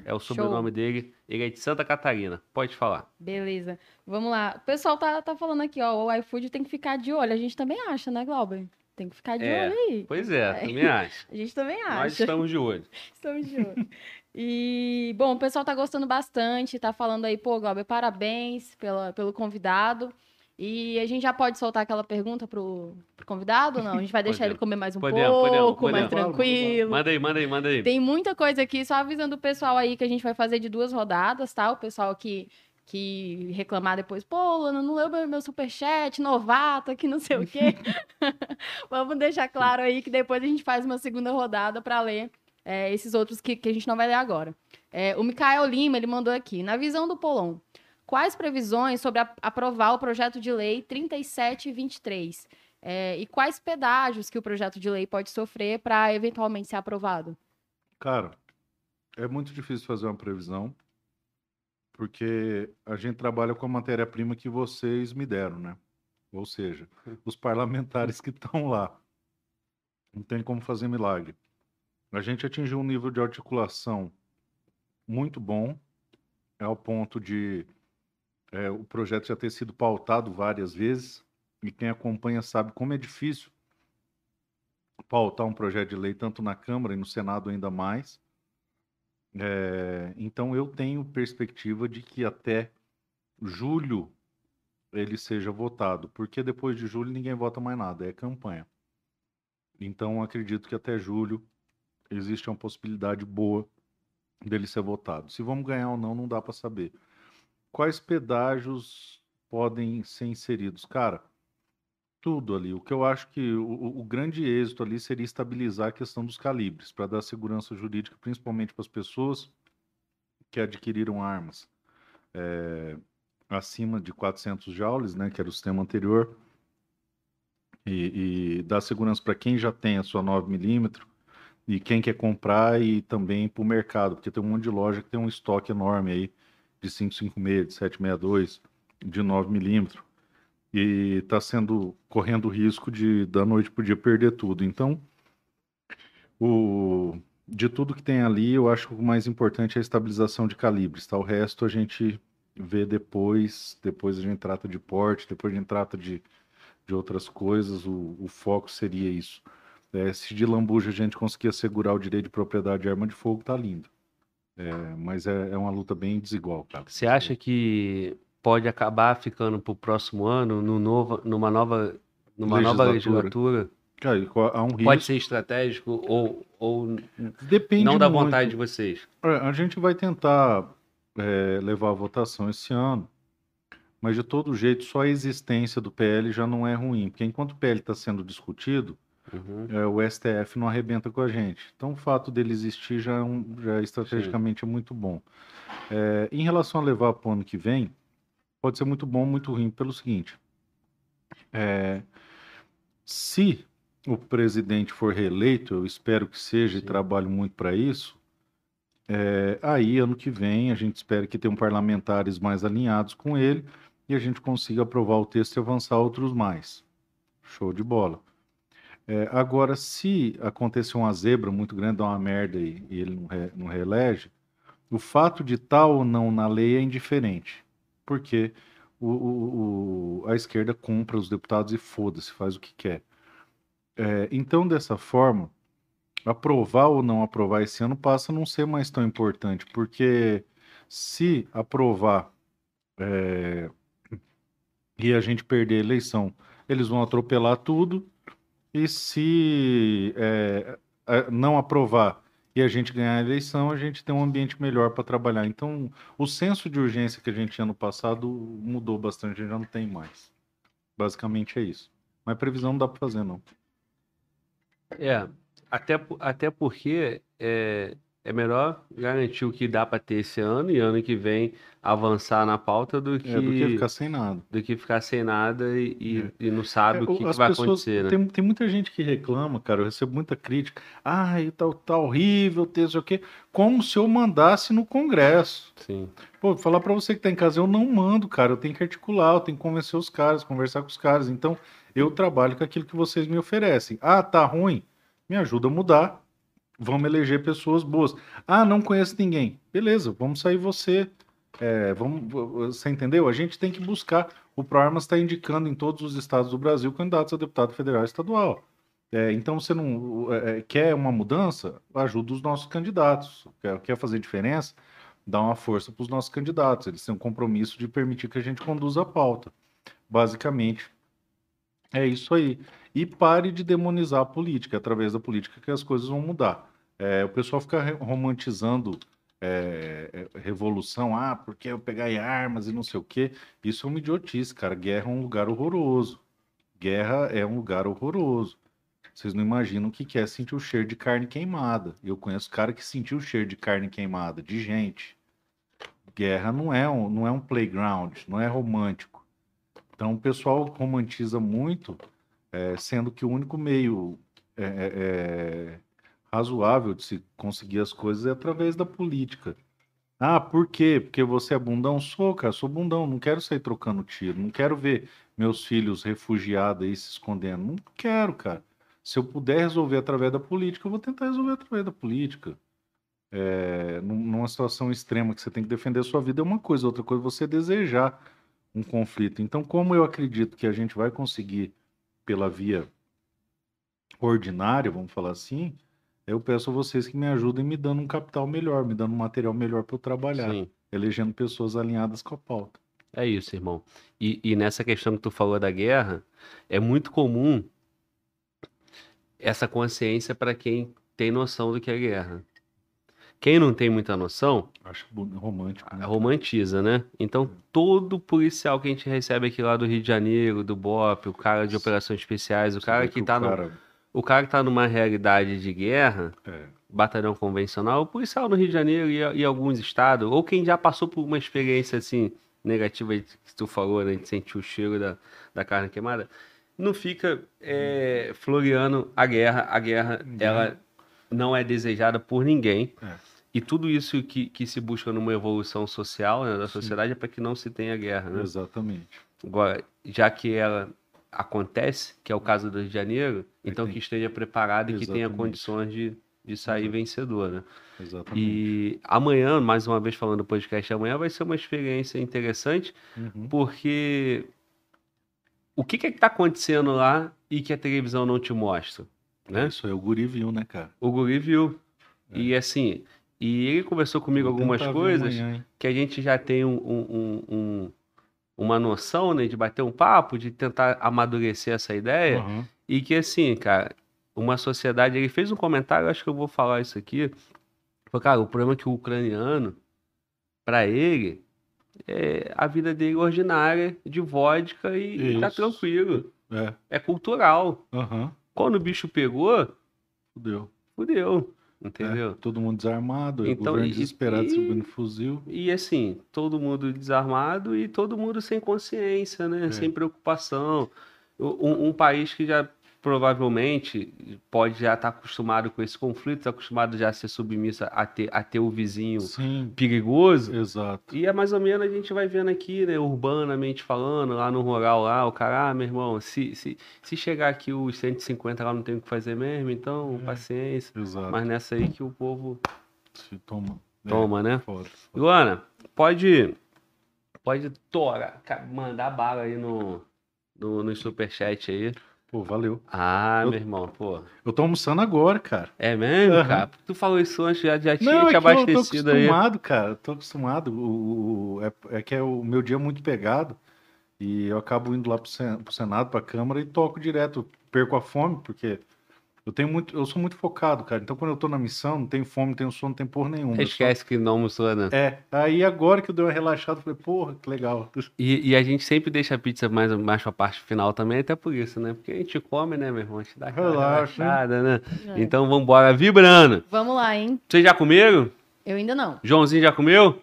É o sobrenome Show. dele. Ele é de Santa Catarina. Pode falar. Beleza. Vamos lá. O pessoal tá, tá falando aqui, ó. O iFood tem que ficar de olho. A gente também acha, né, Glauber? Tem que ficar de é, olho aí. Pois é, é, também acho. A gente também acha. Nós estamos de olho. estamos de olho. E, bom, o pessoal tá gostando bastante, tá falando aí, pô, Glauber, parabéns pela, pelo convidado. E a gente já pode soltar aquela pergunta pro, pro convidado ou não? A gente vai deixar ele comer mais um podemos, pouco, podemos, podemos. mais tranquilo. Manda aí, manda aí, manda aí. Tem muita coisa aqui, só avisando o pessoal aí que a gente vai fazer de duas rodadas, tá? O pessoal que, que reclamar depois, pô, Lana, não leu meu, meu superchat, novato, que não sei o quê. Vamos deixar claro aí que depois a gente faz uma segunda rodada para ler é, esses outros que, que a gente não vai ler agora. É, o Mikael Lima, ele mandou aqui, na visão do Polon, quais previsões sobre a, aprovar o projeto de lei 3723? É, e quais pedágios que o projeto de lei pode sofrer para eventualmente ser aprovado? Cara, é muito difícil fazer uma previsão, porque a gente trabalha com a matéria-prima que vocês me deram, né? Ou seja, os parlamentares que estão lá. Não tem como fazer milagre. A gente atingiu um nível de articulação muito bom, é ao ponto de é, o projeto já ter sido pautado várias vezes, e quem acompanha sabe como é difícil pautar um projeto de lei, tanto na Câmara e no Senado ainda mais. É, então eu tenho perspectiva de que até julho ele seja votado, porque depois de julho ninguém vota mais nada, é campanha. Então acredito que até julho existe uma possibilidade boa dele ser votado. Se vamos ganhar ou não, não dá para saber quais pedágios podem ser inseridos? Cara, tudo ali. O que eu acho que o, o grande êxito ali seria estabilizar a questão dos calibres, para dar segurança jurídica, principalmente para as pessoas que adquiriram armas é, acima de 400 joules, né, que era o sistema anterior, e, e dar segurança para quem já tem a sua 9mm e quem quer comprar e também para o mercado, porque tem um monte de loja que tem um estoque enorme aí de 556, de 762, de 9 milímetros e está sendo correndo risco de da noite para dia perder tudo. Então, o de tudo que tem ali, eu acho que o mais importante é a estabilização de calibres, tá? O resto a gente vê depois, depois a gente trata de porte, depois a gente trata de, de outras coisas, o, o foco seria isso. É, se de lambuja a gente conseguir assegurar o direito de propriedade de arma de fogo, tá lindo. É, mas é, é, uma luta bem desigual, cara. Você acha que pode acabar ficando para o próximo ano, no novo, numa nova, numa legislatura. nova legislatura? Cara, há um risco. Pode ser estratégico ou, ou Depende não da muito. vontade de vocês? É, a gente vai tentar é, levar a votação esse ano, mas de todo jeito, só a existência do PL já não é ruim, porque enquanto o PL está sendo discutido, Uhum. é, o STF não arrebenta com a gente. Então, o fato dele existir já, é um- já estrategicamente é muito bom. É, em relação a levar para o ano que vem, pode ser muito bom, muito ruim, pelo seguinte: é, se o presidente for reeleito, eu espero que seja e Sim. trabalho muito para isso. é, aí, ano que vem, a gente espera que tenham parlamentares mais alinhados com ele e a gente consiga aprovar o texto e avançar outros mais. Show de bola. É, agora, se acontecer uma zebra muito grande, dar uma merda e, e ele não, re- não reelege, o fato de estar ou não na lei é indiferente, porque o- o- o- a esquerda compra os deputados e foda-se, faz o que quer. É, então, dessa forma, aprovar ou não aprovar esse ano passa a não ser mais tão importante, porque se aprovar é, e a gente perder a eleição, eles vão atropelar tudo, e se é, não aprovar e a gente ganhar a eleição, a gente tem um ambiente melhor para trabalhar. Então, o senso de urgência que a gente tinha no passado mudou bastante, a gente já não tem mais. Basicamente é isso. Mas previsão não dá para fazer, não. É, até, até porque é, é melhor garantir o que dá para ter esse ano e ano que vem avançar na pauta do que, É do que ficar sem nada. do que ficar sem nada e, e- e não sabe É, o que, que vai pessoas- acontecer, né? Tem, tem muita gente que reclama, cara. Eu recebo muita crítica. Ai, tá, tá horrível, tem isso aqui. Como se eu mandasse no Congresso. Sim. Pô, falar pra você que tá em casa, eu não mando, cara. Eu tenho que articular, eu tenho que convencer os caras, conversar com os caras. Então, eu trabalho com aquilo que vocês me oferecem. Ah, tá ruim? Me ajuda a mudar. Vamos eleger pessoas boas. Ah, não conheço ninguém. Beleza, vamos sair você. É, vamos, você entendeu? A gente tem que buscar. O ProArmas está indicando em todos os estados do Brasil candidatos a deputado federal e estadual. É, então, você não é, é, quer uma mudança? Ajuda os nossos candidatos. Quer, quer fazer diferença? Dá uma força para os nossos candidatos. Eles têm um compromisso de permitir que a gente conduza a pauta. Basicamente, é isso aí. E pare de demonizar a política. É através da política que as coisas vão mudar. É, o pessoal fica romantizando é, é, revolução, ah, porque eu pegar em armas e não sei o quê. Isso é uma idiotice, cara. Guerra é um lugar horroroso. Guerra é um lugar horroroso. Vocês não imaginam o que que é sentir o cheiro de carne queimada. Eu conheço cara que sentiu o cheiro de carne queimada, de gente. Guerra não é um, não é um playground, não é romântico. Então o pessoal romantiza muito, é, sendo que o único meio é, é, é, razoável de se conseguir as coisas é através da política. Ah, por quê? Porque você é bundão? Sou, cara, sou bundão, não quero sair trocando tiro, não quero ver meus filhos refugiados aí se escondendo, não quero, cara. Se eu puder resolver através da política, eu vou tentar resolver através da política. É, num- numa situação extrema que você tem que defender a sua vida é uma coisa, outra coisa é você desejar um conflito. Então, como eu acredito que a gente vai conseguir pela via ordinária, vamos falar assim, eu peço a vocês que me ajudem me dando um capital melhor, me dando um material melhor para eu trabalhar, Sim. elegendo pessoas alinhadas com a pauta. É isso, irmão. E, e nessa questão que tu falou da guerra, é muito comum essa consciência para quem tem noção do que é guerra. Quem não tem muita noção, Acho romântico. né? romantiza, né? Então, todo policial que a gente recebe aqui lá do Rio de Janeiro, do BOP, o cara de operações especiais, o cara que o tá no, cara- o cara que tá numa realidade de guerra, é, batalhão convencional, o policial no Rio de Janeiro e, e alguns estados, ou quem já passou por uma experiência assim negativa que tu falou, né, de sentir o cheiro da, da carne queimada, não fica é, floreando a guerra. A guerra, ela não é desejada por ninguém. É. E tudo isso que, que se busca numa evolução social né, da Sim. sociedade é para que não se tenha guerra. Né? exatamente. Agora, já que ela acontece, que é o caso do Rio de Janeiro, então que esteja preparado e que tenha Exatamente. condições de, de sair vencedor, né? Exatamente. E amanhã, mais uma vez falando do podcast, amanhã vai ser uma experiência interessante, Uhum. porque o que que é que tá acontecendo lá e que a televisão não te mostra, né? Isso aí o guri viu, né, cara? O Guri viu. É. E assim, e ele conversou comigo algumas coisas amanhã, que a gente já tem um, um- um- um- uma noção, né, de bater um papo, de tentar amadurecer essa ideia, Aham. e que assim, cara, uma sociedade, ele fez um comentário, acho que eu vou falar isso aqui, falou, cara, o problema é que o ucraniano, pra ele, é a vida dele ordinária, de vodka e, e tá tranquilo, É. é cultural. Aham. Quando o bicho pegou, Fudeu. fudeu. É, Entendeu? todo mundo desarmado, Então, o governo e- desesperado e- distribuindo fuzil. E assim, todo mundo desarmado e todo mundo sem consciência, né? É. Sem preocupação. Um, um país que já provavelmente pode já estar acostumado com esse conflito, tá acostumado já a ser submisso a ter, a ter o vizinho Sim, perigoso. exato. E é mais ou menos a gente vai vendo aqui, né, urbanamente falando, lá no rural, lá, o cara, ah, meu irmão, se, se, se chegar aqui os 150 lá não tem o que fazer mesmo, então É. paciência. Exato. Mas nessa aí que o povo Se toma. É, toma, né? foda, foda. Luana, pode, pode tora, mandar bala aí no, no, no superchat aí. Pô, valeu. Ah, Eu- meu irmão, pô. Eu tô almoçando agora, cara. É mesmo, Aham. cara? Tu falou isso antes, já, já tinha Não, te é que eu tô abastecido aí. acostumado, cara. Tô acostumado. O, o- é, é que é o meu dia é muito pegado. E eu acabo indo lá pro, Sen- pro Senado, pra Câmara e toco direto. Perco a fome, porque eu tenho muito. Eu sou muito focado, cara. Então, quando eu tô na missão, não tenho fome, não tenho sono, não tenho porra nenhuma. Eu só- Esquece que não almoçou, né? É, aí agora que eu dei uma relaxada, eu falei, porra, que legal. E, e a gente sempre deixa a pizza mais, mais pra parte final também, até por isso, né? Porque a gente come, né, meu irmão? A gente dá aquela Relaxa, relaxada, né? É. Então vambora, vibrando. Vamos lá, hein? Vocês já comeram? Eu ainda não. Joãozinho já comeu?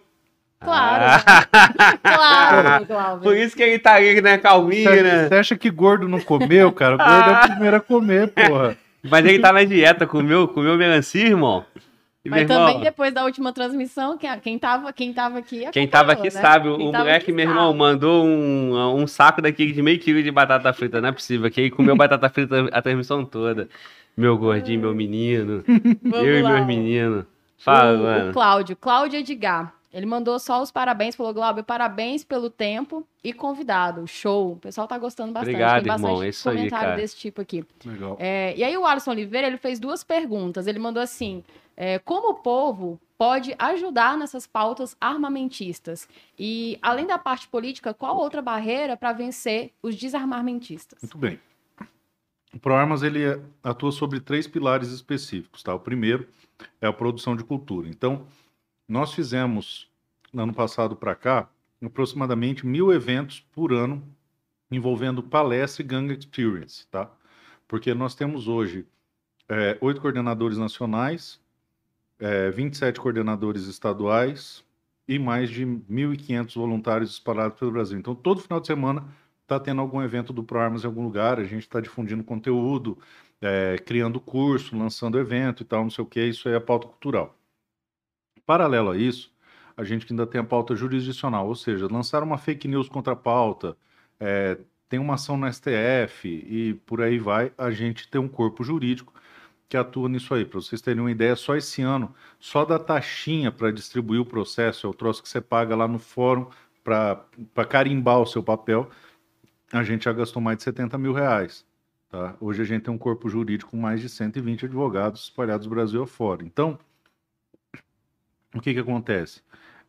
Claro. Ah, Claro, Cláudio. por isso que ele tá aí, né, calminho, Você, né? você acha que gordo não comeu, cara? Gordo é o primeiro a comer, porra. Mas ele tá na dieta, comeu, comeu melancia, irmão? E, Mas irmão, também depois da última transmissão, quem, tava, quem tava aqui Quem tava aqui né? sabe, Quem o moleque, meu irmão, sabe. mandou um, um saco daquele de meio quilo de batata frita, não é possível, que ele comeu batata frita a transmissão toda. Meu gordinho, meu menino, Vamos eu e lá, meus ó. meninos. Fala, o, mano. o Cláudio, Cláudio Edgar. Ele mandou só os parabéns, falou, Glauber, parabéns pelo tempo e convidado. Show. O pessoal tá gostando bastante. Obrigado, Tem bastante irmão. Isso aí, comentário cara. desse tipo aqui. Legal. É, e aí o Alisson Oliveira, ele fez duas perguntas. Ele mandou assim, é, como o povo pode ajudar nessas pautas armamentistas? E, além da parte política, qual outra barreira para vencer os desarmamentistas? Muito bem. O ProArmas ele atua sobre três pilares específicos, tá? O primeiro é a produção de cultura. Então, nós fizemos, no ano passado para cá, aproximadamente mil eventos por ano envolvendo palestra e gang experience, tá? Porque nós temos hoje é, oito coordenadores nacionais, é, 27 coordenadores estaduais e mais de 1.500 voluntários espalhados pelo Brasil. Então, todo final de semana está tendo algum evento do ProArmas em algum lugar, a gente está difundindo conteúdo, é, criando curso, lançando evento e tal, não sei o que, isso aí é pauta cultural. Paralelo a isso, a gente ainda tem a pauta jurisdicional, ou seja, lançar uma fake news contra a pauta, é, tem uma ação no STF e por aí vai, a gente tem um corpo jurídico que atua nisso aí. Para vocês terem uma ideia, só esse ano, só da taxinha para distribuir o processo, é o troço que você paga lá no fórum para carimbar o seu papel, a gente já gastou mais de 70 mil reais. Tá? Hoje a gente tem um corpo jurídico com mais de 120 advogados espalhados Brasil afora. Então, o que, que acontece?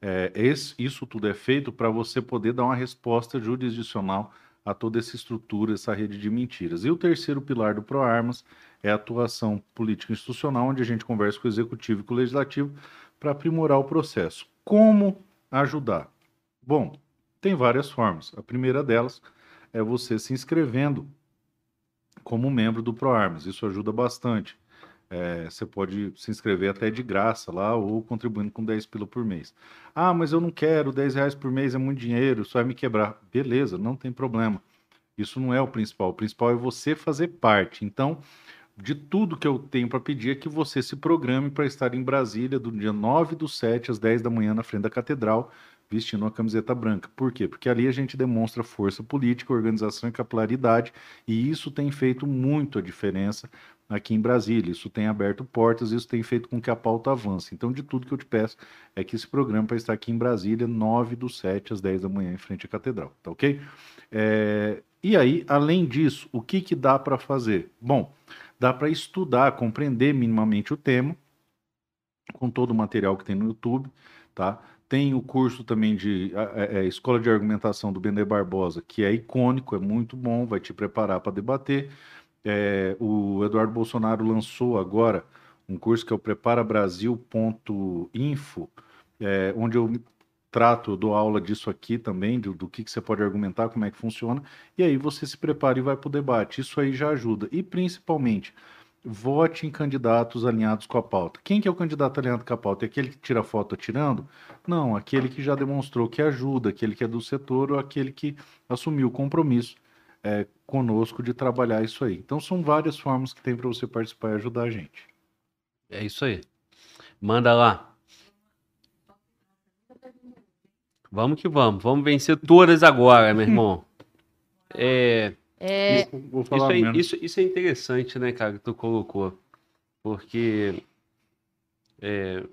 É, esse- isso tudo é feito para você poder dar uma resposta jurisdicional a toda essa estrutura, essa rede de mentiras. E o terceiro pilar do ProArmas é a atuação política institucional, onde a gente conversa com o executivo e com o legislativo para aprimorar o processo. Como ajudar? Bom, tem várias formas. A primeira delas é você se inscrevendo como membro do ProArmas. Isso ajuda bastante. É, você pode se inscrever até de graça lá ou contribuindo com 10 pila por mês. Ah, mas eu não quero, 10 reais por mês é muito dinheiro, isso vai me quebrar. Beleza, não tem problema. Isso não é o principal. O principal é você fazer parte. Então, de tudo que eu tenho para pedir é que você se programe para estar em Brasília do dia 9 do 7 às 10 da manhã na frente da catedral, vestindo uma camiseta branca. Por quê? Porque ali a gente demonstra força política, organização e capilaridade, e isso tem feito muito a diferença aqui em Brasília. Isso tem aberto portas, isso tem feito com que a pauta avance. Então, de tudo que eu te peço é que esse programa para estar aqui em Brasília, 9 do 7 às 10 da manhã, em frente à catedral, tá ok? É, E aí, além disso, o que, que dá para fazer? Bom, dá para estudar, compreender minimamente o tema, com todo o material que tem no YouTube, tá? Tem o curso também de é, é, Escola de Argumentação do Bender Barbosa, que é icônico, é muito bom, vai te preparar para debater. É, o Eduardo Bolsonaro lançou agora um curso que é o preparabrasil.info, é, onde eu trato, eu dou aula disso aqui também, do, do que, que você pode argumentar, como é que funciona, e aí você se prepara e vai para o debate. Isso aí já ajuda. E principalmente, vote em candidatos alinhados com a pauta. Quem que é o candidato alinhado com a pauta? É aquele que tira foto atirando? Não, aquele que já demonstrou que ajuda, aquele que é do setor ou aquele que assumiu o compromisso é, conosco de trabalhar isso aí. Então são várias formas que tem para você participar e ajudar a gente. É isso aí. Manda lá. Vamos que vamos. Vamos vencer todas agora, meu irmão. É, É, Vou isso, falar é, menos. isso, isso é interessante, né, cara, que tu colocou. Porque é,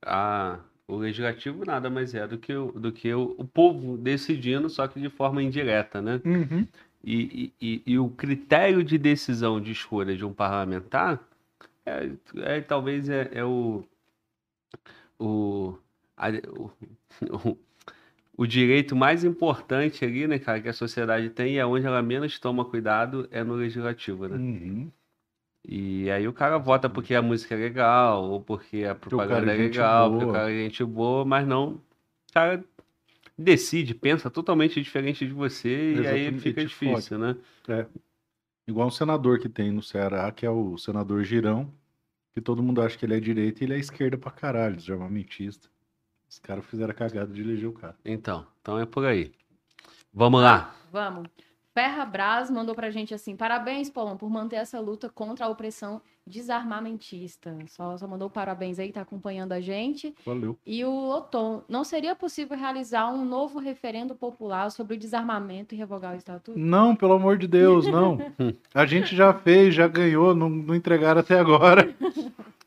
a, o legislativo nada mais é do que, o, do que o, o povo decidindo, só que de forma indireta, né? Uhum. E, e, e, o critério de decisão de escolha de um parlamentar é, é talvez é, é o, o, a- o, o, direito mais importante ali, né, cara, que a sociedade tem e é onde ela menos toma cuidado é no legislativo, né? Uhum. E aí o cara vota porque a música é legal, ou porque a é propaganda é gente legal, porque o cara é gente boa, mas não. O cara decide, pensa totalmente diferente de você, e aí Exatamente, fica difícil, né? Igual um senador que tem no Ceará, que é o senador Girão, que todo mundo acha que ele é direita e ele é esquerda pra caralho, desarmamentista. Os caras fizeram a cagada de eleger o cara. Então, então é por aí. Vamos lá. vamos. Ferra Braz mandou pra gente assim: parabéns, Paulão, por manter essa luta contra a opressão desarmamentista. Só, só mandou parabéns aí, tá acompanhando a gente. Valeu. E o Loton, não seria possível realizar um novo referendo popular sobre o desarmamento e revogar o estatuto? Não, pelo amor de Deus, não. A gente já fez, já ganhou, não, não entregaram até agora.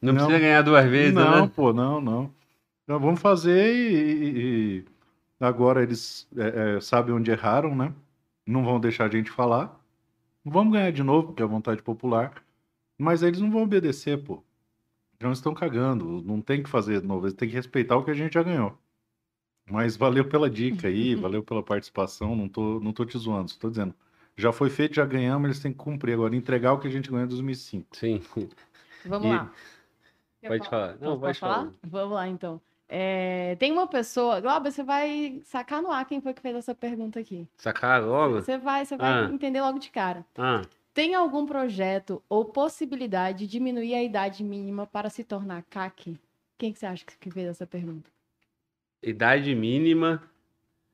Não, Não. precisa ganhar duas vezes, não, né? pô, não, não. Nós vamos fazer e, e- e agora eles é, é, sabem onde erraram, né? Não vão deixar a gente falar. Não vamos ganhar de novo, porque é a vontade popular. Mas eles não vão obedecer, pô. Já não estão cagando. Não tem que fazer de novo. Eles têm que respeitar o que a gente já ganhou. Mas valeu pela dica aí, valeu pela participação. Não tô, não tô te zoando, só tô dizendo. Já foi feito, já ganhamos, eles têm que cumprir. Agora, entregar o que a gente ganhou em 2005. Sim. Vamos E- lá. Pode falar? Não, pode falar? falar. Vamos lá, então. É, tem uma pessoa. Glauber, você vai sacar no ar quem foi que fez essa pergunta aqui. Sacar logo? Você vai, você vai Ah. entender logo de cara. Ah, Tem algum projeto ou possibilidade de diminuir a idade mínima para se tornar CAC? Quem que você acha que fez essa pergunta? idade mínima.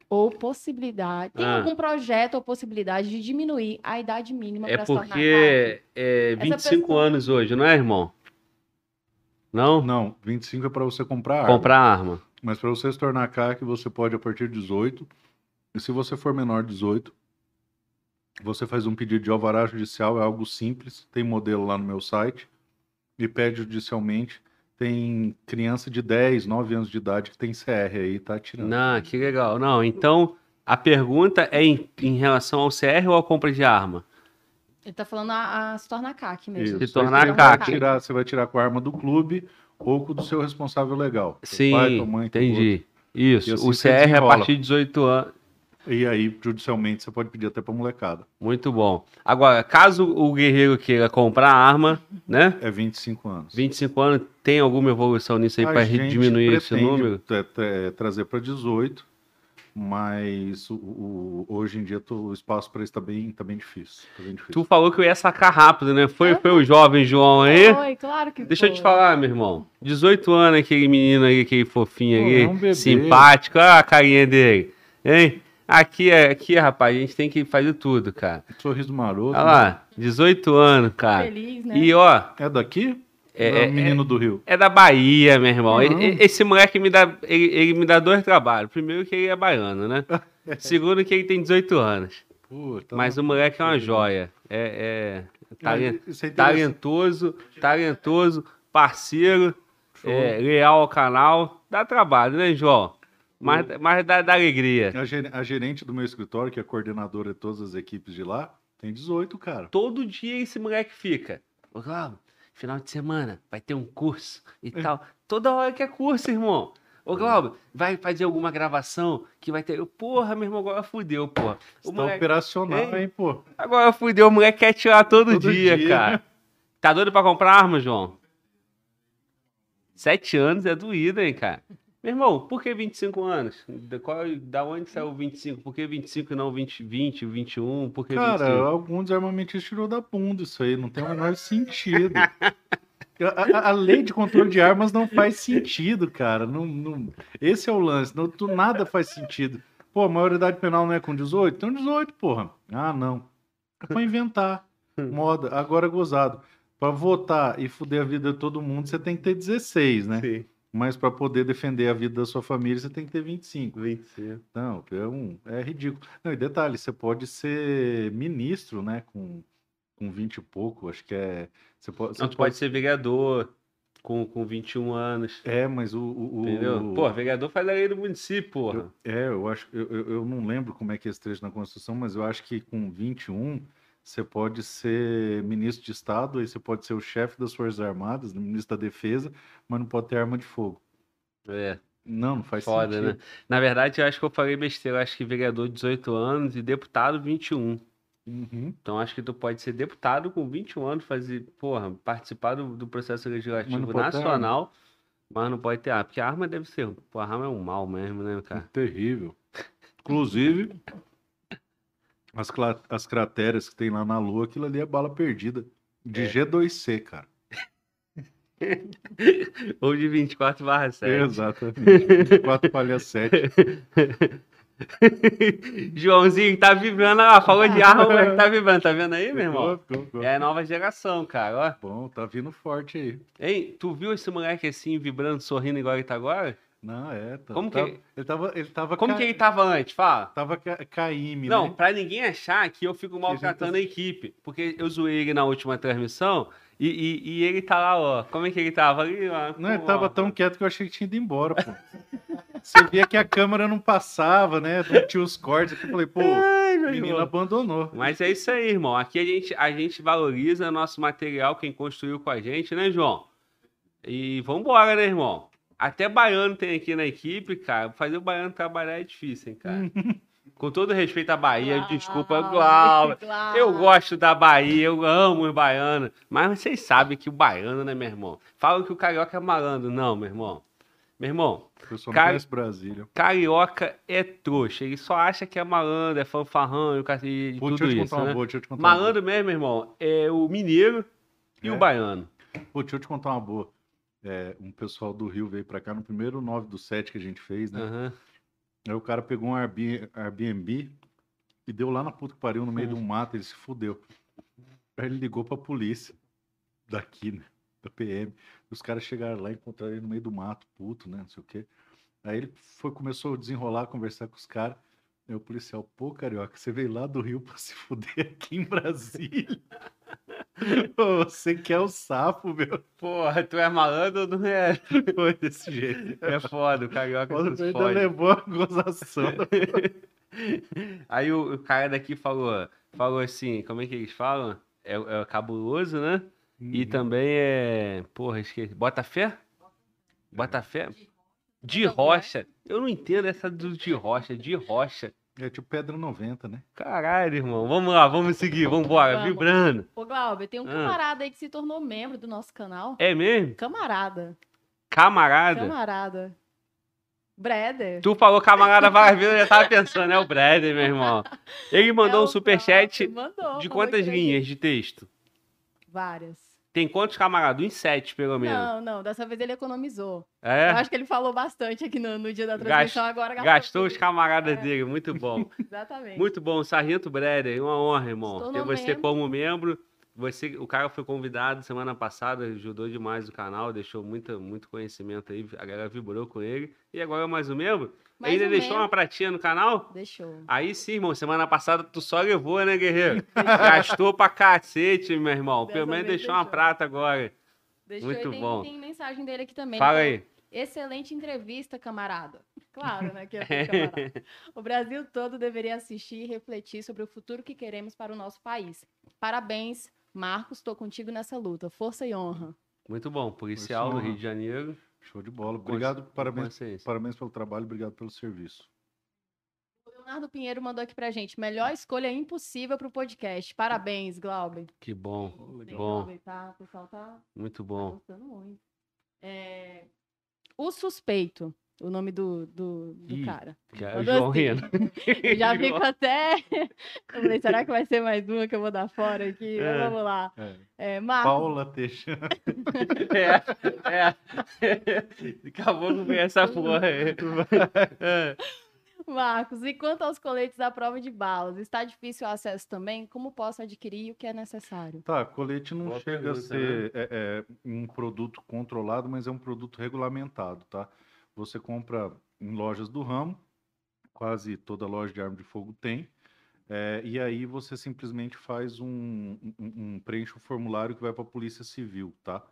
Ou possibilidade. Tem Ah. algum projeto ou possibilidade de diminuir a idade mínima É para se tornar CAC? porque é Essa 25 pessoa- anos hoje, não é, irmão? Não? Não, 25 é para você comprar arma. Comprar arma. Mas para você se tornar CAC, você pode a partir de 18. E se você for menor de 18, você faz um pedido de alvará judicial, é algo simples. Tem modelo lá no meu site. E pede judicialmente. Tem criança de 10, 9 anos de idade que tem CR aí, tá tirando. Não, que legal. Não, então a pergunta é em, em relação ao CR ou à compra de arma? Ele tá falando a, a se tornar CAC mesmo. Isso. Se tornar você CAC. Vai tirar, você vai tirar com a arma do clube ou com o do seu responsável legal. Sim, pai, mãe, entendi. Isso. Assim o CR é a partir de 18 anos. E aí, judicialmente, você pode pedir até pra molecada. Muito bom. Agora, caso o guerreiro queira comprar arma, né? É 25 anos. 25 anos, tem alguma evolução nisso aí A para diminuir esse número? tra- tra- trazer para 18, mas o, o- hoje em dia tô- o espaço para isso tá bem, tá bem difícil. Tá bem difícil. Tu falou que eu ia sacar rápido, né? Foi, foi o jovem João aí? Foi, claro que Deixa eu foi. te falar, meu irmão. 18 anos, aquele menino aí, aquele fofinho Pô, ali, é um simpático. Olha a carinha dele. Hein? Aqui, é- aqui, rapaz, a gente tem que fazer tudo, cara. Sorriso maroto. Olha lá, 18 anos, cara. Feliz, né? E ó, É daqui? É- É, é- o menino do Rio. é da Bahia, meu irmão. Não. E- Esse moleque me dá, ele, ele me dá dois trabalhos. Primeiro que ele é baiano, né? Segundo que ele tem 18 anos. Pô, tá Mas o moleque é uma joia. É, é talen- Isso é interessante. talentoso, talentoso, parceiro, é, leal ao canal. Dá trabalho, né, João? Mas, mas dá, dá alegria. A, ger- a gerente do meu escritório, que é coordenadora de todas as equipes de lá, tem 18, cara. Todo dia esse moleque fica. Glauber, final de semana vai ter um curso e tal. Toda hora que é curso, irmão. Ô, Glauber, vai fazer alguma gravação que vai ter. Eu, Porra, meu irmão, agora fudeu, porra. Está moleque- operacional, Ei. hein, pô. Agora fudeu, o moleque quer tirar todo, Todo dia, dia. cara. Tá doido pra comprar arma, João? Sete anos é doído, hein, cara? Meu irmão, por que 25 anos? Da, qual, da onde saiu 25? Por que 25 e não 20, 20, 21? Por que Cara, 25? algum desarmamentista tirou da bunda isso aí, não tem o menor sentido. A, a- a lei de controle de armas não faz sentido, cara. Não, não- Esse é o lance. Não, tu- nada faz sentido. Pô, a maioridade penal não é com 18? Então 18, porra. Ah, não. É pra inventar. Moda. Agora gozado. Pra votar e fuder a vida de todo mundo, você tem que ter 16, né? Sim, Mas pra poder defender a vida da sua família, você tem que ter 25. 25. Não, é, um, é ridículo. Não, e detalhe, você pode ser ministro, né? Com, com 20 e pouco, acho que é. Você pode, você Não, tu pode ser vereador com, com 21 anos. É, mas o. o, o- Entendeu? Pô, vereador faz a lei do município, porra. eu- é, eu acho. Eu, eu não lembro como é que é esse trecho na Constituição, mas eu acho que com 21 você pode ser ministro de Estado, aí você pode ser o chefe das Forças Armadas, ministro da Defesa, mas não pode ter arma de fogo. É, Não, não faz foda, sentido. né? Na verdade, eu acho que eu falei besteira. Eu acho que vereador 18 anos e deputado 21. Uhum. Então acho que tu pode ser deputado com 21 anos, fazer, porra, participar do, do processo legislativo nacional, mas não pode ter arma. Porque a arma deve ser. Pô, a arma é um mal mesmo, né, cara? Terrível. Inclusive, as, as crateras que tem lá na Lua, aquilo ali é bala perdida. De É. G2C, cara. Ou de 24 barra 7. Exatamente. 24 palha 7. Joãozinho tá vibrando, ó, falou de arma, mas tá vibrando, tá vendo aí, meu irmão? Ficou, ficou. É a nova geração, cara, ó. Bom, tá vindo forte aí. Hein, tu viu esse moleque assim, vibrando, sorrindo igual ele tá agora? Não, é. Tá, Como que tá- ele- ele tava. Ele tava Como ca- que ele tava antes? Fala. Tava ca... Caíme, Não, né? pra ninguém achar que eu fico maltratando a equipe. Porque eu zoei ele na última transmissão e, e, e ele tá lá, ó. Como é que ele tava ali? Ó, Não, ele tava ó. tão quieto que eu achei que tinha ido embora, pô. Você via que a câmera não passava, né? Não tinha os cortes. aqui, Eu falei, pô, Ai, o menino irmão. abandonou. Mas é isso aí, irmão. Aqui a gente, a gente valoriza nosso material, quem construiu com a gente, né, João? E vambora, né, irmão? Até baiano tem aqui na equipe, cara. Fazer o baiano trabalhar é difícil, hein, cara. Com todo respeito à Bahia, desculpa, Glauber. Glauber. Eu gosto da Bahia, eu amo os baianos. Mas vocês sabem que o baiano, né, meu irmão? Falam que o carioca é malandro. Não, meu irmão. Meu irmão, Eu só conheço Brasília. carioca é trouxa. Ele só acha que é malandro, é fanfarrão e e Pô, tudo deixa eu te isso, contar uma né? boa, deixa eu te contar uma boa. Malandro mesmo, irmão, é o mineiro e É? o baiano. Pô, deixa eu te contar uma boa. É, um pessoal do Rio veio pra cá no primeiro 9 do 7 que a gente fez, né? Aham. Aí o cara pegou um Airbnb, e deu lá na puta que pariu, no meio de um mato, ele se fudeu. Aí ele ligou pra polícia daqui, né? Da PM. Os caras chegaram lá e encontraram ele no meio do mato, puto, né? Não sei o quê. Aí ele foi, começou a desenrolar, conversar com os caras. Aí o policial, pô, carioca, você veio lá do Rio pra se fuder aqui em Brasília. Pô, você quer o sapo, meu. Porra, tu é malandro ou não é? Foi desse jeito. É foda, o carioca Quando se ainda levou a gozação. Aí o, o cara daqui falou, falou assim, como é que eles falam? É, é cabuloso, né? E Uhum. também é. Porra, esqueci. Bota fé? Bota fé? De rocha. Eu não entendo essa do de rocha. De rocha. É tipo Pedra 90, né? Caralho, irmão. Vamos lá, vamos seguir. Vamos embora. Vamos. Vibrando. Ô, Glauber, tem um Ah. camarada aí que se tornou membro do nosso canal. É mesmo? Camarada. Camarada? Camarada. Breder. Tu falou camarada várias vezes, eu já tava pensando, é o Breder, meu irmão. Ele mandou É um superchat mandou, de quantas linhas de texto? Várias. Tem quantos camaradas? Uns sete, pelo menos. Não, não, dessa vez ele economizou. Eu É? acho que ele falou bastante aqui no, no dia da Gast- transmissão, agora Gastou os camaradas É. dele, muito bom. Exatamente. Muito bom, Sargento Breder, uma honra, irmão. Se Ter você membro. como membro. Você, o cara foi convidado semana passada, ajudou demais o canal, deixou muito, muito conhecimento aí, a galera vibrou com ele. E agora é mais um membro? Mais Ainda um deixou uma pratinha no canal? Deixou. Aí sim, irmão, semana passada tu só levou, né, guerreiro? Gastou pra cacete, meu irmão. Pelo menos vez deixou uma deixou. prata agora. Deixou Muito e tem, bom. tem mensagem dele aqui também. Fala Falou, aí. Excelente entrevista, camarada. Claro, né? Que é camarada. O Brasil todo deveria assistir e refletir sobre o futuro que queremos para o nosso país. Parabéns, Marcos. Estou contigo nessa luta. Força e honra. Muito bom, policial do. Rio de Janeiro. Show de bola. Obrigado, parabéns, Consciência. parabéns pelo trabalho, obrigado pelo serviço. O Leonardo Pinheiro mandou aqui pra gente. Melhor escolha impossível para o podcast. Parabéns, Glauber. Que bom, Tem bom, Glauber, tá? O pessoal tá muito Tá bom. gostando muito. É, O suspeito. O nome do, do, do Ih, cara. Mandou João assim. Reno. Eu já fico até. Eu falei, será que vai ser mais uma que eu vou dar fora aqui? Mas É. Vamos lá. É. É, Marcos, Paula Teixeira. É, é. Acabou com essa porra aí. É. Marcos, e quanto aos coletes à prova de balas? Está difícil o acesso também? Como posso adquirir o que é necessário? Tá, colete não Boa chega a pergunta, ser é, é, um produto controlado, mas é um produto regulamentado, tá? Você compra em lojas do ramo, quase toda loja de arma de fogo tem, é, e aí você simplesmente faz um, um- um- preenche um formulário que vai para a Polícia Civil, tá?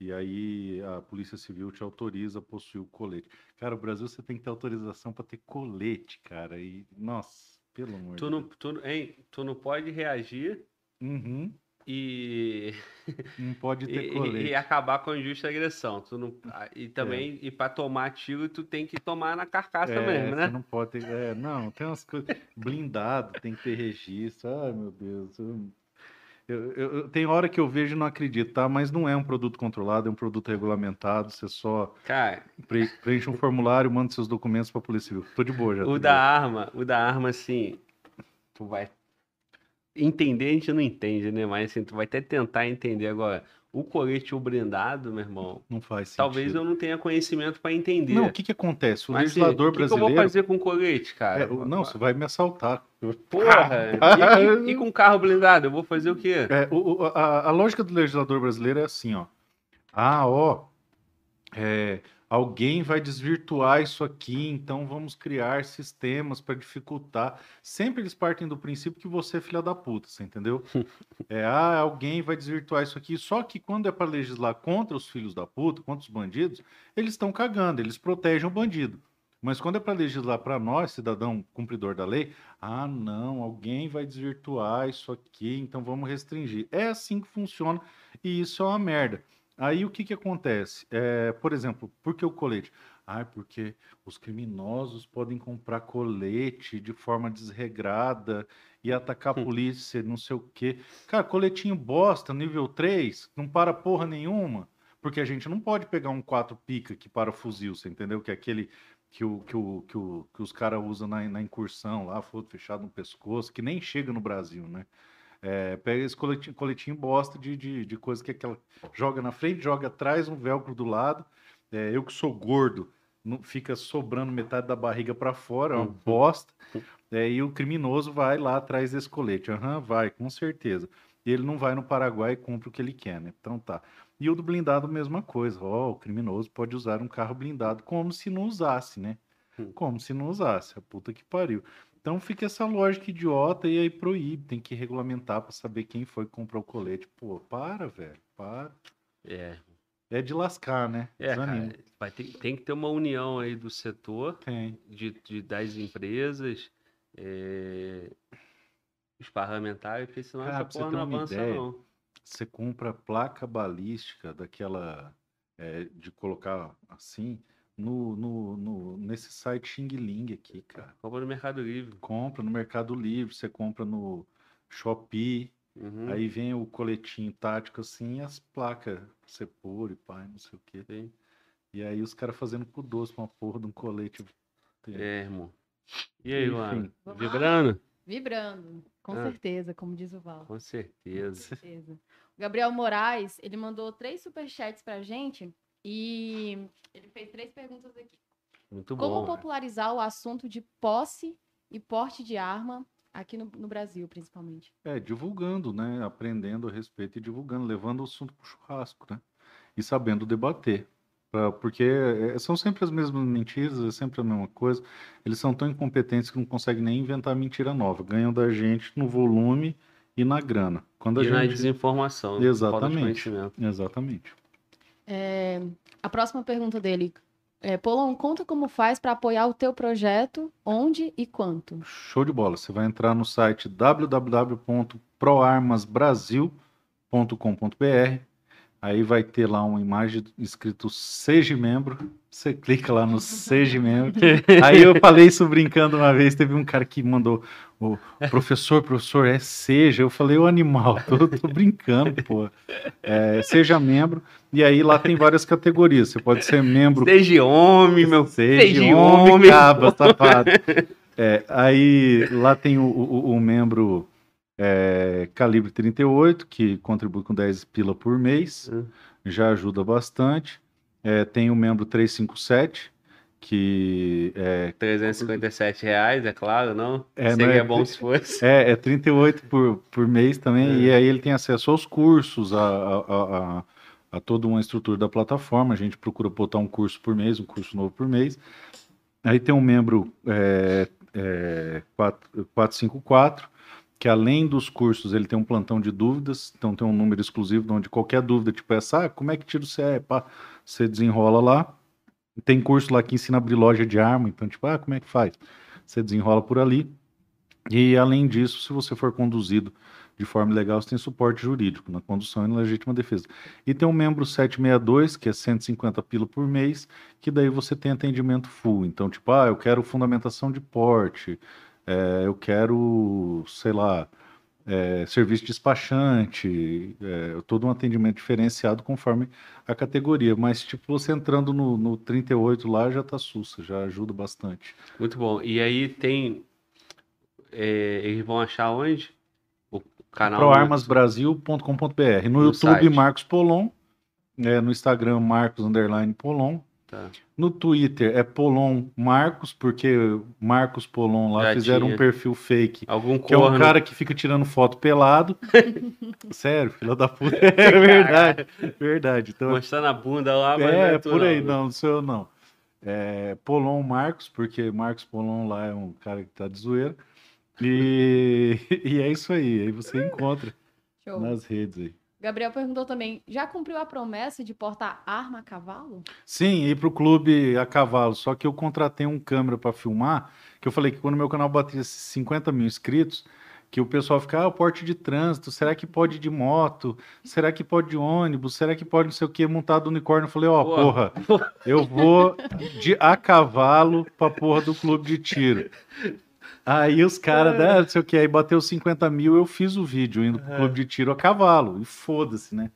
E aí a Polícia Civil te autoriza a possuir o colete. Cara, o Brasil você tem que ter autorização para ter colete, cara. E nossa, pelo amor Tu de não, Deus. tu, hein, tu não pode reagir Uhum, e, não pode ter e, colete. e acabar com a injusta agressão. Tu não, ah, e também, e para tomar tiro, tu tem que tomar na carcaça É, mesmo, você né? não pode ter. É, não, tem umas coisas. Blindado, tem que ter registro. Ai, meu Deus. Eu, eu- eu- tem hora que eu vejo e não acredito, tá? Mas não é um produto controlado, é um produto regulamentado. Você só Cara, pre- preenche um formulário, manda seus documentos pra Polícia Civil. Tô de boa já. o de da boa. arma, o da arma, assim, tu vai entender, a gente não entende, né? Mas assim, tu vai até tentar entender agora. O colete ou blindado, meu irmão, Não faz sentido. talvez eu não tenha conhecimento para entender. Não, o que que acontece? O Mas, assim, legislador o que eu brasileiro. vou fazer com colete, cara? É, o- não, você vai me assaltar. Porra! E, e- e com carro blindado, eu vou fazer o quê? É, o- o- a, a lógica do legislador brasileiro é assim, ó. Ah, ó, é, alguém vai desvirtuar isso aqui, então vamos criar sistemas para dificultar. Sempre eles partem do princípio que você é filha da puta, você entendeu? É, ah, alguém vai desvirtuar isso aqui. Só que quando é para legislar contra os filhos da puta, contra os bandidos, eles estão cagando, eles protegem o bandido. Mas quando é para legislar para nós, cidadão cumpridor da lei, ah, não, alguém vai desvirtuar isso aqui, então vamos restringir. É assim que funciona e isso é uma merda. Aí o que que acontece? É, por exemplo, por que o colete? Ah, porque os criminosos podem comprar colete de forma desregrada e atacar a Hum. polícia, não sei o quê. Cara, coletinho bosta, nível 3, não para porra nenhuma. Porque a gente não pode pegar um 4 pica que para fuzil, você entendeu? Que é aquele que, o, que, o, que, o, que os caras usam na, na incursão lá, foto fechado no pescoço, que nem chega no Brasil, né? É, pega esse coletinho, coletinho bosta de, de, de coisa que aquela. Joga na frente, joga atrás, um velcro do lado. É, eu que sou gordo, não, fica sobrando metade da barriga para fora, é uma Uhum. bosta. É, e o criminoso vai lá atrás desse colete. Aham, vai, com certeza. E ele não vai no Paraguai e compra o que ele quer, né? Então tá. E o do blindado, mesma coisa. Ó, o criminoso pode usar um carro blindado como se não usasse, né? Hum. Como se não usasse. A puta que pariu. Então fica essa lógica idiota e aí proíbe. Tem que regulamentar pra saber quem foi que comprou o colete. Pô, para, velho. Para. É, É de lascar, né? é cara, vai ter, tem que ter uma união aí do setor, Tem. de, de- das empresas, é, os parlamentares, porque senão Cara, essa porra não avança, ideia, não. Você compra placa balística daquela. é, de colocar assim. No, no, no- nesse site Xing Ling aqui, cara. Compra no Mercado Livre. compra no Mercado Livre, você compra no Shopee, Uhum, aí vem o coletinho tático assim, e as placas pra você pôr e pai, não sei o quê. sim. E aí os caras fazendo com doce uma porra de um colete. É, irmão. E aí, Luana? Vibrando? Vibrando, com Ah. certeza, como diz o Val. Com certeza. certeza. O Gabriel Moraes, ele mandou três superchats pra gente e ele fez três perguntas aqui. Muito Como bom. né? popularizar o assunto de posse e porte de arma aqui no, no Brasil, principalmente? É, divulgando, né? Aprendendo a respeito e divulgando, levando o assunto pro churrasco, né? E sabendo debater. Pra- porque é, são sempre as mesmas mentiras, é sempre a mesma coisa. Eles são tão incompetentes que não conseguem nem inventar mentira nova. Ganham da gente no volume e na grana. Quando a E na gente... desinformação. falta de Exatamente. Exatamente. É, a próxima pergunta dele. É, Polon, conta como faz para apoiar o teu projeto, onde e quanto. Show de bola. Você vai entrar no site www.proarmasbrasil.com.br. Aí vai ter lá uma imagem escrito Seja Membro. Você clica lá no Seja Membro. Aí eu falei isso brincando uma vez. Teve um cara que mandou: o professor, professor, é Seja. Eu falei: o animal, tô, tô brincando, pô. É, seja membro. E aí lá tem várias categorias. Você pode ser membro. Seja homem, meu. Seja, Seja homem, homem. caba, safado. É, aí lá tem o, o- o membro é, calibre 38, que contribui com 10 pila por mês, Hum. já ajuda bastante. É, tem o membro 357, que é, 357 reais, é claro, não? É, Seria não é- bom se fosse. é, é 38 por, por mês também, É. e aí ele tem acesso aos cursos, a, a, a, a- toda uma estrutura da plataforma. A gente procura botar um curso por mês, um curso novo por mês. Aí tem um membro é, é, 4- 454, que além dos cursos, ele tem um plantão de dúvidas, então tem um número exclusivo onde qualquer dúvida, tipo essa, ah, como é que tira o CE? Pá, você desenrola lá. Tem curso lá que ensina a abrir loja de arma, então, tipo, ah, como é que faz? Você desenrola por ali. E além disso, se você for conduzido de forma ilegal, você tem suporte jurídico na condução e na legítima defesa. E tem um membro 762, que é 150 pila por mês, que daí você tem atendimento full. Então, tipo, ah, eu quero fundamentação de porte, é, eu quero, sei lá, é, serviço despachante, é, todo um atendimento diferenciado conforme a categoria. Mas, tipo, você entrando no, no 38 lá já tá sussa, já ajuda bastante. Muito bom. E aí tem. é, eles vão achar onde? O canal. proarmasbrasil.com.br. No, No YouTube, site. Marcos Polon. É, no Instagram, Marcos Polon. Tá. No Twitter é Polon Marcos, porque Marcos Polon lá Já fizeram tinha. um perfil fake. Algum Que é um corno. cara que fica tirando foto pelado. Sério, filho da puta. É verdade, verdade. Então, Mostrando a bunda lá, mas é, não tu por aí, não. não, não sou eu não. É, Polon Marcos, porque Marcos Polon lá é um cara que tá de zoeira. E, e é isso aí, aí você encontra Show. nas redes aí. Gabriel perguntou também: já cumpriu a promessa de portar arma a cavalo? Sim, ir pro clube a cavalo, só que eu contratei um câmera para filmar, que eu falei que quando meu canal batia 50 mil inscritos, que o pessoal fica, ah, o porte de trânsito, será que pode de moto? Será que pode de ônibus? Será que pode não sei o que, montado unicórnio? Eu falei, ó, Pô. porra, eu vou de a cavalo pra porra do clube de tiro. Aí os caras, né, não sei o que, aí bateu 50 mil, eu fiz o vídeo indo pro clube de tiro a cavalo, e foda-se, né?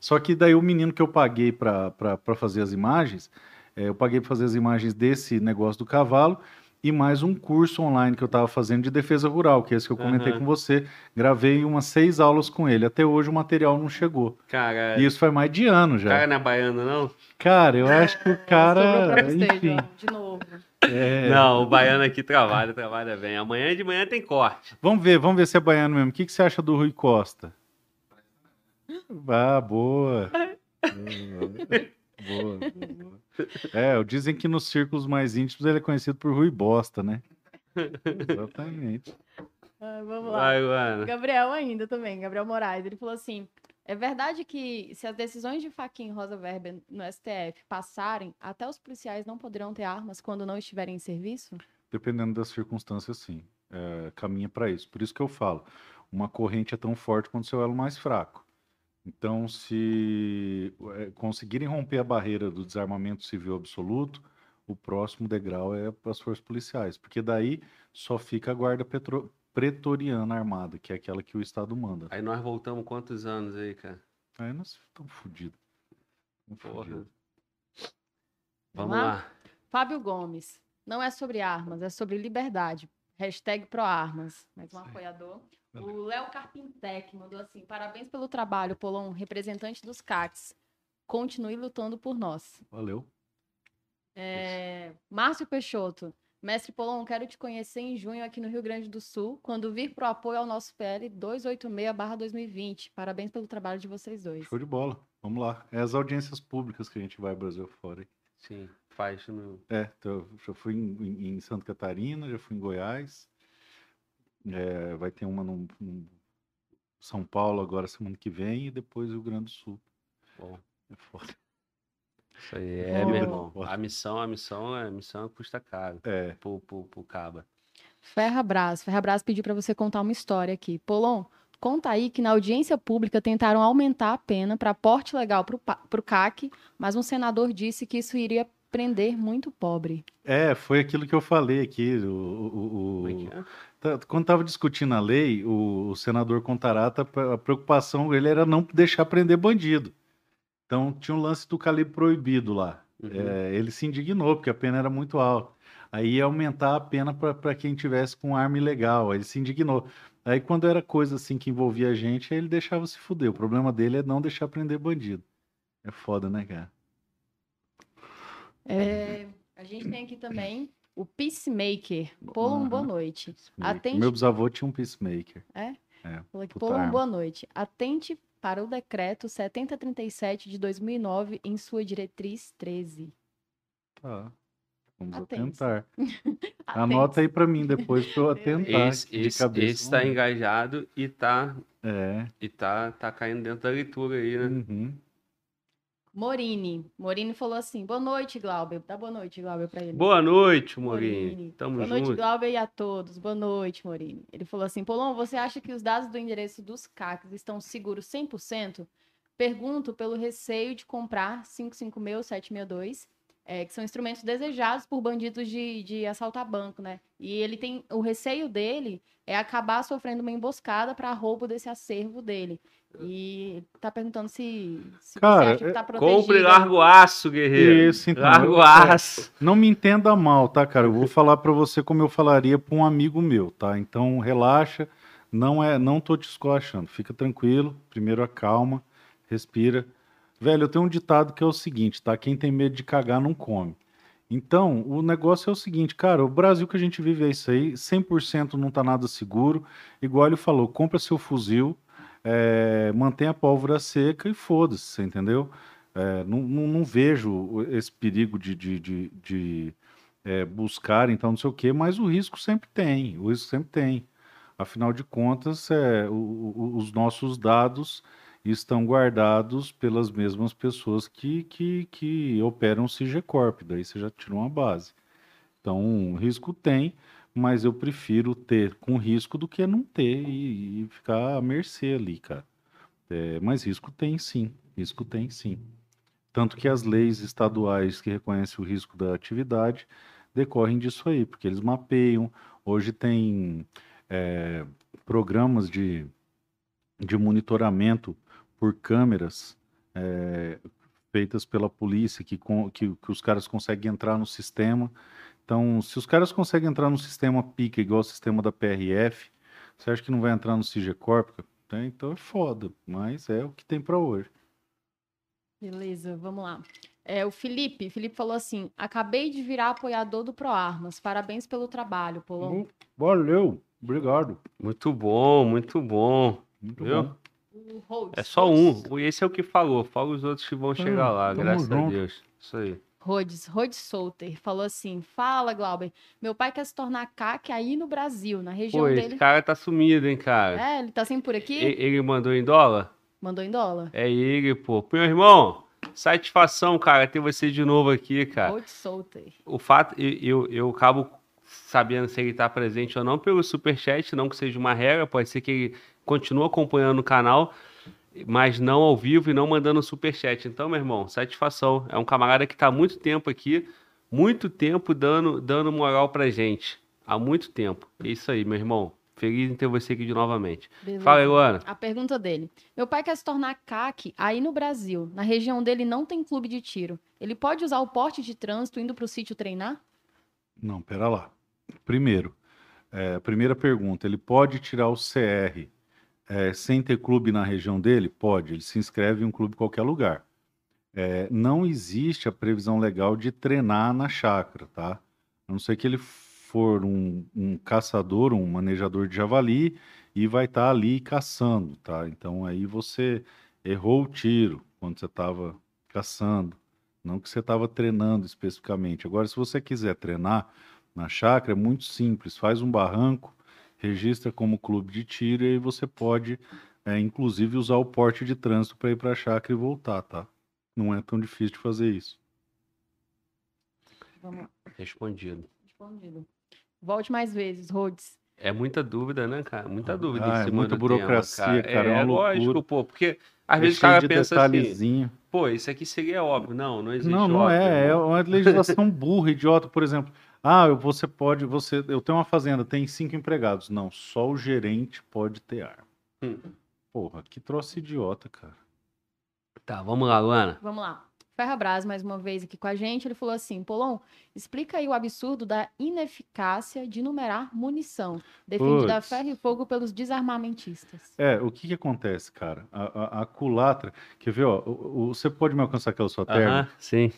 Só que daí o menino que eu paguei pra fazer as imagens, é, eu paguei pra fazer as imagens desse negócio do cavalo e mais um curso online que eu tava fazendo de defesa rural, que é esse que eu comentei Aham. com você. Gravei umas seis aulas com ele. Até hoje o material não chegou. Cara, E isso faz mais de ano o já. cara não é baiano, não? Cara, eu acho que o Sobrou cara. Enfim. De novo. É. Não, o baiano aqui trabalha, trabalha bem. Amanhã de manhã tem corte. Vamos ver, vamos ver se é baiano mesmo. O que, que você acha do Rui Costa? Ah, boa. Boa, boa, boa. É, dizem que nos círculos mais íntimos ele é conhecido por Rui Bosta, né? Exatamente. Ah, vamos lá. Vai. Gabriel ainda também, Gabriel Moraes. Ele falou assim: é verdade que se as decisões de Faquin Rosa Weber no STF passarem, até os policiais não poderão ter armas quando não estiverem em serviço? Dependendo das circunstâncias, sim. É, caminha para isso. Por isso que eu falo, uma corrente é tão forte quanto seu elo mais fraco. Então, se é, conseguirem romper a barreira do desarmamento civil absoluto, o próximo degrau é para as forças policiais, porque daí só fica a guarda petro- pretoriana armada, que é aquela que o Estado manda. Aí nós voltamos quantos anos aí, cara? Aí nós estamos fodidos. Porra. Vamos Vamos lá? lá. Fábio Gomes. Não é sobre armas, é sobre liberdade. Hashtag proarmas. Mais um apoiador. O Léo Carpintec mandou assim: parabéns pelo trabalho, Polon, representante dos CACs. Continue lutando por nós. Valeu. É, Márcio Peixoto. Mestre Polon, quero te conhecer em junho aqui no Rio Grande do Sul, quando vir pro apoio ao nosso PL 286-2020. Parabéns pelo trabalho de vocês dois. Show de bola. Vamos lá. É as audiências públicas que a gente vai Brasil fora. hein? Sim, faz no. É, então, eu já fui em, em- Santa Catarina, já fui em Goiás. É, vai ter uma no, São Paulo agora semana que vem e depois Rio Grande do Sul. Bom, É foda. Isso aí é, Bom. meu irmão. A missão, a missão, a missão custa caro É, pro, pro, pro caba. Ferrabras. Ferrabras pediu para você contar uma história aqui. Polon, conta aí que na audiência pública tentaram aumentar a pena para porte legal para o CAC, mas um senador disse que isso iria prender muito pobre. É, foi aquilo que eu falei aqui. O, o, o... É é? Tá, quando estava discutindo a lei, o, o, senador Contarata, a preocupação dele era não deixar prender bandido. Então tinha um lance do calibre proibido lá. Uhum. É, ele se indignou, porque a pena era muito alta. Aí ia aumentar a pena para quem tivesse com arma ilegal. Aí ele se indignou. Aí quando era coisa assim que envolvia a gente, aí ele deixava se fuder. O problema dele é não deixar prender bandido. É foda, né, cara? É, a gente tem aqui também o Peacemaker. Polon, uhum. boa noite. Atente... Meu bisavô tinha um Peacemaker. É? É. Polon, boa noite. Atente para o decreto 7037 de 2009 em sua diretriz 13. Tá. Vamos atentar. Anota aí para mim depois para eu atentar. Esse, esse, esse tá engajado e tá, é. e tá, tá caindo dentro da leitura aí, né? Uhum. Morini. Morini falou assim: boa noite, Glauber. Dá boa noite, Glauber, para ele. Boa noite, Morini. Morini. Tamo boa junto. noite, Glauber, e a todos. Boa noite, Morini. Ele falou assim: Polon, você acha que os dados do endereço dos CACs estão seguros 100%? Pergunto pelo receio de comprar 556 762 é, que são instrumentos desejados por bandidos de, de assaltar banco, né? E ele tem o receio dele é acabar sofrendo uma emboscada para roubo desse acervo dele. E tá perguntando se, se Cara, você acha que tá protegido. Compre largo aço, guerreiro. Isso, então. Largo aço. Não me entenda mal, tá, cara? Eu vou falar para você como eu falaria para um amigo meu, tá? Então relaxa, não é, não tô te esculachando. Fica tranquilo, primeiro acalma, respira. Velho, eu tenho um ditado que é o seguinte, tá? Quem tem medo de cagar não come. Então, o negócio é o seguinte, cara, o Brasil que a gente vive é isso aí, 100% não tá nada seguro. Igual ele falou, compra seu fuzil, é, mantém a pólvora seca e foda-se, entendeu? É, não, não, não, vejo esse perigo de, de, de, de é, buscar, então, não sei o quê, mas o risco sempre tem, o risco sempre tem. Afinal de contas, é, o, o, os nossos dados estão guardados pelas mesmas pessoas que, que, que operam o CIGECorp, daí você já tirou uma base. Então, risco tem, mas eu prefiro ter com risco do que não ter e, e ficar à mercê ali, cara. É, mas risco tem sim, risco tem sim. Tanto que as leis estaduais que reconhecem o risco da atividade decorrem disso aí, porque eles mapeiam. Hoje tem é, programas de, de monitoramento por câmeras é, feitas pela polícia, que, que, que, os caras conseguem entrar no sistema. Então, se os caras conseguem entrar no sistema PICA, igual o sistema da PRF, você acha que não vai entrar no CIGECORP? É, então é foda, mas é o que tem para hoje. Beleza, vamos lá. É, o Felipe, Felipe falou assim: acabei de virar apoiador do ProArmas. Parabéns pelo trabalho, Polon. Valeu, obrigado. Muito bom, muito bom. Muito Viu? bom. É só um. Esse é o que falou. Fala os outros que vão hum, chegar lá, graças junto. a Deus. Isso aí. Rhodes, Rhodes Solter, falou assim: Fala, Glauber. Meu pai quer se tornar CAC aí no Brasil, na região Pô, dele. Esse cara tá sumido, hein, cara? É, ele tá sempre por aqui? Ele, ele mandou em dólar? Mandou em dólar. É ele, pô. Meu irmão, satisfação, cara, ter você de novo aqui, cara. Rhodes Solter. O fato, eu, eu, eu acabo sabendo se ele tá presente ou não pelo superchat, não que seja uma regra, pode ser que ele continua acompanhando o canal, mas não ao vivo e não mandando superchat. Então, meu irmão, satisfação. É um camarada que está há muito tempo aqui, muito tempo dando, dando moral pra gente. Há muito tempo. É isso aí, meu irmão. Feliz em ter você aqui de novamente. Beleza. Fala, Luana. A pergunta dele. Meu pai quer se tornar CAC aí no Brasil. Na região dele não tem clube de tiro. Ele pode usar o porte de trânsito indo para o sítio treinar? Não, pera lá. Primeiro, é, primeira pergunta. Ele pode tirar o CR é, sem ter clube na região dele? Pode, ele se inscreve em um clube em qualquer lugar. É, não existe a previsão legal de treinar na chácara, tá? A não ser que ele for um, um caçador, um manejador de javali e vai estar tá ali caçando, tá? Então aí você errou o tiro quando você estava caçando, não que você estava treinando especificamente. Agora, se você quiser treinar na chácara, é muito simples, faz um barranco, registra como clube de tiro e aí você pode, é, inclusive, usar o porte de trânsito para ir para a chácara e voltar, tá? Não é tão difícil de fazer isso. Vamos lá. Respondido. Respondido. Volte mais vezes, Rhodes. É muita dúvida, né, cara? Muita dúvida Ah, é muita do tema, burocracia, cara, é uma lógico, loucura. pô, porque às É vezes o cara de pensa assim, pô, isso aqui seria óbvio. Não, não existe Não, não óbvio, é. É irmão. uma legislação burra, idiota. Por exemplo, ah, eu- você pode, você, eu tenho uma fazenda, tem cinco empregados. Não, só o gerente pode ter arma. Hum. Porra, que troço idiota, cara. Tá, vamos lá, Luana. Vamos lá. Ferrabras, mais uma vez aqui com a gente, ele falou assim: Polon, explica aí o absurdo da ineficácia de numerar munição, defendida a ferro e fogo pelos desarmamentistas. É, o que que acontece, cara? A, a- a culatra, quer ver, ó, o- o- você pode me alcançar aquela sua terna? Aham, sim.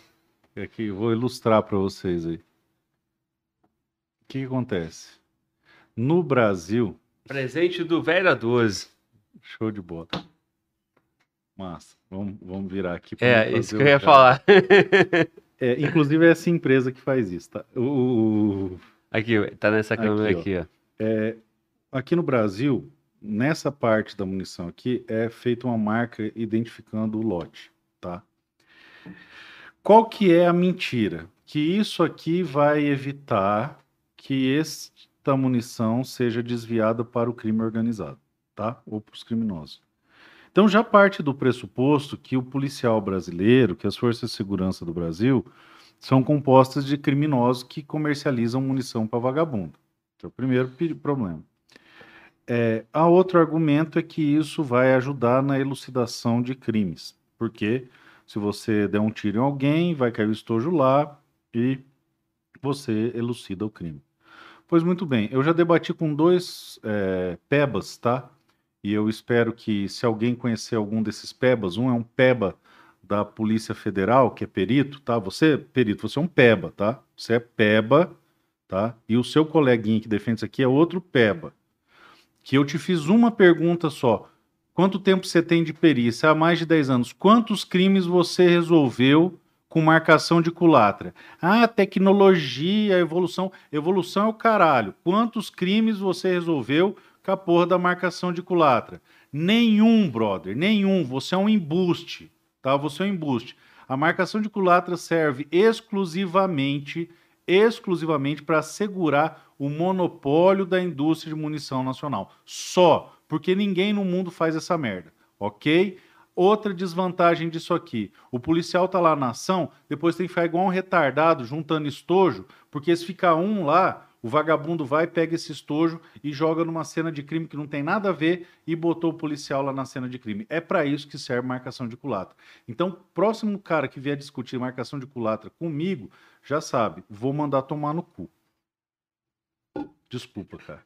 Aqui, vou ilustrar para vocês aí. O que que acontece? No Brasil, Presente do velho a 12. show de bola. Massa, vamos, vamos virar aqui. É, isso que eu ia cara. falar. É, inclusive é essa empresa que faz isso, tá? O, Aqui, tá nessa câmera Aqui, ó. aqui, ó. é, aqui no Brasil, nessa parte da munição aqui, é feita uma marca identificando o lote, tá? Qual que é a mentira? Que isso aqui vai evitar que esta munição seja desviada para o crime organizado, tá? Ou para os criminosos. Então já parte do pressuposto que o policial brasileiro, que as forças de segurança do Brasil, são compostas de criminosos que comercializam munição para vagabundo. Esse é o primeiro problema. É, a outro argumento é que isso vai ajudar na elucidação de crimes, porque se você der um tiro em alguém, vai cair o estojo lá e você elucida o crime. Pois muito bem, eu já debati com dois é, pebas, tá? E eu espero que, se alguém conhecer algum desses pebas, um é um peba da Polícia Federal, que é perito, tá? Você, perito, você é um peba, tá? Você é peba, tá? E o seu coleguinha que defende isso aqui é outro peba. Que eu te fiz uma pergunta só. Quanto tempo você tem de perícia? Há mais de 10 anos. Quantos crimes você resolveu com marcação de culatra? Ah, tecnologia, evolução. Evolução é o caralho. Quantos crimes você resolveu com a porra da marcação de culatra? Nenhum, brother, nenhum. Você é um embuste, tá? Você é um embuste. A marcação de culatra serve exclusivamente, exclusivamente para assegurar o monopólio da indústria de munição nacional. Só, porque ninguém no mundo faz essa merda, ok? Outra desvantagem disso aqui, o policial tá lá na ação, depois tem que ficar igual um retardado juntando estojo, porque se ficar um lá, o vagabundo vai, pega esse estojo e joga numa cena de crime que não tem nada a ver e botou o policial lá na cena de crime. É para isso que serve marcação de culatra. Então, próximo cara que vier discutir marcação de culatra comigo, já sabe, vou mandar tomar no cu. Desculpa, cara.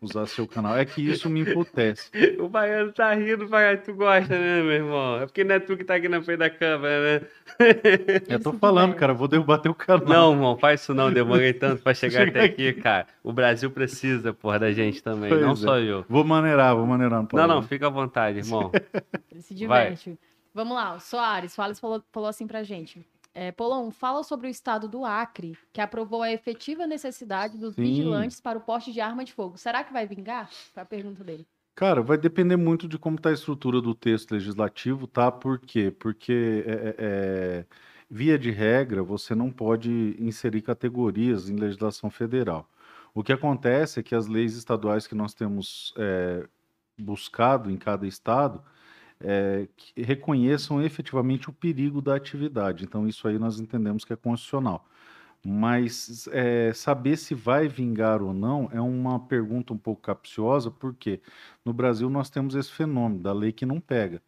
Usar seu canal. É que isso me emputece. O baiano tá rindo, vai, tu gosta, né, meu irmão? É porque não é tu que tá aqui na frente da câmera, né? Eu tô falando, cara, vou derrubar teu canal. Não, irmão, faz isso não. Demorei tanto pra chegar Chega até aqui, cara. O Brasil precisa, porra, da gente também, Pois não é. só eu. Vou maneirar, vou maneirar. Não, Paulo. não, fica à vontade, irmão. Ele se Vai. diverte. Vamos lá, o Soares, Soares falou, falou assim pra gente. É, Polon, fala sobre o estado do Acre, que aprovou a efetiva necessidade dos Sim. vigilantes para o porte de arma de fogo. Será que vai vingar? Foi a pergunta dele. Cara, vai depender muito de como está a estrutura do texto legislativo, tá? Por quê? Porque, é, é, é, via de regra, você não pode inserir categorias em legislação federal. O que acontece é que as leis estaduais que nós temos é, buscado em cada estado é, que reconheçam efetivamente o perigo da atividade. Então, isso aí nós entendemos que é constitucional. Mas é, saber se vai vingar ou não é uma pergunta um pouco capciosa, porque no Brasil nós temos esse fenômeno da lei que não pega.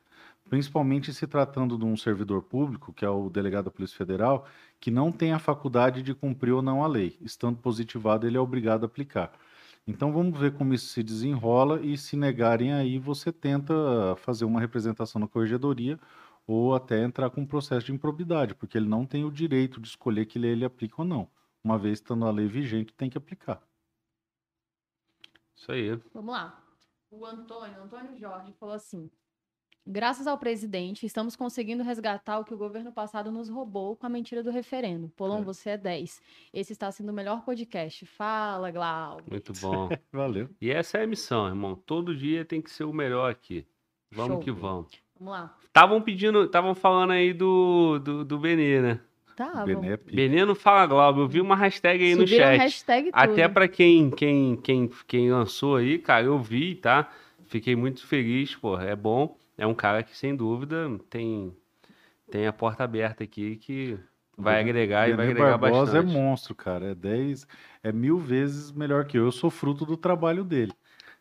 Principalmente se tratando de um servidor público, que é o delegado da Polícia Federal, que não tem a faculdade de cumprir ou não a lei. Estando positivado, ele é obrigado a aplicar. Então vamos ver como isso se desenrola e se negarem aí, você tenta fazer uma representação na corregedoria ou até entrar com um processo de improbidade, porque ele não tem o direito de escolher que lei ele aplica ou não. Uma vez estando a lei vigente, tem que aplicar. Isso aí. Vamos lá. O Antônio, Antônio Jorge, falou assim: Graças ao presidente, estamos conseguindo resgatar o que o governo passado nos roubou com a mentira do referendo. Polon, É. você é 10. Esse está sendo o melhor podcast. Fala, Glau. Muito bom. Valeu. E essa é a missão, irmão. Todo dia tem que ser o melhor aqui. Vamos Show. que vamos. Vamos lá. Estavam pedindo, estavam falando aí do, do, do Benê, né? Tá, Benê é pica. Veneno Fala Glauber. Eu vi uma hashtag aí no chat. hashtag tudo. Até pra quem, quem, quem, quem lançou aí, cara, eu vi, tá? Fiquei muito feliz, pô. É bom. É um cara que, sem dúvida, tem, tem a porta aberta aqui que vai agregar e vai agregar Barbosa bastante. é monstro, cara. É 10, é mil vezes melhor que eu. Eu sou fruto do trabalho dele.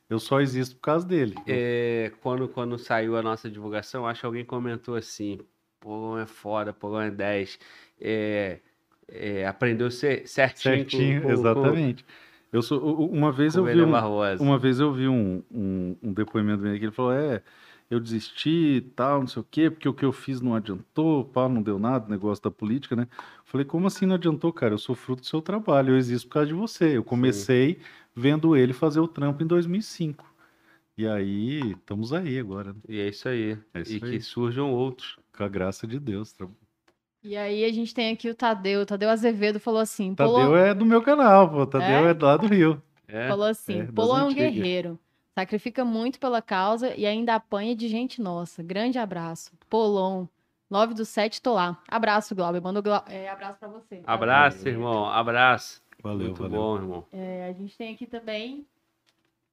Eu só existo por causa dele. É, quando, quando saiu a nossa divulgação, acho que alguém comentou assim: Polon é foda, Polon é 10. É, é, aprendeu cer- certinho, com- Certinho, com, com, exatamente. Eu sou, uma vez com eu vi um, Barbosa. Uma vez eu vi um, um, um depoimento dele que ele falou: é, eu desisti e tal, não sei o quê, porque o que eu fiz não adiantou, pá, não deu nada, negócio da política, né? Falei, como assim não adiantou, cara? Eu sou fruto do seu trabalho, eu existo por causa de você. Eu comecei vendo ele fazer o trampo em 2005. E aí, estamos aí agora, né? E é isso aí. É isso e aí. que surjam outros. com a graça de Deus. E aí a gente tem aqui o Tadeu. O Tadeu Azevedo falou assim: Tadeu Polon, é do meu canal, pô. Tadeu É? é, lá do Rio. É? falou assim: é, das Polon é um antigas. guerreiro. Sacrifica muito pela causa e ainda apanha de gente nossa. Grande abraço. Polon. 9 do 7, tô lá. Abraço, Glauber. Manda Glau- é, abraço pra você. Abraço, irmão. Abraço. Valeu, Muito valeu. bom, irmão. É, a gente tem aqui também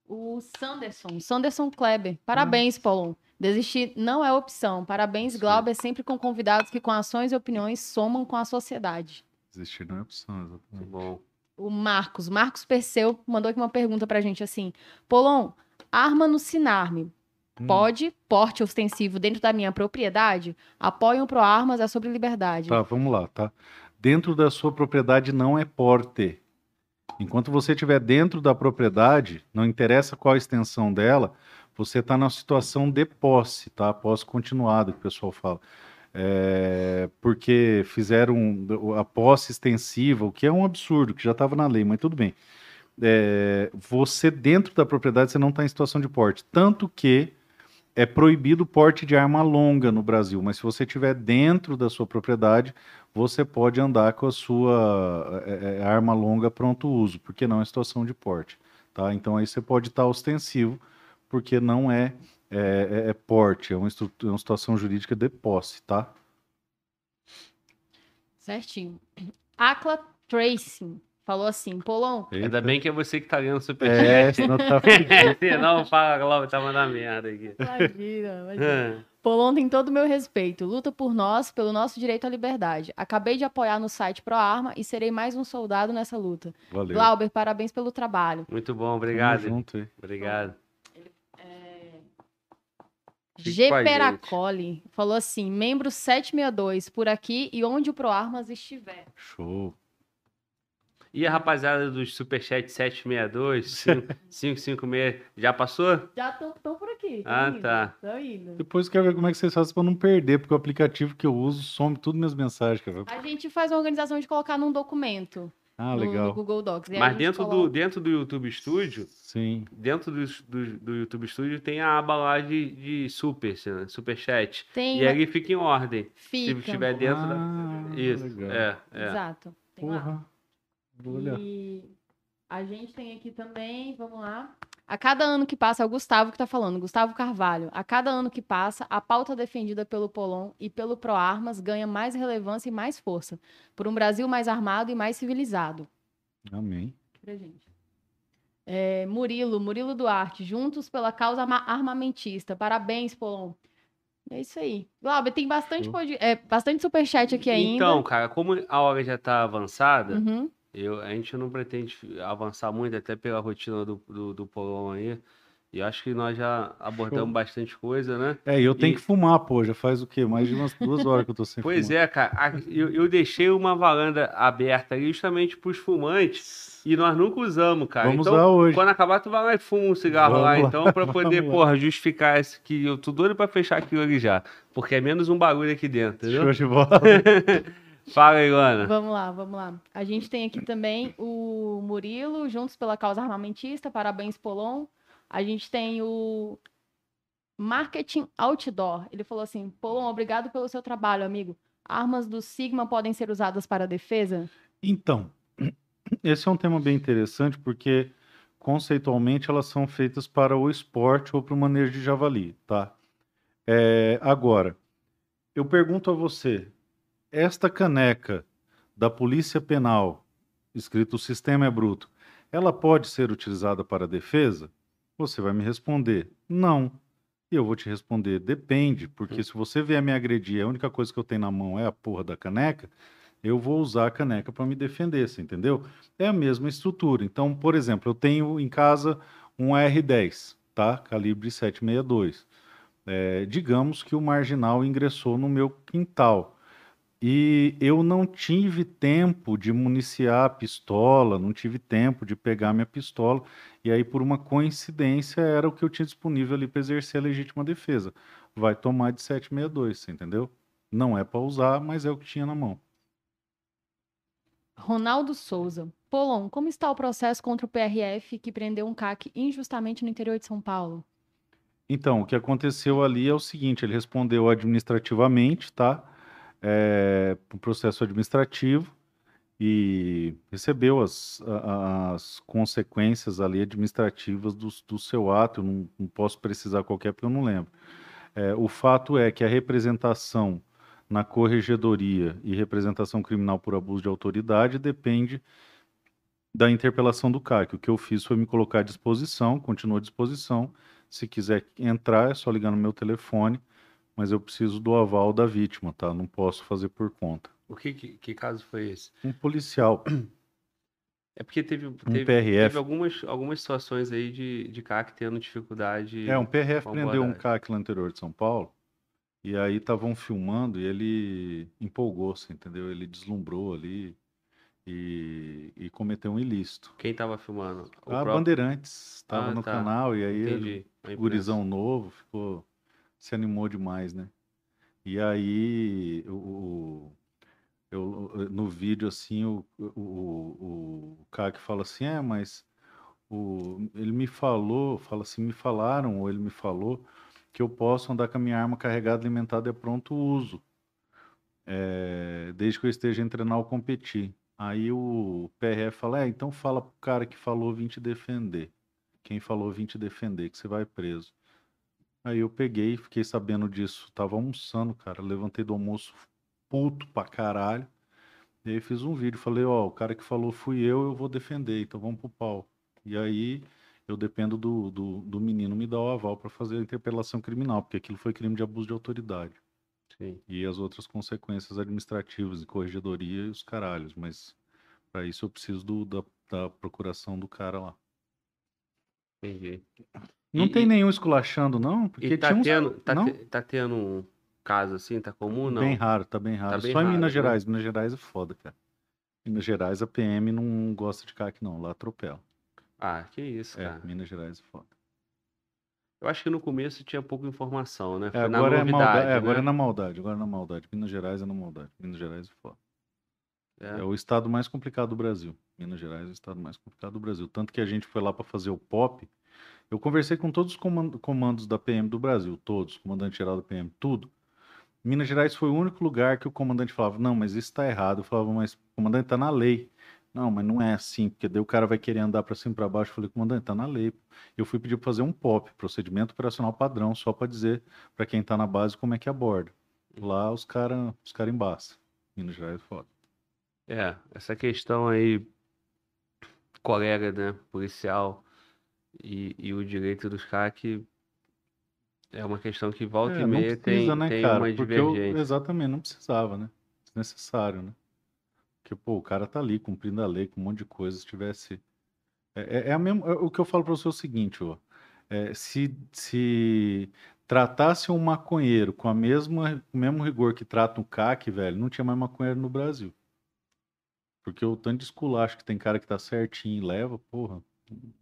o Sanderson. Sanderson Kleber. Parabéns, Paulon. Desistir não é opção. Parabéns. Glauber, sempre com convidados que com ações e opiniões somam com a sociedade. Existir não é opção, Muito exatamente. bom. O Marcos, Marcos Perseu, mandou aqui uma pergunta pra gente assim: Polon, arma no Sinarme. Hum. Pode, porte ostensivo dentro da minha propriedade? Apoiam pro armas é sobre liberdade. Tá, vamos lá, tá? Dentro da sua propriedade não é porte. Enquanto você estiver dentro da propriedade, não interessa qual a extensão dela, você está na situação de posse, tá? Posse continuada, que o pessoal fala. É, porque fizeram a posse extensiva, o que é um absurdo, que já estava na lei, mas tudo bem. É, você, dentro da propriedade, você não está em situação de porte. Tanto que é proibido o porte de arma longa no Brasil, mas se você estiver dentro da sua propriedade, você pode andar com a sua é, é, arma longa pronto uso, porque não é situação de porte, tá? Então aí você pode estar ostensivo, porque não é, é, é- é porte, é uma, é uma situação jurídica de posse, tá? Certinho. Acla Tracing falou assim: Polon, Ainda bem que é você que tá lendo o É, superchat. senão tá fudido. Senão, fala, Glauber, tá mandando merda aqui. imagina, imagina. Polon tem todo o meu respeito. Luta por nós, pelo nosso direito à liberdade. Acabei de apoiar no site Pro Arma e serei mais um soldado nessa luta. Valeu. Glauber, parabéns pelo trabalho. Muito bom, Tamo obrigado. junto aí. Obrigado. Fique G. Peracoli falou assim: membro 762, por aqui e onde o Pro Armas estiver. Show. E a rapaziada do Superchat 762, 556, já passou? Já estão por aqui. Ah, indo, tá. indo. Depois eu quero ver como é que vocês fazem para não perder, porque o aplicativo que eu uso some tudo minhas mensagens, cara. A gente faz uma organização de colocar num documento Ah, no, no legal. Google Docs. aí Mas dentro do, coloca. dentro do YouTube Studio, Sim. dentro do, do, do YouTube Studio tem a aba lá de, de super, né? Superchat. Tem, E ali fica em ordem. Se fica. estiver dentro Ah, da. Isso. legal. É, é. Exato. Tem lá. Porra. Vou olhar. E a gente tem aqui também, vamos lá. A cada ano que passa, é o Gustavo que tá falando, Gustavo Carvalho. A cada ano que passa, a pauta defendida pelo Polon e pelo ProArmas ganha mais relevância e mais força, por um Brasil mais armado e mais civilizado. Amém. Pra gente. É, Murilo, Murilo Duarte, juntos pela causa arma- armamentista. Parabéns, Polon. É isso aí. Glauber, tem bastante, pod... é, bastante superchat aqui ainda. Então, cara, como a hora já tá avançada, Uhum. Eu, a gente não pretende avançar muito, até pela rotina do, do, do Polon aí. E acho que nós já abordamos Show. bastante coisa, né? É, e eu tenho E- que fumar, pô. Já faz o quê? Mais de umas duas horas que eu tô sem Pois fumar. é, cara. Eu, eu deixei uma varanda aberta ali justamente pros fumantes e nós nunca usamos, cara. Vamos então, usar hoje. quando acabar, tu vai lá e fuma um cigarro Vamos lá, então, pra poder, vamos lá. porra, justificar esse que eu tô doido pra fechar aquilo ali já. Porque é menos um bagulho aqui dentro, entendeu? Show de bola. Fala aí, Luana. Vamos lá, vamos lá. A gente tem aqui também o Murilo, Juntos pela Causa Armamentista, parabéns, Polon. A gente tem o Marketing Outdoor. Ele falou assim: Polon, obrigado pelo seu trabalho, amigo. Armas do Sigma podem ser usadas para defesa? Então, esse é um tema bem interessante porque conceitualmente elas são feitas para o esporte ou para o manejo de javali, tá? É, agora, eu pergunto a você, esta caneca da Polícia Penal, escrito o sistema é bruto, ela pode ser utilizada para defesa? Você vai me responder, não. E eu vou te responder, depende, porque se você vier me agredir, a única coisa que eu tenho na mão é a porra da caneca, eu vou usar a caneca para me defender, você entendeu? É a mesma estrutura. Então, por exemplo, eu tenho em casa um R10, tá? Calibre 762. É, digamos que o marginal ingressou no meu quintal e eu não tive tempo de municiar a pistola, não tive tempo de pegar minha pistola, e aí, por uma coincidência, era o que eu tinha disponível ali para exercer a legítima defesa. Vai tomar de 762, você entendeu? Não é para usar, mas é o que tinha na mão. Ronaldo Souza. Polon, como está o processo contra o PRF que prendeu um CAC injustamente no interior de São Paulo? Então, o que aconteceu ali é o seguinte: ele respondeu administrativamente, tá? É, um processo administrativo e recebeu as, as consequências ali administrativas do, do seu ato. Eu não, não, posso precisar qualquer, porque eu não lembro. É, o fato é que a representação na corregedoria e representação criminal por abuso de autoridade depende da interpelação do CAC. O que eu fiz foi me colocar à disposição, continuo à disposição. Se quiser entrar, é só ligar no meu telefone, mas eu preciso do aval da vítima, tá? Não posso fazer por conta. O que, que, que caso foi esse? Um policial. É porque teve, teve, um PRF. teve algumas, algumas situações aí de, de CAC tendo dificuldade. É, um PRF prendeu um CAC lá no interior de São Paulo e aí estavam filmando e ele empolgou-se, entendeu? Ele deslumbrou ali e, e cometeu um ilícito. Quem estava filmando? O a próprio... Bandeirantes estava ah, no tá. canal e aí Entendi. ele, gurizão novo, ficou se animou demais, né? E aí o, eu, no vídeo assim o, o, o, cara que fala assim, é, mas o, ele me falou, fala assim, me falaram ou ele me falou que eu posso andar com a minha arma carregada, alimentada e pronto uso, é, desde que eu esteja em treinar ou competir. Aí o PRF fala, é, então fala pro cara que falou vim te defender. Quem falou vim te defender, que você vai preso. Aí eu peguei, fiquei sabendo disso, tava almoçando, cara, levantei do almoço puto pra caralho. E aí fiz um vídeo, falei, ó, o cara que falou fui eu, eu vou defender, então vamos pro pau. E aí eu dependo do, do, do menino me dar o aval para fazer a interpelação criminal, porque aquilo foi crime de abuso de autoridade. Sim. E as outras consequências administrativas e corregedoria e os caralhos, mas para isso eu preciso do, da, da procuração do cara lá. Entendi. Não e, tem nenhum esculachando, não? Porque tá, tendo, uns... tá, não? Te, tá tendo um caso assim, tá comum, não? Bem raro, tá bem raro. Tá bem Só raro, em Minas né? Gerais. Minas Gerais é foda, cara. Minas Gerais a PM não gosta de CAC, não. Lá atropela. Ah, que isso, É, cara. Minas Gerais é foda. Eu acho que no começo tinha pouca informação, né? É, Foi na agora é, maldade, é, agora é na maldade, agora é na maldade. Minas Gerais é na maldade. Minas Gerais é foda. É. É o estado mais complicado do Brasil. Minas Gerais é o estado mais complicado do Brasil. Tanto que a gente foi lá para fazer o POP. Eu conversei com todos os comandos da PM do Brasil, todos, comandante geral da PM, tudo. Minas Gerais foi o único lugar que o comandante falava: Não, mas isso está errado. Eu falava: Mas, comandante, está na lei. Não, mas não é assim, porque daí o cara vai querer andar para cima e para baixo. Eu falei, comandante, tá na lei. Eu fui pedir para fazer um POP, procedimento operacional padrão, só para dizer para quem tá na base como é que aborda. Lá os caras os cara embaçam. Minas Gerais é foda. É, essa questão aí, colega, né, policial e, e o direito dos CAC é uma questão que volta é, e meia precisa, tem, né, tem cara, uma divergência. Eu, exatamente, não precisava, né? Desnecessário, né? Porque, pô, o cara tá ali cumprindo a lei com um monte de coisa. Se tivesse. É, é, é a mesma, é, o que eu falo para você é o seguinte, ó. É, se, se tratasse um maconheiro com a mesma, o mesmo rigor que trata um CAC, velho, não tinha mais maconheiro no Brasil. Porque o tanto de esculacho que tem cara que tá certinho e leva, porra,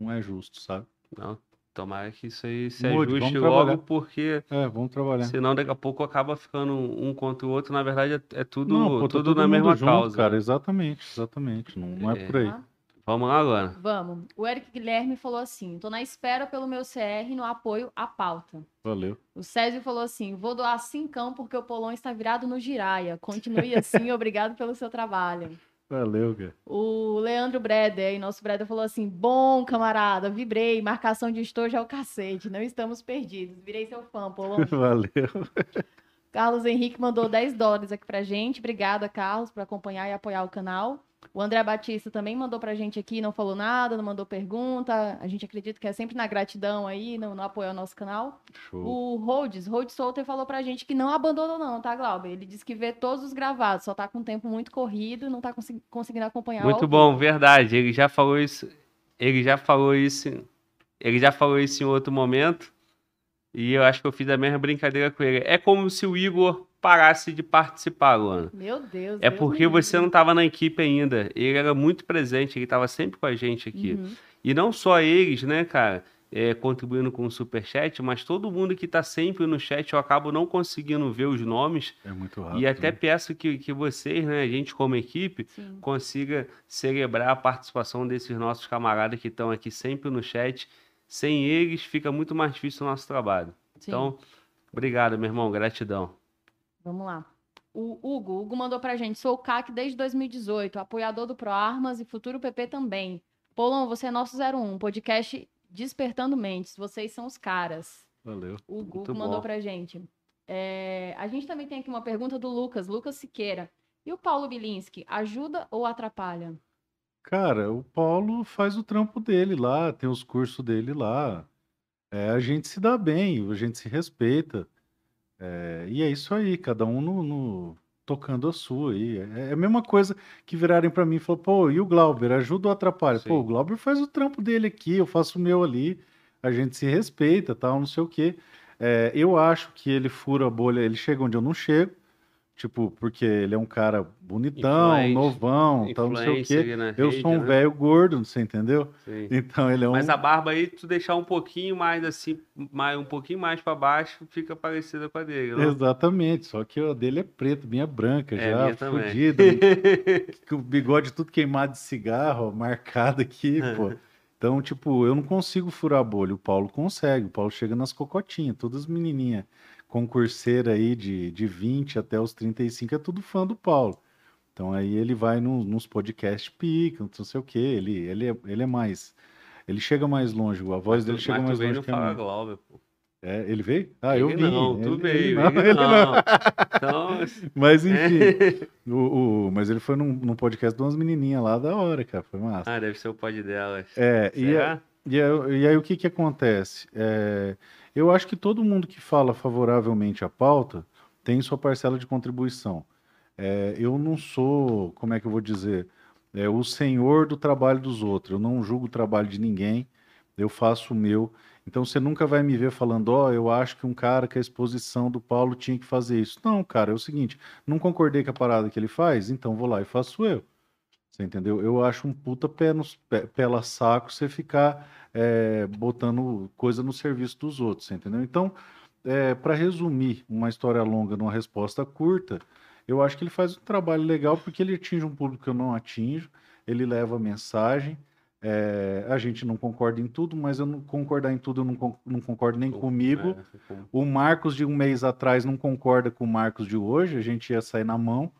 não é justo, sabe? Não, Tomara que isso aí se Mude, ajuste logo, porque. É, vamos trabalhar. Senão daqui a pouco acaba ficando um contra o outro. Na verdade, é, é tudo, não, pô, tudo na mesma junto, causa. Cara, exatamente, exatamente. Não, não é, é por aí. Vamos lá agora. Vamos. O Eric Guilherme falou assim: tô na espera pelo meu CR no apoio à pauta. Valeu. O Césio falou assim: vou doar cincão porque o Polon está virado no giraia. Continue assim, obrigado pelo seu trabalho. Valeu, cara. O Leandro Breder, nosso Breder, falou assim: bom, camarada, vibrei, marcação de estojo é o cacete, não estamos perdidos. Virei seu fã, Polon. Valeu. Carlos Henrique mandou 10 dólares aqui pra gente. Obrigada, Carlos, por acompanhar e apoiar o canal. O André Batista também mandou pra gente aqui, não falou nada, não mandou pergunta. A gente acredita que é sempre na gratidão aí, no, no apoio ao nosso canal. Show. O Rhodes, Rhodes Solter falou pra gente que não abandonou não, tá, Glauber? Ele disse que vê todos os gravados, só tá com um tempo muito corrido, não tá consegui- conseguindo acompanhar o Muito bom, verdade. Ele já falou isso. Ele já falou isso. Ele já falou isso em outro momento. E eu acho que eu fiz a mesma brincadeira com ele. É como se o Igor parasse de participar, Luana. Meu Deus. É Deus porque me você não estava na equipe ainda. Ele era muito presente, ele estava sempre com a gente aqui. Uhum. E não só eles, né, cara, é, contribuindo com o superchat, mas todo mundo que está sempre no chat, eu acabo não conseguindo ver os nomes. É muito rápido. e até né? peço que, que vocês, né, a gente como equipe, Sim. consiga celebrar a participação desses nossos camaradas que estão aqui sempre no chat. Sem eles, fica muito mais difícil o nosso trabalho. Sim. Então, obrigado, meu irmão, gratidão. Vamos lá. O Hugo, Hugo mandou pra gente. Sou o CAC desde 2018, apoiador do ProArmas e futuro PP também. Polon, você é nosso 01, podcast Despertando Mentes. Vocês são os caras. Valeu. O Hugo mandou bom. pra gente. É, a gente também tem aqui uma pergunta do Lucas, Lucas Siqueira. E o Paulo Bilinski, ajuda ou atrapalha? Cara, o Paulo faz o trampo dele lá, tem os cursos dele lá. É, a gente se dá bem, a gente se respeita. É, e é isso aí, cada um no, no- tocando a sua aí. É, é a mesma coisa que virarem pra mim e falar, pô, e o Glauber, ajuda ou atrapalha? Sim. Pô, o Glauber faz o trampo dele aqui, eu faço o meu ali, a gente se respeita, tal, não sei o quê. É, eu acho que ele fura a bolha, ele chega onde eu não chego, tipo, porque ele é um cara bonitão, Influente, novão, tal, não sei o quê. na Eu rede, sou um né? velho gordo, você entendeu? Sim. Então ele é um. Mas a barba aí, tu deixar um pouquinho mais assim, mais, um pouquinho mais pra baixo, fica parecida com a dele, não? Exatamente, só que a dele é preto, minha branca, É, já minha fudida, o bigode tudo queimado de cigarro, ó, marcado aqui, pô. Então, tipo, eu não consigo furar a bolha, o Paulo consegue, o Paulo chega nas cocotinhas, todas menininhas concurseira aí de, de 20 até os 35 é tudo fã do Paulo. Então aí ele vai no- nos podcasts pica, não sei o quê, ele, ele, é, ele é mais, ele chega mais longe, a voz dele Mas chega mais longe que a minha. Glauber, pô. É, ele veio? Ah, eu Ele vi. Não, ele- veio, ele não, ele não. Então, Mas enfim, o, o- mas ele foi num, num podcast de umas menininhas lá da hora, cara, foi massa. ah, deve ser o pod delas. É, e, Será? e, aí- e aí o que que acontece? É, eu acho que todo mundo que fala favoravelmente à pauta tem sua parcela de contribuição. É, eu não sou, como é que eu vou dizer, é, o senhor do trabalho dos outros. Eu não julgo o trabalho de ninguém, eu faço o meu. Então você nunca vai me ver falando, ó, eu acho que um cara que a exposição do Paulo tinha que fazer isso. Não, cara, é o seguinte, não concordei com a parada que ele faz, então vou lá e faço eu. Você entendeu? Eu acho um puta pé nos, pé, pela saco você ficar é, botando coisa no serviço dos outros, você entendeu? Então, para resumir uma história longa numa resposta curta, eu acho que ele faz um trabalho legal porque ele atinge um público que eu não atinjo, ele leva a mensagem. é, a gente não concorda em tudo, mas eu não concordar em tudo, eu não, con- não concordo nem comigo. É, O Marcos de um mês atrás não concorda com o Marcos de hoje, a gente ia sair na mão.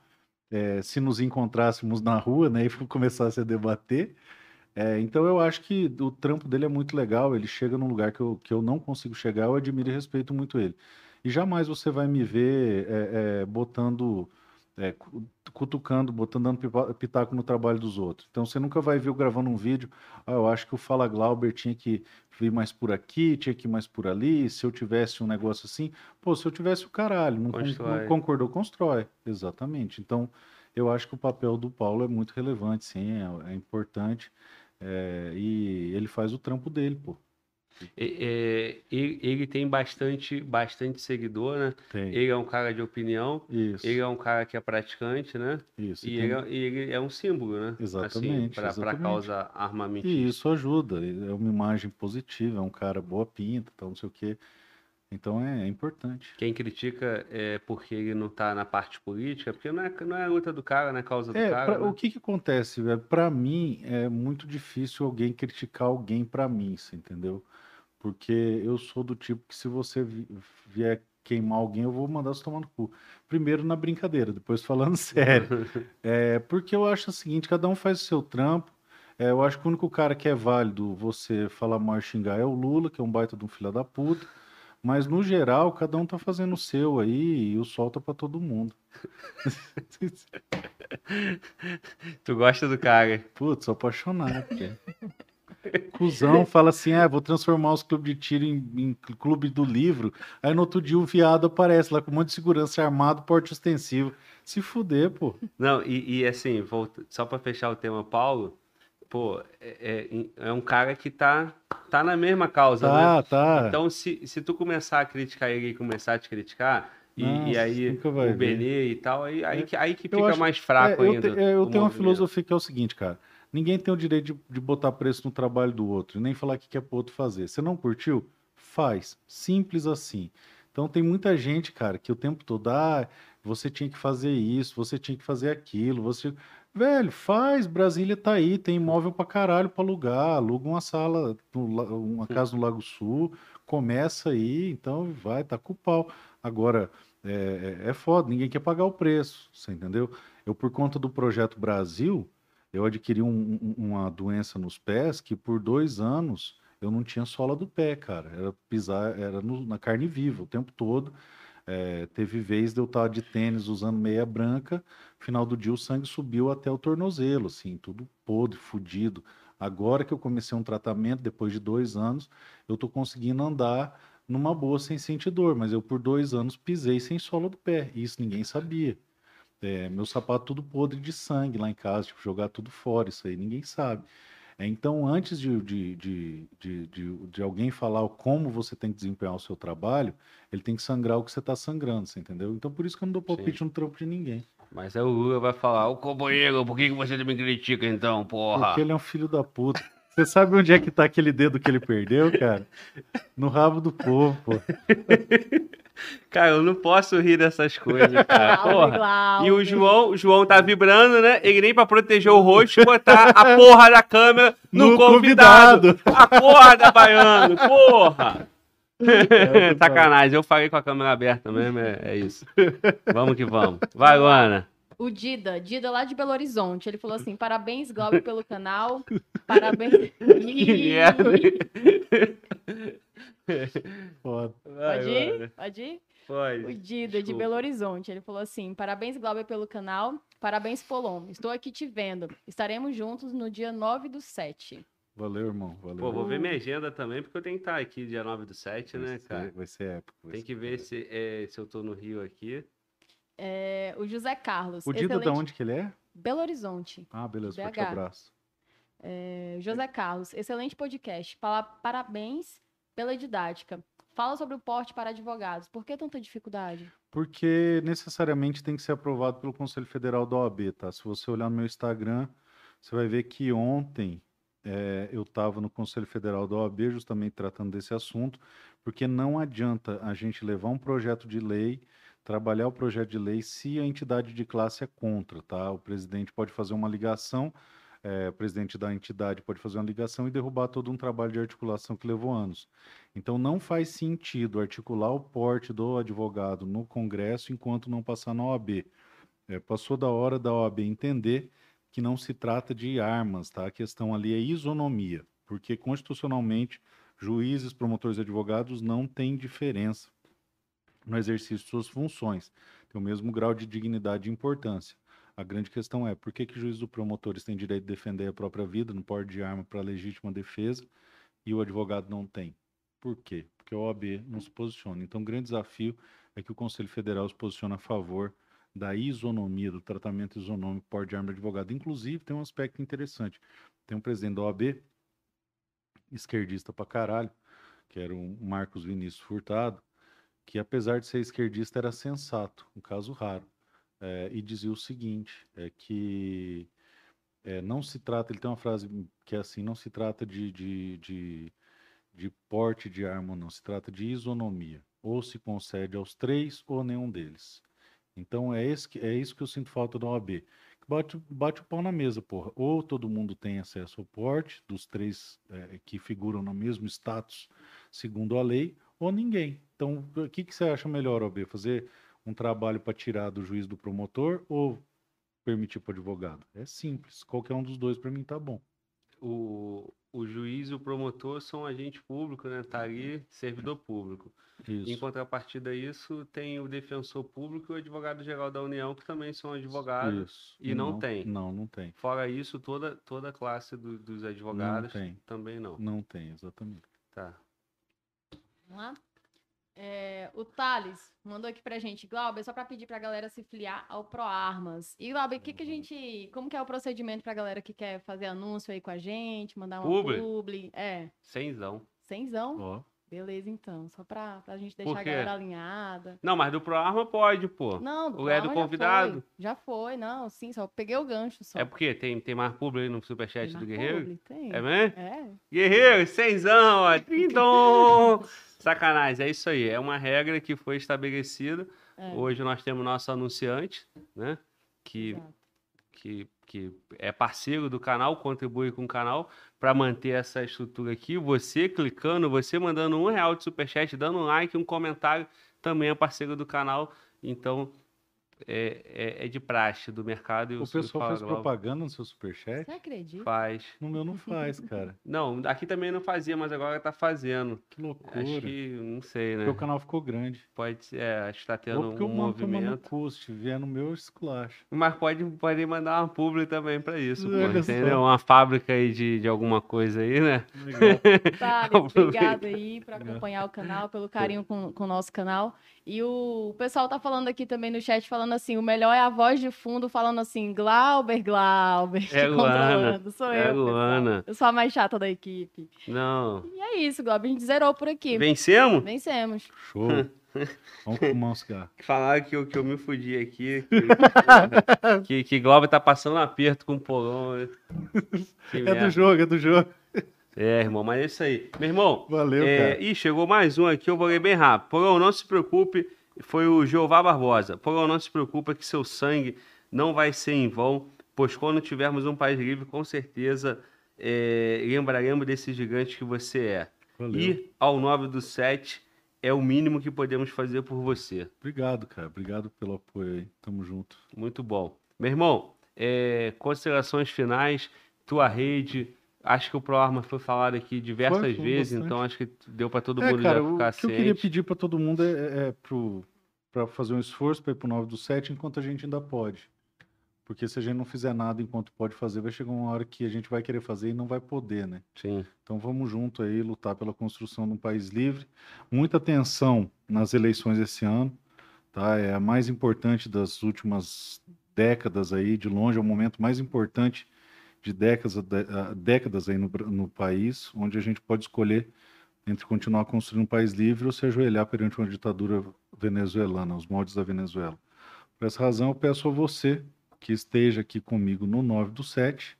É, se nos encontrássemos na rua, né, e começasse a debater. É, então eu acho que o trampo dele é muito legal, ele chega num lugar que eu, que eu não consigo chegar, eu admiro e respeito muito ele. E jamais você vai me ver é, botando, é, cu- cutucando, botando dando pitaco no trabalho dos outros. Então você nunca vai ver eu gravando um vídeo, ah, eu acho que o Fala Glauber tinha que vir mais por aqui, tinha que ir mais por ali, se eu tivesse um negócio assim, pô, se eu tivesse o caralho, não, con- não concordou, constrói, exatamente. Então eu acho que o papel do Paulo é muito relevante, sim, é, é importante, é, e ele faz o trampo dele, pô. É, ele, ele tem bastante, bastante seguidor, né? Tem. Ele é um cara de opinião, Isso, ele é um cara que é praticante, né? isso. E ele, é- ele é um símbolo, né? Exatamente, Para a causa armamentista. E isso ajuda, é uma imagem positiva, é um cara boa pinta, tal, não sei o quê. Então é, é importante. Quem critica é porque ele não tá na parte política, porque não é, não é a luta do cara, não é a causa do É, cara. pra- né? o que que acontece? Pra mim é muito difícil alguém criticar alguém pra mim, você entendeu? Porque eu sou do tipo que se você vi- vier queimar alguém, eu vou mandar você tomar no cu. Primeiro na brincadeira, depois falando sério. É, porque eu acho o seguinte, cada um faz o seu trampo. É, eu acho que o único cara que é válido você falar mal e xingar é o Lula, que é um baita de um filho da puta. Mas no geral, cada um tá fazendo o seu aí e o sol tá pra todo mundo. Tu gosta do cara. Putz, sou apaixonado. cara. Cusão fala assim: ah, vou transformar os clubes de tiro em, em clube do livro. Aí no outro dia o viado aparece lá com um monte de segurança armado, porte ostensivo. Se fuder, pô. Não, e, e assim, volta- só pra fechar o tema, Paulo, pô, é, é- é um cara que tá, tá na mesma causa, né? Tá, tá. Então, se, se tu começar a criticar ele e começar a te criticar, e, Nossa, e aí o. Benê e tal, aí, aí, É, que, aí que fica acho- mais fraco É, eu ainda. te- eu tenho uma movimento. filosofia que é o seguinte, cara. Ninguém tem o direito de, de botar preço no trabalho do outro, nem falar o que é pro outro fazer. Você não curtiu? Faz. Simples assim. Então tem muita gente, cara, que o tempo todo, ah, você tinha que fazer isso, você tinha que fazer aquilo, você. Velho, faz, Brasília tá aí, tem imóvel pra caralho pra alugar, aluga uma sala, uma casa no Lago Sul, começa aí, então vai, tá com o pau. Agora, é, é, é foda, ninguém quer pagar o preço, você entendeu? Eu, por conta do Projeto Brasil, eu adquiri um- um- uma doença nos pés que por dois anos eu não tinha sola do pé, cara. Era pisar, era no- na carne viva o tempo todo. É, teve vez de eu estar de tênis usando meia branca, final do dia o sangue subiu até o tornozelo, assim, tudo podre, fudido. Agora que eu comecei um tratamento, depois de dois anos, eu tô conseguindo andar numa boa sem sentir dor, mas eu por dois anos pisei sem sola do pé, e isso ninguém sabia. É, meu sapato tudo podre de sangue lá em casa, tipo, jogar tudo fora, isso aí ninguém sabe. É, então, antes de, de, de, de, alguém falar como você tem que desempenhar o seu trabalho, ele tem que sangrar o que você está sangrando, você entendeu? Então, por isso que eu não dou palpite no trampo de ninguém. Mas aí o Lula vai falar, ô companheiro, por que, que você me critica então, porra? Porque ele é um filho da puta. Você sabe onde é que tá aquele dedo que ele perdeu, cara? No rabo do povo, pô. Cara, eu não posso rir dessas coisas, cara. Porra. E o João, o João tá vibrando, né? Ele nem pra proteger o rosto botar a porra da câmera no, No convidado. convidado. Acorda, baiano, porra! É, Sacanagem, eu falei com a câmera aberta mesmo, é, é isso. Vamos que vamos. Vai, Luana. O Dida, Dida lá de Belo Horizonte, ele falou assim: parabéns, Glauber, pelo canal. Parabéns. Foda. Pode ir? Pode ir? Pode. O Dida, de. Belo Horizonte, ele falou assim: parabéns, Glauber, pelo canal. Parabéns, Polon. Estou aqui te vendo. Estaremos juntos no dia 9 do 7. Valeu, irmão. Valeu. Pô, vou ver minha agenda também, porque eu tenho que estar aqui dia 9 do 7, Vai né, ser- cara? Vai ser épico. vai Tem ser que ver se, é, se eu tô no Rio aqui. É, o José Carlos. O Dida, excelente- da onde que ele é? Belo Horizonte. Ah, beleza, forte abraço. É, José Carlos, excelente podcast. Fala- Parabéns pela didática. Fala sobre o porte para advogados. Por que tanta dificuldade? Porque necessariamente tem que ser aprovado pelo Conselho Federal da OAB, tá? Se você olhar no meu Instagram, você vai ver que ontem eh, eu estava no Conselho Federal da OAB justamente tratando desse assunto, porque não adianta a gente levar um projeto de lei, trabalhar o projeto de lei se a entidade de classe é contra, tá? O presidente pode fazer uma ligação, o presidente da entidade pode fazer uma ligação e derrubar todo um trabalho de articulação que levou anos. Então não faz sentido articular o porte do advogado no Congresso enquanto não passar na OAB. É, passou da hora da OAB entender que não se trata de armas, tá? A questão ali é isonomia, porque constitucionalmente juízes, promotores e advogados não têm diferença no exercício de suas funções, tem o mesmo grau de dignidade e importância. A grande questão é por que, que juízes e promotores têm direito de defender a própria vida no porte de arma para legítima defesa e o advogado não tem? Por quê? Porque a OAB não se posiciona. Então, o grande desafio é que o Conselho Federal se posicione a favor da isonomia, do tratamento isonômico porte de arma de advogado. Inclusive, tem um aspecto interessante. Tem um presidente da OAB, esquerdista pra caralho, que era o Marcos Vinícius Furtado, que apesar de ser esquerdista era sensato, um caso raro. É, e dizia o seguinte, é que é, não se trata, ele tem uma frase que é assim, não se trata de, de, de, de porte de arma, não, se trata de isonomia. Ou se concede aos três ou nenhum deles. Então é, esse, é isso que eu sinto falta da OAB. Bate, bate o pau na mesa, porra. Ou todo mundo tem acesso ao porte, dos três eh, que figuram no mesmo status, segundo a lei, ou ninguém. Então, o que, que você acha melhor, OAB? Fazer um trabalho para tirar do juiz do promotor ou permitir para o advogado? É simples. Qualquer um dos dois, para mim, tá bom. O, o juiz e o promotor são agente público, né? Tá ali, servidor público. Em Isso. contrapartida a isso, tem o defensor público e o advogado-geral da União, que também são advogados. Isso. e não tem. Não, não tem. Fora isso, toda, toda a classe do- dos advogados tem. também não. Não tem, exatamente. Tá. Vamos lá? É, o Thales mandou aqui pra gente, Glauber, só pra pedir pra galera se filiar ao ProArmas. E, Glauber, o que que a gente. Como que é o procedimento pra galera que quer fazer anúncio aí com a gente, mandar uma Publi? publi? É, Cenzão. cenzão? Ó, Beleza, então. Só pra, pra gente deixar a galera alinhada. Não, mas do ProArma pode, pô. Não, do O é do ProArmas já convidado. foi. Já foi, não, sim, só peguei o gancho só. É porque tem, tem mais público aí no Tem superchat mais do Guerreiro? publi? Tem. É mesmo? É. Guerreiro, cenzão, ó. Trindom! Sacanagem, é isso aí. É uma regra que foi estabelecida. É. Hoje nós temos nosso anunciante, né? Que, Exato. que, que é parceiro do canal, contribui com o canal para manter essa estrutura aqui. Você clicando, você mandando um real de superchat, dando um like, um comentário, também é parceiro do canal. Então, é, é, é de praxe do mercado. E O o pessoal faz propaganda no seu superchat? Você acredita? Faz. No meu não faz, cara. Não, aqui também não fazia, mas agora tá fazendo. Que loucura. Acho que, não sei, né? Porque o canal ficou grande. Pode ser, é, acho que tá Ou tendo porque um o mano toma no movimento. cu, se vier no meu, eu esculacho. Mas pode, pode mandar uma publi também pra isso, pô, entendeu? Uma fábrica aí de, de alguma coisa aí, né? Legal. Thales, Aproveita. obrigado aí por acompanhar o canal, pelo carinho com, com o nosso canal. E o pessoal tá falando aqui também no chat, falando assim, o melhor é a voz de fundo falando assim, Glauber, Glauber. É Luana, controlando. Sou é eu. Luana. Eu sou a mais chata da equipe. Não. E é isso, Glauber, a gente zerou por aqui. Vencemos? Vencemos. Show. Vamos fumar um cigarro. Falaram que eu, que eu me fudi aqui. Que, que, que Glauber tá passando um aperto com o Polon. né? É merda. do jogo, é do jogo. É, irmão, mas é isso aí. Meu irmão, Valeu, É, cara. ih, chegou mais um aqui, eu vou ler bem rápido. Porão, não se preocupe, foi o Jeová Barbosa. Porão, não se preocupe que seu sangue não vai ser em vão, pois quando tivermos um país livre, com certeza é, lembraremos desse gigante que você é. Valeu. Ir ao 9 do 7 é o mínimo que podemos fazer por você. Obrigado, cara. Obrigado pelo apoio aí. Tamo junto. Muito bom. Meu irmão, é, considerações finais, tua rede. Acho que o ProArma foi falado aqui diversas Foi, foi vezes, bastante. então acho que deu para todo é, mundo cara, já o ficar que eu ciente. queria pedir pra todo mundo é, é pro, pra fazer um esforço pra ir pro 9 do 7 enquanto a gente ainda pode. Porque se a gente não fizer nada enquanto pode fazer, vai chegar uma hora que a gente vai querer fazer e não vai poder, né? Sim. Então vamos junto aí lutar pela construção de um país livre. Muita atenção nas eleições esse ano, tá? É a mais importante das últimas décadas aí, de longe é o momento mais importante de décadas, décadas aí no, no país, onde a gente pode escolher entre continuar construindo um país livre ou se ajoelhar perante uma ditadura venezuelana, os moldes da Venezuela. Por essa razão, eu peço a você que esteja aqui comigo no 9 do 7,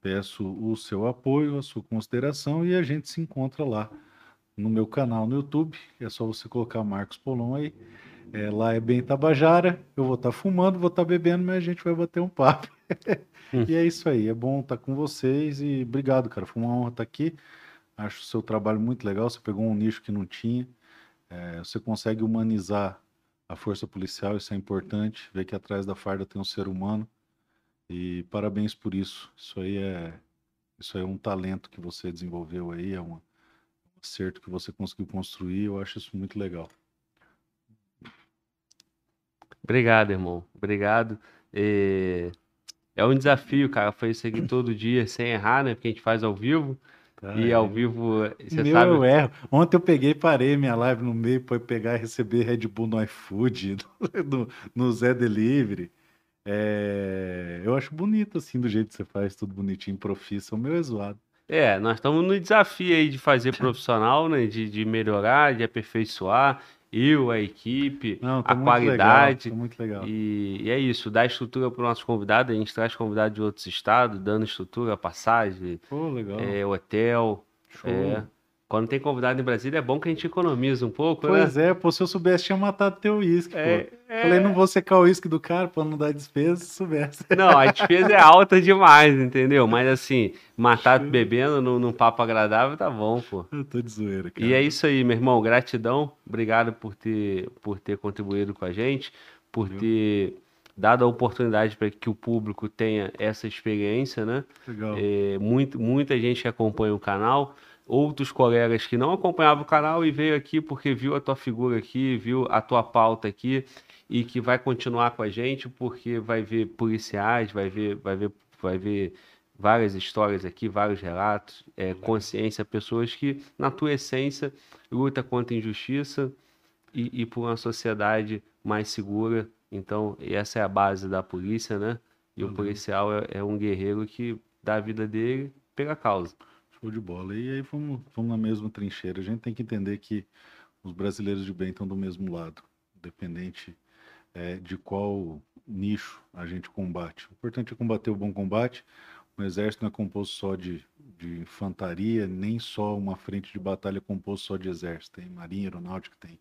peço o seu apoio, a sua consideração e a gente se encontra lá no meu canal no YouTube. É só você colocar Marcos Polon aí. É, lá é bem Tabajara. Eu vou estar fumando, vou estar bebendo, mas a gente vai bater um papo. e é isso aí. É bom estar com vocês e obrigado, cara. Foi uma honra estar aqui. Acho o seu trabalho muito legal. Você pegou um nicho que não tinha. É, você consegue humanizar a força policial, isso é importante. Ver que atrás da farda tem um ser humano. E parabéns por isso. Isso aí é, isso aí é um talento que você desenvolveu aí, é um acerto que você conseguiu construir. Eu acho isso muito legal. Obrigado, irmão. Obrigado. É... é um desafio, cara, isso aqui todo dia sem errar, né? Porque a gente faz ao vivo. Tá? e É. ao vivo, você Meu, sabe. eu erro. Ontem eu peguei e parei minha live no meio para pegar e receber Red Bull no iFood, no, no Zé Delivery. É, eu acho bonito assim, do jeito que você faz, tudo bonitinho, profissa. O meu é zoado. É, nós estamos no desafio aí de fazer profissional, né? De, de melhorar, de aperfeiçoar. Eu, a equipe, Não, a qualidade. legal, muito legal. E, e é isso, dar estrutura para o nosso convidado. A gente traz convidado de outros estados, dando estrutura, passagem, Pô, é, hotel. Show. É. Quando tem convidado em Brasília, é bom que a gente economiza um pouco, Pois né? é, pô, se eu soubesse, tinha matado teu uísque, É, pô. é. Falei, não vou secar o uísque do cara pra não dar despesa, se soubesse. Não, a despesa é alta demais, entendeu? Mas assim, matar bebendo num, num papo agradável tá bom, pô. Eu tô de zoeira, cara. E é isso aí, meu irmão. Gratidão. Obrigado por ter, por ter contribuído com a gente, por ter dada a oportunidade para que o público tenha essa experiência, né? Legal. É, muito, muita gente que acompanha o canal, outros colegas que não acompanhavam o canal e veio aqui porque viu a tua figura aqui, viu a tua pauta aqui e que vai continuar com a gente porque vai ver policiais, vai ver, vai ver, vai ver várias histórias aqui, vários relatos, é, consciência, pessoas que, na tua essência, luta contra a injustiça e, e por uma sociedade mais segura. Então, essa é a base da polícia, né? E Uhum. o policial é, é um guerreiro que dá a vida dele pela causa. Show de bola. E aí vamos, vamos na mesma trincheira. A gente tem que entender que os brasileiros de bem estão do mesmo lado, independente eh, de qual nicho a gente combate. O importante é combater o bom combate. O exército não é composto só de, de infantaria, nem só uma frente de batalha composto só de exército. Tem marinha, aeronáutica, tem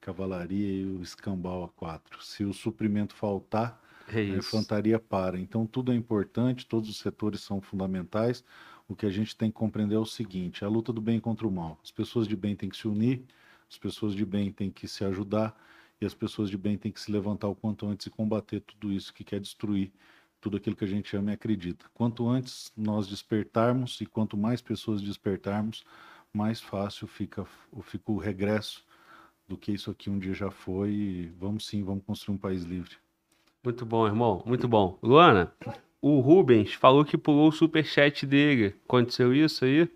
cavalaria e o escambau a quatro. Se o suprimento faltar, É a infantaria para. Então, tudo é importante, todos os setores são fundamentais. O que a gente tem que compreender é o seguinte: a luta do bem contra o mal. As pessoas de bem têm que se unir, as pessoas de bem têm que se ajudar, e as pessoas de bem têm que se levantar o quanto antes e combater tudo isso que quer destruir tudo aquilo que a gente ama e acredita. Quanto antes nós despertarmos e quanto mais pessoas despertarmos, mais fácil fica, fica o regresso do que isso aqui um dia já foi. E vamos sim, vamos construir um país livre. Muito bom, irmão. Muito bom. Luana, o Rubens falou que pulou o superchat dele. Aconteceu isso aí?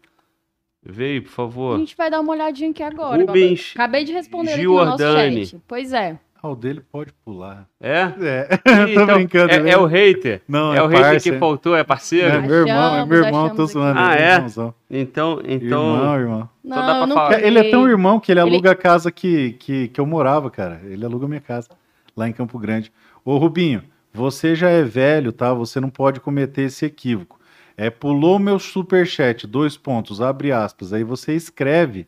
Veio, por A favor. gente vai dar uma olhadinha aqui agora. Rubens Acabei de responder aqui no nosso Giordani. chat. Pois é. Ah, o dele pode pular. É? É, Ih, tô então, brincando. é, né? é o hater. Não, é, é o hater parça, que faltou, é parceiro? É meu irmão, é meu Achamos, irmão, tô achamos zoando. Ah, é é? irmãozão. Então, então. Irmão, irmão. Não, dá pra falar. Ele é tão irmão que ele Ele- aluga a casa que, que, que eu morava, cara. Ele aluga a minha casa lá em Campo Grande. Ô, Rubinho, você já é velho, tá? Você não pode cometer esse equívoco. É, pulou meu superchat, dois pontos, abre aspas. Aí você escreve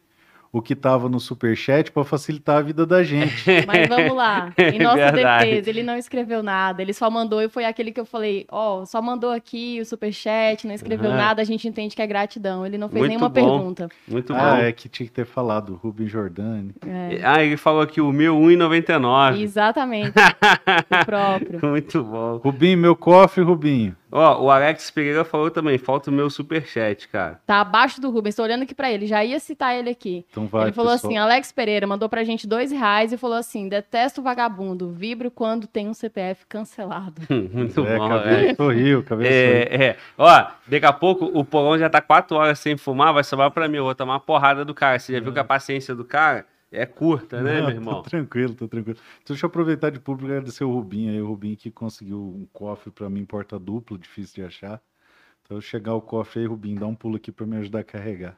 o que tava no superchat para facilitar a vida da gente. Mas vamos lá. Em nossa Verdade. defesa, ele não escreveu nada. Ele só mandou e foi aquele que eu falei: Ó, só mandou aqui o superchat, não escreveu Aham. nada, a gente entende que é gratidão. Ele não fez Muito nenhuma bom. pergunta. Muito ah, bom. é que tinha que ter falado, Rubem Jordani. É, Ah, ele falou aqui o meu 1,99. exatamente. o próprio. Muito bom. Rubinho, meu cofre, Rubinho. Ó, o Alex Pereira falou também, falta o meu superchat, cara. Tá abaixo do Rubens, tô olhando aqui pra ele, já ia citar ele aqui. Então vai, ele falou pessoal. assim: Alex Pereira mandou pra gente dois reais e falou assim: detesto vagabundo, vibro quando tem um CPF cancelado. Muito é, bom, cabeça é. sorriu, cabeça sorriu. É, é. Ó, daqui a pouco o Polão já tá quatro horas sem fumar, vai sobrar pra mim. Eu vou tomar uma porrada do cara. Você já viu que a paciência do cara é curta, né, Não, meu irmão? Tô tranquilo, tô tranquilo. Então, deixa eu aproveitar de público e agradecer o Rubinho aí, o Rubinho que conseguiu um cofre pra mim, porta duplo, difícil de achar. Então, chegar o cofre aí, Rubinho, dá um pulo aqui pra me ajudar a carregar.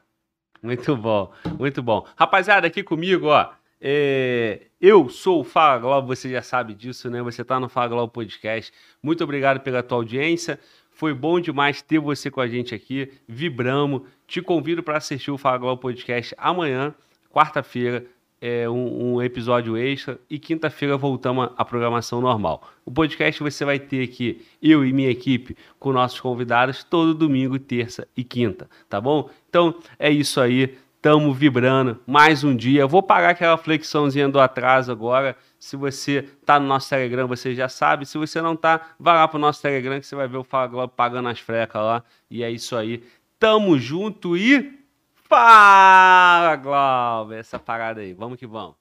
Muito bom, muito bom. Rapaziada, aqui comigo, ó. é, eu sou o Fala Globo, você já sabe disso, né? Você tá no Fala Globo Podcast. Muito obrigado pela tua audiência. Foi bom demais ter você com a gente aqui. Vibramos. Te convido para assistir o Fala Globo Podcast amanhã, quarta-feira, é um, um episódio extra e quinta-feira voltamos à programação normal. O podcast você vai ter aqui, eu e minha equipe, com nossos convidados, todo domingo, terça e quinta, tá bom? Então é isso aí, tamo vibrando, mais um dia. Vou pagar aquela flexãozinha do atraso agora. Se você tá no nosso Telegram, você já sabe. Se você não tá, vai lá pro nosso Telegram que você vai ver o Fala Globo pagando as frecas lá. E é isso aí. Tamo junto e Fala, Glauber, essa parada aí. Vamos que vamos.